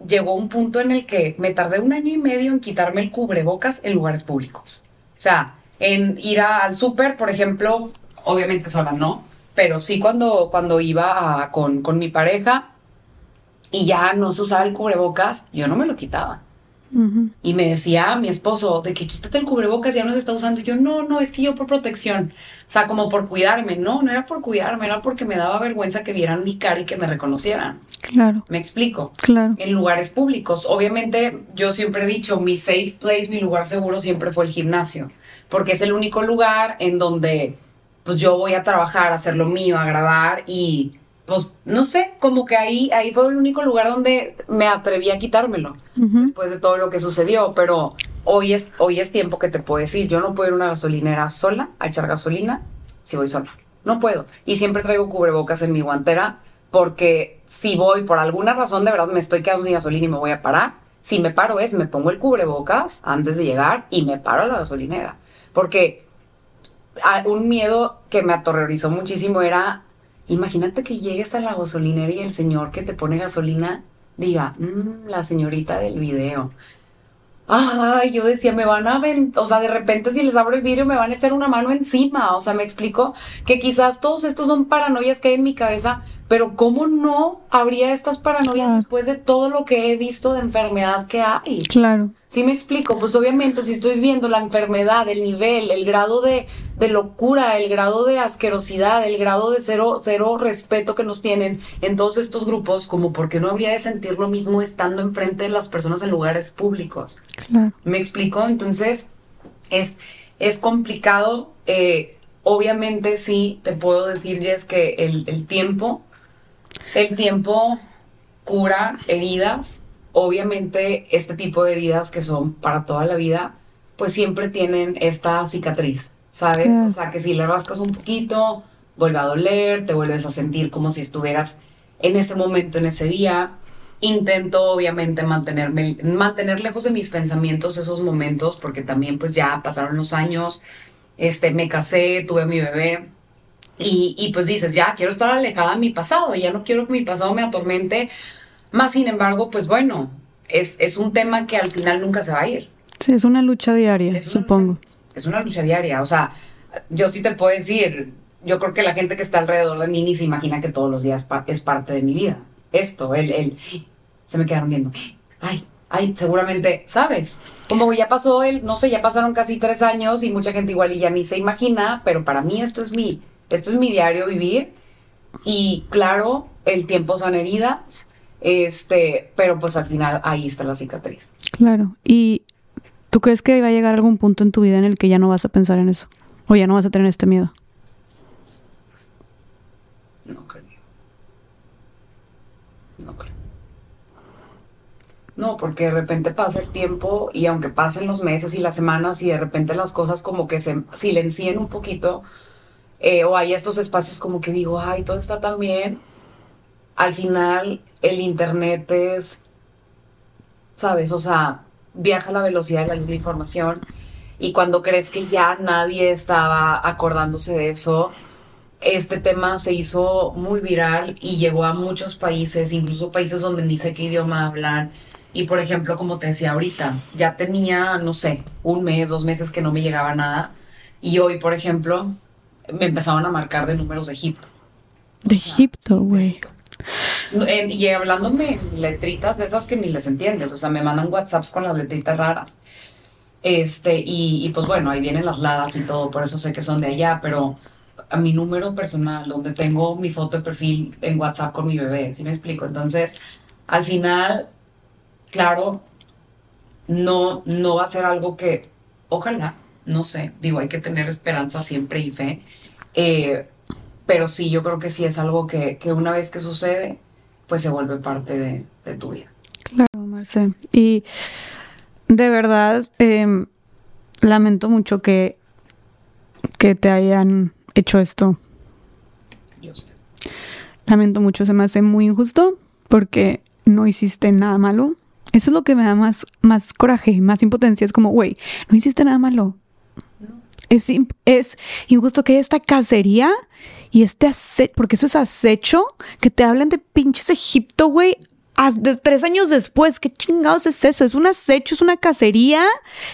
llegó un punto en el que me tardé un año y medio en quitarme el cubrebocas en lugares públicos. O sea, en ir al súper, por ejemplo, obviamente sola no, pero sí cuando, cuando iba con, con mi pareja y ya no se usaba el cubrebocas, yo no me lo quitaba. Y me decía mi esposo, de que quítate el cubrebocas, ya no se está usando. Y yo, no, no, es que yo por protección. O sea, como por cuidarme. No, no era por cuidarme, era porque me daba vergüenza que vieran mi cara y que me reconocieran. Claro. Me explico. Claro. En lugares públicos. Obviamente, yo siempre he dicho, mi safe place, mi lugar seguro siempre fue el gimnasio. Porque es el único lugar en donde, pues yo voy a trabajar, a hacer lo mío, a grabar y pues no sé, como que ahí, ahí fue el único lugar donde me atreví a quitármelo después de todo lo que sucedió, pero hoy es, hoy es tiempo que te puedo decir, yo no puedo ir a una gasolinera sola a echar gasolina si voy sola, no puedo. Y siempre traigo cubrebocas en mi guantera porque si voy por alguna razón de verdad me estoy quedando sin gasolina y me voy a parar, si me paro es, me pongo el cubrebocas antes de llegar y me paro a la gasolinera, porque un miedo que me aterrorizó muchísimo era Imagínate que llegues a la gasolinera y el señor que te pone gasolina diga, mmm, la señorita del video. Ay, yo decía, me van a o sea, de repente si les abro el vidrio me van a echar una mano encima, o sea, me explico que quizás todos estos son paranoias que hay en mi cabeza, pero ¿cómo no habría estas paranoias después de todo lo que he visto de enfermedad que hay? Claro. Sí me explico, pues obviamente si estoy viendo la enfermedad, el nivel, el grado de, de locura, el grado de asquerosidad, el grado de cero, cero respeto que nos tienen en todos estos grupos, como porque no habría de sentir lo mismo estando enfrente de las personas en lugares públicos. Claro. ¿Me explico? Entonces, es, es complicado. Eh, obviamente sí, te puedo decir, es que el, el tiempo, el tiempo cura heridas, obviamente este tipo de heridas que son para toda la vida, pues siempre tienen esta cicatriz, ¿sabes? O sea, que si le rascas un poquito, vuelve a doler, te vuelves a sentir como si estuvieras en ese momento, en ese día. Intento obviamente mantenerme, mantener lejos de mis pensamientos esos momentos, porque también pues ya pasaron los años, este, me casé, tuve a mi bebé, y, y, pues dices, ya quiero estar alejada de mi pasado, ya no quiero que mi pasado me atormente más sin embargo, pues bueno, es, es un tema que al final nunca se va a ir. Sí, es una lucha diaria, supongo. es una lucha diaria. O sea, yo sí te puedo decir, yo creo que la gente que está alrededor de mí ni se imagina que todos los días es parte de mi vida. Esto, el, el, se me quedaron viendo. Ay, ay, seguramente, ¿sabes? Como ya pasó el, no sé, ya pasaron casi tres años y mucha gente igual y ya ni se imagina, pero para mí esto es mi, esto es mi diario vivir. Y claro, el tiempo son heridas, este, pero pues al final ahí está la cicatriz. Claro. ¿Y tú crees que va a llegar algún punto en tu vida en el que ya no vas a pensar en eso? ¿O ya no vas a tener este miedo? No creo. No creo. No, porque de repente pasa el tiempo y aunque pasen los meses y las semanas y de repente las cosas como que se silencien un poquito, eh, o hay estos espacios como que digo, ay, todo está tan bien, al final el Internet es, ¿sabes? O sea, viaja a la velocidad de la información y cuando crees que ya nadie estaba acordándose de eso, este tema se hizo muy viral y llegó a muchos países, incluso países donde ni sé qué idioma hablan. Y por ejemplo, como te decía ahorita, ya tenía, no sé, un mes, dos meses que no me llegaba nada. Y hoy, por ejemplo, me empezaban a marcar de números de Egipto. De Egipto, güey. Y hablándome letritas esas que ni les entiendes, o sea, me mandan WhatsApps con las letritas raras. Este, y, pues bueno, ahí vienen las ladas y todo, por eso sé que son de allá, pero a mi número personal, donde tengo mi foto de perfil en WhatsApp con mi bebé, ¿sí me explico? Entonces, al final, claro, no, no va a ser algo que, ojalá, no sé, digo, hay que tener esperanza siempre y fe, eh, pero sí, yo creo que sí es algo que, una vez que sucede, pues se vuelve parte de, de tu vida. Claro, Marce. Y de verdad, em, lamento mucho que, que te hayan hecho esto. Yo sé. Lamento mucho, se me hace muy injusto porque no hiciste nada malo. Eso es lo que me da más, más coraje, más impotencia. Es como, güey, no hiciste nada malo. Es, es injusto que haya esta cacería y este acecho, porque eso es acecho, que te hablan de pinches Egipto, güey, tres años después, ¿qué chingados es eso? Es un acecho, es una cacería,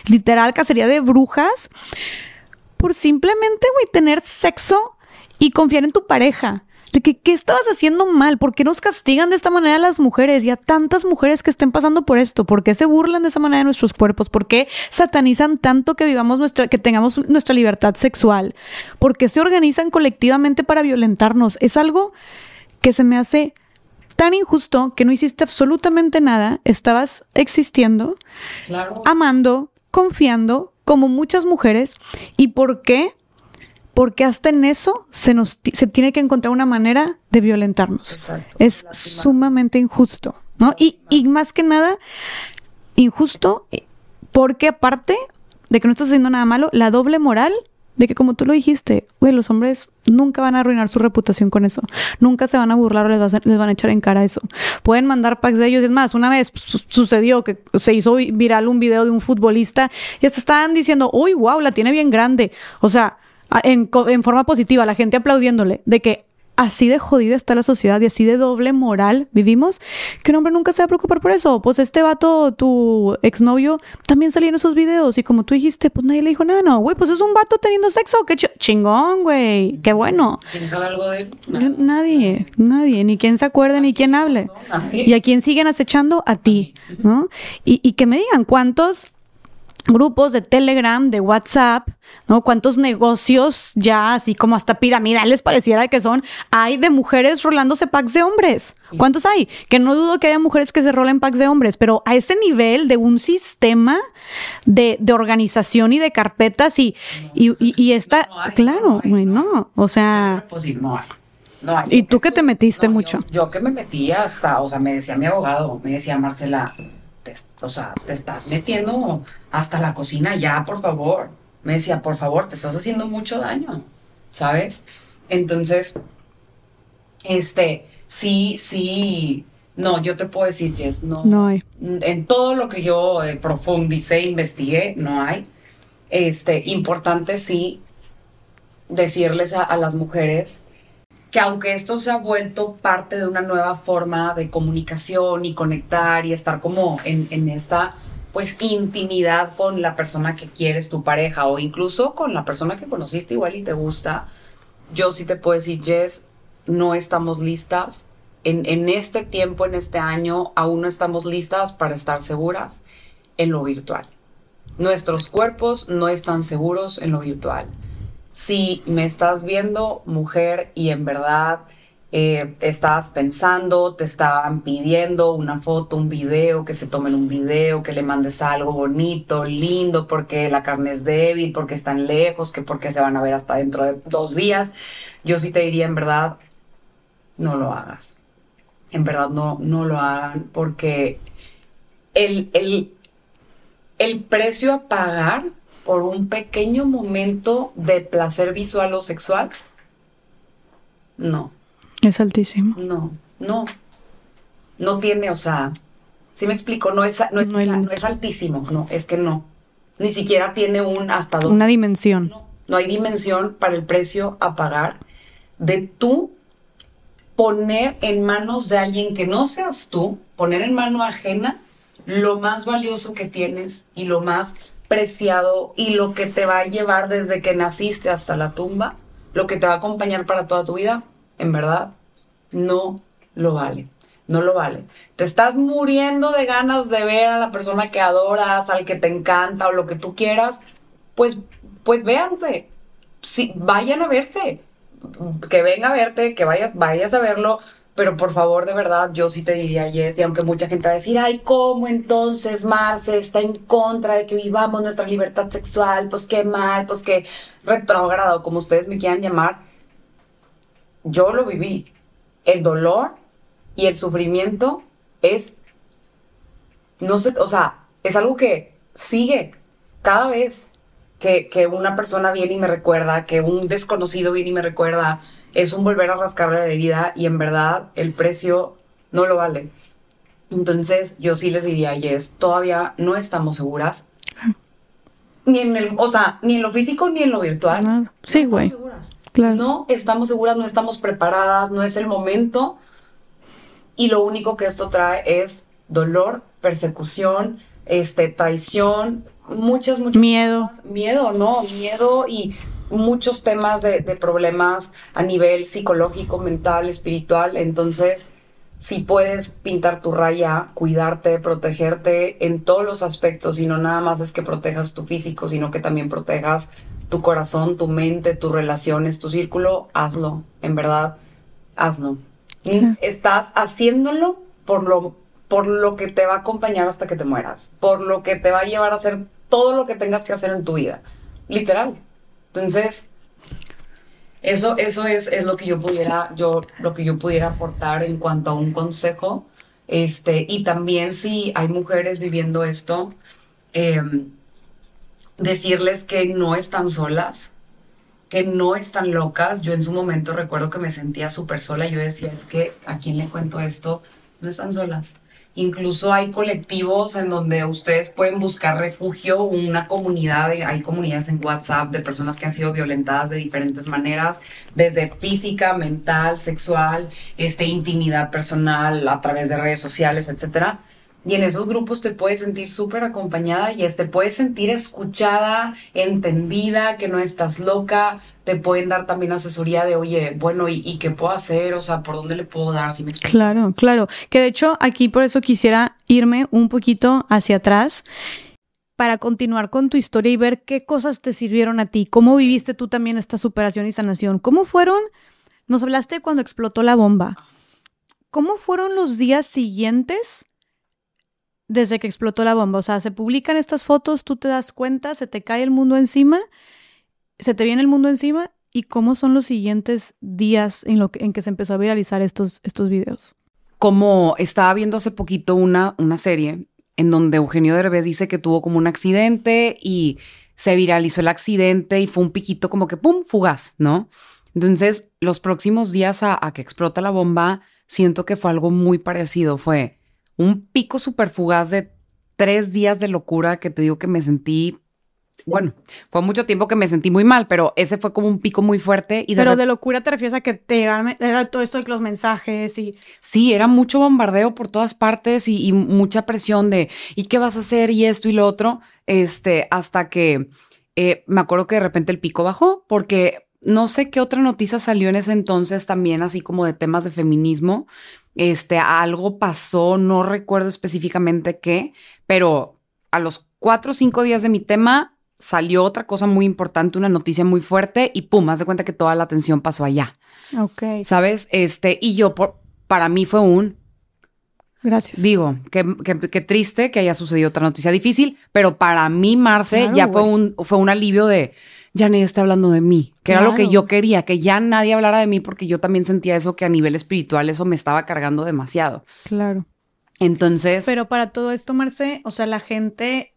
literal, cacería de brujas, por simplemente, güey, tener sexo y confiar en tu pareja. De que, ¿qué estabas haciendo mal? ¿Por qué nos castigan de esta manera a las mujeres? Y a tantas mujeres que estén pasando por esto. ¿Por qué se burlan de esa manera de nuestros cuerpos? ¿Por qué satanizan tanto que vivamos nuestra, que tengamos nuestra libertad sexual? ¿Por qué se organizan colectivamente para violentarnos? Es algo que se me hace tan injusto que no hiciste absolutamente nada, estabas existiendo, amando, confiando, como muchas mujeres. ¿Y por qué? Porque hasta en eso se, nos, se tiene que encontrar una manera de violentarnos. Es sumamente injusto, ¿no? Y, y más que nada, injusto eh, porque aparte de que no estás haciendo nada malo, la doble moral de que como tú lo dijiste, güey, los hombres nunca van a arruinar su reputación con eso. Nunca se van a burlar o les, van a echar en cara eso. Pueden mandar packs de ellos. Es más, una vez sucedió que se hizo viral un video de un futbolista y hasta estaban diciendo, uy, wow, la tiene bien grande. O sea, en, en forma positiva, la gente aplaudiéndole de que así de jodida está la sociedad y así de doble moral vivimos, que un hombre nunca se va a preocupar por eso. Pues este vato, tu exnovio, también salía en esos videos y como tú dijiste, pues nadie le dijo nada, no, güey, pues es un vato teniendo sexo, qué chingón, güey, qué bueno. ¿Quién sabe algo de él? Nadie, nadie, ni quien se acuerde ni quien hable. y a quién siguen acechando, a ti, ¿no? Y, y que me digan cuántos grupos de Telegram, de WhatsApp, ¿no? Cuántos negocios ya así como hasta piramidales pareciera que son, hay de mujeres rolándose packs de hombres. ¿Cuántos hay? Que no dudo que haya mujeres que se rolen packs de hombres, pero a ese nivel de un sistema de, organización y de carpetas y, y, y, está, claro, no, o sea... Pues no hay. ¿Y tú que te metiste mucho? Yo, yo, que me metí hasta, o sea, me decía mi abogado, me decía Marcela, o sea, te estás metiendo hasta la cocina ya, por favor. Me decía, por favor, te estás haciendo mucho daño, ¿sabes? Entonces, este, sí, sí, no, yo te puedo decir, Jess, no. No hay. En todo lo que yo eh, profundicé, investigué, no hay. Este, importante sí decirles a las mujeres que aunque esto se ha vuelto parte de una nueva forma de comunicación y conectar y estar como en, esta pues intimidad con la persona que quieres, tu pareja o incluso con la persona que conociste igual y te gusta, yo sí te puedo decir, Jess, no estamos listas. En, en este tiempo, en este año, aún no estamos listas para estar seguras en lo virtual. Nuestros cuerpos no están seguros en lo virtual si me estás viendo, mujer, y en verdad eh, estás pensando, te estaban pidiendo una foto, un video, que se tomen un video, que le mandes algo bonito, lindo, porque la carne es débil, porque están lejos, que porque se van a ver hasta dentro de dos días, yo sí te diría en verdad, no lo hagas. En verdad no, no lo hagan porque el, el, el precio a pagar por un pequeño momento de placer visual o sexual? No. Es altísimo. No, no. No tiene, o sea, si me explico, no es, no es, no, es altísimo, no, es que no. Ni siquiera tiene un hasta Una dimensión. No, no hay dimensión para el precio a pagar de tú poner en manos de alguien que no seas tú, poner en mano ajena lo más valioso que tienes y lo más preciado y lo que te va a llevar desde que naciste hasta la tumba, lo que te va a acompañar para toda tu vida, en verdad, no lo vale. No lo vale. Te estás muriendo de ganas de ver a la persona que adoras, al que te encanta o lo que tú quieras, pues, pues véanse. Sí, vayan a verse. Que venga a verte, que vayas, vayas a verlo, pero por favor, de verdad, yo sí te diría, Yes, y aunque mucha gente va a decir, ay, ¿cómo entonces Marce está en contra de que vivamos nuestra libertad sexual? Pues qué mal, pues qué retrógrado, como ustedes me quieran llamar. Yo lo viví. El dolor y el sufrimiento es, no sé, o sea, es algo que sigue cada vez que, que una persona viene y me recuerda, que un desconocido viene y me recuerda, es un volver a rascar la herida y en verdad el precio no lo vale. Entonces yo sí les diría, Yes, todavía no estamos seguras. Ni en el, o sea, ni en lo físico ni en lo virtual. Sí, güey. Claro. No estamos seguras, no estamos preparadas, no es el momento y lo único que esto trae es dolor, persecución, este, traición, muchas, muchas miedo. Miedo, ¿no? Miedo y muchos temas de, de, problemas a nivel psicológico, mental, espiritual. Entonces, si puedes pintar tu raya, cuidarte, protegerte en todos los aspectos, y no nada más es que protejas tu físico, sino que también protejas tu corazón, tu mente, tus relaciones, tu círculo, hazlo, en verdad, hazlo. Estás haciéndolo por lo, por lo que te va a acompañar hasta que te mueras, por lo que te va a llevar a hacer todo lo que tengas que hacer en tu vida. Literal. Entonces, eso, eso es, es lo que yo pudiera, yo, lo que yo pudiera aportar en cuanto a un consejo. Este, y también si hay mujeres viviendo esto, em, decirles que no están solas, que no están locas. Yo en su momento recuerdo que me sentía súper sola. Yo decía, es que a quién le cuento esto, no están solas. Incluso hay colectivos en donde ustedes pueden buscar refugio, una comunidad, hay comunidades en WhatsApp de personas que han sido violentadas de diferentes maneras, desde física, mental, sexual, este, intimidad personal a través de redes sociales, etcétera y en esos grupos te puedes sentir súper acompañada y te puedes sentir escuchada, entendida, que no estás loca. Te pueden dar también asesoría de, oye, bueno, ¿y, qué puedo hacer? O sea, ¿por dónde le puedo dar? Si me claro, claro. Que de hecho aquí por eso quisiera irme un poquito hacia atrás para continuar con tu historia y ver qué cosas te sirvieron a ti, cómo viviste tú también esta superación y sanación, cómo fueron, nos hablaste cuando explotó la bomba, cómo fueron los días siguientes desde que explotó la bomba. O sea, se publican estas fotos, tú te das cuenta, se te cae el mundo encima, se te viene el mundo encima y cómo son los siguientes días en, lo que, en que se empezó a viralizar estos, estos videos. Como estaba viendo hace poquito una, una serie en donde Eugenio Derbez dice que tuvo como un accidente y se viralizó el accidente y fue un piquito como que pum, fugaz, ¿no? Entonces, los próximos días a, a que explota la bomba, siento que fue algo muy parecido. Fue un pico súper fugaz de tres días de locura que te digo que me sentí bueno, fue mucho tiempo que me sentí muy mal, pero ese fue como un pico muy fuerte. Y de pero de locura te refieres a que te era todo esto de los mensajes y... Sí, era mucho bombardeo por todas partes y, mucha presión de, ¿y qué vas a hacer? Y esto y lo otro, este, hasta que eh, me acuerdo que de repente el pico bajó porque no sé qué otra noticia salió en ese entonces también, así como de temas de feminismo, este, algo pasó, no recuerdo específicamente qué, pero a los cuatro o cinco días de mi tema salió otra cosa muy importante, una noticia muy fuerte y pum, haz de cuenta que toda la atención pasó allá. Ok. ¿Sabes? Este, y yo, por, para mí fue un... Gracias. Digo, qué, triste que haya sucedido otra noticia difícil, pero para mí, Marce, ya fue un, fue un alivio de ya nadie está hablando de mí, que era lo que yo quería, que ya nadie hablara de mí porque yo también sentía eso que a nivel espiritual eso me estaba cargando demasiado. Claro. Entonces... Pero para todo esto, Marce, o sea, la gente...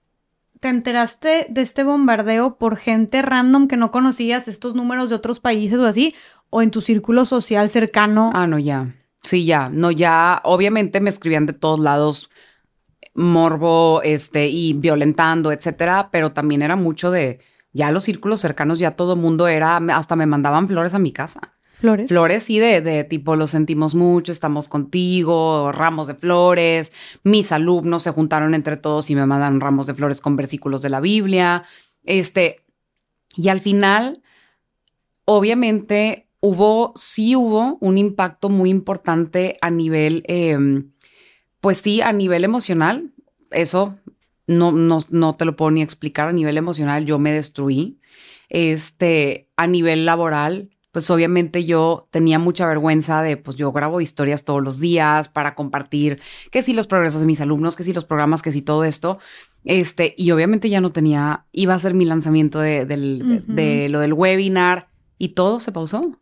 ¿Te enteraste de este bombardeo por gente random que no conocías, estos números de otros países o así? ¿O en tu círculo social cercano? Ah, no, ya. Sí, ya. No, ya. Obviamente me escribían de todos lados morbo, este, y violentando, etcétera, pero también era mucho de ya los círculos cercanos, ya todo mundo era, hasta me mandaban flores a mi casa. Flores. Flores, sí, de, de tipo, lo sentimos mucho, estamos contigo, ramos de flores. Mis alumnos se juntaron entre todos y me mandan ramos de flores con versículos de la Biblia. Este, y al final, obviamente, hubo, sí hubo un impacto muy importante a nivel, em, pues sí, a nivel emocional. Eso no, no, no te lo puedo ni explicar. A nivel emocional, yo me destruí. Este, a nivel laboral, pues obviamente yo tenía mucha vergüenza de, pues yo grabo historias todos los días para compartir que sí los progresos de mis alumnos, que sí los programas, que sí todo esto. Este, y obviamente ya no tenía, iba a ser mi lanzamiento de, del, de lo del webinar y todo se pausó. O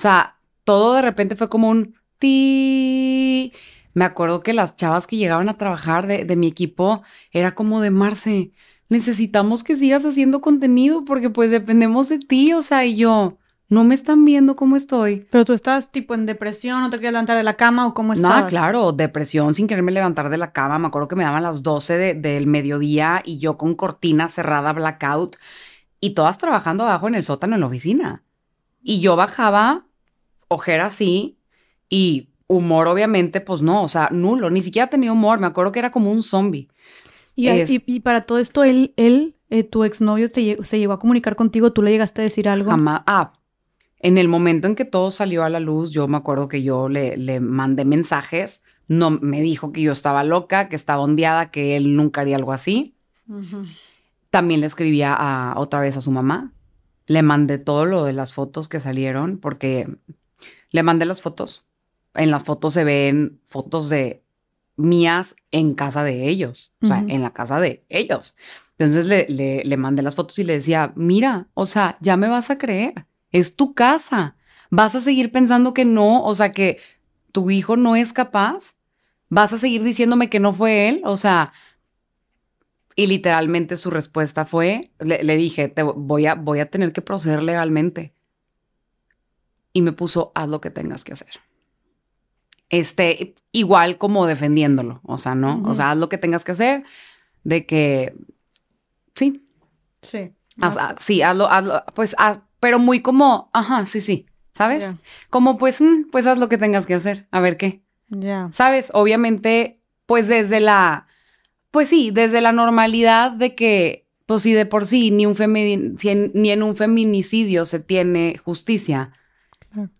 sea, todo de repente fue como un ti. Me acuerdo que las chavas que llegaban a trabajar de, de mi equipo era como de Marce, necesitamos que sigas haciendo contenido porque pues dependemos de ti, o sea, y yo, no me están viendo cómo estoy. Pero tú estás tipo en depresión, no te querías levantar de la cama o cómo estás. No, claro, depresión sin quererme levantar de la cama. Me acuerdo que me daban las 12 de, del mediodía y yo con cortina cerrada, blackout, y todas trabajando abajo en el sótano en la oficina. Y yo bajaba, ojera así, y humor obviamente, pues no, o sea, nulo, ni siquiera tenía humor, me acuerdo que era como un zombie. Y, y, y para todo esto, él, él eh, tu exnovio te, se llegó a comunicar contigo, tú le llegaste a decir algo. Jamás, ah, en el momento en que todo salió a la luz, yo me acuerdo que yo le, le mandé mensajes. No me dijo que yo estaba loca, que estaba ondeada, que él nunca haría algo así. También le escribía a, otra vez a su mamá. Le mandé todo lo de las fotos que salieron, porque le mandé las fotos. En las fotos se ven fotos de mías en casa de ellos, o sea, en la casa de ellos. Entonces le, le, le mandé las fotos y le decía, mira, o sea, ya me vas a creer es tu casa. ¿Vas a seguir pensando que no? O sea, que tu hijo no es capaz. ¿Vas a seguir diciéndome que no fue él? O sea, y literalmente su respuesta fue, le, dije, te voy a, voy a tener que proceder legalmente. Y me puso, haz lo que tengas que hacer. Este, igual como defendiéndolo, o sea, ¿no? O sea, haz lo que tengas que hacer, de que, sí. Sí. sí, hazlo, hazlo, pues haz, pero muy como, ajá, sí, sí, ¿sabes? Como pues, mm, pues haz lo que tengas que hacer, a ver qué. Ya. ¿Sabes? Obviamente, pues desde la, pues sí, desde la normalidad de que, pues sí, de por sí, ni, un ni en un feminicidio se tiene justicia.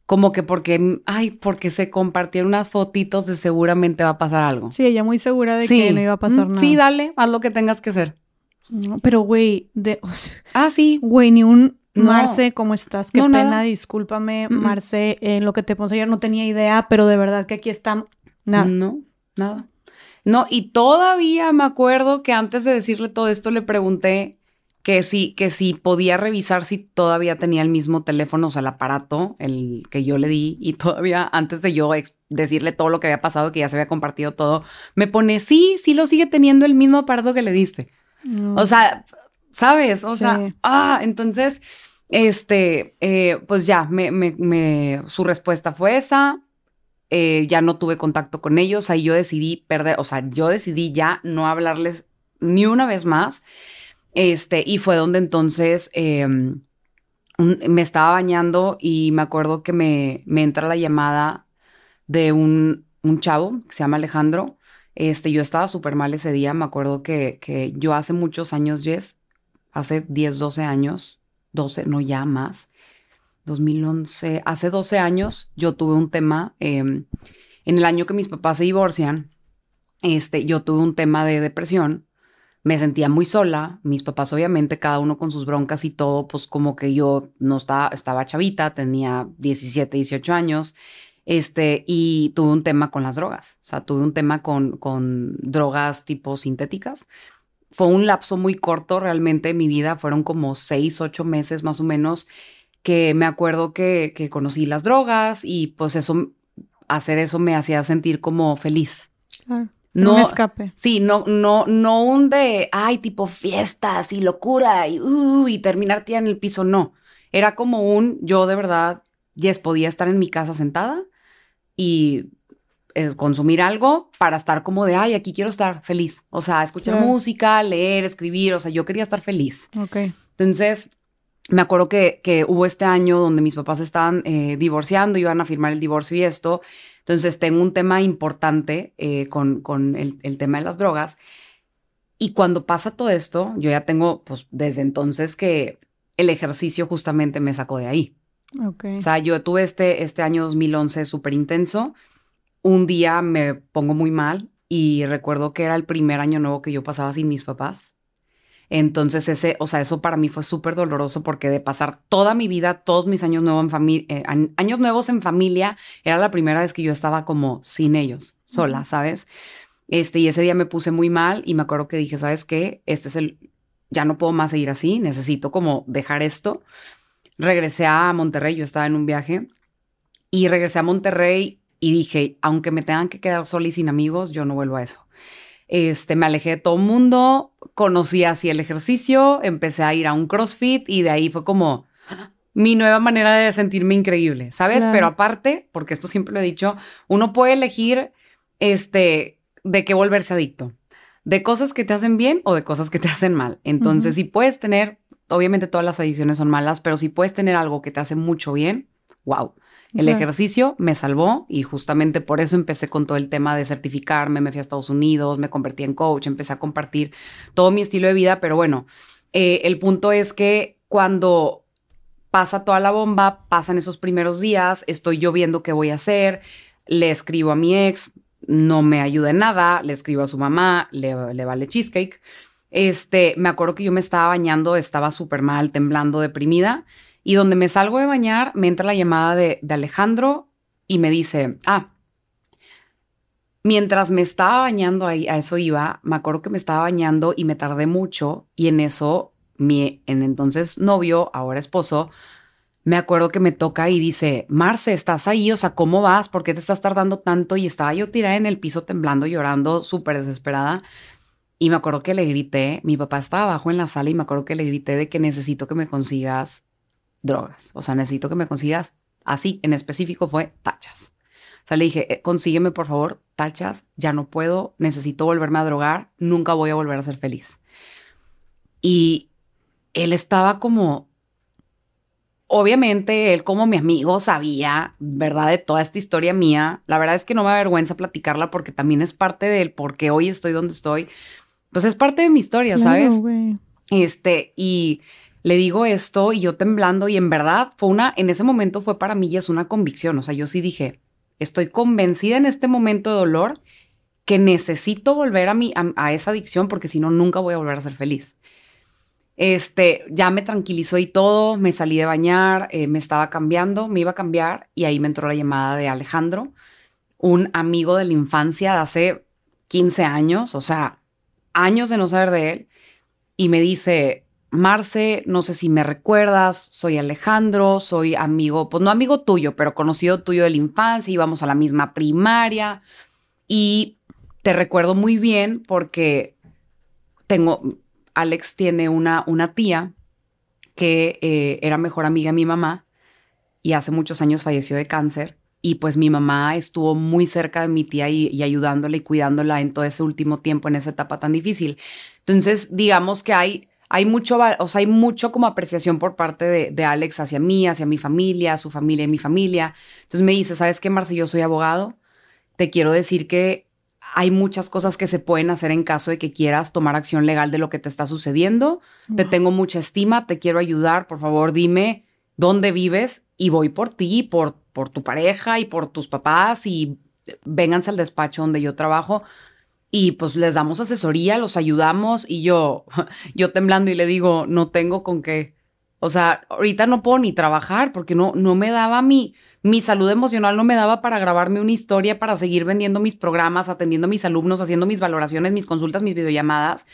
Como que porque, ay, porque se compartieron unas fotitos de seguramente va a pasar algo. Sí, ella muy segura de que no iba a pasar nada. Sí, dale, haz lo que tengas que hacer. No, pero güey, de... ah, sí. Güey, ni un Marce, ¿cómo estás? Qué pena, discúlpame, Marce, en lo que te puse ayer no tenía idea, pero de verdad que aquí está nada. No, nada. No, y todavía me acuerdo que antes de decirle todo esto le pregunté que si, que si podía revisar si todavía tenía el mismo teléfono, o sea, el aparato, el que yo le di, y todavía antes de yo decirle todo lo que había pasado, que ya se había compartido todo, me pone, sí, sí lo sigue teniendo el mismo aparato que le diste. O sea, ¿sabes? O sea, ah, entonces, este, eh, pues ya, me, me, su respuesta fue esa. Eh, ya no tuve contacto con ellos, ahí yo decidí perder, o sea, yo decidí ya no hablarles ni una vez más. Este, y fue donde entonces em, me estaba bañando y me acuerdo que me, me entra la llamada de un, un chavo que se llama Alejandro. Este, yo estaba súper mal ese día. Me acuerdo que, que yo hace muchos años, Jess, hace 10, 12 años, 12, no ya más, 2011, hace 12 años yo tuve un tema, em, en el año que mis papás se divorcian, este, yo tuve un tema de depresión, me sentía muy sola, mis papás obviamente cada uno con sus broncas y todo, pues como que yo no estaba, estaba chavita, tenía 17, 18 años, este, y tuve un tema con las drogas, o sea, tuve un tema con, con drogas tipo sintéticas, fue un lapso muy corto realmente en mi vida, fueron como seis, ocho meses más o menos, que me acuerdo que, que conocí las drogas y pues eso, hacer eso me hacía sentir como feliz. Claro. No, escape. Sí, no, no, no un de, ay, tipo fiestas y locura y, uh, y terminar tía en el piso, no. Era como un, yo de verdad, yes, podía estar en mi casa sentada y eh, consumir algo para estar como de, ay, aquí quiero estar feliz. O sea, escuchar música, leer, escribir, o sea, yo quería estar feliz. Ok. Entonces, me acuerdo que, que, hubo este año donde mis papás estaban eh, divorciando, iban a firmar el divorcio y esto. Entonces tengo un tema importante eh, con, con el, el, tema de las drogas. Y cuando pasa todo esto, yo ya tengo, pues desde entonces que el ejercicio justamente me sacó de ahí. Okay. O sea, yo tuve este, este año 2011 súper intenso. Un día me pongo muy mal y recuerdo que era el primer año nuevo que yo pasaba sin mis papás. Entonces, ese, o sea, eso para mí fue súper doloroso porque de pasar toda mi vida, todos mis años nuevos en familia, eh, años nuevos en familia, era la primera vez que yo estaba como sin ellos, sola, ¿sabes? Este, y ese día me puse muy mal y me acuerdo que dije, ¿sabes qué? Este es el, ya no puedo más seguir así, necesito como dejar esto. Regresé a Monterrey, yo estaba en un viaje y regresé a Monterrey y dije, aunque me tengan que quedar sola y sin amigos, yo no vuelvo a eso. Este, me alejé de todo el mundo, conocí así el ejercicio, empecé a ir a un CrossFit y de ahí fue como mi nueva manera de sentirme increíble, ¿sabes? Claro. Pero aparte, porque esto siempre lo he dicho, uno puede elegir este de qué volverse adicto, de cosas que te hacen bien o de cosas que te hacen mal. Entonces, uh -huh. si puedes tener, obviamente todas las adicciones son malas, pero si puedes tener algo que te hace mucho bien, wow. El ejercicio me salvó y justamente por eso empecé con todo el tema de certificarme, me fui a Estados Unidos, me convertí en coach, empecé a compartir todo mi estilo de vida, pero bueno, eh, el punto es que cuando pasa toda la bomba, pasan esos primeros días, estoy yo viendo qué voy a hacer, le escribo a mi ex, no me ayuda en nada, le escribo a su mamá, le, le vale cheesecake. Este, me acuerdo que yo me estaba bañando, estaba súper mal, temblando, deprimida. Y donde me salgo de bañar, me entra la llamada de, Alejandro y me dice, ah, mientras me estaba bañando, ahí, a eso iba, me acuerdo que me estaba bañando y me tardé mucho y en eso mi en entonces novio, ahora esposo, me acuerdo que me toca y dice, Marce, ¿estás ahí? O sea, ¿cómo vas? ¿Por qué te estás tardando tanto? Y estaba yo tirada en el piso temblando, llorando, súper desesperada. Y me acuerdo que le grité, mi papá estaba abajo en la sala y me acuerdo que le grité de que necesito que me consigas drogas. O sea, necesito que me consigas, así en específico fue tachas. O sea, le dije, eh, consígueme por favor tachas, ya no puedo, necesito volverme a drogar, nunca voy a volver a ser feliz. Y él estaba como, obviamente él como mi amigo sabía, ¿verdad? De toda esta historia mía. La verdad es que no me avergüenza platicarla porque también es parte del por qué hoy estoy donde estoy. Pues es parte de mi historia, ¿sabes? No, este, y le digo esto y yo temblando y en verdad fue una, en ese momento fue para mí y es una convicción, o sea, yo sí dije, estoy convencida en este momento de dolor que necesito volver a, mi, a, esa adicción porque si no, nunca voy a volver a ser feliz. Este, ya me tranquilizó y todo, me salí de bañar, eh, me estaba cambiando, me iba a cambiar y ahí me entró la llamada de Alejandro, un amigo de la infancia de hace 15 años, o sea, años de no saber de él, y me dice, Marce, no sé si me recuerdas, soy Alejandro, soy amigo, pues no amigo tuyo, pero conocido tuyo de la infancia, íbamos a la misma primaria y te recuerdo muy bien porque tengo, Alex tiene una, una tía que eh, era mejor amiga de mi mamá y hace muchos años falleció de cáncer y pues mi mamá estuvo muy cerca de mi tía y, y ayudándola y cuidándola en todo ese último tiempo, en esa etapa tan difícil. Entonces, digamos que hay hay mucho, o sea, hay mucho como apreciación por parte de, de, Alex hacia mí, hacia mi familia, su familia y mi familia. Entonces me dice, ¿sabes qué, Marce? Yo soy abogado. Te quiero decir que hay muchas cosas que se pueden hacer en caso de que quieras tomar acción legal de lo que te está sucediendo. Wow. Te tengo mucha estima, te quiero ayudar. Por favor, dime dónde vives y voy por ti, por, por tu pareja y por tus papás y vénganse al despacho donde yo trabajo y pues les damos asesoría, los ayudamos y yo, yo temblando y le digo, no tengo con qué. O sea, ahorita no puedo ni trabajar porque no, no me daba mi, mi salud emocional, no me daba para grabarme una historia, para seguir vendiendo mis programas, atendiendo a mis alumnos, haciendo mis valoraciones, mis consultas, mis videollamadas.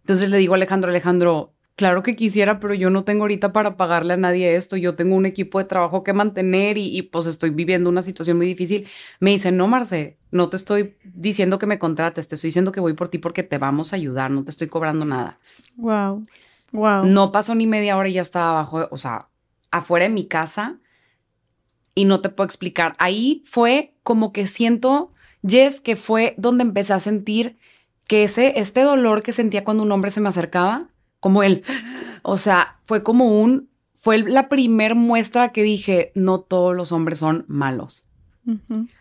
Entonces le digo a Alejandro, Alejandro, claro que quisiera, pero yo no tengo ahorita para pagarle a nadie esto. Yo tengo un equipo de trabajo que mantener y, y, pues estoy viviendo una situación muy difícil. Me dice, no, Marce, no te estoy diciendo que me contrates, te estoy diciendo que voy por ti porque te vamos a ayudar, no te estoy cobrando nada. Wow. Wow. No pasó ni media hora y ya estaba abajo, o sea, afuera de mi casa y no te puedo explicar. Ahí fue como que siento, Jess, que fue donde empecé a sentir que ese, este dolor que sentía cuando un hombre se me acercaba, como él. O sea, fue como un, fue la primer muestra que dije, no todos los hombres son malos.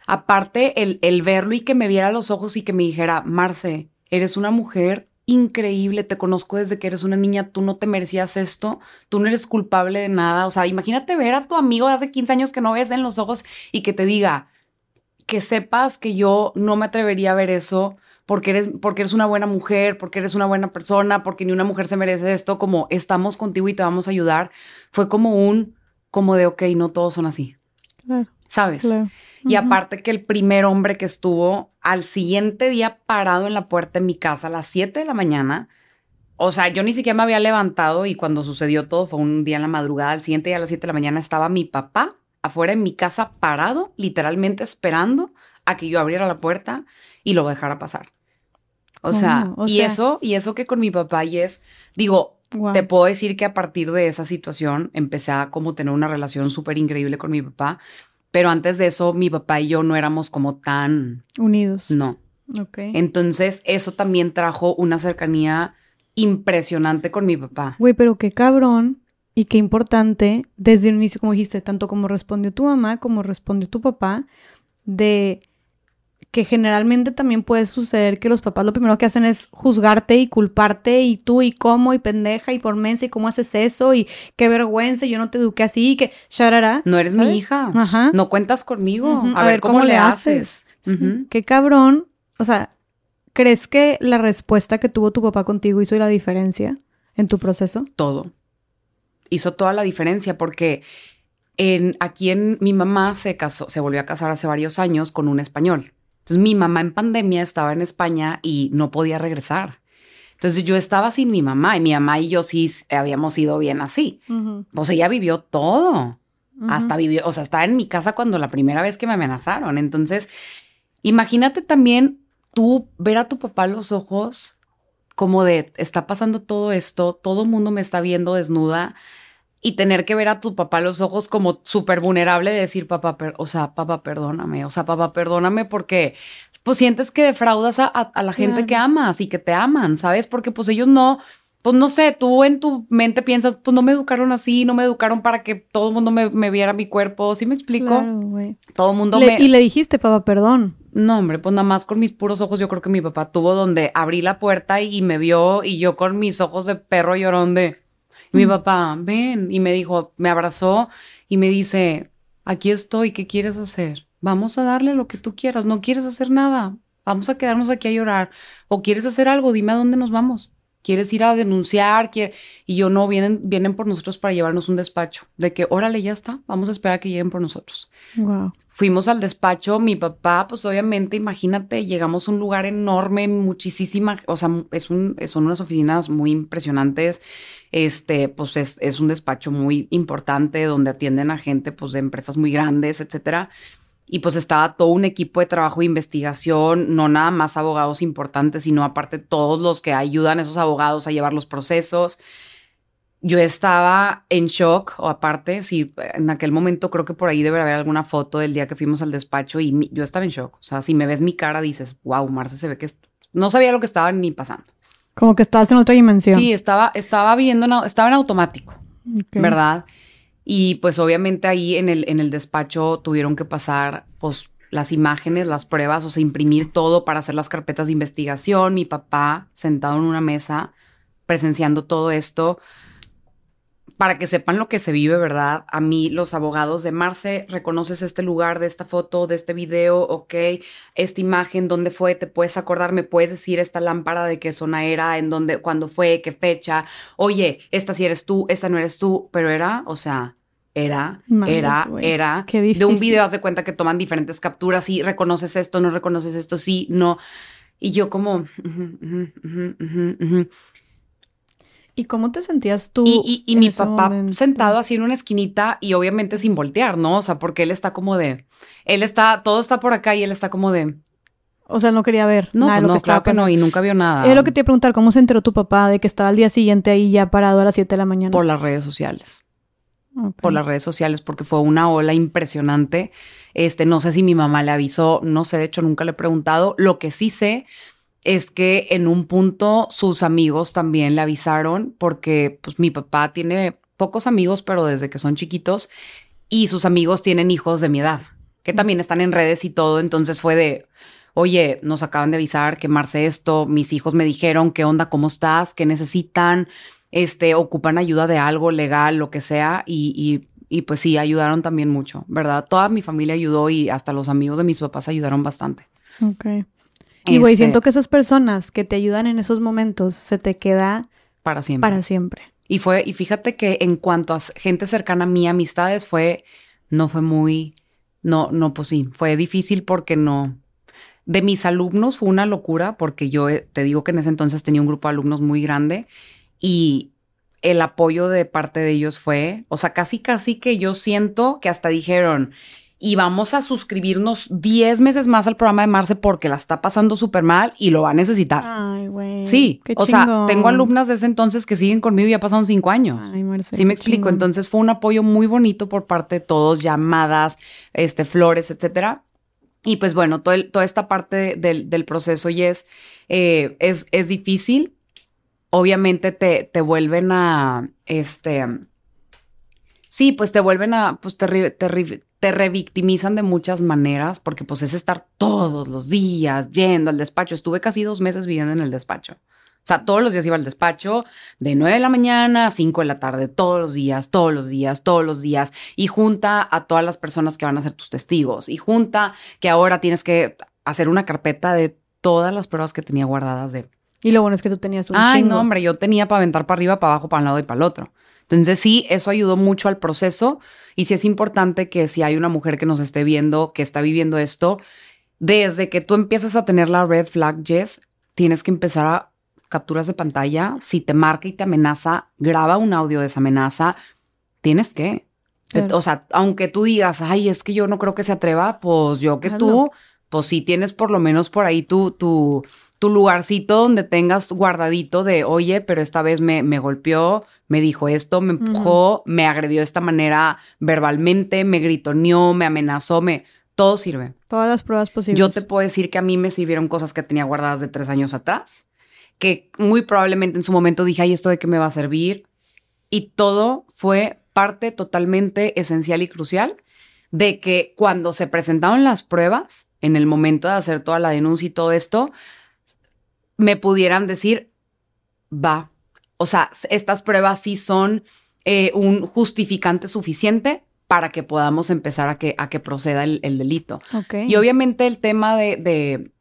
Aparte, el, el verlo y que me viera los ojos y que me dijera, Marce, eres una mujer increíble, te conozco desde que eres una niña, tú no te merecías esto, tú no eres culpable de nada. O sea, imagínate ver a tu amigo de hace 15 años que no ves en los ojos y que te diga, que sepas que yo no me atrevería a ver eso porque eres, porque eres una buena mujer, porque eres una buena persona, porque ni una mujer se merece esto, como estamos contigo y te vamos a ayudar, fue como un, como de, ok, no todos son así. ¿Sabes? Y aparte que el primer hombre que estuvo al siguiente día parado en la puerta de mi casa a las 7 de la mañana, o sea, yo ni siquiera me había levantado y cuando sucedió todo fue un día en la madrugada, al siguiente día a las 7 de la mañana estaba mi papá afuera en mi casa parado, literalmente esperando a que yo abriera la puerta y lo dejara pasar. O sea, y eso, y eso que con mi papá y es, digo, te puedo decir que a partir de esa situación empecé a como tener una relación súper increíble con mi papá, pero antes de eso mi papá y yo no éramos como tan unidos. No. Ok. Entonces eso también trajo una cercanía impresionante con mi papá. Güey, pero qué cabrón y qué importante desde el inicio, como dijiste, tanto como respondió tu mamá como respondió tu papá, de que generalmente también puede suceder que los papás lo primero que hacen es juzgarte y culparte y tú y cómo y pendeja y por mensa y cómo haces eso y qué vergüenza, yo no te eduqué así y que sharara. No eres mi hija. Ajá. No cuentas conmigo. a, ver, cómo, le haces. Qué cabrón. O sea, ¿crees que la respuesta que tuvo tu papá contigo hizo la diferencia en tu proceso? Todo. Hizo toda la diferencia porque en, aquí en mi mamá se casó, se volvió a casar hace varios años con un español. Entonces mi mamá en pandemia estaba en España y no podía regresar. Entonces yo estaba sin mi mamá y mi mamá y yo sí habíamos ido bien así. O sea, ella vivió todo. Hasta vivió, o sea, estaba en mi casa cuando la primera vez que me amenazaron. Entonces, imagínate también tú ver a tu papá los ojos como de, está pasando todo esto, todo el mundo me está viendo desnuda y tener que ver a tu papá los ojos como súper vulnerable y decir, papá, o sea, papá, perdóname, o sea, papá, perdóname porque pues sientes que defraudas a, la gente que amas y que te aman, ¿sabes? Porque pues ellos no, pues no sé, tú en tu mente piensas, pues no me educaron así, no me educaron para que todo el mundo me, viera mi cuerpo, ¿sí me explico? Claro, güey. Todo el mundo me... Y le dijiste, papá, perdón. No, hombre, pues nada más con mis puros ojos yo creo que mi papá tuvo donde abrí la puerta y me vio y yo con mis ojos de perro llorón de mi papá, ven, y me dijo, me abrazó y me dice, aquí estoy, ¿qué quieres hacer? Vamos a darle lo que tú quieras, no quieres hacer nada, vamos a quedarnos aquí a llorar, o quieres hacer algo, dime a dónde nos vamos. ¿Quieres ir a denunciar? Y yo no, vienen, vienen por nosotros para llevarnos un despacho. De que, órale, ya está, vamos a esperar a que lleguen por nosotros. Wow. Fuimos al despacho, mi papá, pues obviamente, imagínate, llegamos a un lugar enorme, muchísima, o sea, es un, son unas oficinas muy impresionantes. Este, pues es, es un despacho muy importante donde atienden a gente, pues, de empresas muy grandes, etcétera y pues estaba todo un equipo de trabajo de investigación, no nada más abogados importantes, sino aparte todos los que ayudan a esos abogados a llevar los procesos. Yo estaba en shock, o aparte, sí, en aquel momento creo que por ahí debe haber alguna foto del día que fuimos al despacho y yo estaba en shock. O sea, si me ves mi cara, dices, wow, Marce se ve que no sabía lo que estaba ni pasando. Como que estabas en otra dimensión. Sí, estaba, estaba viviendo, estaba en automático, ¿verdad? Y pues obviamente ahí en el, en el despacho tuvieron que pasar pues las imágenes, las pruebas, o sea, imprimir todo para hacer las carpetas de investigación. Mi papá sentado en una mesa presenciando todo esto para que sepan lo que se vive, ¿verdad? A mí, los abogados de Marce, reconoces este lugar de esta foto, de este video, ok, esta imagen, dónde fue, te puedes acordar, me puedes decir esta lámpara de qué zona era, en dónde, cuándo fue, qué fecha, oye, esta sí eres tú, esta no eres tú, pero era, o sea, era, era, era, de un video, haz de cuenta que toman diferentes capturas y reconoces esto, no reconoces esto, sí, no. Y yo como, ¿Y cómo te sentías tú? Y, y, mi papá sentado así en una esquinita y obviamente sin voltear, ¿no? O sea, porque él está como de, él está, todo está por acá y él está como de... O sea, no quería ver. No, nada pues no, claro que no, y nunca vio nada. Es lo que te iba a preguntar, ¿cómo se enteró tu papá de que estaba al día siguiente ahí ya parado a las 7 de la mañana? Por las redes sociales. Por las redes sociales, porque fue una ola impresionante. Este, no sé si mi mamá le avisó, no sé, de hecho nunca le he preguntado. Lo que sí sé es que en un punto sus amigos también le avisaron porque pues mi papá tiene pocos amigos, pero desde que son chiquitos, y sus amigos tienen hijos de mi edad, que también están en redes y todo, entonces fue de, oye, nos acaban de avisar, quemarse esto, mis hijos me dijeron, ¿qué onda? ¿Cómo estás? ¿Qué necesitan? Este, ocupan ayuda de algo legal, lo que sea, y, y, pues sí, ayudaron también mucho, ¿verdad? Toda mi familia ayudó y hasta los amigos de mis papás ayudaron bastante. Ok. Y güey, siento este que esas personas que te ayudan en esos momentos se te queda para siempre. Para siempre. Y fue, y fíjate que en cuanto a gente cercana a mí, amistades, fue, no fue muy, no, no, pues sí, fue difícil porque no. De mis alumnos fue una locura porque yo eh, te digo que en ese entonces tenía un grupo de alumnos muy grande y el apoyo de parte de ellos fue, o sea, casi, casi que yo siento que hasta dijeron, y vamos a suscribirnos 10 meses más al programa de Marce porque la está pasando súper mal y lo va a necesitar. Ay, güey. Sí, o sea, tengo alumnas de ese entonces que siguen conmigo y ya pasaron cinco años. Ay, Marce, sí me explico. Entonces fue un apoyo muy bonito por parte de todos, llamadas, este, flores, etcétera. Y pues bueno, toda esta parte del, proceso y es, eh, es, es difícil. Obviamente te, te vuelven a, este, sí, pues te vuelven a, pues te, te revictimizan de muchas maneras, porque pues es estar todos los días yendo al despacho. Estuve casi dos meses viviendo en el despacho. O sea, todos los días iba al despacho, de 9 de la mañana a 5 de la tarde, todos los días, todos los días, todos los días, y junta a todas las personas que van a ser tus testigos, y junta que ahora tienes que hacer una carpeta de todas las pruebas que tenía guardadas de... Y lo bueno es que tú tenías un Ay, no, hombre, yo tenía para aventar para arriba, para abajo, para un lado y para el otro. Entonces sí, eso ayudó mucho al proceso y sí es importante que si hay una mujer que nos esté viendo, que está viviendo esto, desde que tú empiezas a tener la red flag, Jess, tienes que empezar a capturas de pantalla. Si te marca y te amenaza, graba un audio de esa amenaza. Tienes que. o sea, aunque tú digas, ay, es que yo no creo que se atreva, pues yo que tú, pues sí tienes por lo menos por ahí tu, tu, tu lugarcito donde tengas guardadito de, oye, pero esta vez me, me golpeó, me dijo esto, me empujó, me agredió de esta manera verbalmente, me gritoneó, me amenazó, me... Todo sirve. Todas las pruebas posibles. Yo te puedo decir que a mí me sirvieron cosas que tenía guardadas de tres años atrás, que muy probablemente en su momento dije, ay, ¿esto de qué me va a servir? Y todo fue parte totalmente esencial y crucial de que cuando se presentaron las pruebas, en el momento de hacer toda la denuncia y todo esto, me pudieran decir, va, o sea, estas pruebas sí son eh, un justificante suficiente para que podamos empezar a que, a que proceda el, delito. Y obviamente el tema de, de,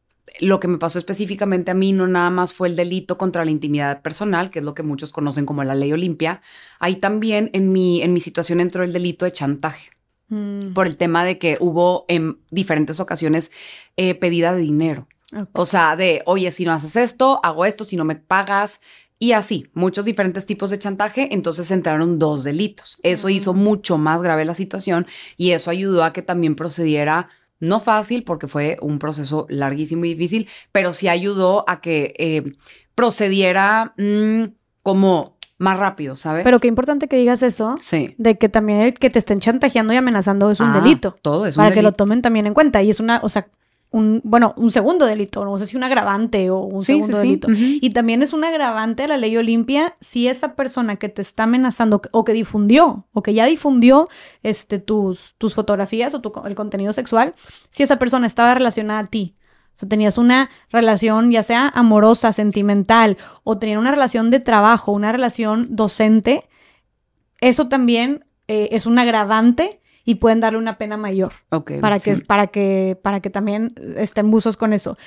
lo que me pasó específicamente a mí no nada más fue el delito contra la intimidad personal, que es lo que muchos conocen como la ley Olimpia. Ahí también en mi, en mi situación entró el delito de chantaje. Mm. Por el tema de que hubo en diferentes ocasiones eh, pedida de dinero. O sea, de, oye, si no haces esto, hago esto, si no me pagas, y así, muchos diferentes tipos de chantaje, entonces entraron dos delitos. Eso hizo mucho más grave la situación y eso ayudó a que también procediera, no fácil porque fue un proceso larguísimo y difícil, pero sí ayudó a que eh, procediera mm, como más rápido, ¿sabes? Pero qué importante que digas eso. Sí. De que también el que te estén chantajeando y amenazando es un ah, delito. Todo es un delito. Para que lo tomen también en cuenta. Y es una, o sea, un, bueno, un segundo delito, no sé si un agravante o un segundo delito. Y también es un agravante a la ley Olimpia si esa persona que te está amenazando o que difundió o que ya difundió este, tus, tus fotografías o tu, el contenido sexual, si esa persona estaba relacionada a ti. O sea, tenías una relación ya sea amorosa, sentimental o tenían una relación de trabajo, una relación docente, eso también eh, es un agravante y pueden darle una pena mayor. para, que, para, que, para que también estén buzos con eso.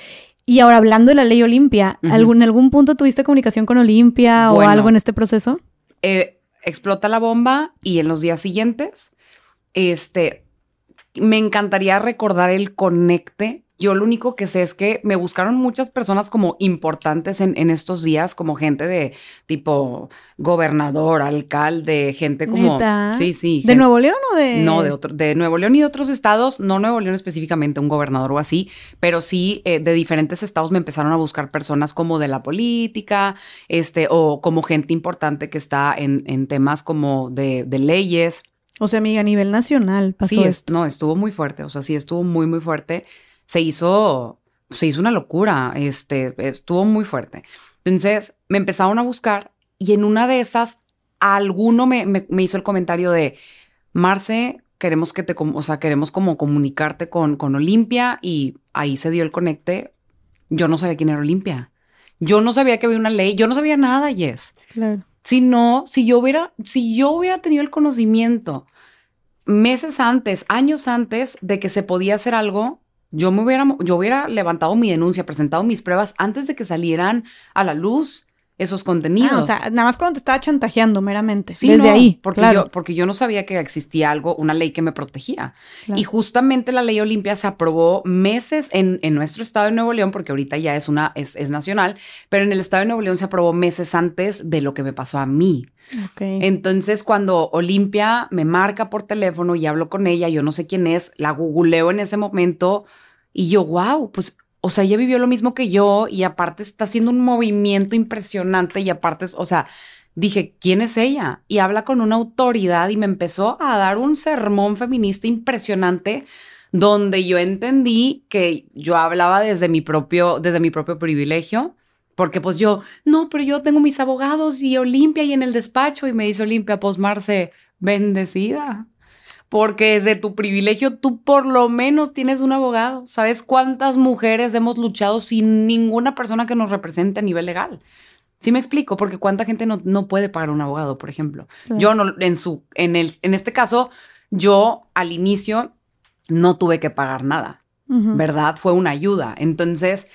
Y ahora, hablando de la ley Olimpia, ¿algún, ¿en algún punto tuviste comunicación con Olimpia o algo en este proceso? Eh, explota la bomba y en los días siguientes, este, me encantaría recordar el conecte yo lo único que sé es que me buscaron muchas personas como importantes en, en estos días, como gente de tipo gobernador, alcalde, gente como... Sí, sí. ¿De Nuevo León o de...? No, de, otro, de Nuevo León y de otros estados, no Nuevo León específicamente, un gobernador o así, pero sí eh, de diferentes estados me empezaron a buscar personas como de la política, este, o como gente importante que está en, en temas como de, de leyes. O sea, amiga, a nivel nacional pasó Sí, esto. no, estuvo muy fuerte, o sea, sí estuvo muy, muy fuerte se hizo, se hizo una locura, este, estuvo muy fuerte. Entonces me empezaron a buscar y en una de esas alguno me, me, hizo el comentario de, Marce, queremos que te, o sea, queremos como comunicarte con, con Olimpia y ahí se dio el conecte. Yo no sabía quién era Olimpia. Yo no sabía que había una ley, yo no sabía nada, Yes. Claro. Si no, si yo hubiera, si yo hubiera tenido el conocimiento meses antes, años antes de que se podía hacer algo, yo me hubiera, yo hubiera levantado mi denuncia, presentado mis pruebas antes de que salieran a la luz esos contenidos. Ah, o sea, nada más cuando te estaba chantajeando meramente. Sí, desde ahí. Porque, yo, porque yo no sabía que existía algo, una ley que me protegía. Y justamente la ley Olimpia se aprobó meses en, en, nuestro estado de Nuevo León, porque ahorita ya es una, es, es, nacional, pero en el estado de Nuevo León se aprobó meses antes de lo que me pasó a mí. Entonces, cuando Olimpia me marca por teléfono y hablo con ella, yo no sé quién es, la googleo en ese momento y yo, wow, pues o sea, ella vivió lo mismo que yo y aparte está haciendo un movimiento impresionante y aparte, o sea, dije, ¿quién es ella? Y habla con una autoridad y me empezó a dar un sermón feminista impresionante donde yo entendí que yo hablaba desde mi propio, desde mi propio privilegio, porque pues yo, no, pero yo tengo mis abogados y Olimpia y en el despacho y me dice Olimpia, pues Marce, bendecida porque desde tu privilegio tú por lo menos tienes un abogado. ¿Sabes cuántas mujeres hemos luchado sin ninguna persona que nos represente a nivel legal? Sí me explico, porque cuánta gente no, no puede pagar un abogado, por ejemplo. Yo no, en su, en el, en este caso, yo al inicio no tuve que pagar nada, ¿verdad? Fue una ayuda. Entonces,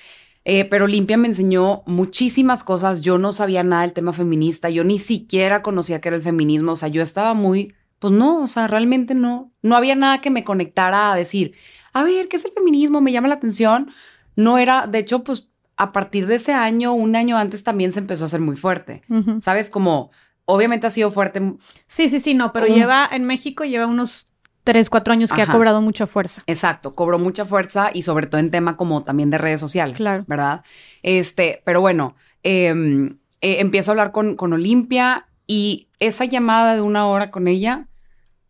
eh, pero Limpia me enseñó muchísimas cosas. Yo no sabía nada del tema feminista. Yo ni siquiera conocía qué era el feminismo. O sea, yo estaba muy pues no, o sea, realmente no. No había nada que me conectara a decir, a ver, ¿qué es el feminismo? Me llama la atención. No era, de hecho, pues a partir de ese año, un año antes también se empezó a hacer muy fuerte. ¿Sabes? Como, obviamente ha sido fuerte. Sí, sí, sí, no, pero lleva, en México lleva unos tres, cuatro años que ha cobrado mucha fuerza. Exacto, cobró mucha fuerza y sobre todo en tema como también de redes sociales. Claro. ¿Verdad? Este, pero bueno, em, eh, empiezo a hablar con, con Olimpia y esa llamada de una hora con ella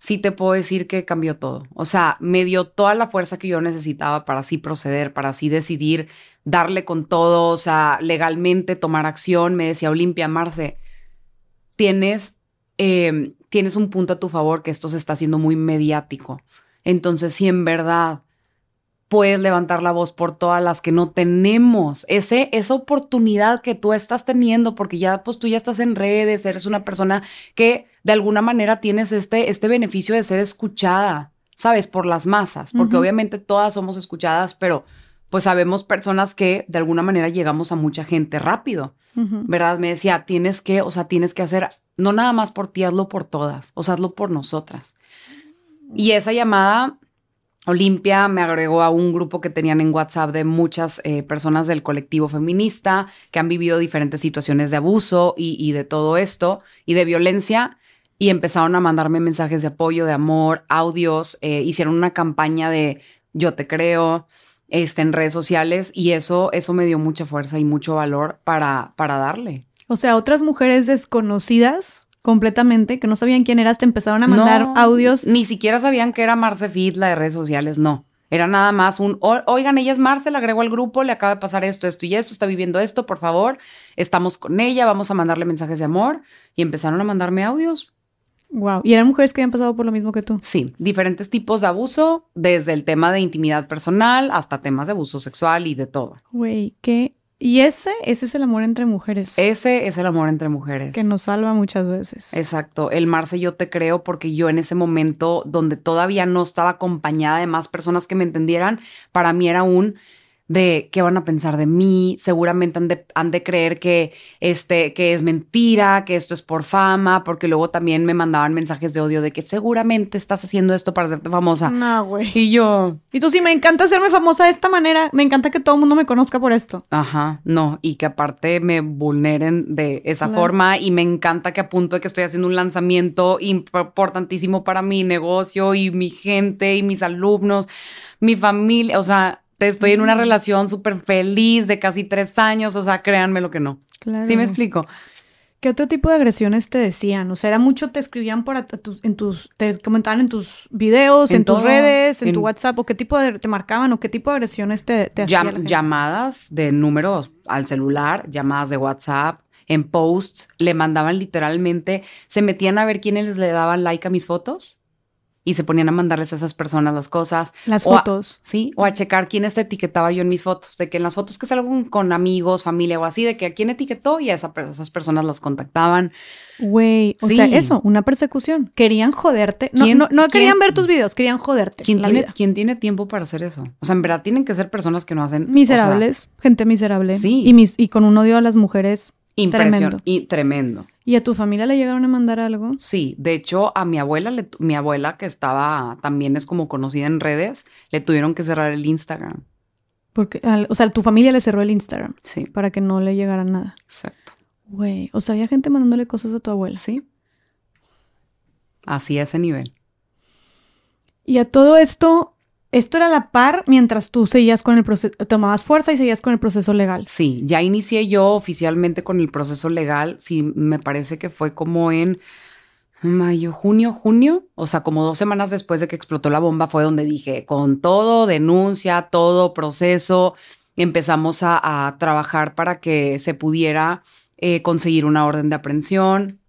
sí te puedo decir que cambió todo. O sea, me dio toda la fuerza que yo necesitaba para así proceder, para así decidir darle con todo, o sea, legalmente tomar acción. Me decía Olimpia, Marce, tienes, em, tienes un punto a tu favor que esto se está haciendo muy mediático. Entonces, si en verdad puedes levantar la voz por todas las que no tenemos. Ese, esa oportunidad que tú estás teniendo, porque ya, pues tú ya estás en redes, eres una persona que de alguna manera tienes este, este beneficio de ser escuchada, ¿sabes? Por las masas, porque obviamente todas somos escuchadas, pero pues sabemos personas que de alguna manera llegamos a mucha gente rápido, ¿verdad? Me decía, tienes que, o sea, tienes que hacer, no nada más por ti, hazlo por todas, o sea, hazlo por nosotras. Y esa llamada Olimpia me agregó a un grupo que tenían en WhatsApp de muchas eh, personas del colectivo feminista que han vivido diferentes situaciones de abuso y, de todo esto y de violencia y empezaron a mandarme mensajes de apoyo, de amor, audios, eh, hicieron una campaña de yo te creo este, en redes sociales y eso, eso me dio mucha fuerza y mucho valor para, para darle. O sea, otras mujeres desconocidas completamente, que no sabían quién eras, te empezaron a mandar audios. Ni siquiera sabían que era Marce Fit, la de redes sociales, no. Era nada más un, oigan, ella es Marce, la agregó al grupo, le acaba de pasar esto, esto y esto, está viviendo esto, por favor, estamos con ella, vamos a mandarle mensajes de amor. Y empezaron a mandarme audios. Wow. ¿Y eran mujeres que habían pasado por lo mismo que tú? Sí, diferentes tipos de abuso, desde el tema de intimidad personal hasta temas de abuso sexual y de todo. Güey, qué y ese, ese es el amor entre mujeres. Ese es el amor entre mujeres. Que nos salva muchas veces. Exacto. El Marce yo te creo porque yo en ese momento donde todavía no estaba acompañada de más personas que me entendieran, para mí era un de qué van a pensar de mí, seguramente han de, han de, creer que, este, que es mentira, que esto es por fama, porque luego también me mandaban mensajes de odio de que seguramente estás haciendo esto para hacerte famosa. No, güey. Y yo... Y tú sí, me encanta hacerme famosa de esta manera, me encanta que todo el mundo me conozca por esto. Ajá, no, y que aparte me vulneren de esa forma y me encanta que a punto de que estoy haciendo un lanzamiento importantísimo para mi negocio y mi gente y mis alumnos, mi familia, o sea, estoy en una relación súper feliz de casi tres años, o sea, créanme lo que no. Claro. ¿Sí me explico? ¿Qué otro tipo de agresiones te decían? O sea, era mucho, te escribían por en tus, te comentaban en tus videos, en, tus redes, en, tu WhatsApp, o qué tipo de, te marcaban, o qué tipo de agresiones te, te hacían. llamadas de números al celular, llamadas de WhatsApp, en posts, le mandaban literalmente, se metían a ver quiénes le daban like a mis fotos y se ponían a mandarles a esas personas las cosas. Las a- fotos. sí, o a checar quién te etiquetaba yo en mis fotos, de que en las fotos que salgo con- amigos, familia o así, de que a quién etiquetó y a esa esas personas las contactaban. Güey, o sea, eso, una persecución. Querían joderte. No, ¿Quién- no, no querían ver tus videos, querían joderte. ¿Quién tiene, vida. ¿Quién tiene tiempo para hacer eso? O sea, en verdad tienen que ser personas que no hacen... o sea, Miserables, gente miserable. Sí. Y, mis, y con un odio a las mujeres. Tremendo. Y tremendo. ¿Y a tu familia le llegaron a mandar algo? Sí, de hecho a mi abuela, le mi abuela que estaba, también es como conocida en redes, le tuvieron que cerrar el Instagram. Porque, al- o sea, tu familia le cerró el Instagram Sí, para que no le llegara nada. exacto. Güey, o sea, había gente mandándole cosas a tu abuela. Sí. Así a ese nivel. Y a todo esto, esto era la par mientras tú seguías con el proceso, tomabas fuerza y seguías con el proceso legal. Sí, ya inicié yo oficialmente con el proceso legal. Sí, me parece que fue como en mayo, junio, junio. O sea, como dos semanas después de que explotó la bomba fue donde dije, con todo, denuncia, todo, proceso. Empezamos a, a trabajar para que se pudiera eh, conseguir una orden de aprehensión.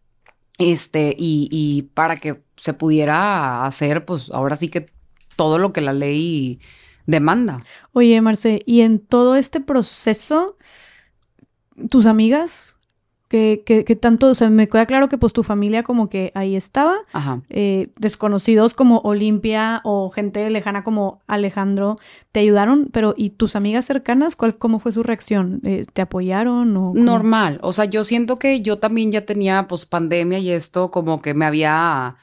Este, y, y para que se pudiera hacer, pues ahora sí que todo lo que la ley demanda. Oye, Marce, y en todo este proceso, tus amigas, que, que, que tanto, o sea, me queda claro que pues tu familia como que ahí estaba, Ajá. eh, desconocidos como Olimpia o gente lejana como Alejandro, te ayudaron, pero ¿y tus amigas cercanas, cuál, cómo fue su reacción? Eh, ¿Te apoyaron o cómo? Normal, o sea, yo siento que yo también ya tenía pues pandemia y esto como que me había,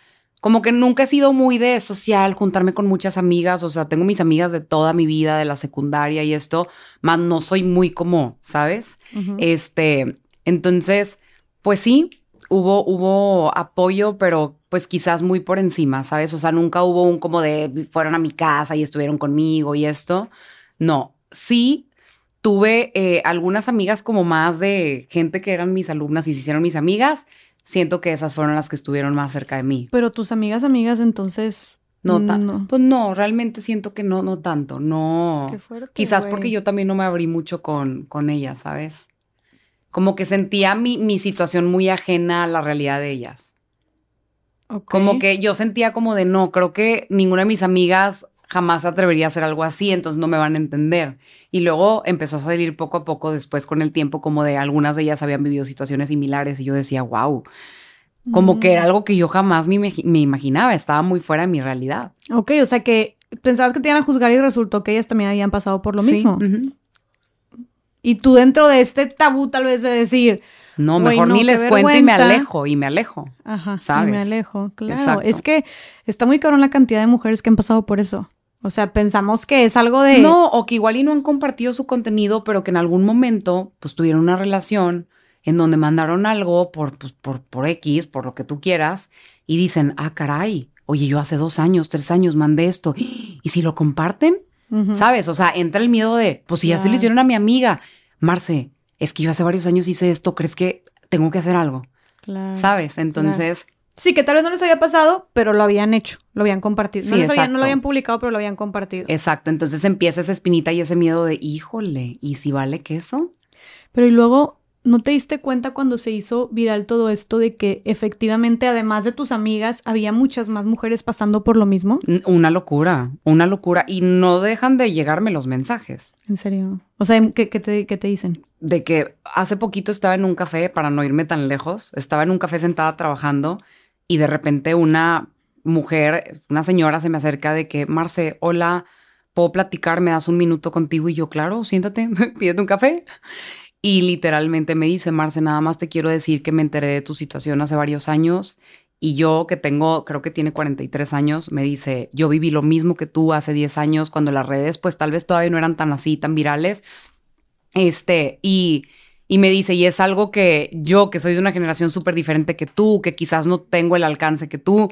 como que nunca he sido muy de social, juntarme con muchas amigas, o sea, tengo mis amigas de toda mi vida, de la secundaria y esto, más no soy muy como, ¿sabes? Este, entonces, pues sí, hubo, hubo apoyo, pero pues quizás muy por encima, ¿sabes? O sea, nunca hubo un como de fueron a mi casa y estuvieron conmigo y esto. No, sí tuve eh, algunas amigas como más de gente que eran mis alumnas y se hicieron mis amigas. Siento que esas fueron las que estuvieron más cerca de mí. Pero tus amigas, amigas, entonces... No, no. pues no, realmente siento que no, no tanto, no. Qué fuerte, Quizás porque yo también no me abrí mucho con, con ellas, ¿sabes? Como que sentía mi, mi situación muy ajena a la realidad de ellas. Como que yo sentía como de no, creo que ninguna de mis amigas jamás atrevería a hacer algo así, entonces no me van a entender. Y luego empezó a salir poco a poco después con el tiempo como de algunas de ellas habían vivido situaciones similares y yo decía, wow, como que era Mm. algo que yo jamás me, me imaginaba, estaba muy fuera de mi realidad. Ok, o sea que pensabas que te iban a juzgar y resultó que ellas también habían pasado por lo Sí, mismo. Y tú dentro de este tabú tal vez de decir, No, mejor no, ni les cuento y me alejo, y me alejo. ajá, y ¿Sabes? me alejo, claro. Exacto. Es que está muy cabrón la cantidad de mujeres que han pasado por eso. O sea, pensamos que es algo de... No, o que igual y no han compartido su contenido, pero que en algún momento pues tuvieron una relación en donde mandaron algo por, pues, por, por X, por lo que tú quieras, y dicen, ah, caray, oye, yo hace dos años, tres años mandé esto, ¿y si lo comparten? ¿Sabes? O sea, entra el miedo de, pues si ya se lo hicieron a mi amiga, Marce, es que yo hace varios años hice esto, ¿crees que tengo que hacer algo? Claro. ¿Sabes? Entonces, Sí, que tal vez no les había pasado, pero lo habían hecho, lo habían compartido. no, Sí, habían- no lo habían publicado, pero lo habían compartido. exacto, entonces empieza esa espinita y ese miedo de, híjole, ¿y si vale queso? Pero y luego, ¿no te diste cuenta cuando se hizo viral todo esto de que efectivamente, además de tus amigas, había muchas más mujeres pasando por lo mismo? Una locura, una locura. Y no dejan de llegarme los mensajes. En serio. O sea, ¿qué, qué te, qué te dicen? De que hace poquito estaba en un café, para no irme tan lejos, estaba en un café sentada trabajando y de repente una mujer, una señora se me acerca de que, Marce, hola, ¿puedo platicar? ¿Me das un minuto contigo? Y yo, claro, siéntate, pídete un café. Y literalmente me dice, Marce, nada más te quiero decir que me enteré de tu situación hace varios años y yo que tengo, creo que tiene 43 años, me dice, yo viví lo mismo que tú hace 10 años cuando las redes pues tal vez todavía no eran tan así, tan virales. Este, y, y me dice, y es algo que yo, que soy de una generación súper diferente que tú, que quizás no tengo el alcance que tú,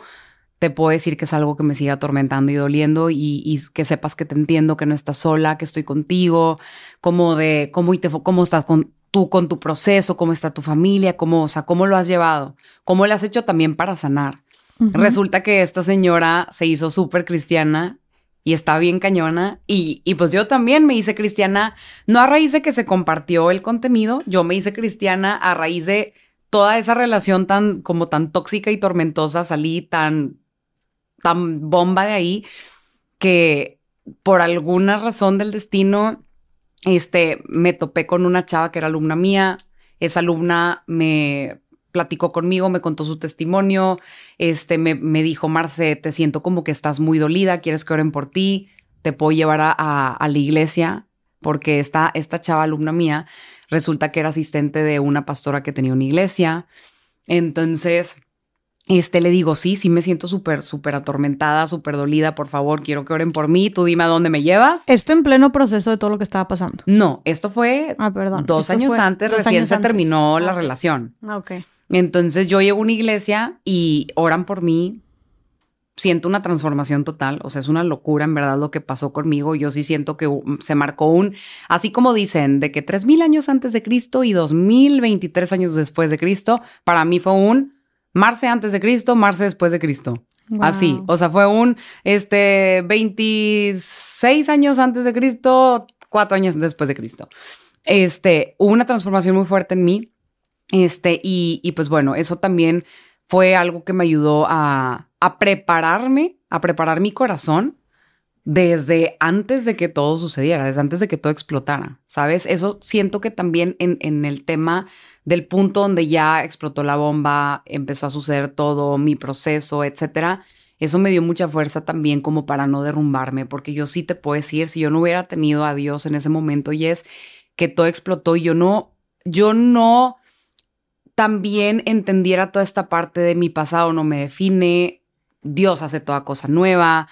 te puedo decir que es algo que me sigue atormentando y doliendo y, y que sepas que te entiendo, que no estás sola, que estoy contigo, como de cómo, y te, cómo estás con, tú con tu proceso, cómo está tu familia, cómo, o sea, cómo lo has llevado, cómo lo has hecho también para sanar. Resulta que esta señora se hizo súper cristiana y está bien cañona. Y, y, pues yo también me hice cristiana, no a raíz de que se compartió el contenido, yo me hice cristiana a raíz de toda esa relación tan como tan tóxica y tormentosa, salí tan, tan bomba de ahí que por alguna razón del destino, este, me topé con una chava que era alumna mía. Esa alumna me platicó conmigo, me contó su testimonio, este, me, me, dijo, Marce, te siento como que estás muy dolida, quieres que oren por ti, te puedo llevar a, a, la iglesia, porque esta, esta chava alumna mía resulta que era asistente de una pastora que tenía una iglesia. Entonces, este, le digo, sí, sí me siento súper, súper atormentada, súper dolida, por favor, quiero que oren por mí, tú dime a dónde me llevas. Esto en pleno proceso de todo lo que estaba pasando. No, esto fue ah, perdón. dos años antes, recién se terminó la relación. Ah, ok. Entonces yo llego a una iglesia y oran por mí. Siento una transformación total, o sea, es una locura en verdad lo que pasó conmigo. Yo sí siento que se marcó un, así como dicen, de que 3000 años antes de Cristo y 2023 años después de Cristo, para mí fue un Marce antes de Cristo, Marce después de Cristo. Así, o sea, fue un este 26 años antes de Cristo, cuatro años después de Cristo. Este, hubo una transformación muy fuerte en mí este, y, y pues bueno, eso también fue algo que me ayudó a, a prepararme, a preparar mi corazón desde antes de que todo sucediera, desde antes de que todo explotara, ¿sabes? Eso siento que también en, en, el tema del punto donde ya explotó la bomba, empezó a suceder todo, mi proceso, etcétera, eso me dio mucha fuerza también como para no derrumbarme, porque yo sí te puedo decir, si yo no hubiera tenido a Dios en ese momento y es que todo explotó y yo no, yo no también entendiera toda esta parte de mi pasado no me define, Dios hace toda cosa nueva,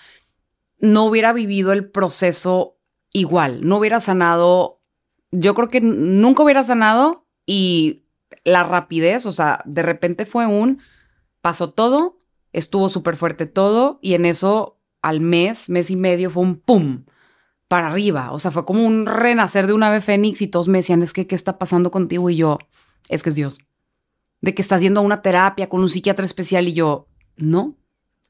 no hubiera vivido el proceso igual, no hubiera sanado, yo creo que nunca hubiera sanado y la rapidez, o sea, de repente fue un, pasó todo, estuvo súper fuerte todo y en eso al mes, mes y medio fue un pum para arriba, o sea, fue como un renacer de una ave fénix y todos me decían, es que, ¿qué está pasando contigo? Y yo, es que es Dios de que estás haciendo una terapia con un psiquiatra especial y yo, no,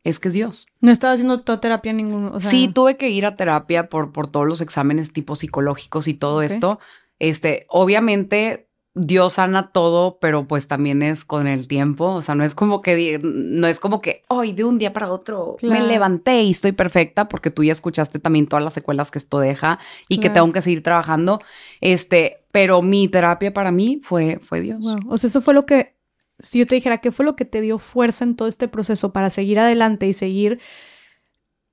es que es Dios. No estaba haciendo toda terapia ninguno. sí, tuve que ir a terapia por, por todos los exámenes tipo psicológicos y todo esto. Este, obviamente Dios sana todo, pero pues también es con el tiempo. O sea, no es como que, no es como que hoy de un día para otro me levanté y estoy perfecta, porque tú ya escuchaste también todas las secuelas que esto deja y que tengo que seguir trabajando. Este, pero mi terapia para mí fue, fue Dios. O sea, eso fue lo que si yo te dijera qué fue lo que te dio fuerza en todo este proceso para seguir adelante y seguir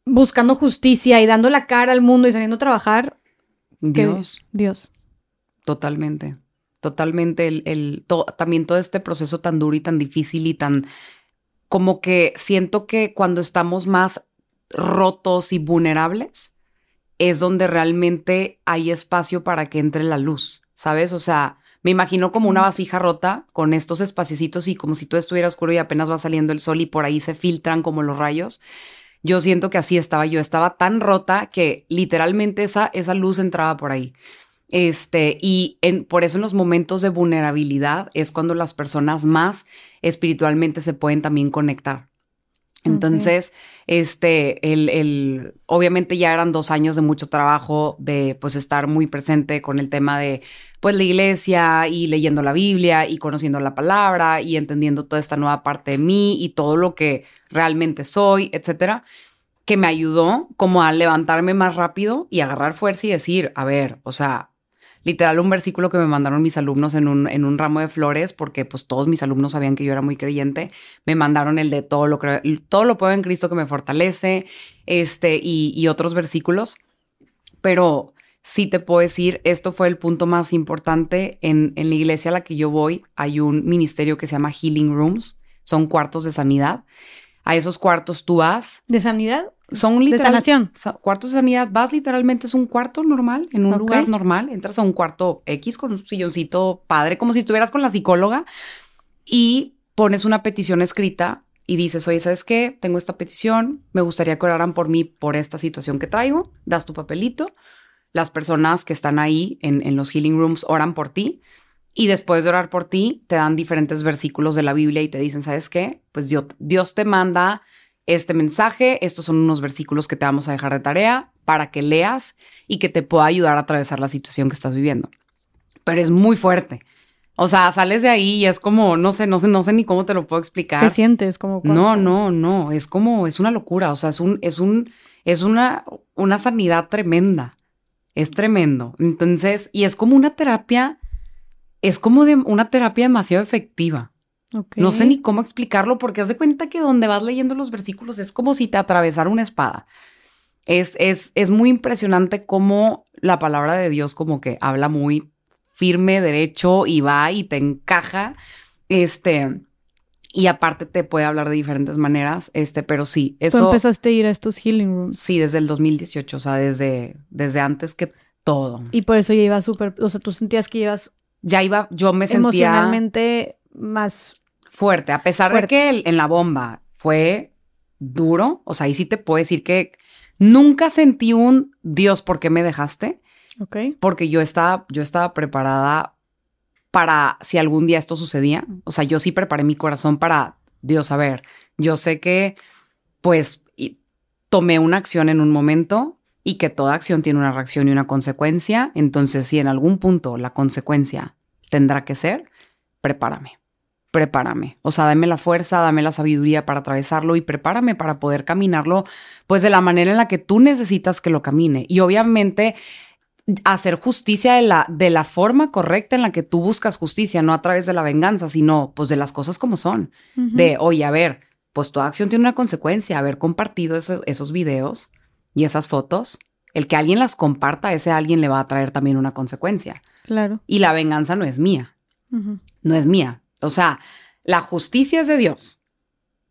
buscando justicia y dando la cara al mundo y saliendo a trabajar. Dios. Dios. Totalmente. Totalmente. El, el también todo este proceso tan duro y tan difícil y tan como que siento que cuando estamos más rotos y vulnerables es donde realmente hay espacio para que entre la luz, ¿sabes? O sea, me imagino como una vasija rota con estos espaciecitos y como si todo estuviera oscuro y apenas va saliendo el sol y por ahí se filtran como los rayos. Yo siento que así estaba yo, estaba tan rota que literalmente esa, esa luz entraba por ahí. Este, y en, por eso en los momentos de vulnerabilidad es cuando las personas más espiritualmente se pueden también conectar. Entonces, este, el, el, obviamente ya eran dos años de mucho trabajo, de pues estar muy presente con el tema de pues la iglesia y leyendo la Biblia y conociendo la palabra y entendiendo toda esta nueva parte de mí y todo lo que realmente soy, etcétera, que me ayudó como a levantarme más rápido y agarrar fuerza y decir, a ver, o sea, literal un versículo que me mandaron mis alumnos en un, en un ramo de flores, porque pues todos mis alumnos sabían que yo era muy creyente, me mandaron el de todo lo, todo lo puedo en Cristo que me fortalece, este, y, y otros versículos, pero sí te puedo decir, esto fue el punto más importante. En, en la iglesia a la que yo voy, hay un ministerio que se llama Healing Rooms, son cuartos de sanidad. A esos cuartos tú vas. ¿De sanidad? Son literal, de Cuartos de sanidad, vas literalmente, es un cuarto normal, en un lugar normal. Entras a un cuarto X con un silloncito padre, como si estuvieras con la psicóloga, y pones una petición escrita y dices, oye, ¿sabes qué? Tengo esta petición, me gustaría que oraran por mí por esta situación que traigo. Das tu papelito, las personas que están ahí en, en los healing rooms oran por ti. Y después de orar por ti, te dan diferentes versículos de la Biblia y te dicen, ¿sabes qué? Pues Dios, Dios te manda este mensaje, estos son unos versículos que te vamos a dejar de tarea para que leas y que te pueda ayudar a atravesar la situación que estás viviendo. Pero es muy fuerte. O sea, sales de ahí y es como, no sé, no sé, no sé ni cómo te lo puedo explicar. ¿Qué sientes? Como no, no, no, es como, es una locura. O sea, es un, es un, es una, una sanidad tremenda. Es tremendo. Entonces, y es como una terapia, es como de una terapia demasiado efectiva. No sé ni cómo explicarlo porque haz de cuenta que donde vas leyendo los versículos es como si te atravesara una espada. Es, es, es muy impresionante cómo la palabra de Dios como que habla muy firme, derecho y va y te encaja. Este, y aparte te puede hablar de diferentes maneras, este, pero sí, eso... Tú empezaste a ir a estos healing rooms. Sí, desde el 2018, o sea, desde, desde antes que todo. Y por eso ya iba súper, o sea, tú sentías que ibas... Ya iba, yo me sentía... Emocionalmente más... Fuerte, a pesar de que en la bomba fue duro, o sea, ahí sí te puedo decir que nunca sentí un Dios, ¿por qué me dejaste? Ok. Porque yo estaba, yo estaba preparada para si algún día esto sucedía. O sea, yo sí preparé mi corazón para, Dios, a ver, yo sé que pues tomé una acción en un momento y que toda acción tiene una reacción y una consecuencia. Entonces, si en algún punto la consecuencia tendrá que ser, prepárame, prepárame. O sea, dame la fuerza, dame la sabiduría para atravesarlo y prepárame para poder caminarlo, pues de la manera en la que tú necesitas que lo camine. Y obviamente hacer justicia de la, de la forma correcta en la que tú buscas justicia, no a través de la venganza, sino pues de las cosas como son. De, oye, a ver, pues toda acción tiene una consecuencia, haber compartido esos, esos videos y esas fotos, el que alguien las comparta, ese alguien le va a traer también una consecuencia. Claro. Y la venganza no es mía, no es mía. O sea, la justicia es de Dios,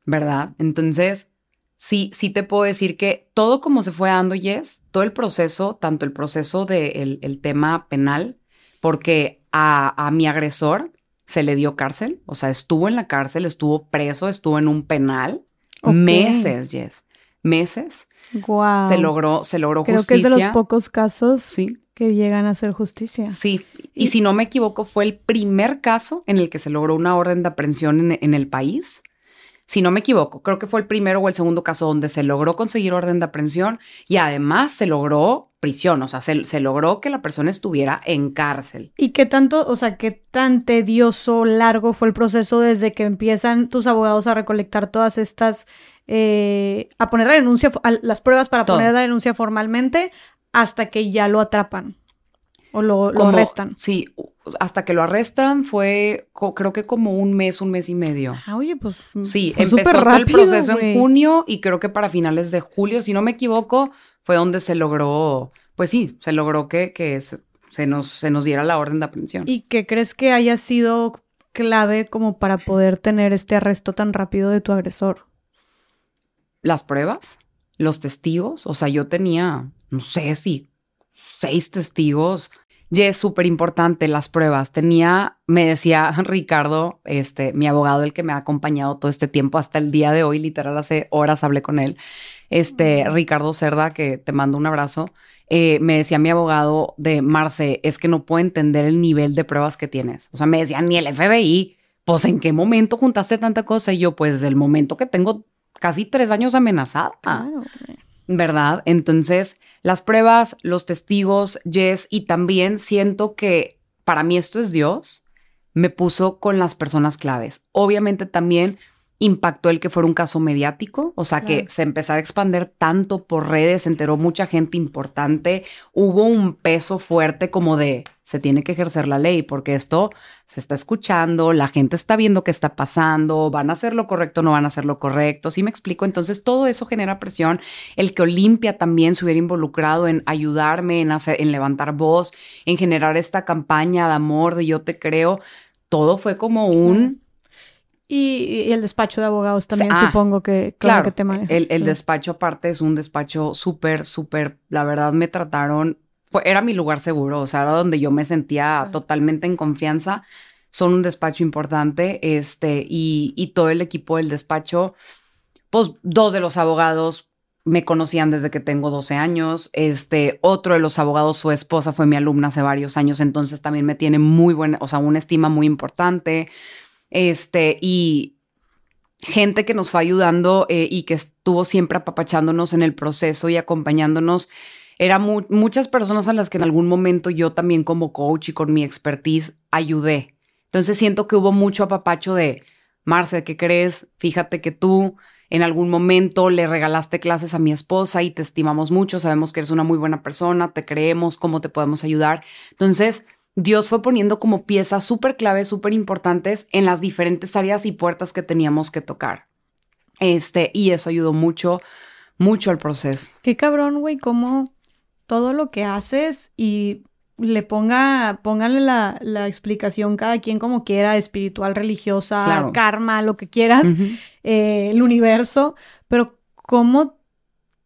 ¿verdad? Entonces, sí, sí te puedo decir que todo como se fue dando, Yes, todo el proceso, tanto el proceso del el tema penal, porque a, a, mi agresor se le dio cárcel, o sea, estuvo en la cárcel, estuvo preso, estuvo en un penal, meses, Yes, meses. Wow. Se logró, se logró Creo justicia. que es de los pocos casos sí. que llegan a hacer justicia. Sí, y, si no me equivoco, fue el primer caso en el que se logró una orden de aprehensión en, en el país si no me equivoco, creo que fue el primero o el segundo caso donde se logró conseguir orden de aprehensión y además se logró prisión, o sea, se, logró que la persona estuviera en cárcel. ¿Y qué tanto, o sea, qué tan tedioso, largo fue el proceso desde que empiezan tus abogados a recolectar todas estas, eh, a poner la denuncia, las pruebas para poner la denuncia formalmente hasta que ya lo atrapan? ¿O lo, arrestan? Sí, hasta que lo arrestan fue creo que como un mes, un mes y medio. Ah, oye, pues. Sí, empezó el proceso en junio y creo que para finales de julio, si no me equivoco, fue donde se logró, pues sí, se logró que, que se, nos, se nos diera la orden de aprehensión. ¿Y qué crees que haya sido clave como para poder tener este arresto tan rápido de tu agresor? Las pruebas, los testigos, o sea, yo tenía, no sé si seis testigos. Y es súper importante las pruebas. Tenía, me decía Ricardo, este, mi abogado, el que me ha acompañado todo este tiempo hasta el día de hoy, literal hace horas hablé con él, este, Ricardo Cerda, que te mando un abrazo, eh, me decía mi abogado de Marce, es que no puedo entender el nivel de pruebas que tienes. O sea, me decía, ni el FBI, pues en qué momento juntaste tanta cosa y yo, pues el momento que tengo casi tres años amenazada. Claro. ¿verdad? Entonces, las pruebas, los testigos, Jess, y también siento que para mí esto es Dios, me puso con las personas claves. Obviamente también impactó el que fuera un caso mediático, o sea, que se empezara a expandir tanto por redes, se enteró mucha gente importante, hubo un peso fuerte como de se tiene que ejercer la ley porque esto se está escuchando, la gente está viendo qué está pasando, van a hacer lo correcto, no van a hacer lo correcto, ¿sí me explico? Entonces todo eso genera presión, el que Olimpia también se hubiera involucrado en ayudarme, en hacer, en levantar voz, en generar esta campaña de amor, de yo te creo, todo fue como un y, el despacho de abogados también ah, supongo que, claro, que te El, el despacho aparte es un despacho súper, súper, la verdad me trataron, era mi lugar seguro, o sea, era donde yo me sentía totalmente en confianza. Son un despacho importante, este, y, y todo el equipo del despacho, pues dos de los abogados me conocían desde que tengo 12 años. Este, otro de los abogados, su esposa fue mi alumna hace varios años, entonces también me tiene muy buena, o sea, una estima muy importante. Este, y gente que nos fue ayudando eh, y que estuvo siempre apapachándonos en el proceso y acompañándonos. Eran muchas personas a las que en algún momento yo también como coach y con mi expertise ayudé. Entonces siento que hubo mucho apapacho de, Marce, ¿qué crees? Fíjate que tú en algún momento le regalaste clases a mi esposa y te estimamos mucho, sabemos que eres una muy buena persona, te creemos, cómo te podemos ayudar. Entonces, Dios fue poniendo como piezas súper claves, súper importantes en las diferentes áreas y puertas que teníamos que tocar. Este, y eso ayudó mucho, mucho al proceso. Qué cabrón, güey, cómo todo lo que haces y le ponga, póngale la, la, explicación cada quien como quiera, espiritual, religiosa, karma, lo que quieras, eh, el universo, pero cómo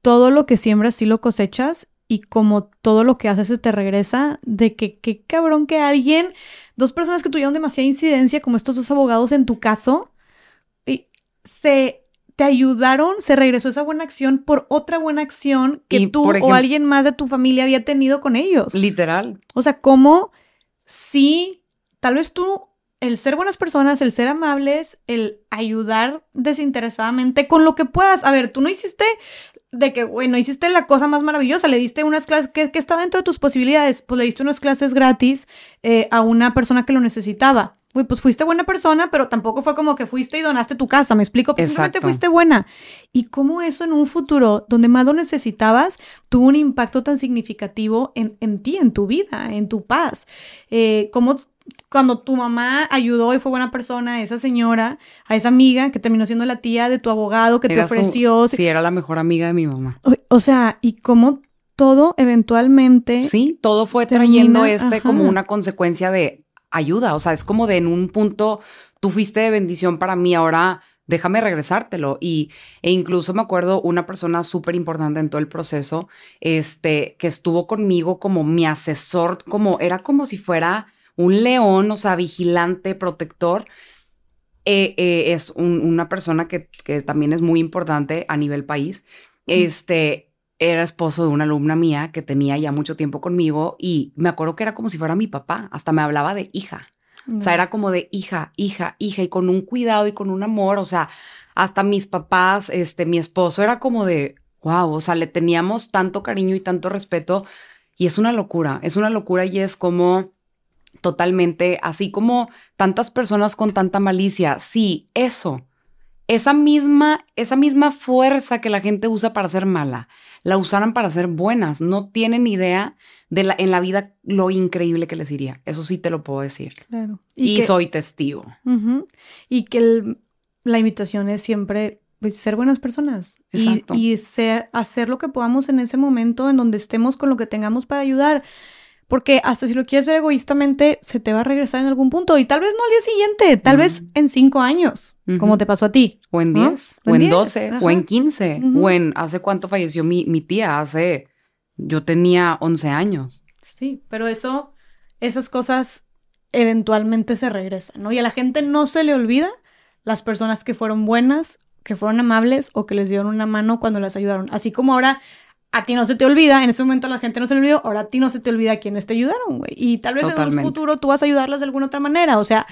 todo lo que siembras sí lo cosechas y como todo lo que haces se te regresa, de que qué cabrón que alguien, dos personas que tuvieron demasiada incidencia, como estos dos abogados en tu caso, y se te ayudaron, se regresó esa buena acción por otra buena acción que tú o alguien más de tu familia había tenido con ellos. Literal. O sea, como si tal vez tú, el ser buenas personas, el ser amables, el ayudar desinteresadamente con lo que puedas. A ver, tú no hiciste de que, bueno, hiciste la cosa más maravillosa, le diste unas clases que, que estaba dentro de tus posibilidades, pues le diste unas clases gratis eh, a una persona que lo necesitaba pues fuiste buena persona, pero tampoco fue como que fuiste y donaste tu casa, ¿me explico? Pues simplemente fuiste buena. Y cómo eso en un futuro donde más lo necesitabas tuvo un impacto tan significativo en, en ti, en tu vida, en tu paz. Eh, cómo cuando tu mamá ayudó y fue buena persona a esa señora, a esa amiga que terminó siendo la tía de tu abogado que te ofreció. sí, era la mejor amiga de mi mamá. O, sea, y cómo todo eventualmente. Sí, todo fue trayendo este como una consecuencia de ayuda. O sea, es como de en un punto, tú fuiste de bendición para mí, ahora déjame regresártelo. Y, e incluso me acuerdo una persona súper importante en todo el proceso, este, que estuvo conmigo como mi asesor, como era como si fuera un león, o sea, vigilante, protector. Eh, eh, es una persona que, que, también es muy importante a nivel país. Este, era esposo de una alumna mía que tenía ya mucho tiempo conmigo y me acuerdo que era como si fuera mi papá, hasta me hablaba de hija. O sea, era como de hija, hija, hija y con un cuidado y con un amor, o sea, hasta mis papás, este, mi esposo era como de, wow, o sea, le teníamos tanto cariño y tanto respeto y es una locura, es una locura y es como totalmente, así como tantas personas con tanta malicia, sí, eso, esa misma, esa misma fuerza que la gente usa para ser mala, la usaran para ser buenas. No tienen idea de la, en la vida lo increíble que les iría. Eso sí te lo puedo decir. Claro. Y, soy testigo. Y que la invitación es siempre pues, ser buenas personas. Exacto. Y, ser, hacer lo que podamos en ese momento en donde estemos con lo que tengamos para ayudar. Porque hasta si lo quieres ver egoístamente, se te va a regresar en algún punto. Y tal vez no al día siguiente, tal vez en cinco años, como te pasó a ti. O en diez, o, en doce, o en quince, o en hace cuánto falleció mi, mi tía, hace, yo tenía once años. Sí, pero eso, esas cosas eventualmente se regresan, ¿no? Y a la gente no se le olvida las personas que fueron buenas, que fueron amables o que les dieron una mano cuando las ayudaron. Así como ahora a ti no se te olvida, en ese momento la gente no se le olvidó, ahora a ti no se te olvida quiénes te ayudaron, güey. Y tal vez en un futuro tú vas a ayudarlas de alguna otra manera, o sea,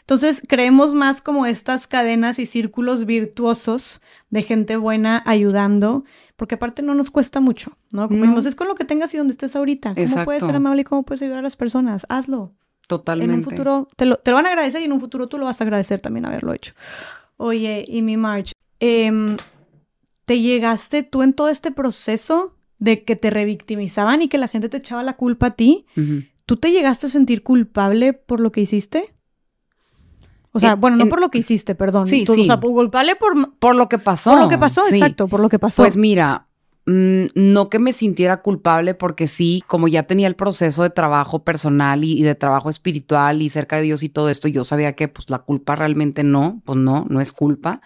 entonces creemos más como estas cadenas y círculos virtuosos de gente buena ayudando, porque aparte no nos cuesta mucho, ¿no? Como no. es con lo que tengas y donde estés ahorita. ¿Cómo puedes ser amable y cómo puedes ayudar a las personas? Hazlo. Totalmente. En un futuro te lo, te lo van a agradecer y en un futuro tú lo vas a agradecer también haberlo hecho. Oye, y mi March, eh, ¿Te llegaste tú en todo este proceso de que te revictimizaban y que la gente te echaba la culpa a ti? ¿Tú te llegaste a sentir culpable por lo que hiciste? O sea, bueno, no por lo que hiciste, perdón. Sí, sí. O sea, culpable por... Por lo que pasó. Por lo que pasó, exacto, por lo que pasó. Pues mira, mm, no que me sintiera culpable porque sí, como ya tenía el proceso de trabajo personal y, y, de trabajo espiritual y cerca de Dios y todo esto, yo sabía que pues la culpa realmente no, pues no, no es culpa.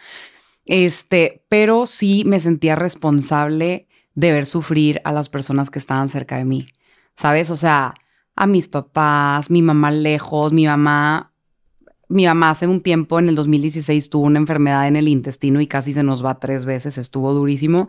Este, pero sí me sentía responsable de ver sufrir a las personas que estaban cerca de mí. ¿Sabes? O sea, a mis papás, mi mamá lejos, mi mamá mi mamá hace un tiempo, en el 2016, tuvo una enfermedad en el intestino y casi se nos va tres veces, estuvo durísimo.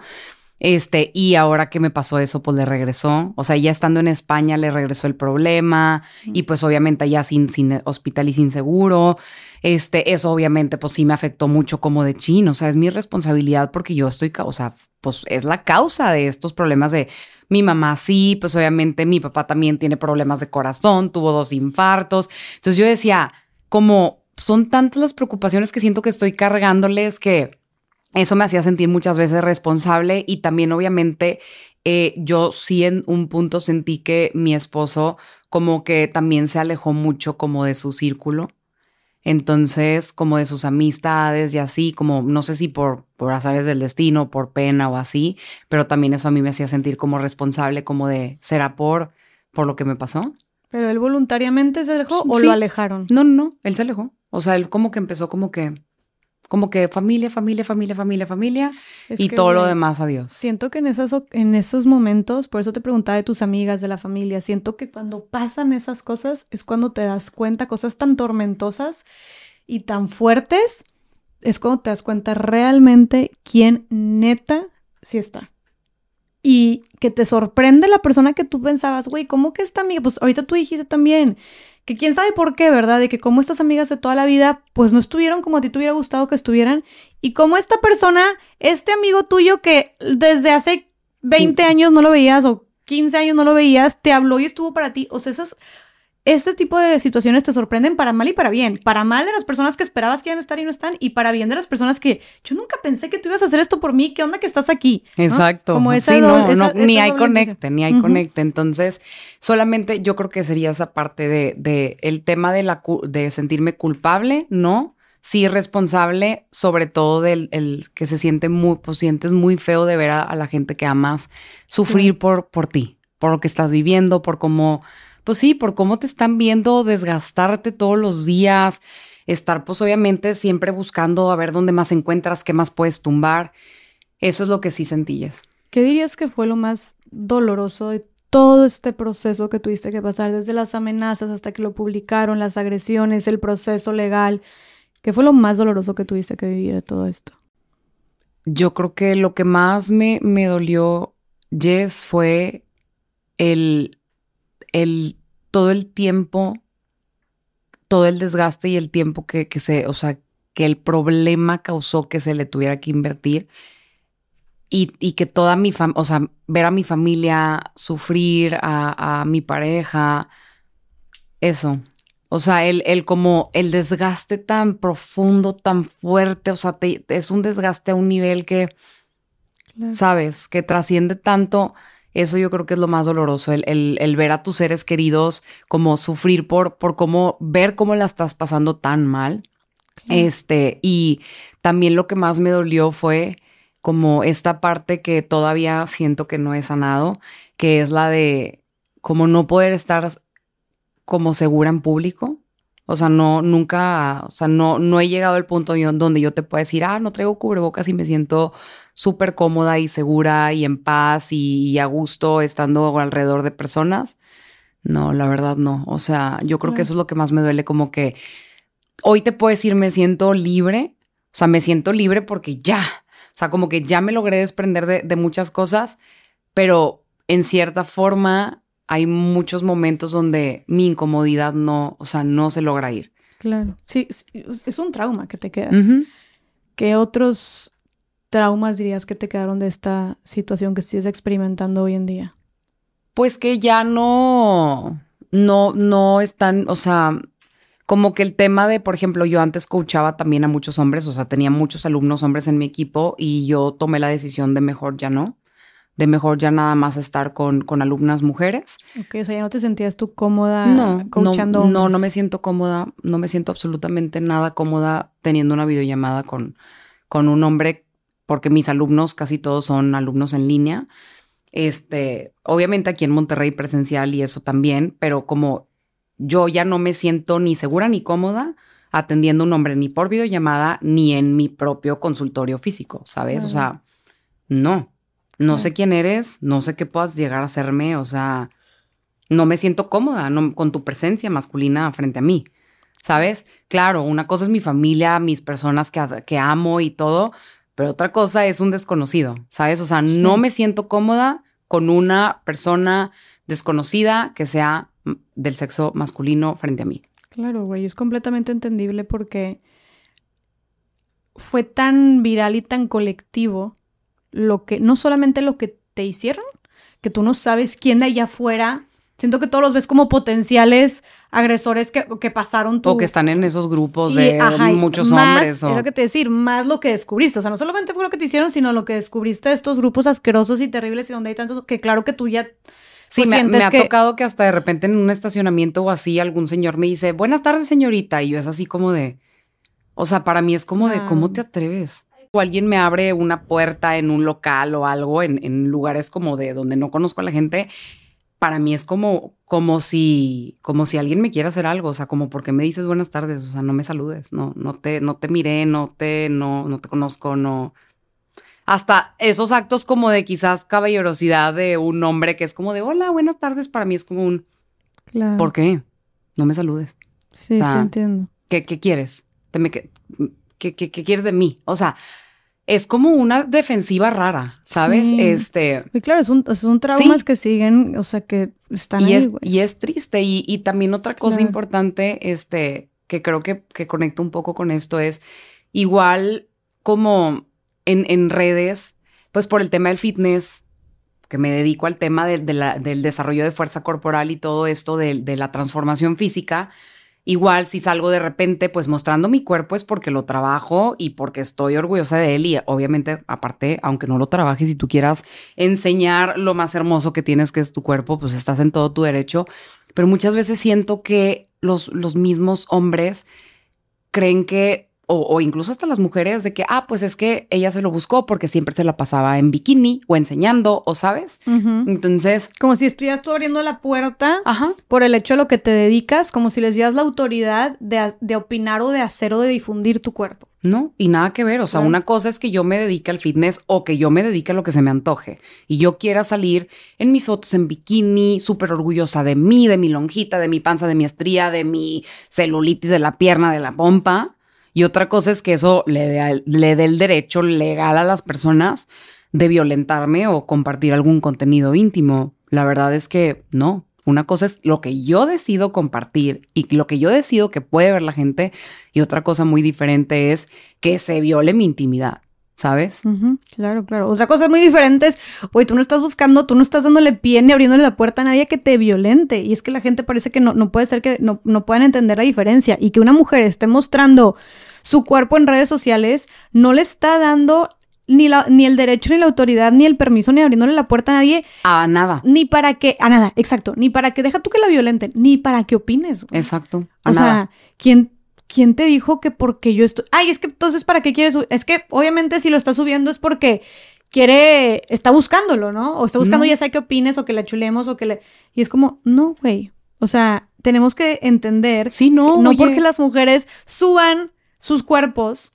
Este, y ahora que me pasó eso, pues le regresó. O sea, ya estando en España le regresó el problema. Y pues obviamente ya sin, sin hospital y sin seguro. Este, eso obviamente, pues sí me afectó mucho como de chin. O sea, es mi responsabilidad porque yo estoy, o sea, pues es la causa de estos problemas de mi mamá sí, pues obviamente mi papá también tiene problemas de corazón, tuvo dos infartos. Entonces yo decía, como son tantas las preocupaciones que siento que estoy cargándoles que eso me hacía sentir muchas veces responsable y también obviamente eh, yo sí en un punto sentí que mi esposo como que también se alejó mucho como de su círculo. Entonces, como de sus amistades y así, como no sé si por, por azares del destino, por pena o así, pero también eso a mí me hacía sentir como responsable, como de, ¿será por, por lo que me pasó? ¿Pero él voluntariamente se alejó o lo alejaron? No, no, no, él se alejó. O sea, él como que empezó como que, como que familia, familia, familia, familia, familia y todo lo demás, adiós. Siento que en, esas, en esos momentos, por eso te preguntaba de tus amigas, de la familia, siento que cuando pasan esas cosas es cuando te das cuenta, cosas tan tormentosas y tan fuertes, es cuando te das cuenta realmente quién neta sí está. Y que te sorprende la persona que tú pensabas, güey, ¿cómo que esta amiga? Pues ahorita tú dijiste también, que quién sabe por qué, ¿verdad? De que como estas amigas de toda la vida, pues no estuvieron como a ti te hubiera gustado que estuvieran. Y como esta persona, este amigo tuyo que desde hace 20 años no lo veías o 15 años no lo veías, te habló y estuvo para ti. O sea, esas este tipo de situaciones te sorprenden para mal y para bien. Para mal de las personas que esperabas que iban a estar y no están, y para bien de las personas que yo nunca pensé que tú ibas a hacer esto por mí. ¿Qué onda que estás aquí? Exacto. Como esa, no, ni hay conecte, ni hay conecte. Entonces, solamente yo creo que sería esa parte de, de el tema de, la, de sentirme culpable, ¿no? Sí, responsable, sobre todo del el que se siente muy, pues sientes muy feo de ver a, la gente que amas sufrir por, por ti, por lo que estás viviendo, por cómo pues sí, por cómo te están viendo desgastarte todos los días, estar pues obviamente siempre buscando a ver dónde más encuentras, qué más puedes tumbar. Eso es lo que sí sentías. ¿Qué dirías que fue lo más doloroso de todo este proceso que tuviste que pasar, desde las amenazas hasta que lo publicaron, las agresiones, el proceso legal? ¿Qué fue lo más doloroso que tuviste que vivir de todo esto? Yo creo que lo que más me, me dolió, Jess, fue el el, todo el tiempo, todo el desgaste y el tiempo que, que se, o sea, que el problema causó que se le tuviera que invertir y, y que toda mi familia, o sea, ver a mi familia sufrir, a, a mi pareja, eso. O sea, el, el, como el desgaste tan profundo, tan fuerte, o sea, es un desgaste a un nivel que, ¿sabes? Que trasciende tanto eso yo creo que es lo más doloroso, el, ver a tus seres queridos como sufrir por, por cómo, ver cómo la estás pasando tan mal. Este, y también lo que más me dolió fue como esta parte que todavía siento que no he sanado, que es la de como no poder estar como segura en público. O sea, no, nunca, o sea, no, no he llegado al punto donde yo te puedo decir, ah, no traigo cubrebocas y me siento súper cómoda y segura y en paz y, a gusto estando alrededor de personas. No, la verdad no. O sea, yo creo que eso es lo que más me duele, como que hoy te puedo decir, me siento libre. O sea, me siento libre porque ya, o sea, como que ya me logré desprender de, de muchas cosas, pero en cierta forma hay muchos momentos donde mi incomodidad no, o sea, no se logra ir. Claro, sí, es un trauma que te queda. ¿Qué otros traumas dirías que te quedaron de esta situación que estás experimentando hoy en día? Pues que ya no, no, no están, o sea, como que el tema de, por ejemplo, yo antes coachaba también a muchos hombres, o sea, tenía muchos alumnos hombres en mi equipo y yo tomé la decisión de mejor ya no de mejor ya nada más estar con, con alumnas mujeres. Ok, o sea, ya no te sentías tú cómoda no, No, no, no me siento cómoda, no me siento absolutamente nada cómoda teniendo una videollamada con, con un hombre, porque mis alumnos casi todos son alumnos en línea. Este, obviamente aquí en Monterrey presencial y eso también, pero como yo ya no me siento ni segura ni cómoda atendiendo a un hombre ni por videollamada ni en mi propio consultorio físico, ¿sabes? O sea, no. No sé quién eres, no sé qué puedas llegar a hacerme, o sea, no me siento cómoda con tu presencia masculina frente a mí, ¿sabes? Claro, una cosa es mi familia, mis personas que, que amo y todo, pero otra cosa es un desconocido, ¿sabes? O sea, no me siento cómoda con una persona desconocida que sea del sexo masculino frente a mí. Claro, güey, es completamente entendible porque fue tan viral y tan colectivo lo que, no solamente lo que te hicieron, que tú no sabes quién de allá afuera. Siento que todos los ves como potenciales agresores que, que pasaron tú. O que están en esos grupos de muchos hombres. O... que te decir, más lo que descubriste. O sea, no solamente fue lo que te hicieron, sino lo que descubriste de estos grupos asquerosos y terribles y donde hay tantos que claro que tú ya Sí, me, ha tocado que hasta de repente en un estacionamiento o así algún señor me dice, buenas tardes señorita, y yo es así como de, o sea, para mí es como de, ¿cómo te atreves? O alguien me abre una puerta en un local o algo, en, en lugares como de donde no conozco a la gente, para mí es como, como si, como si alguien me quiera hacer algo, o sea, como porque me dices buenas tardes, o sea, no me saludes, no, no te, no te miré, no te, no, no te conozco, no, hasta esos actos como de quizás caballerosidad de un hombre que es como de hola, buenas tardes, para mí es como un claro. ¿por qué? No me saludes. Sí, sí entiendo. ¿qué, ¿Qué quieres? ¿Qué, qué, qué, quieres de mí? O sea, es como una defensiva rara, ¿sabes? Este. Y claro, es un, un traumas que siguen, o sea, que están y ahí, es, Y es triste. Y, y también otra cosa importante, este, que creo que, que conecta un poco con esto es igual como en, redes, pues por el tema del fitness, que me dedico al tema del desarrollo de fuerza corporal y todo esto de, de, la transformación física. Igual si salgo de repente pues mostrando mi cuerpo es porque lo trabajo y porque estoy orgullosa de él y obviamente aparte, aunque no lo trabajes y tú quieras enseñar lo más hermoso que tienes que es tu cuerpo, pues estás en todo tu derecho. Pero muchas veces siento que los, los mismos hombres creen que o, incluso hasta las mujeres de que, ah, pues es que ella se lo buscó porque siempre se la pasaba en bikini o enseñando, o sabes. Entonces. Como si estuvieras tú abriendo la puerta por el hecho de lo que te dedicas, como si les dieras la autoridad de, opinar o de hacer o de difundir tu cuerpo. No, y nada que ver. O sea, una cosa es que yo me dedique al fitness o que yo me dedique a lo que se me antoje. Y yo quiera salir en mis fotos en bikini, súper orgullosa de mí, de mi lonjita, de mi panza, de mi estría, de mi celulitis de la pierna, de la pompa y otra cosa es que eso le dé, le dé el derecho legal a las personas de violentarme o compartir algún contenido íntimo. La verdad es que no. Una cosa es lo que yo decido compartir y lo que yo decido que puede ver la gente y otra cosa muy diferente es que se viole mi intimidad. ¿Sabes? Claro, claro. Otra cosa muy diferente es, oye, tú no estás buscando, tú no estás dándole pie ni abriéndole la puerta a nadie que te violente. Y es que la gente parece que no, no puede ser que no, no puedan entender la diferencia. Y que una mujer esté mostrando su cuerpo en redes sociales no le está dando ni, la, ni el derecho, ni la autoridad, ni el permiso, ni abriéndole la puerta a nadie. A nada. Ni para que, a nada, exacto. Ni para que deja tú que la violenten, ni para que opines. Exacto. o sea, ¿quién ¿quién te dijo que porque yo estoy... Ay, es que entonces, ¿para qué quieres? Es que obviamente si lo está subiendo es porque quiere, está buscándolo, ¿no? O está buscando ya sea que opines o que le chulemos o que le... Y es como, no, güey. O sea, tenemos que entender... Sí, no. No porque las mujeres suban sus cuerpos,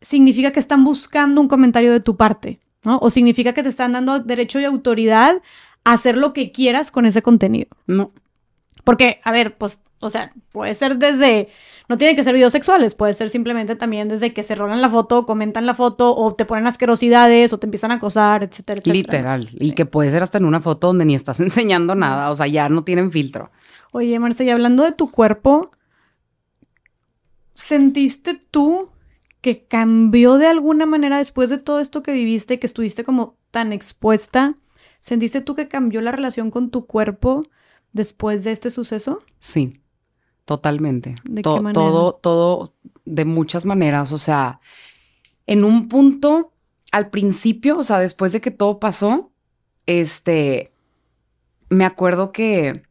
significa que están buscando un comentario de tu parte, ¿no? O significa que te están dando derecho y autoridad a hacer lo que quieras con ese contenido. No. Porque, a ver, pues, o sea, puede ser desde, no tienen que ser videos sexuales, puede ser simplemente también desde que se rolan la foto, comentan la foto, o te ponen asquerosidades, o te empiezan a acosar, etcétera, etcétera. Literal. Y que puede ser hasta en una foto donde ni estás enseñando nada, o sea, ya no tienen filtro. Oye, Marce, y hablando de tu cuerpo, ¿sentiste tú que cambió de alguna manera después de todo esto que viviste, que estuviste como tan expuesta? ¿Sentiste tú que cambió la relación con tu cuerpo? Después de este suceso? Sí, totalmente. ¿De qué manera? Todo, todo de muchas maneras. O sea, en un punto, al principio, o sea, después de que todo pasó, este, me acuerdo que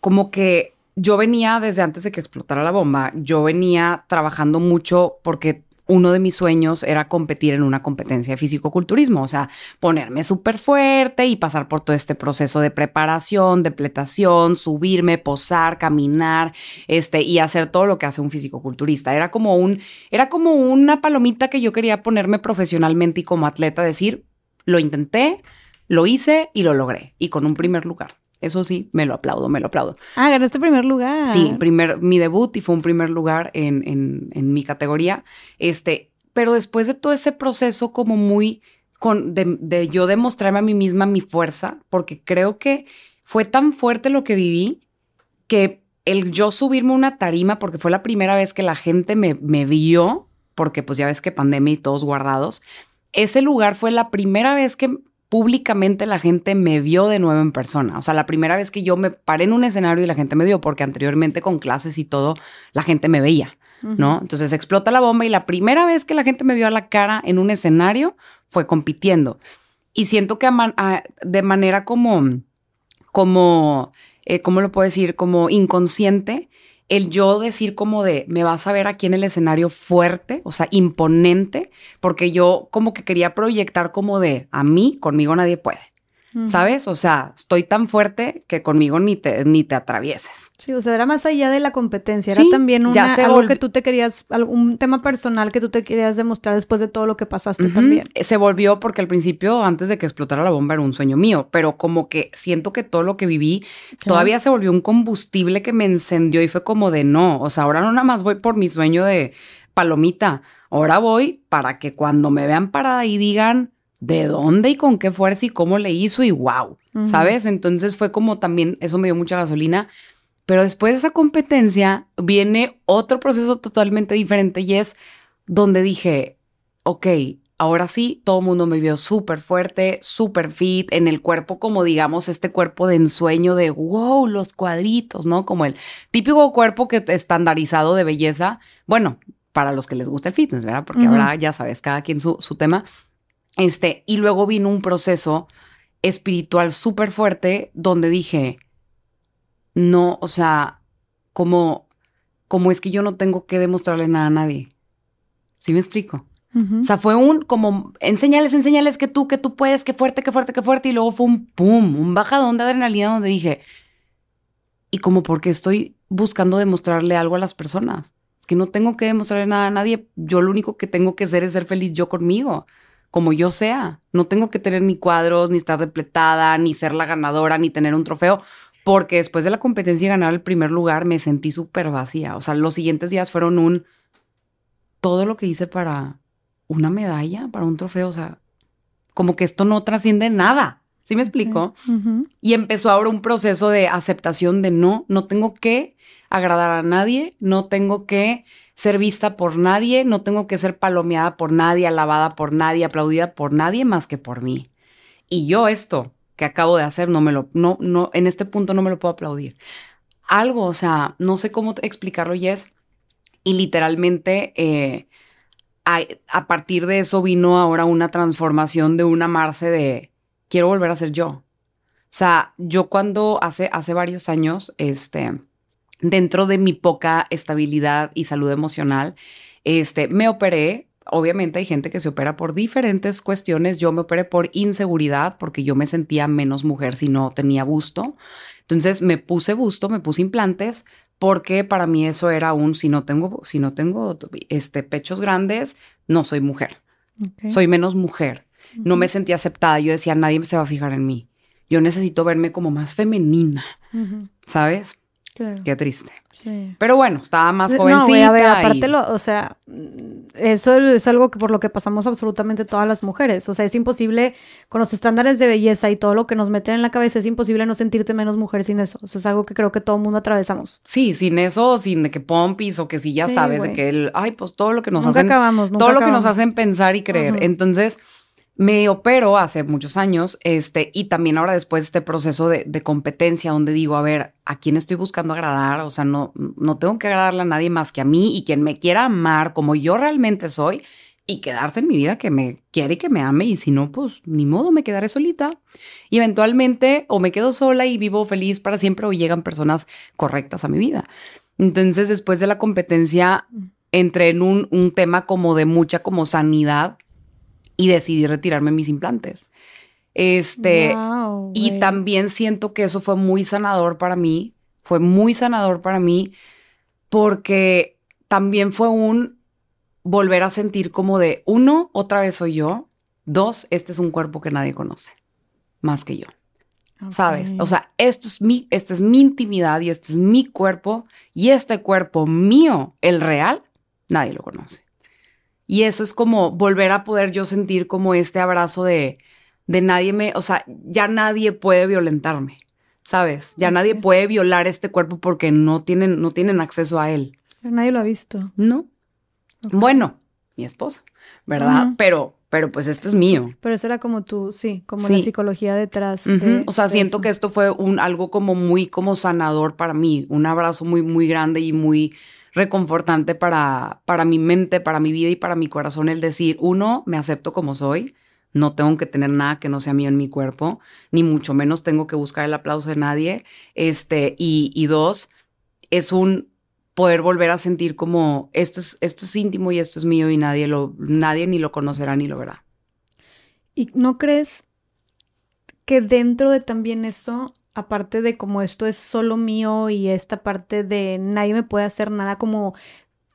como que yo venía desde antes de que explotara la bomba, yo venía trabajando mucho porque uno de mis sueños era competir en una competencia de fisicoculturismo, o sea, ponerme súper fuerte y pasar por todo este proceso de preparación, depletación, subirme, posar, caminar, este, y hacer todo lo que hace un fisicoculturista. Era como un, era como una palomita que yo quería ponerme profesionalmente y como atleta decir, lo intenté, lo hice y lo logré, y con un primer lugar. Eso sí, me lo aplaudo, me lo aplaudo. Ah, ganaste primer lugar. Sí, primer, mi debut y fue un primer lugar en, en, en mi categoría. Este, pero después de todo ese proceso como muy con, de, de yo demostrarme a mí misma mi fuerza, porque creo que fue tan fuerte lo que viví que el yo subirme a una tarima, porque fue la primera vez que la gente me, me vio, porque pues ya ves que pandemia y todos guardados, ese lugar fue la primera vez que públicamente la gente me vio de nuevo en persona. O sea, la primera vez que yo me paré en un escenario y la gente me vio, porque anteriormente con clases y todo, la gente me veía, ¿no? Entonces explota la bomba y la primera vez que la gente me vio a la cara en un escenario fue compitiendo. Y siento que de manera como, como, eh, ¿cómo lo puedo decir? Como inconsciente, el yo decir como de, me vas a ver aquí en el escenario fuerte, o sea, imponente, porque yo como que quería proyectar como de, a mí, conmigo nadie puede. ¿Sabes? O sea, estoy tan fuerte que conmigo ni te, ni te atravieses. Sí, o sea, era más allá de la competencia, era también una, algo que tú te querías, algún tema personal que tú te querías demostrar después de todo lo que pasaste también. Se volvió porque al principio, antes de que explotara la bomba, era un sueño mío, pero como que siento que todo lo que viví todavía se volvió un combustible que me encendió y fue como de no, o sea, ahora no nada más voy por mi sueño de palomita, ahora voy para que cuando me vean parada y digan, de dónde y con qué fuerza y cómo le hizo y wow, ¿sabes? Entonces fue como también, eso me dio mucha gasolina. Pero después de esa competencia viene otro proceso totalmente diferente y es donde dije, ok, ahora sí, todo el mundo me vio súper fuerte, súper fit, en el cuerpo como digamos este cuerpo de ensueño de wow, los cuadritos, ¿no? Como el típico cuerpo que estandarizado de belleza. Bueno, para los que les gusta el fitness, ¿verdad? Porque ahora ya sabes, cada quien su, su tema. Este, y luego vino un proceso espiritual súper fuerte donde dije, no, o sea, como, como es que yo no tengo que demostrarle nada a nadie. ¿Sí me explico? O sea, fue un como, enseñales, enseñales que tú, que tú puedes, que fuerte, que fuerte, que fuerte. Y luego fue un pum, un bajadón de adrenalina donde dije, y como porque estoy buscando demostrarle algo a las personas. Es que no tengo que demostrarle nada a nadie. Yo lo único que tengo que hacer es ser feliz yo conmigo como yo sea. No tengo que tener ni cuadros, ni estar depletada, ni ser la ganadora, ni tener un trofeo, porque después de la competencia y ganar el primer lugar me sentí súper vacía. O sea, los siguientes días fueron un... Todo lo que hice para una medalla, para un trofeo, o sea, como que esto no trasciende nada. ¿Sí me explico? Y empezó ahora un proceso de aceptación de no, no tengo que agradar a nadie, no tengo que ser vista por nadie, no tengo que ser palomeada por nadie, alabada por nadie, aplaudida por nadie más que por mí. Y yo esto que acabo de hacer no me lo, no, no, en este punto no me lo puedo aplaudir. Algo, o sea, no sé cómo explicarlo, y es, y literalmente eh, a, partir de eso vino ahora una transformación de un amarse de quiero volver a ser yo. O sea, yo cuando hace, hace varios años, este, dentro de mi poca estabilidad y salud emocional, este, me operé. Obviamente hay gente que se opera por diferentes cuestiones. Yo me operé por inseguridad porque yo me sentía menos mujer si no tenía busto. Entonces me puse busto, me puse implantes porque para mí eso era un si no tengo si no tengo este pechos grandes, no soy mujer. Soy menos mujer. No me sentía aceptada. Yo decía, nadie se va a fijar en mí. Yo necesito verme como más femenina. ¿Sabes? Qué triste. Pero bueno, estaba más jovencita. No, a ver, aparte, lo, o sea, eso es algo que por lo que pasamos absolutamente todas las mujeres. O sea, es imposible, con los estándares de belleza y todo lo que nos meten en la cabeza, es imposible no sentirte menos mujer sin eso. O sea, es algo que creo que todo el mundo atravesamos. Sí, sin eso, sin de que pompis o que sí, ya sabes, de que el, ay, pues todo lo que nos nunca hacen. Acabamos, todo lo que nos hacen pensar y creer. Entonces me opero hace muchos años, este, y también ahora después de este proceso de, competencia donde digo, a ver, ¿a quién estoy buscando agradar? O sea, no, no tengo que agradarle a nadie más que a mí y quien me quiera amar como yo realmente soy y quedarse en mi vida que me quiere y que me ame y si no, pues ni modo, me quedaré solita. Y eventualmente o me quedo sola y vivo feliz para siempre o llegan personas correctas a mi vida. Entonces, después de la competencia, entré en un, un tema como de mucha como sanidad y decidí retirarme mis implantes. Este, y también siento que eso fue muy sanador para mí, fue muy sanador para mí porque también fue un volver a sentir como de, uno, otra vez soy yo, dos, este es un cuerpo que nadie conoce, más que yo. ¿Sabes? O sea, esto es mi, esta es mi intimidad y este es mi cuerpo y este cuerpo mío, el real, nadie lo conoce. Y eso es como volver a poder yo sentir como este abrazo de, de nadie me, o sea, ya nadie puede violentarme, ¿sabes? Ya nadie puede violar este cuerpo porque no tienen, no tienen acceso a él. nadie lo ha visto. No. Bueno, mi esposa, ¿verdad? Pero, pero pues esto es mío. Pero eso era como tú, sí, como la psicología detrás. o sea, siento que esto fue un algo como muy como sanador para mí, un abrazo muy muy grande y muy reconfortante para, para mi mente, para mi vida y para mi corazón el decir, uno, me acepto como soy, no tengo que tener nada que no sea mío en mi cuerpo, ni mucho menos tengo que buscar el aplauso de nadie, este, y, y dos, es un poder volver a sentir como esto es, esto es íntimo y esto es mío y nadie lo, nadie ni lo conocerá ni lo verá. ¿Y no crees que dentro de también eso aparte de como esto es solo mío y esta parte de nadie me puede hacer nada como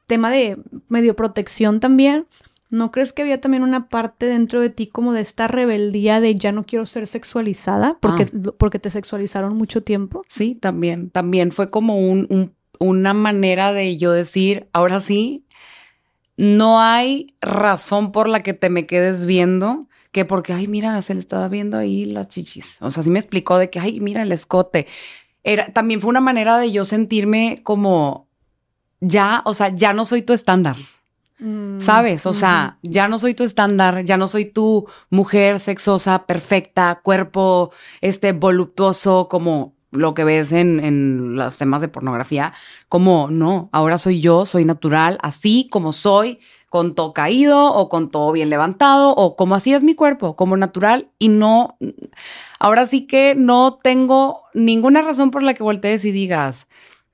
tema de medio protección también, ¿no crees que había también una parte dentro de ti como de esta rebeldía de ya no quiero ser sexualizada porque, ah. porque te sexualizaron mucho tiempo? Sí, también, también fue como un, una manera de yo decir, ahora sí, no hay razón por la que te me quedes viendo que porque, ay, mira, se le estaba viendo ahí las chichis. O sea, sí me explicó de que, ay, mira el escote. Era, también fue una manera de yo sentirme como, ya, o sea, ya no soy tu estándar. Mm, ¿Sabes? O sea, ya no soy tu estándar, ya no soy tu mujer sexosa, perfecta, cuerpo, este, voluptuoso, como lo que ves en, en los temas de pornografía, como no, ahora soy yo, soy natural, así como soy, con todo caído o con todo bien levantado o como así es mi cuerpo, como natural y no, ahora sí que no tengo ninguna razón por la que voltees y digas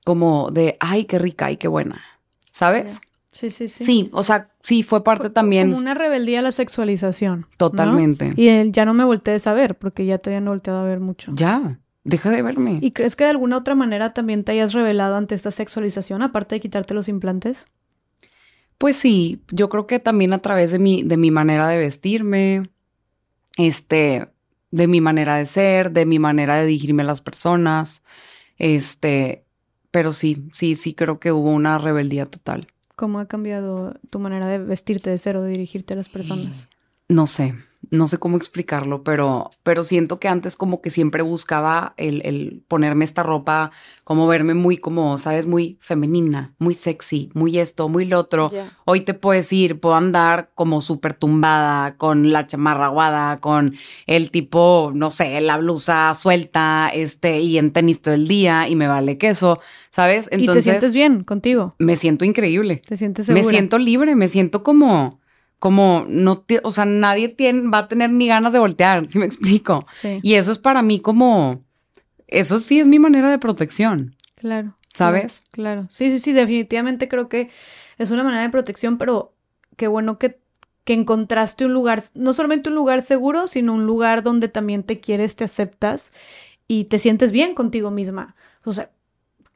como de, ay, qué rica y qué buena, ¿sabes? Sí, sí, sí. Sí, o sea, sí, fue parte también. Como una rebeldía a la sexualización. Totalmente. Y él ya no me voltees a ver, porque ya te habían volteado a ver mucho. Ya. Deja de verme. ¿Y crees que de alguna otra manera también te hayas revelado ante esta sexualización, aparte de quitarte los implantes? Pues sí, yo creo que también a través de mi, de mi manera de vestirme, este, de mi manera de ser, de mi manera de dirigirme a las personas, este, pero sí, sí, sí creo que hubo una rebeldía total. ¿Cómo ha cambiado tu manera de vestirte, de ser o de dirigirte a las personas? No sé, no sé cómo explicarlo, pero, pero siento que antes como que siempre buscaba el, el, ponerme esta ropa, como verme muy como, sabes, muy femenina, muy sexy, muy esto, muy lo otro. Hoy te puedes ir, puedo andar como súper tumbada, con la chamarra aguada, con el tipo, no sé, la blusa suelta, este, y en tenis todo el día, y me vale queso, ¿sabes? Entonces. ¿Y te sientes bien contigo? Me siento increíble. ¿Te sientes segura? Me siento libre, me siento como como no, o sea, nadie tiene, va a tener ni ganas de voltear, si me explico. Sí. Y eso es para mí como, eso sí es mi manera de protección. Claro. ¿Sabes? Claro. Sí, sí, sí, definitivamente creo que es una manera de protección, pero qué bueno que, que encontraste un lugar, no solamente un lugar seguro, sino un lugar donde también te quieres, te aceptas y te sientes bien contigo misma. O sea,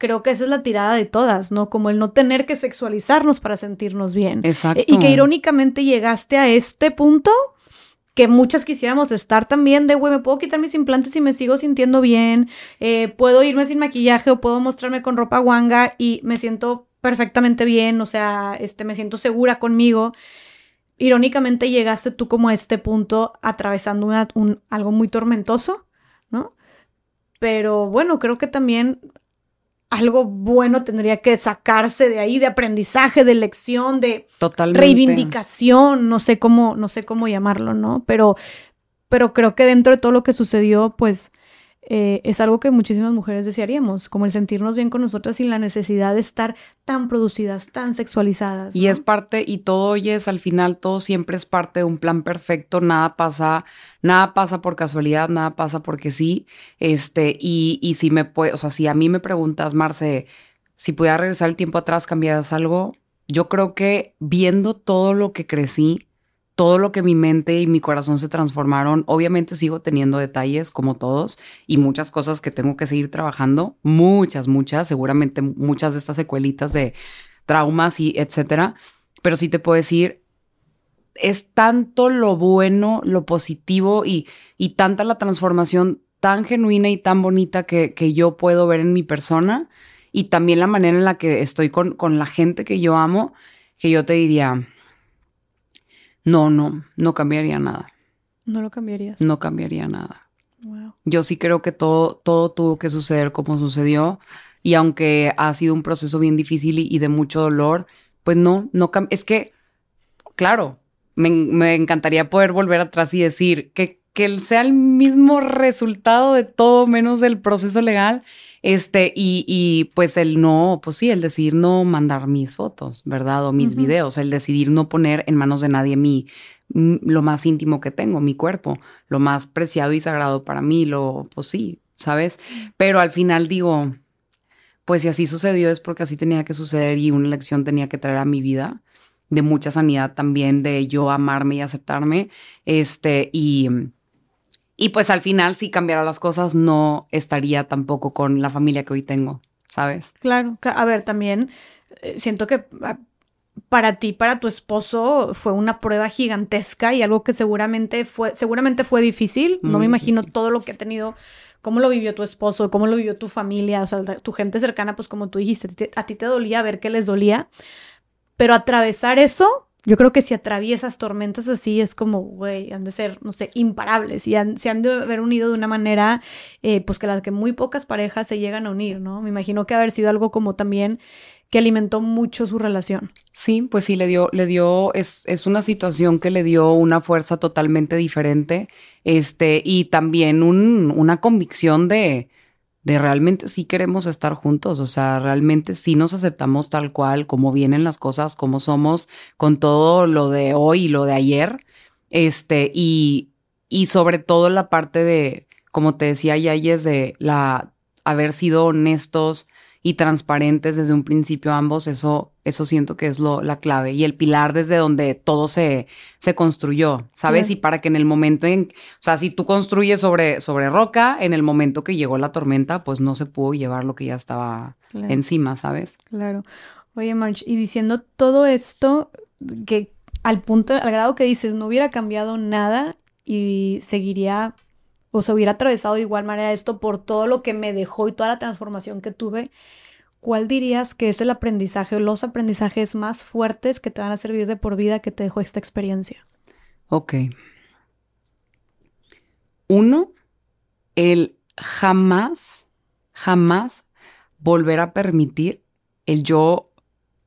creo que esa es la tirada de todas, ¿no? Como el no tener que sexualizarnos para sentirnos bien. Exacto. Y que irónicamente llegaste a este punto que muchas quisiéramos estar también de, güey, me puedo quitar mis implantes y me sigo sintiendo bien, eh, puedo irme sin maquillaje o puedo mostrarme con ropa guanga y me siento perfectamente bien, o sea, este, me siento segura conmigo. Irónicamente llegaste tú como a este punto atravesando un, algo muy tormentoso, ¿no? Pero bueno, creo que también algo bueno tendría que sacarse de ahí, de aprendizaje, de lección, de reivindicación, no sé cómo, no sé cómo llamarlo, ¿no? Pero, pero creo que dentro de todo lo que sucedió, pues eh, es algo que muchísimas mujeres desearíamos, como el sentirnos bien con nosotras sin la necesidad de estar tan producidas, tan sexualizadas. Y es parte, y todo hoy es al final, todo siempre es parte de un plan perfecto, nada pasa, nada pasa por casualidad, nada pasa porque sí, este, y, y si me puede, o sea, si a mí me preguntas, Marce, si pudiera regresar el tiempo atrás, cambiaras algo, yo creo que viendo todo lo que crecí, todo lo que mi mente y mi corazón se transformaron. Obviamente sigo teniendo detalles como todos y muchas cosas que tengo que seguir trabajando, muchas, muchas, seguramente muchas de estas secuelitas de traumas y etcétera. Pero sí te puedo decir, es tanto lo bueno, lo positivo y, y tanta la transformación tan genuina y tan bonita que, yo puedo ver en mi persona y también la manera en la que estoy con, con la gente que yo amo, que yo te diría, No, no, no cambiaría nada. ¿No lo cambiarías? No cambiaría nada. Yo sí creo que todo, todo tuvo que suceder como sucedió. Y aunque ha sido un proceso bien difícil y, de mucho dolor, pues no, no es que, claro, me, me, encantaría poder volver atrás y decir que, que sea el mismo resultado de todo menos del proceso legal. Este, y, y, pues el no, pues sí, el decidir no mandar mis fotos, ¿verdad? O mis videos, el decidir no poner en manos de nadie mi, lo más íntimo que tengo, mi cuerpo, lo más preciado y sagrado para mí, lo, pues sí, ¿sabes? Pero al final digo, pues si así sucedió es porque así tenía que suceder y una lección tenía que traer a mi vida de mucha sanidad también, de yo amarme y aceptarme, este, y, y pues al final si cambiara las cosas no estaría tampoco con la familia que hoy tengo, ¿sabes? Claro, a ver, también eh, siento que ah, para ti, para tu esposo, fue una prueba gigantesca y algo que seguramente fue, seguramente fue difícil. no me imagino todo lo que ha tenido, cómo lo vivió tu esposo, cómo lo vivió tu familia, o sea, tu gente cercana, pues como tú dijiste, a ti te dolía ver qué les dolía. Pero atravesar eso, yo creo que si atraviesas tormentas así, es como, güey, han de ser, no sé, imparables y se han de haber unido de una manera, eh, pues que las que muy pocas parejas se llegan a unir, ¿no? Me imagino que haber sido algo como también que alimentó mucho su relación. Sí, pues sí, le dio, le dio, es, es una situación que le dio una fuerza totalmente diferente, este, y también un, una convicción de, de realmente sí queremos estar juntos, o sea, realmente sí nos aceptamos tal cual, como vienen las cosas, como somos, con todo lo de hoy y lo de ayer, este, y, y sobre todo la parte de, como te decía es de la haber sido honestos, y transparentes desde un principio ambos, eso, eso siento que es lo, la clave y el pilar desde donde todo se, se construyó, ¿sabes? Y para que en el momento en, o sea, si tú construyes sobre, sobre roca, en el momento que llegó la tormenta, pues no se pudo llevar lo que ya estaba encima, ¿sabes? Claro. Oye, March, y diciendo todo esto, que al punto, al grado que dices, no hubiera cambiado nada y seguiría o se hubiera atravesado de igual manera esto por todo lo que me dejó y toda la transformación que tuve, ¿cuál dirías que es el aprendizaje o los aprendizajes más fuertes que te van a servir de por vida que te dejó esta experiencia? Ok. Uno, el jamás, jamás volver a permitir el yo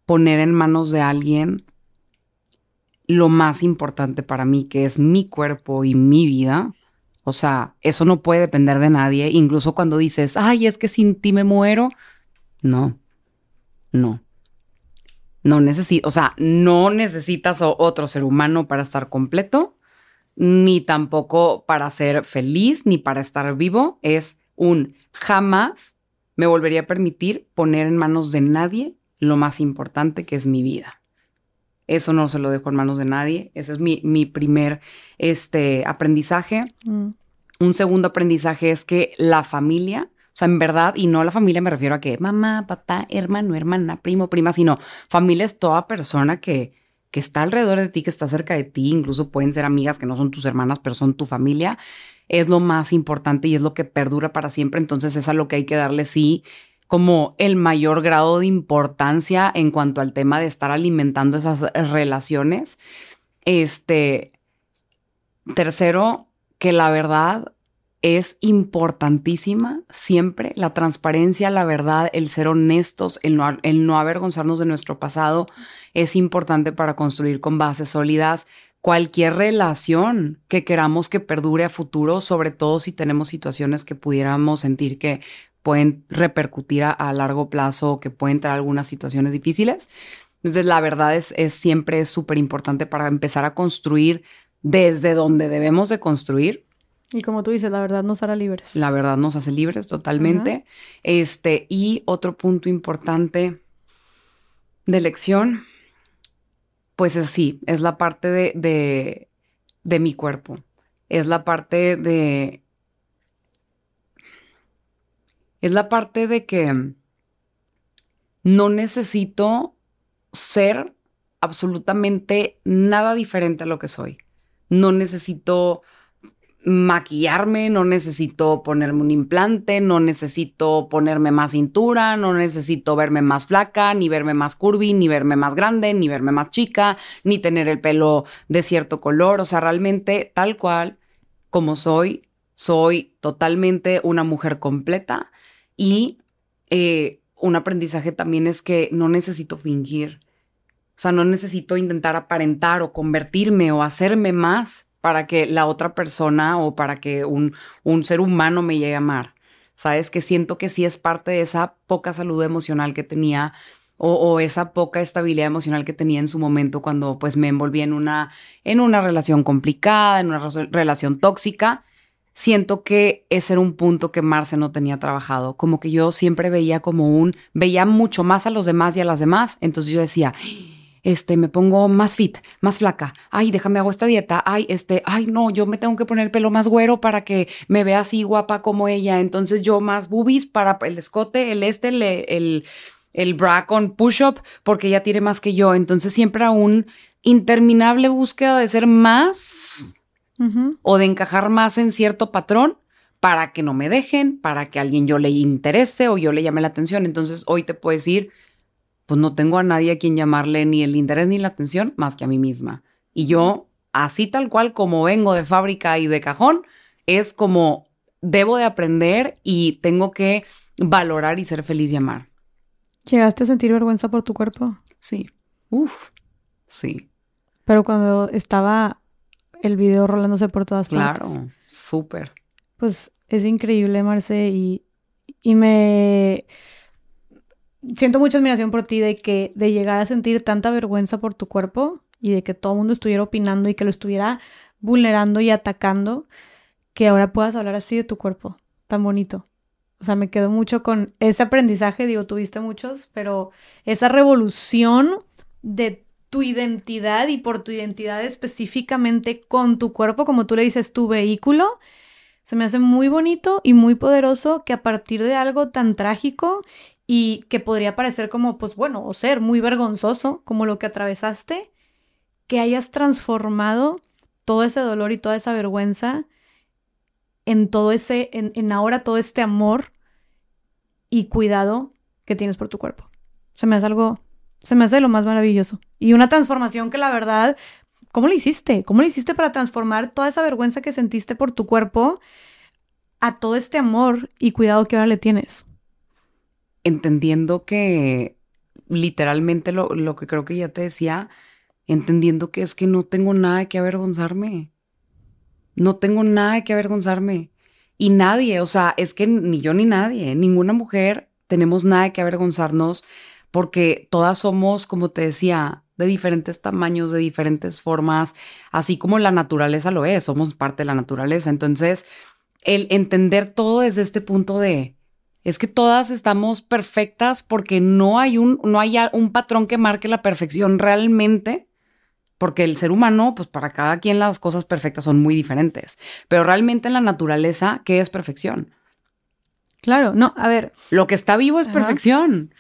poner en manos de alguien lo más importante para mí, que es mi cuerpo y mi vida, o sea, eso no puede depender de nadie. Incluso cuando dices, ay, es que sin ti me muero. No, no. No necesito, o sea, no necesitas otro ser humano para estar completo, ni tampoco para ser feliz, ni para estar vivo. Es un jamás me volvería a permitir poner en manos de nadie lo más importante que es mi vida. Eso no se lo dejo en manos de nadie. Ese es mi, mi primer este, aprendizaje. Mm. Un segundo aprendizaje es que la familia, o sea, en verdad, y no la familia me refiero a que mamá, papá, hermano, hermana, primo, prima, sino familia es toda persona que, que está alrededor de ti, que está cerca de ti, incluso pueden ser amigas que no son tus hermanas, pero son tu familia, es lo más importante y es lo que perdura para siempre. Entonces es a lo que hay que darle sí como el mayor grado de importancia en cuanto al tema de estar alimentando esas relaciones. Este, tercero, que la verdad es importantísima siempre, la transparencia, la verdad, el ser honestos, el no, el no avergonzarnos de nuestro pasado es importante para construir con bases sólidas cualquier relación que queramos que perdure a futuro, sobre todo si tenemos situaciones que pudiéramos sentir que pueden repercutir a, largo plazo o que pueden traer algunas situaciones difíciles. Entonces, la verdad es, es siempre súper importante para empezar a construir desde donde debemos de construir. Y como tú dices, la verdad nos hará libres. La verdad nos hace libres totalmente. Este, y otro punto importante de lección, pues es sí, es la parte de, de, de mi cuerpo. Es la parte de es la parte de que no necesito ser absolutamente nada diferente a lo que soy. No necesito maquillarme, no necesito ponerme un implante, no necesito ponerme más cintura, no necesito verme más flaca, ni verme más curvy, ni verme más grande, ni verme más chica, ni tener el pelo de cierto color. O sea, realmente tal cual como soy, soy totalmente una mujer completa y eh, un aprendizaje también es que no necesito fingir. O sea, no necesito intentar aparentar o convertirme o hacerme más para que la otra persona o para que un, un ser humano me llegue a amar. Sabes que siento que sí es parte de esa poca salud emocional que tenía o, esa poca estabilidad emocional que tenía en su momento cuando pues me envolví en una, en una relación complicada, en una relación tóxica. Siento que ese era un punto que Marce no tenía trabajado, como que yo siempre veía como un, veía mucho más a los demás y a las demás, entonces yo decía, este, me pongo más fit, más flaca, ay, déjame hago esta dieta, ay, este, ay, no, yo me tengo que poner el pelo más güero para que me vea así guapa como ella, entonces yo más boobies para el escote, el este, el, el, el bra con push-up, porque ella tiene más que yo, entonces siempre a un interminable búsqueda de ser más o de encajar más en cierto patrón para que no me dejen, para que alguien yo le interese o yo le llame la atención. Entonces hoy te puedo decir, pues no tengo a nadie a quien llamarle ni el interés ni la atención más que a mí misma. Y yo, así tal cual como vengo de fábrica y de cajón, es como debo de aprender y tengo que valorar y ser feliz y amar. ¿Llegaste a sentir vergüenza por tu cuerpo? Sí. Uf. Sí. Pero cuando estaba el video rolándose por todas partes. Claro, súper. Pues es increíble, Marce, y, y me siento mucha admiración por ti de que de llegar a sentir tanta vergüenza por tu cuerpo y de que todo el mundo estuviera opinando y que lo estuviera vulnerando y atacando, que ahora puedas hablar así de tu cuerpo, tan bonito. O sea, me quedo mucho con ese aprendizaje, digo, tuviste muchos, pero esa revolución de tu identidad y por tu identidad específicamente con tu cuerpo, como tú le dices, tu vehículo, se me hace muy bonito y muy poderoso que a partir de algo tan trágico y que podría parecer como, pues bueno, o ser muy vergonzoso, como lo que atravesaste, que hayas transformado todo ese dolor y toda esa vergüenza en todo ese, en, ahora todo este amor y cuidado que tienes por tu cuerpo. Se me hace algo, se me hace lo más maravilloso. Y una transformación que la verdad, ¿cómo le hiciste? ¿Cómo le hiciste para transformar toda esa vergüenza que sentiste por tu cuerpo a todo este amor y cuidado que ahora le tienes? entendiendo que literalmente lo, lo, que creo que ya te decía, entendiendo que es que no tengo nada que avergonzarme. No tengo nada que avergonzarme. Y nadie, o sea, es que ni yo ni nadie, ninguna mujer tenemos nada que avergonzarnos porque todas somos, como te decía, de diferentes tamaños, de diferentes formas, así como la naturaleza lo es, somos parte de la naturaleza. Entonces, el entender todo desde este punto de, es que todas estamos perfectas porque no hay un, no hay un patrón que marque la perfección realmente, porque el ser humano, pues para cada quien las cosas perfectas son muy diferentes, pero realmente en la naturaleza, ¿qué es perfección? Claro, no, a ver. Lo que está vivo es perfección.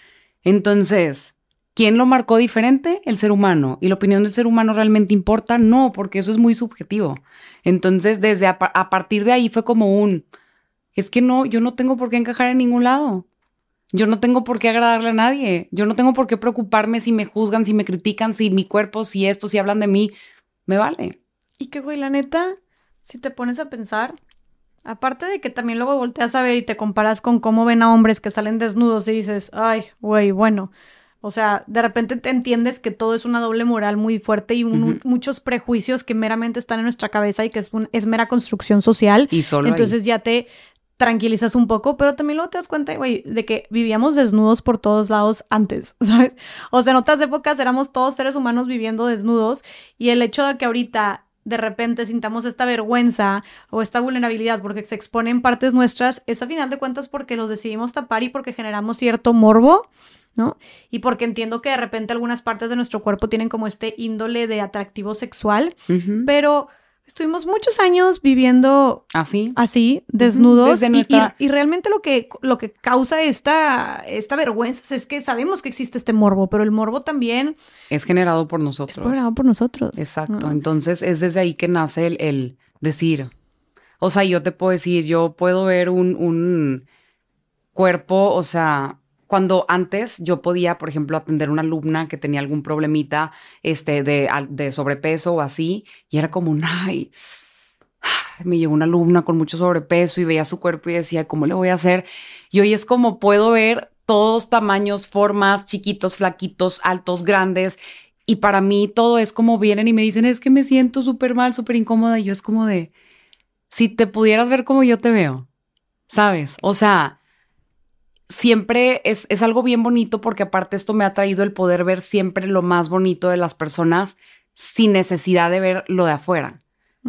Entonces, ¿quién lo marcó diferente? El ser humano. ¿Y la opinión del ser humano realmente importa? No, porque eso es muy subjetivo. Entonces, desde a partir de ahí fue como un, es que no, yo no tengo por qué encajar en ningún lado. Yo no tengo por qué agradarle a nadie. Yo no tengo por qué preocuparme si me juzgan, si me critican, si mi cuerpo, si esto, si hablan de mí. Me vale. Y que, güey, la neta, si te pones a pensar, aparte de que también luego volteas a ver y te comparas con cómo ven a hombres que salen desnudos y dices, ay, güey, bueno, o sea, de repente te entiendes que todo es una doble moral muy fuerte y muchos prejuicios que meramente están en nuestra cabeza y que es, es mera construcción social. Y solo Entonces ya te tranquilizas un poco, pero también luego te das cuenta, güey, de que vivíamos desnudos por todos lados antes, ¿sabes? O sea, en otras épocas éramos todos seres humanos viviendo desnudos y el hecho de que ahorita de repente sintamos esta vergüenza o esta vulnerabilidad porque se exponen partes nuestras, es a final de cuentas porque los decidimos tapar y porque generamos cierto morbo, ¿no? Y porque entiendo que de repente algunas partes de nuestro cuerpo tienen como este índole de atractivo sexual, pero Estuvimos muchos años viviendo así, así desnudos. y, realmente lo que, lo que causa esta, esta vergüenza es que sabemos que existe este morbo, pero el morbo también... Es generado por nosotros. Es generado por nosotros. Exacto. Entonces es desde ahí que nace el, el decir, O sea, yo te puedo decir, yo puedo ver un, un cuerpo, o sea, cuando antes yo podía, por ejemplo, atender a una alumna que tenía algún problemita este, de, sobrepeso o así, y era como, ay, me llegó una alumna con mucho sobrepeso y veía su cuerpo y decía, ¿cómo le voy a hacer? Y hoy es como puedo ver todos tamaños, formas, chiquitos, flaquitos, altos, grandes. Y para mí todo es como vienen y me dicen, es que me siento súper mal, súper incómoda. Y yo es como de, si te pudieras ver como yo te veo, ¿sabes? O sea, siempre es, es algo bien bonito porque aparte esto me ha traído el poder ver siempre lo más bonito de las personas sin necesidad de ver lo de afuera.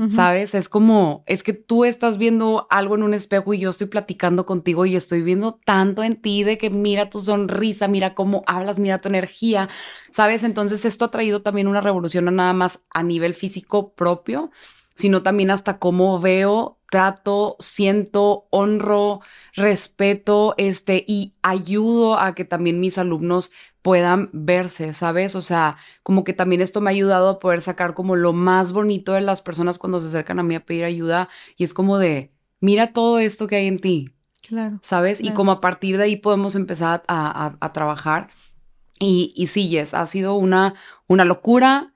¿Sabes? Es como, es que tú estás viendo algo en un espejo y yo estoy platicando contigo y estoy viendo tanto en ti de que mira tu sonrisa, mira cómo hablas, mira tu energía, ¿sabes? Entonces esto ha traído también una revolución no nada más a nivel físico propio, sino también hasta cómo veo, trato, siento, honro, respeto, este, y ayudo a que también mis alumnos puedan verse, ¿sabes? O sea, como que también esto me ha ayudado a poder sacar como lo más bonito de las personas cuando se acercan a mí a pedir ayuda y es como de, mira todo esto que hay en ti. Claro. ¿Sabes? Y como a partir de ahí podemos empezar a, trabajar. Y, y sí, ha sido una, una locura,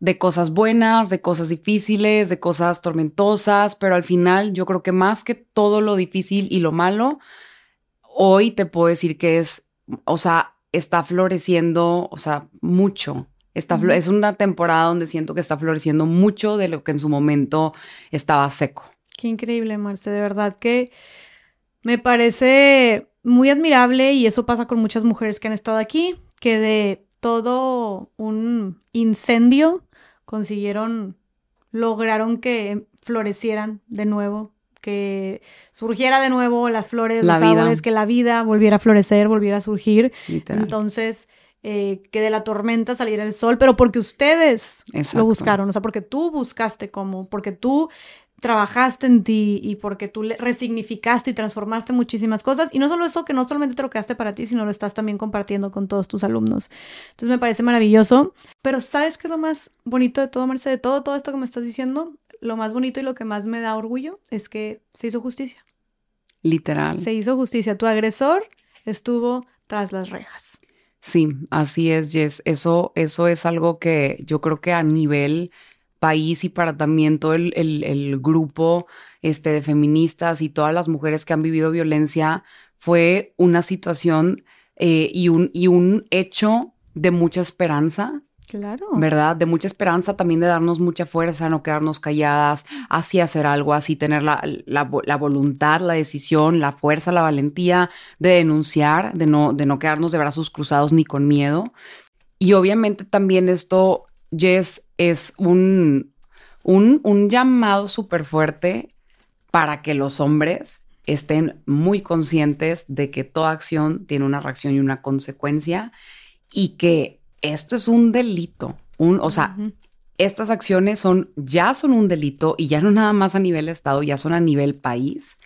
de cosas buenas, de cosas difíciles, de cosas tormentosas, pero al final yo creo que más que todo lo difícil y lo malo, hoy te puedo decir que es, o sea, está floreciendo, o sea, mucho. Está, Es una temporada donde siento que está floreciendo mucho de lo que en su momento estaba seco. Qué increíble, Marce, de verdad que me parece muy admirable y eso pasa con muchas mujeres que han estado aquí, que de todo un incendio consiguieron, lograron que florecieran de nuevo, que surgiera de nuevo las flores, los árboles, que la vida volviera a florecer, volviera a surgir. Entonces, eh, que de la tormenta saliera el sol, pero porque ustedes lo buscaron, o sea, porque tú buscaste cómo, porque tú trabajaste en ti y porque tú resignificaste y transformaste muchísimas cosas. Y no solo eso, que no solamente te lo quedaste para ti, sino lo estás también compartiendo con todos tus alumnos. Entonces me parece maravilloso. Pero ¿sabes qué es lo más bonito de todo, Marce? De todo, todo esto que me estás diciendo, lo más bonito y lo que más me da orgullo es que se hizo justicia. Literal. Se hizo justicia. Tu agresor estuvo tras las rejas. Sí, así es, Jess. Eso, eso es algo que yo creo que a nivel país y para también todo el, grupo este, de feministas y todas las mujeres que han vivido violencia, fue una situación eh, y, un, y un hecho de mucha esperanza. Claro. ¿Verdad? De mucha esperanza, también de darnos mucha fuerza, no quedarnos calladas, así hacer algo, así tener la, la, voluntad, la decisión, la fuerza, la valentía de denunciar, de no, de no quedarnos de brazos cruzados ni con miedo. Y obviamente también esto Jess, es un, un, un llamado súper fuerte para que los hombres estén muy conscientes de que toda acción tiene una reacción y una consecuencia y que esto es un delito. Un, o sea, estas acciones son, ya son un delito y ya no nada más a nivel Estado, ya son a nivel país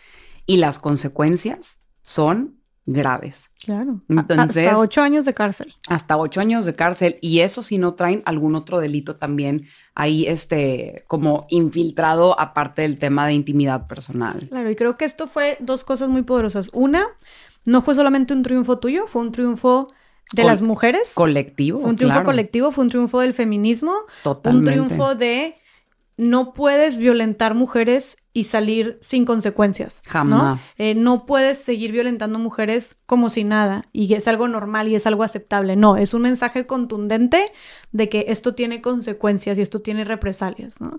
y las consecuencias son graves. Claro. Entonces, hasta ocho años de cárcel. Hasta ocho años de cárcel. Y eso si no traen algún otro delito también ahí, este, como infiltrado aparte del tema de intimidad personal. Claro, y creo que esto fue dos cosas muy poderosas. Una, no fue solamente un triunfo tuyo, fue un triunfo de las mujeres. Colectivo. Fue un triunfo colectivo, fue un triunfo del feminismo. Totalmente. Un triunfo de no puedes violentar mujeres y salir sin consecuencias. Jamás. ¿no? Eh, no puedes seguir violentando mujeres como si nada y es algo normal y es algo aceptable. No, es un mensaje contundente de que esto tiene consecuencias y esto tiene represalias. ¿no?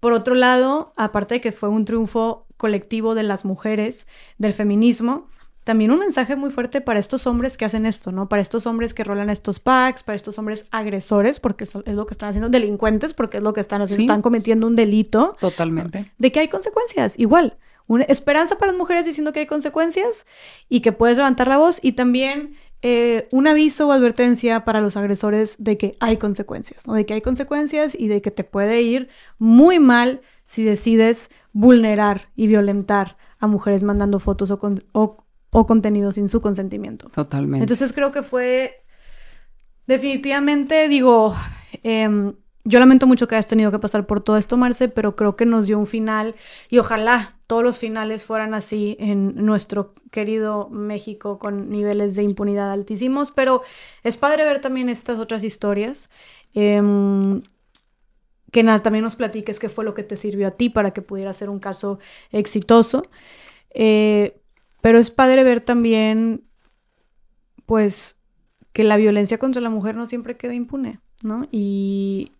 Por otro lado, aparte de que fue un triunfo colectivo de las mujeres, del feminismo, también un mensaje muy fuerte para estos hombres que hacen esto, ¿no? Para estos hombres que rolan estos packs, para estos hombres agresores, porque es lo que están haciendo, delincuentes, porque es lo que están haciendo, están cometiendo un delito. Totalmente. De que hay consecuencias, igual. Una esperanza para las mujeres diciendo que hay consecuencias y que puedes levantar la voz y también eh, un aviso o advertencia para los agresores de que hay consecuencias, ¿no? De que hay consecuencias y de que te puede ir muy mal si decides vulnerar y violentar a mujeres mandando fotos o, con, o o contenido sin su consentimiento. Totalmente. Entonces creo que fue definitivamente, digo, em, yo lamento mucho que hayas tenido que pasar por todo esto, Marce, pero creo que nos dio un final y ojalá todos los finales fueran así en nuestro querido México con niveles de impunidad altísimos, pero es padre ver también estas otras historias. Em, que nada, también nos platiques qué fue lo que te sirvió a ti para que pudiera ser un caso exitoso. Eh, pero es padre ver también, pues, que la violencia contra la mujer no siempre queda impune, ¿no? Y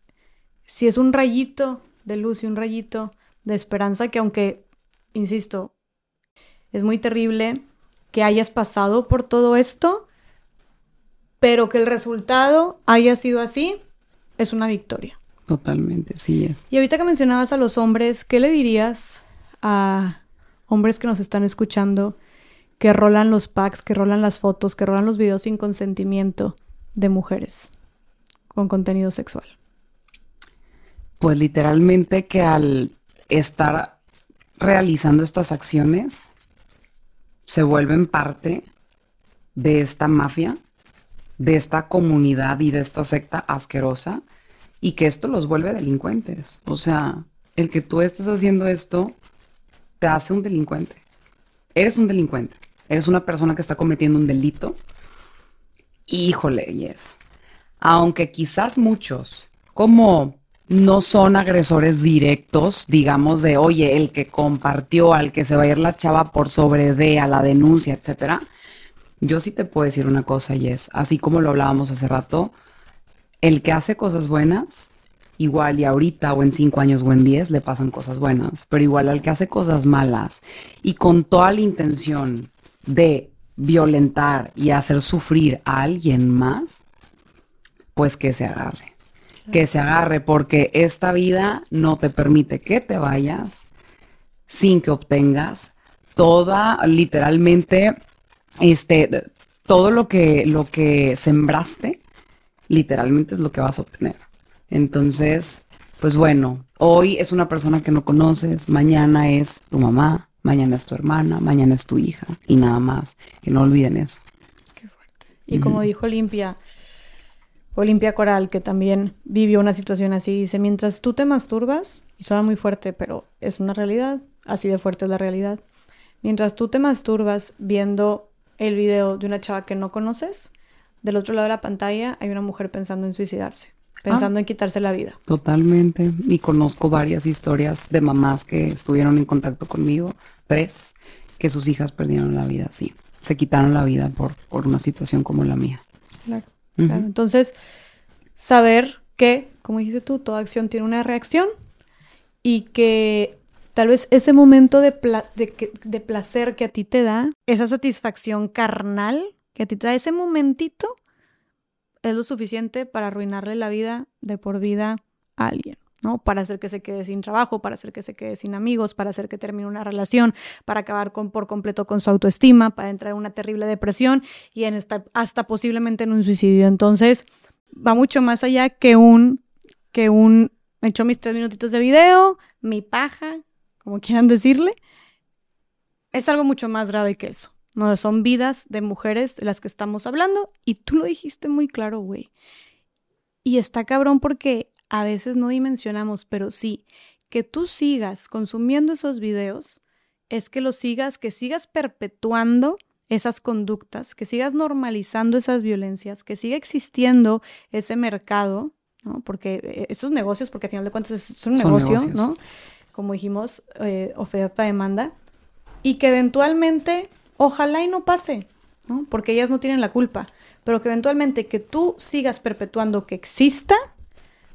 si es un rayito de luz y un rayito de esperanza que aunque, insisto, es muy terrible que hayas pasado por todo esto, pero que el resultado haya sido así, es una victoria. Totalmente, sí es. Y ahorita que mencionabas a los hombres, ¿qué le dirías a hombres que nos están escuchando que rolan los packs, que rolan las fotos, que rolan los videos sin consentimiento de mujeres con contenido sexual? Pues literalmente que al estar realizando estas acciones se vuelven parte de esta mafia, de esta comunidad y de esta secta asquerosa y que esto los vuelve delincuentes. O sea, el que tú estés haciendo esto te hace un delincuente. Eres un delincuente. Eres una persona que está cometiendo un delito. Híjole, yes. Aunque quizás muchos, como no son agresores directos, digamos, de, oye, el que compartió, al que se va a ir la chava por sobre de, a la denuncia, etcétera. Yo sí te puedo decir una cosa, Yes. Así como lo hablábamos hace rato, el que hace cosas buenas, igual y ahorita o en cinco años o en diez le pasan cosas buenas, pero igual al que hace cosas malas y con toda la intención de violentar y hacer sufrir a alguien más, pues que se agarre que se agarre, porque esta vida no te permite que te vayas sin que obtengas toda, literalmente, este, todo lo que, lo que sembraste, literalmente es lo que vas a obtener. Entonces, pues bueno, hoy es una persona que no conoces, mañana es tu mamá, mañana es tu hermana, mañana es tu hija y nada más. Que no olviden eso. Qué fuerte. Y como dijo Limpia, Olimpia Coral, que también vivió una situación así, dice, mientras tú te masturbas, y suena muy fuerte, pero es una realidad, así de fuerte es la realidad, mientras tú te masturbas viendo el video de una chava que no conoces, del otro lado de la pantalla hay una mujer pensando en suicidarse, pensando ah. en quitarse la vida. Totalmente, y conozco varias historias de mamás que estuvieron en contacto conmigo, tres, que sus hijas perdieron la vida, sí, se quitaron la vida por, por una situación como la mía. Claro. Entonces, saber que, como dijiste tú, toda acción tiene una reacción y que tal vez ese momento de, de, placer que a ti te da, esa satisfacción carnal que a ti te da, ese momentito, es lo suficiente para arruinarle la vida de por vida a alguien. ¿no? Para hacer que se quede sin trabajo, para hacer que se quede sin amigos, para hacer que termine una relación, para acabar con, por completo con su autoestima, para entrar en una terrible depresión y en esta, hasta posiblemente en un suicidio. Entonces, va mucho más allá que un, que un, me echo mis tres minutitos de video, mi paja, como quieran decirle. Es algo mucho más grave que eso. No, son vidas de mujeres de las que estamos hablando y tú lo dijiste muy claro, güey. Y está cabrón porque a veces no dimensionamos, pero sí, que tú sigas consumiendo esos videos es que lo sigas, que sigas perpetuando esas conductas, que sigas normalizando esas violencias, que siga existiendo ese mercado, ¿no? Porque eh, esos negocios, porque al final de cuentas es un negocio, ¿no? Como dijimos, eh, oferta-demanda, y que eventualmente, ojalá y no pase, ¿no? Porque ellas no tienen la culpa, pero que eventualmente que tú sigas perpetuando que exista,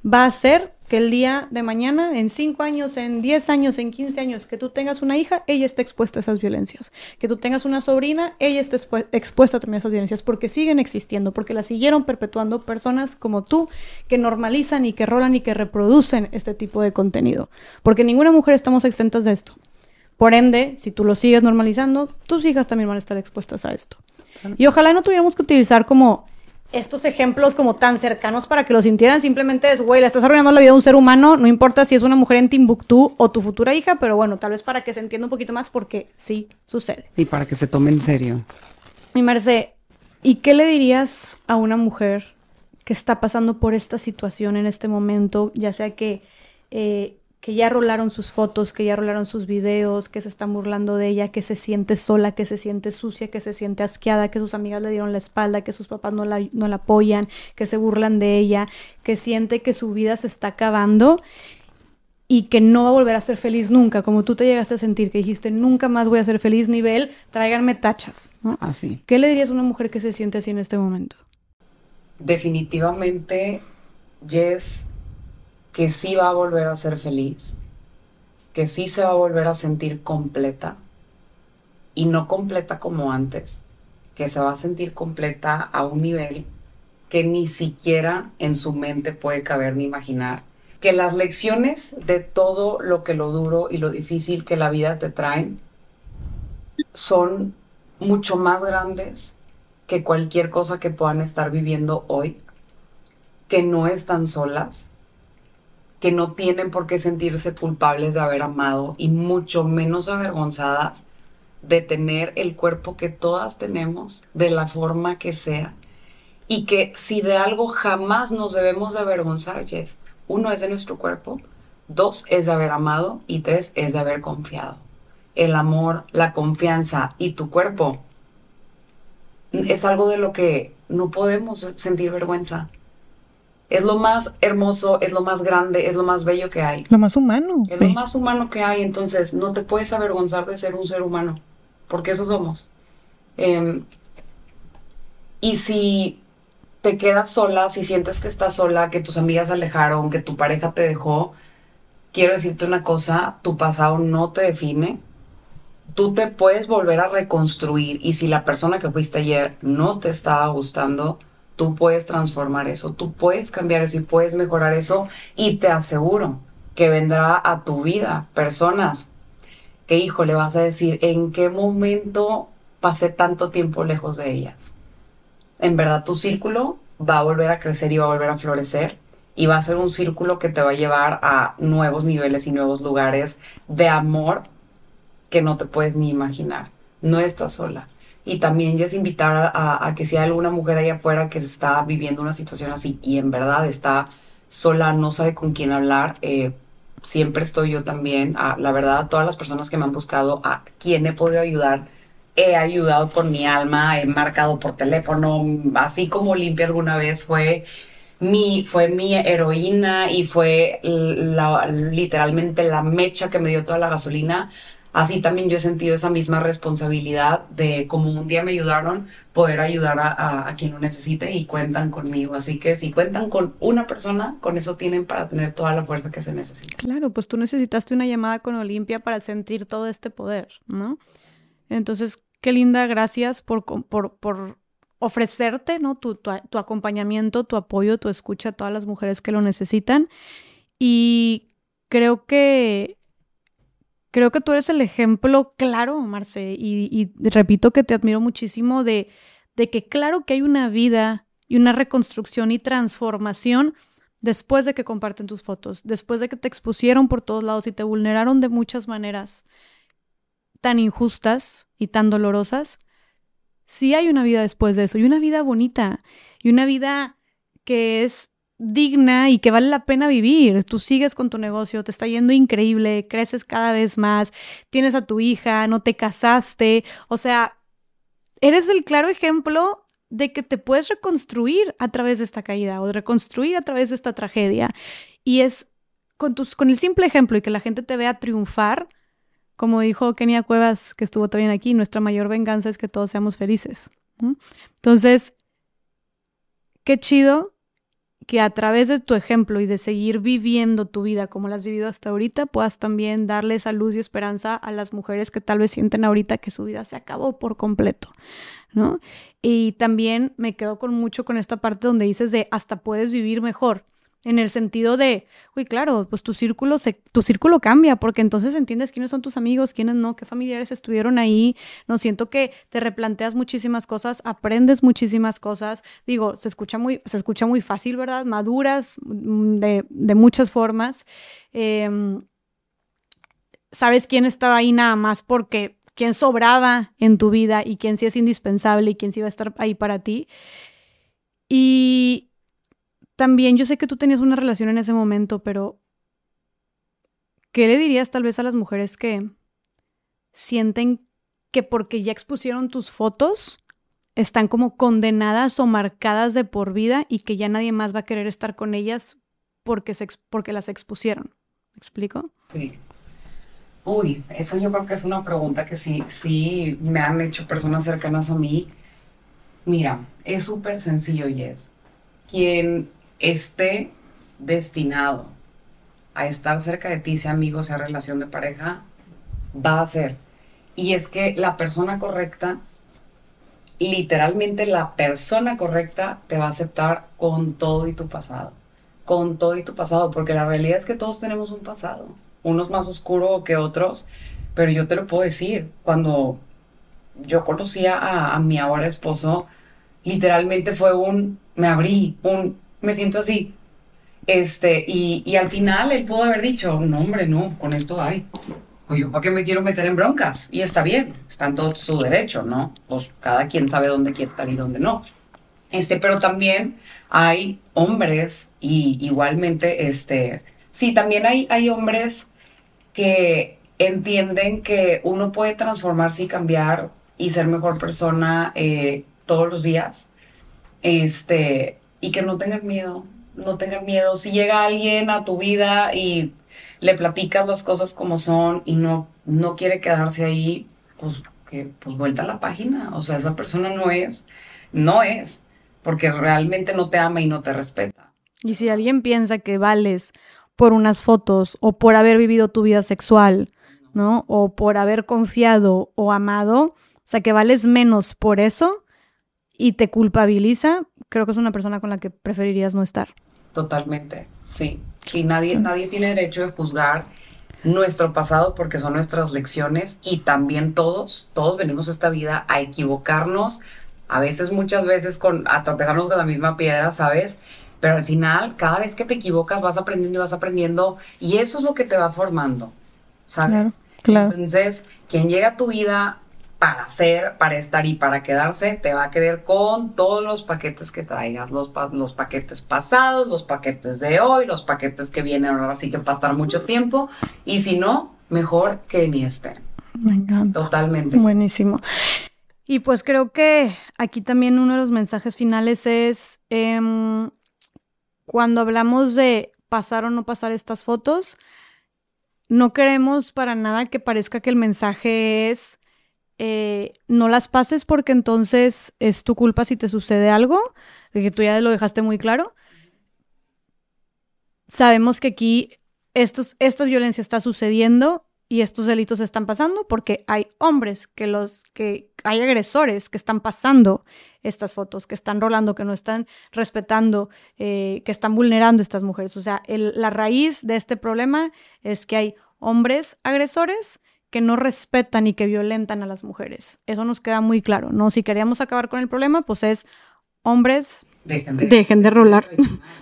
va a ser que el día de mañana, en 5 años, en 10 años, en 15 años, que tú tengas una hija, ella esté expuesta a esas violencias. Que tú tengas una sobrina, ella esté expuesta también a esas violencias, porque siguen existiendo, porque las siguieron perpetuando personas como tú, que normalizan y que rolan y que reproducen este tipo de contenido. Porque ninguna mujer estamos exentas de esto. Por ende, si tú lo sigues normalizando, tus hijas también van a estar expuestas a esto. Y ojalá no tuviéramos que utilizar como estos ejemplos como tan cercanos para que lo sintieran. Simplemente es, güey, le estás arruinando la vida a un ser humano, no importa si es una mujer en Timbuktu o tu futura hija, pero bueno, tal vez para que se entienda un poquito más porque sí sucede. Y para que se tome en serio. Mi Merce, ¿y qué le dirías a una mujer que está pasando por esta situación en este momento, ya sea que, eh, que ya rolaron sus fotos, que ya rolaron sus videos, que se están burlando de ella, que se siente sola, que se siente sucia, que se siente asqueada, que sus amigas le dieron la espalda, que sus papás no la, no la apoyan, que se burlan de ella, que siente que su vida se está acabando y que no va a volver a ser feliz nunca, como tú te llegaste a sentir, que dijiste, nunca más voy a ser feliz, nivel, tráiganme tachas. ¿no? Así. ¿Qué le dirías a una mujer que se siente así en este momento? Definitivamente, Jess, que sí va a volver a ser feliz, que sí se va a volver a sentir completa, y no completa como antes, que se va a sentir completa a un nivel que ni siquiera en su mente puede caber ni imaginar que las lecciones de todo lo que lo duro y lo difícil que la vida te traen son mucho más grandes que cualquier cosa que puedan estar viviendo hoy, que no están solas, que no tienen por qué sentirse culpables de haber amado y mucho menos avergonzadas de tener el cuerpo que todas tenemos, de la forma que sea, y que si de algo jamás nos debemos de avergonzar, Jess, uno es de nuestro cuerpo, dos es de haber amado y tres es de haber confiado. El amor, la confianza y tu cuerpo es algo de lo que no podemos sentir vergüenza. Es lo más hermoso, es lo más grande, es lo más bello que hay. Lo más humano. Es lo más humano que hay, entonces no te puedes avergonzar de ser un ser humano, porque eso somos. Em, y si te quedas sola, si sientes que estás sola, que tus amigas se alejaron, que tu pareja te dejó, quiero decirte una cosa, tu pasado no te define. Tú te puedes volver a reconstruir y si la persona que fuiste ayer no te estaba gustando, tú puedes transformar eso, tú puedes cambiar eso y puedes mejorar eso y te aseguro que vendrá a tu vida personas que, hijo, le vas a decir, ¿en qué momento pasé tanto tiempo lejos de ellas? en verdad tu círculo va a volver a crecer y va a volver a florecer y va a ser un círculo que te va a llevar a nuevos niveles y nuevos lugares de amor que no te puedes ni imaginar. No estás sola. Y también ya es invitar a, que si hay alguna mujer allá afuera que está viviendo una situación así y en verdad está sola, no sabe con quién hablar, eh, siempre estoy yo también. A, la verdad, todas las personas que me han buscado, a quien he podido ayudar, he ayudado con mi alma, he marcado por teléfono, así como Limpia alguna vez fue mi, fue mi heroína y fue literalmente la mecha que me dio toda la gasolina. Así también yo he sentido esa misma responsabilidad de como un día me ayudaron, poder ayudar a, a, quien lo necesite y cuentan conmigo. Así que si cuentan con una persona, con eso tienen para tener toda la fuerza que se necesita. Claro, pues tú necesitaste una llamada con Olimpia para sentir todo este poder, ¿no? Entonces, qué linda, gracias por, por, por ofrecerte, ¿no? Tu, tu, acompañamiento, tu apoyo, tu escucha a todas las mujeres que lo necesitan. Y creo que, creo que tú eres el ejemplo claro, Marce, y, y repito que te admiro muchísimo de, de que claro que hay una vida y una reconstrucción y transformación después de que comparten tus fotos, después de que te expusieron por todos lados y te vulneraron de muchas maneras tan injustas y tan dolorosas, sí hay una vida después de eso, y una vida bonita, y una vida que es digna y que vale la pena vivir. Tú sigues con tu negocio, te está yendo increíble, creces cada vez más, tienes a tu hija, no te casaste, o sea, eres el claro ejemplo de que te puedes reconstruir a través de esta caída o reconstruir a través de esta tragedia. Y es con, tus, con el simple ejemplo y que la gente te vea triunfar, como dijo Kenia Cuevas, que estuvo también aquí, nuestra mayor venganza es que todos seamos felices. Entonces, qué chido que a través de tu ejemplo y de seguir viviendo tu vida como la has vivido hasta ahorita, puedas también darle esa luz y esperanza a las mujeres que tal vez sienten ahorita que su vida se acabó por completo, ¿no? Y también me quedo con mucho con esta parte donde dices de hasta puedes vivir mejor en el sentido de, uy, claro, pues tu círculo, se, tu círculo cambia, porque entonces entiendes quiénes son tus amigos, quiénes no, qué familiares estuvieron ahí. No siento que te replanteas muchísimas cosas, aprendes muchísimas cosas. Digo, se escucha muy, se escucha muy fácil, ¿verdad? Maduras mm, de, de muchas formas. Em, sabes quién estaba ahí nada más porque quién sobraba en tu vida y quién sí es indispensable y quién sí va a estar ahí para ti. Y también yo sé que tú tenías una relación en ese momento, pero ¿qué le dirías tal vez a las mujeres que sienten que porque ya expusieron tus fotos, están como condenadas o marcadas de por vida y que ya nadie más va a querer estar con ellas porque, se, porque las expusieron? ¿Me explico? Sí. Uy, eso yo creo que es una pregunta que sí, sí me han hecho personas cercanas a mí. Mira, es súper sencillo, Yes. Quien esté destinado a estar cerca de ti, sea amigo, sea relación de pareja, va a ser. Y es que la persona correcta, literalmente la persona correcta, te va a aceptar con todo y tu pasado. Con todo y tu pasado, porque la realidad es que todos tenemos un pasado, unos más oscuro que otros, pero yo te lo puedo decir, cuando yo conocía a, a mi ahora esposo, literalmente fue un, me abrí, un, me siento así. Este, y, y al final él pudo haber dicho, no, hombre, no, con esto hay. Pues yo, ¿para qué me quiero meter en broncas? Y está bien, está en todo su derecho, ¿no? Pues cada quien sabe dónde quiere estar y dónde no. Este, pero también hay hombres y igualmente, este, sí, también hay, hay hombres que entienden que uno puede transformarse y cambiar y ser mejor persona eh, todos los días. Este, y que no tengan miedo, no tengan miedo. Si llega alguien a tu vida y le platicas las cosas como son y no, no quiere quedarse ahí, pues que pues vuelta a la página. O sea, esa persona no es, no es, porque realmente no te ama y no te respeta. Y si alguien piensa que vales por unas fotos o por haber vivido tu vida sexual, ¿no? O por haber confiado o amado, o sea, que vales menos por eso y te culpabiliza, creo que es una persona con la que preferirías no estar. Totalmente, sí. Sí, nadie, nadie tiene derecho de juzgar nuestro pasado porque son nuestras lecciones y también todos, todos venimos a esta vida a equivocarnos, a veces, muchas veces, con, a tropezarnos con la misma piedra, ¿sabes? Pero al final, cada vez que te equivocas, vas aprendiendo y vas aprendiendo y eso es lo que te va formando, ¿sabes? Claro, claro. Entonces, quien llega a tu vida para ser, para estar y para quedarse, te va a querer con todos los paquetes que traigas, los, los paquetes pasados, los paquetes de hoy, los paquetes que vienen ahora sí que para estar mucho tiempo, y si no, mejor que ni estén. Me encanta. Totalmente. Buenísimo. Y pues creo que aquí también uno de los mensajes finales es em, cuando hablamos de pasar o no pasar estas fotos, no queremos para nada que parezca que el mensaje es eh, no las pases porque entonces es tu culpa si te sucede algo, que tú ya lo dejaste muy claro. Sabemos que aquí esta violencia está sucediendo y estos delitos están pasando porque hay hombres que los que hay agresores que están pasando estas fotos, que están rolando, que no están respetando, eh, que están vulnerando a estas mujeres. O sea, la raíz de este problema es que hay hombres agresores que no respetan y que violentan a las mujeres. Eso nos queda muy claro, ¿no? Si queríamos acabar con el problema, pues es hombres Dejen de, dejen de rolar,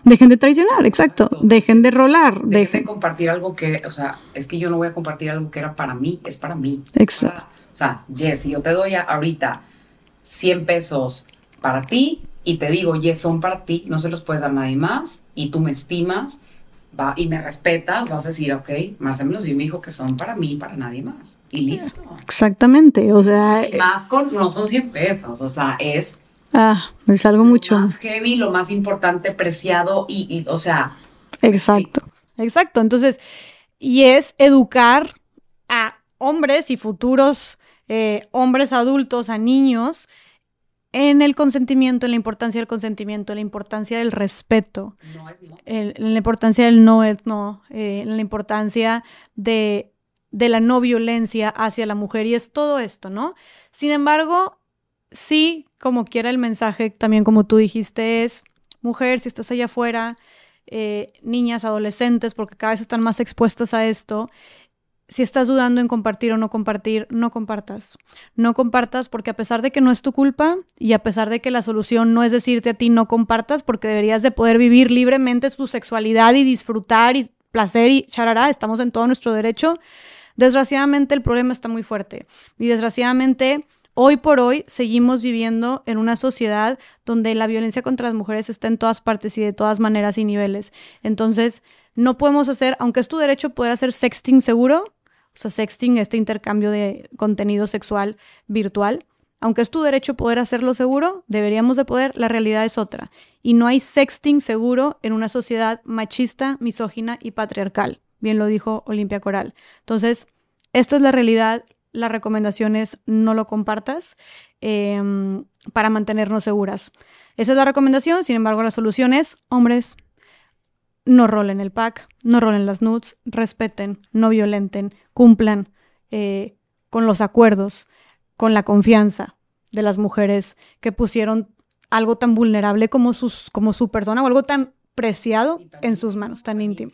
dejen de traicionar, exacto. dejen de rolar, dejen, de compartir algo que, o sea, es que yo no voy a compartir algo que era para mí, es para mí. Exacto. o sea, Jess, si yo te doy ahorita 100 pesos para ti y te digo, Jess, son para ti, no se los puedes dar a nadie más y tú me estimas va, y me respetas, vas a decir, ok, Marcelo me los dio y me dijo que son para mí, para nadie más. Y listo. Exactamente, o sea... Y más con, no son 100 pesos, o sea, es... Ah, es algo mucho... más heavy, lo más importante, preciado y, y o sea... Exacto, exacto. Entonces, y es educar a hombres y futuros eh, hombres adultos, a niños, en el consentimiento, en la importancia del consentimiento, en la importancia del respeto, no es no. en, la importancia del no es no, eh, en la importancia de, de la no violencia hacia la mujer y es todo esto, ¿no? Sin embargo, sí, como quiera el mensaje, también como tú dijiste, es mujer, si estás allá afuera, eh, niñas, adolescentes, porque cada vez están más expuestas a esto, si estás dudando en compartir o no compartir, no compartas. No compartas porque a pesar de que no es tu culpa y a pesar de que la solución no es decirte a ti no compartas porque deberías de poder vivir libremente tu sexualidad y disfrutar y placer y charará, estamos en todo nuestro derecho. Desgraciadamente el problema está muy fuerte y desgraciadamente hoy por hoy seguimos viviendo en una sociedad donde la violencia contra las mujeres está en todas partes y de todas maneras y niveles. Entonces, no podemos hacer, aunque es tu derecho poder hacer sexting seguro, o sea, sexting, este intercambio de contenido sexual virtual, aunque es tu derecho poder hacerlo seguro, deberíamos de poder, la realidad es otra. Y no hay sexting seguro en una sociedad machista, misógina y patriarcal. Bien lo dijo Olimpia Coral. Entonces, esta es la realidad. La recomendación es no lo compartas em, para mantenernos seguras. Esa es la recomendación. Sin embargo, la solución es, hombres, no rolen el pack, no rolen las nudes, respeten, no violenten, cumplan eh, con los acuerdos, con la confianza de las mujeres que pusieron algo tan vulnerable como, sus, como su persona o algo tan preciado en sus manos, tan íntimo.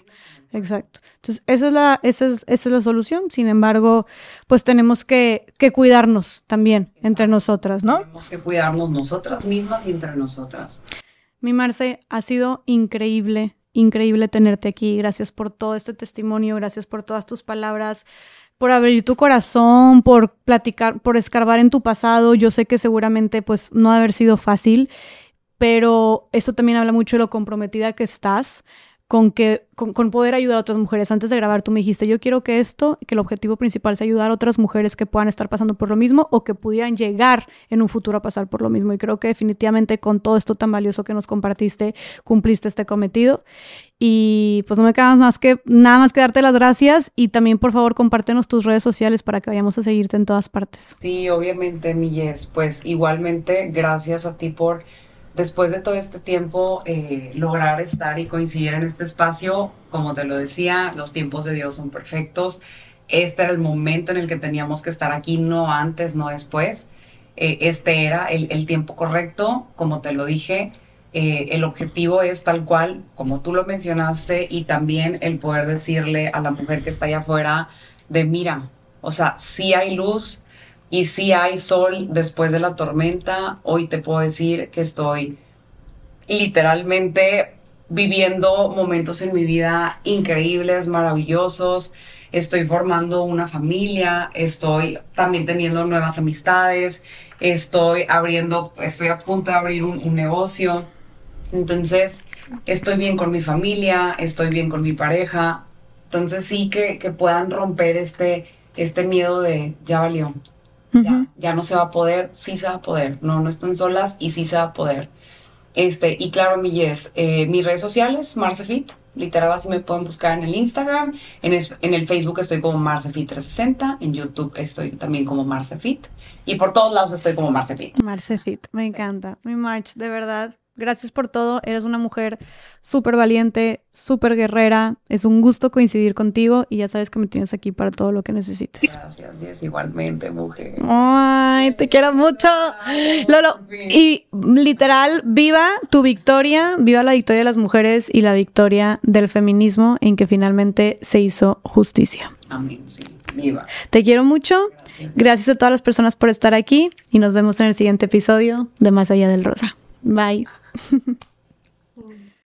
Exacto. Entonces, esa es la, esa es, esa es la solución. Sin embargo, pues tenemos que, que cuidarnos también entre nosotras, ¿no? Tenemos que cuidarnos nosotras mismas y entre nosotras. Mi Marce, ha sido increíble increíble tenerte aquí. Gracias por todo este testimonio, gracias por todas tus palabras, por abrir tu corazón, por platicar, por escarbar en tu pasado. Yo sé que seguramente pues no ha haber sido fácil, pero eso también habla mucho de lo comprometida que estás con, que, con, poder ayudar a otras mujeres. Antes de grabar tú me dijiste, yo quiero que esto, que el objetivo principal sea ayudar a otras mujeres que puedan estar pasando por lo mismo o que pudieran llegar en un futuro a pasar por lo mismo. Y creo que definitivamente con todo esto tan valioso que nos compartiste, cumpliste este cometido. Y pues no me queda más que nada más que darte las gracias y también por favor compártenos tus redes sociales para que vayamos a seguirte en todas partes. Sí, obviamente, Milles. Pues igualmente, gracias a ti por después de todo este tiempo, eh, lograr estar y coincidir en este espacio, como te lo decía, los tiempos de Dios son perfectos. Este era el momento en el que teníamos que estar aquí, no antes, no después. Eh, este era el, tiempo correcto, como te lo dije. Eh, el objetivo es tal cual, como tú lo mencionaste, y también el poder decirle a la mujer que está allá afuera de, mira, o sea, sí hay luz, y si hay sol después de la tormenta, hoy te puedo decir que estoy literalmente viviendo momentos en mi vida increíbles, maravillosos. Estoy formando una familia, estoy también teniendo nuevas amistades, estoy abriendo, estoy a punto de abrir un, negocio. Entonces, estoy bien con mi familia, estoy bien con mi pareja. Entonces, sí que, que puedan romper este, este miedo de ya valió, ya, no se va a poder, sí se va a poder, no, no están solas y sí se va a poder. Este, y claro, mi yes, eh, mis redes sociales, Marcefit, literal así me pueden buscar en el Instagram, en el, en el Facebook estoy como Marcefit360, en YouTube estoy también como Marcefit y por todos lados estoy como Marcefit. Marcefit, me encanta, mi March, de verdad, Gracias por todo. Eres una mujer súper valiente, súper guerrera. Es un gusto coincidir contigo y ya sabes que me tienes aquí para todo lo que necesites. Gracias, Jess. Igualmente, mujer. Ay, te quiero mucho. Lolo, y literal, viva tu victoria, viva la victoria de las mujeres y la victoria del feminismo en que finalmente se hizo justicia. Amén, sí. Viva. Te quiero mucho. Gracias. Gracias a todas las personas por estar aquí y nos vemos en el siguiente episodio de Más Allá del Rosa. Bai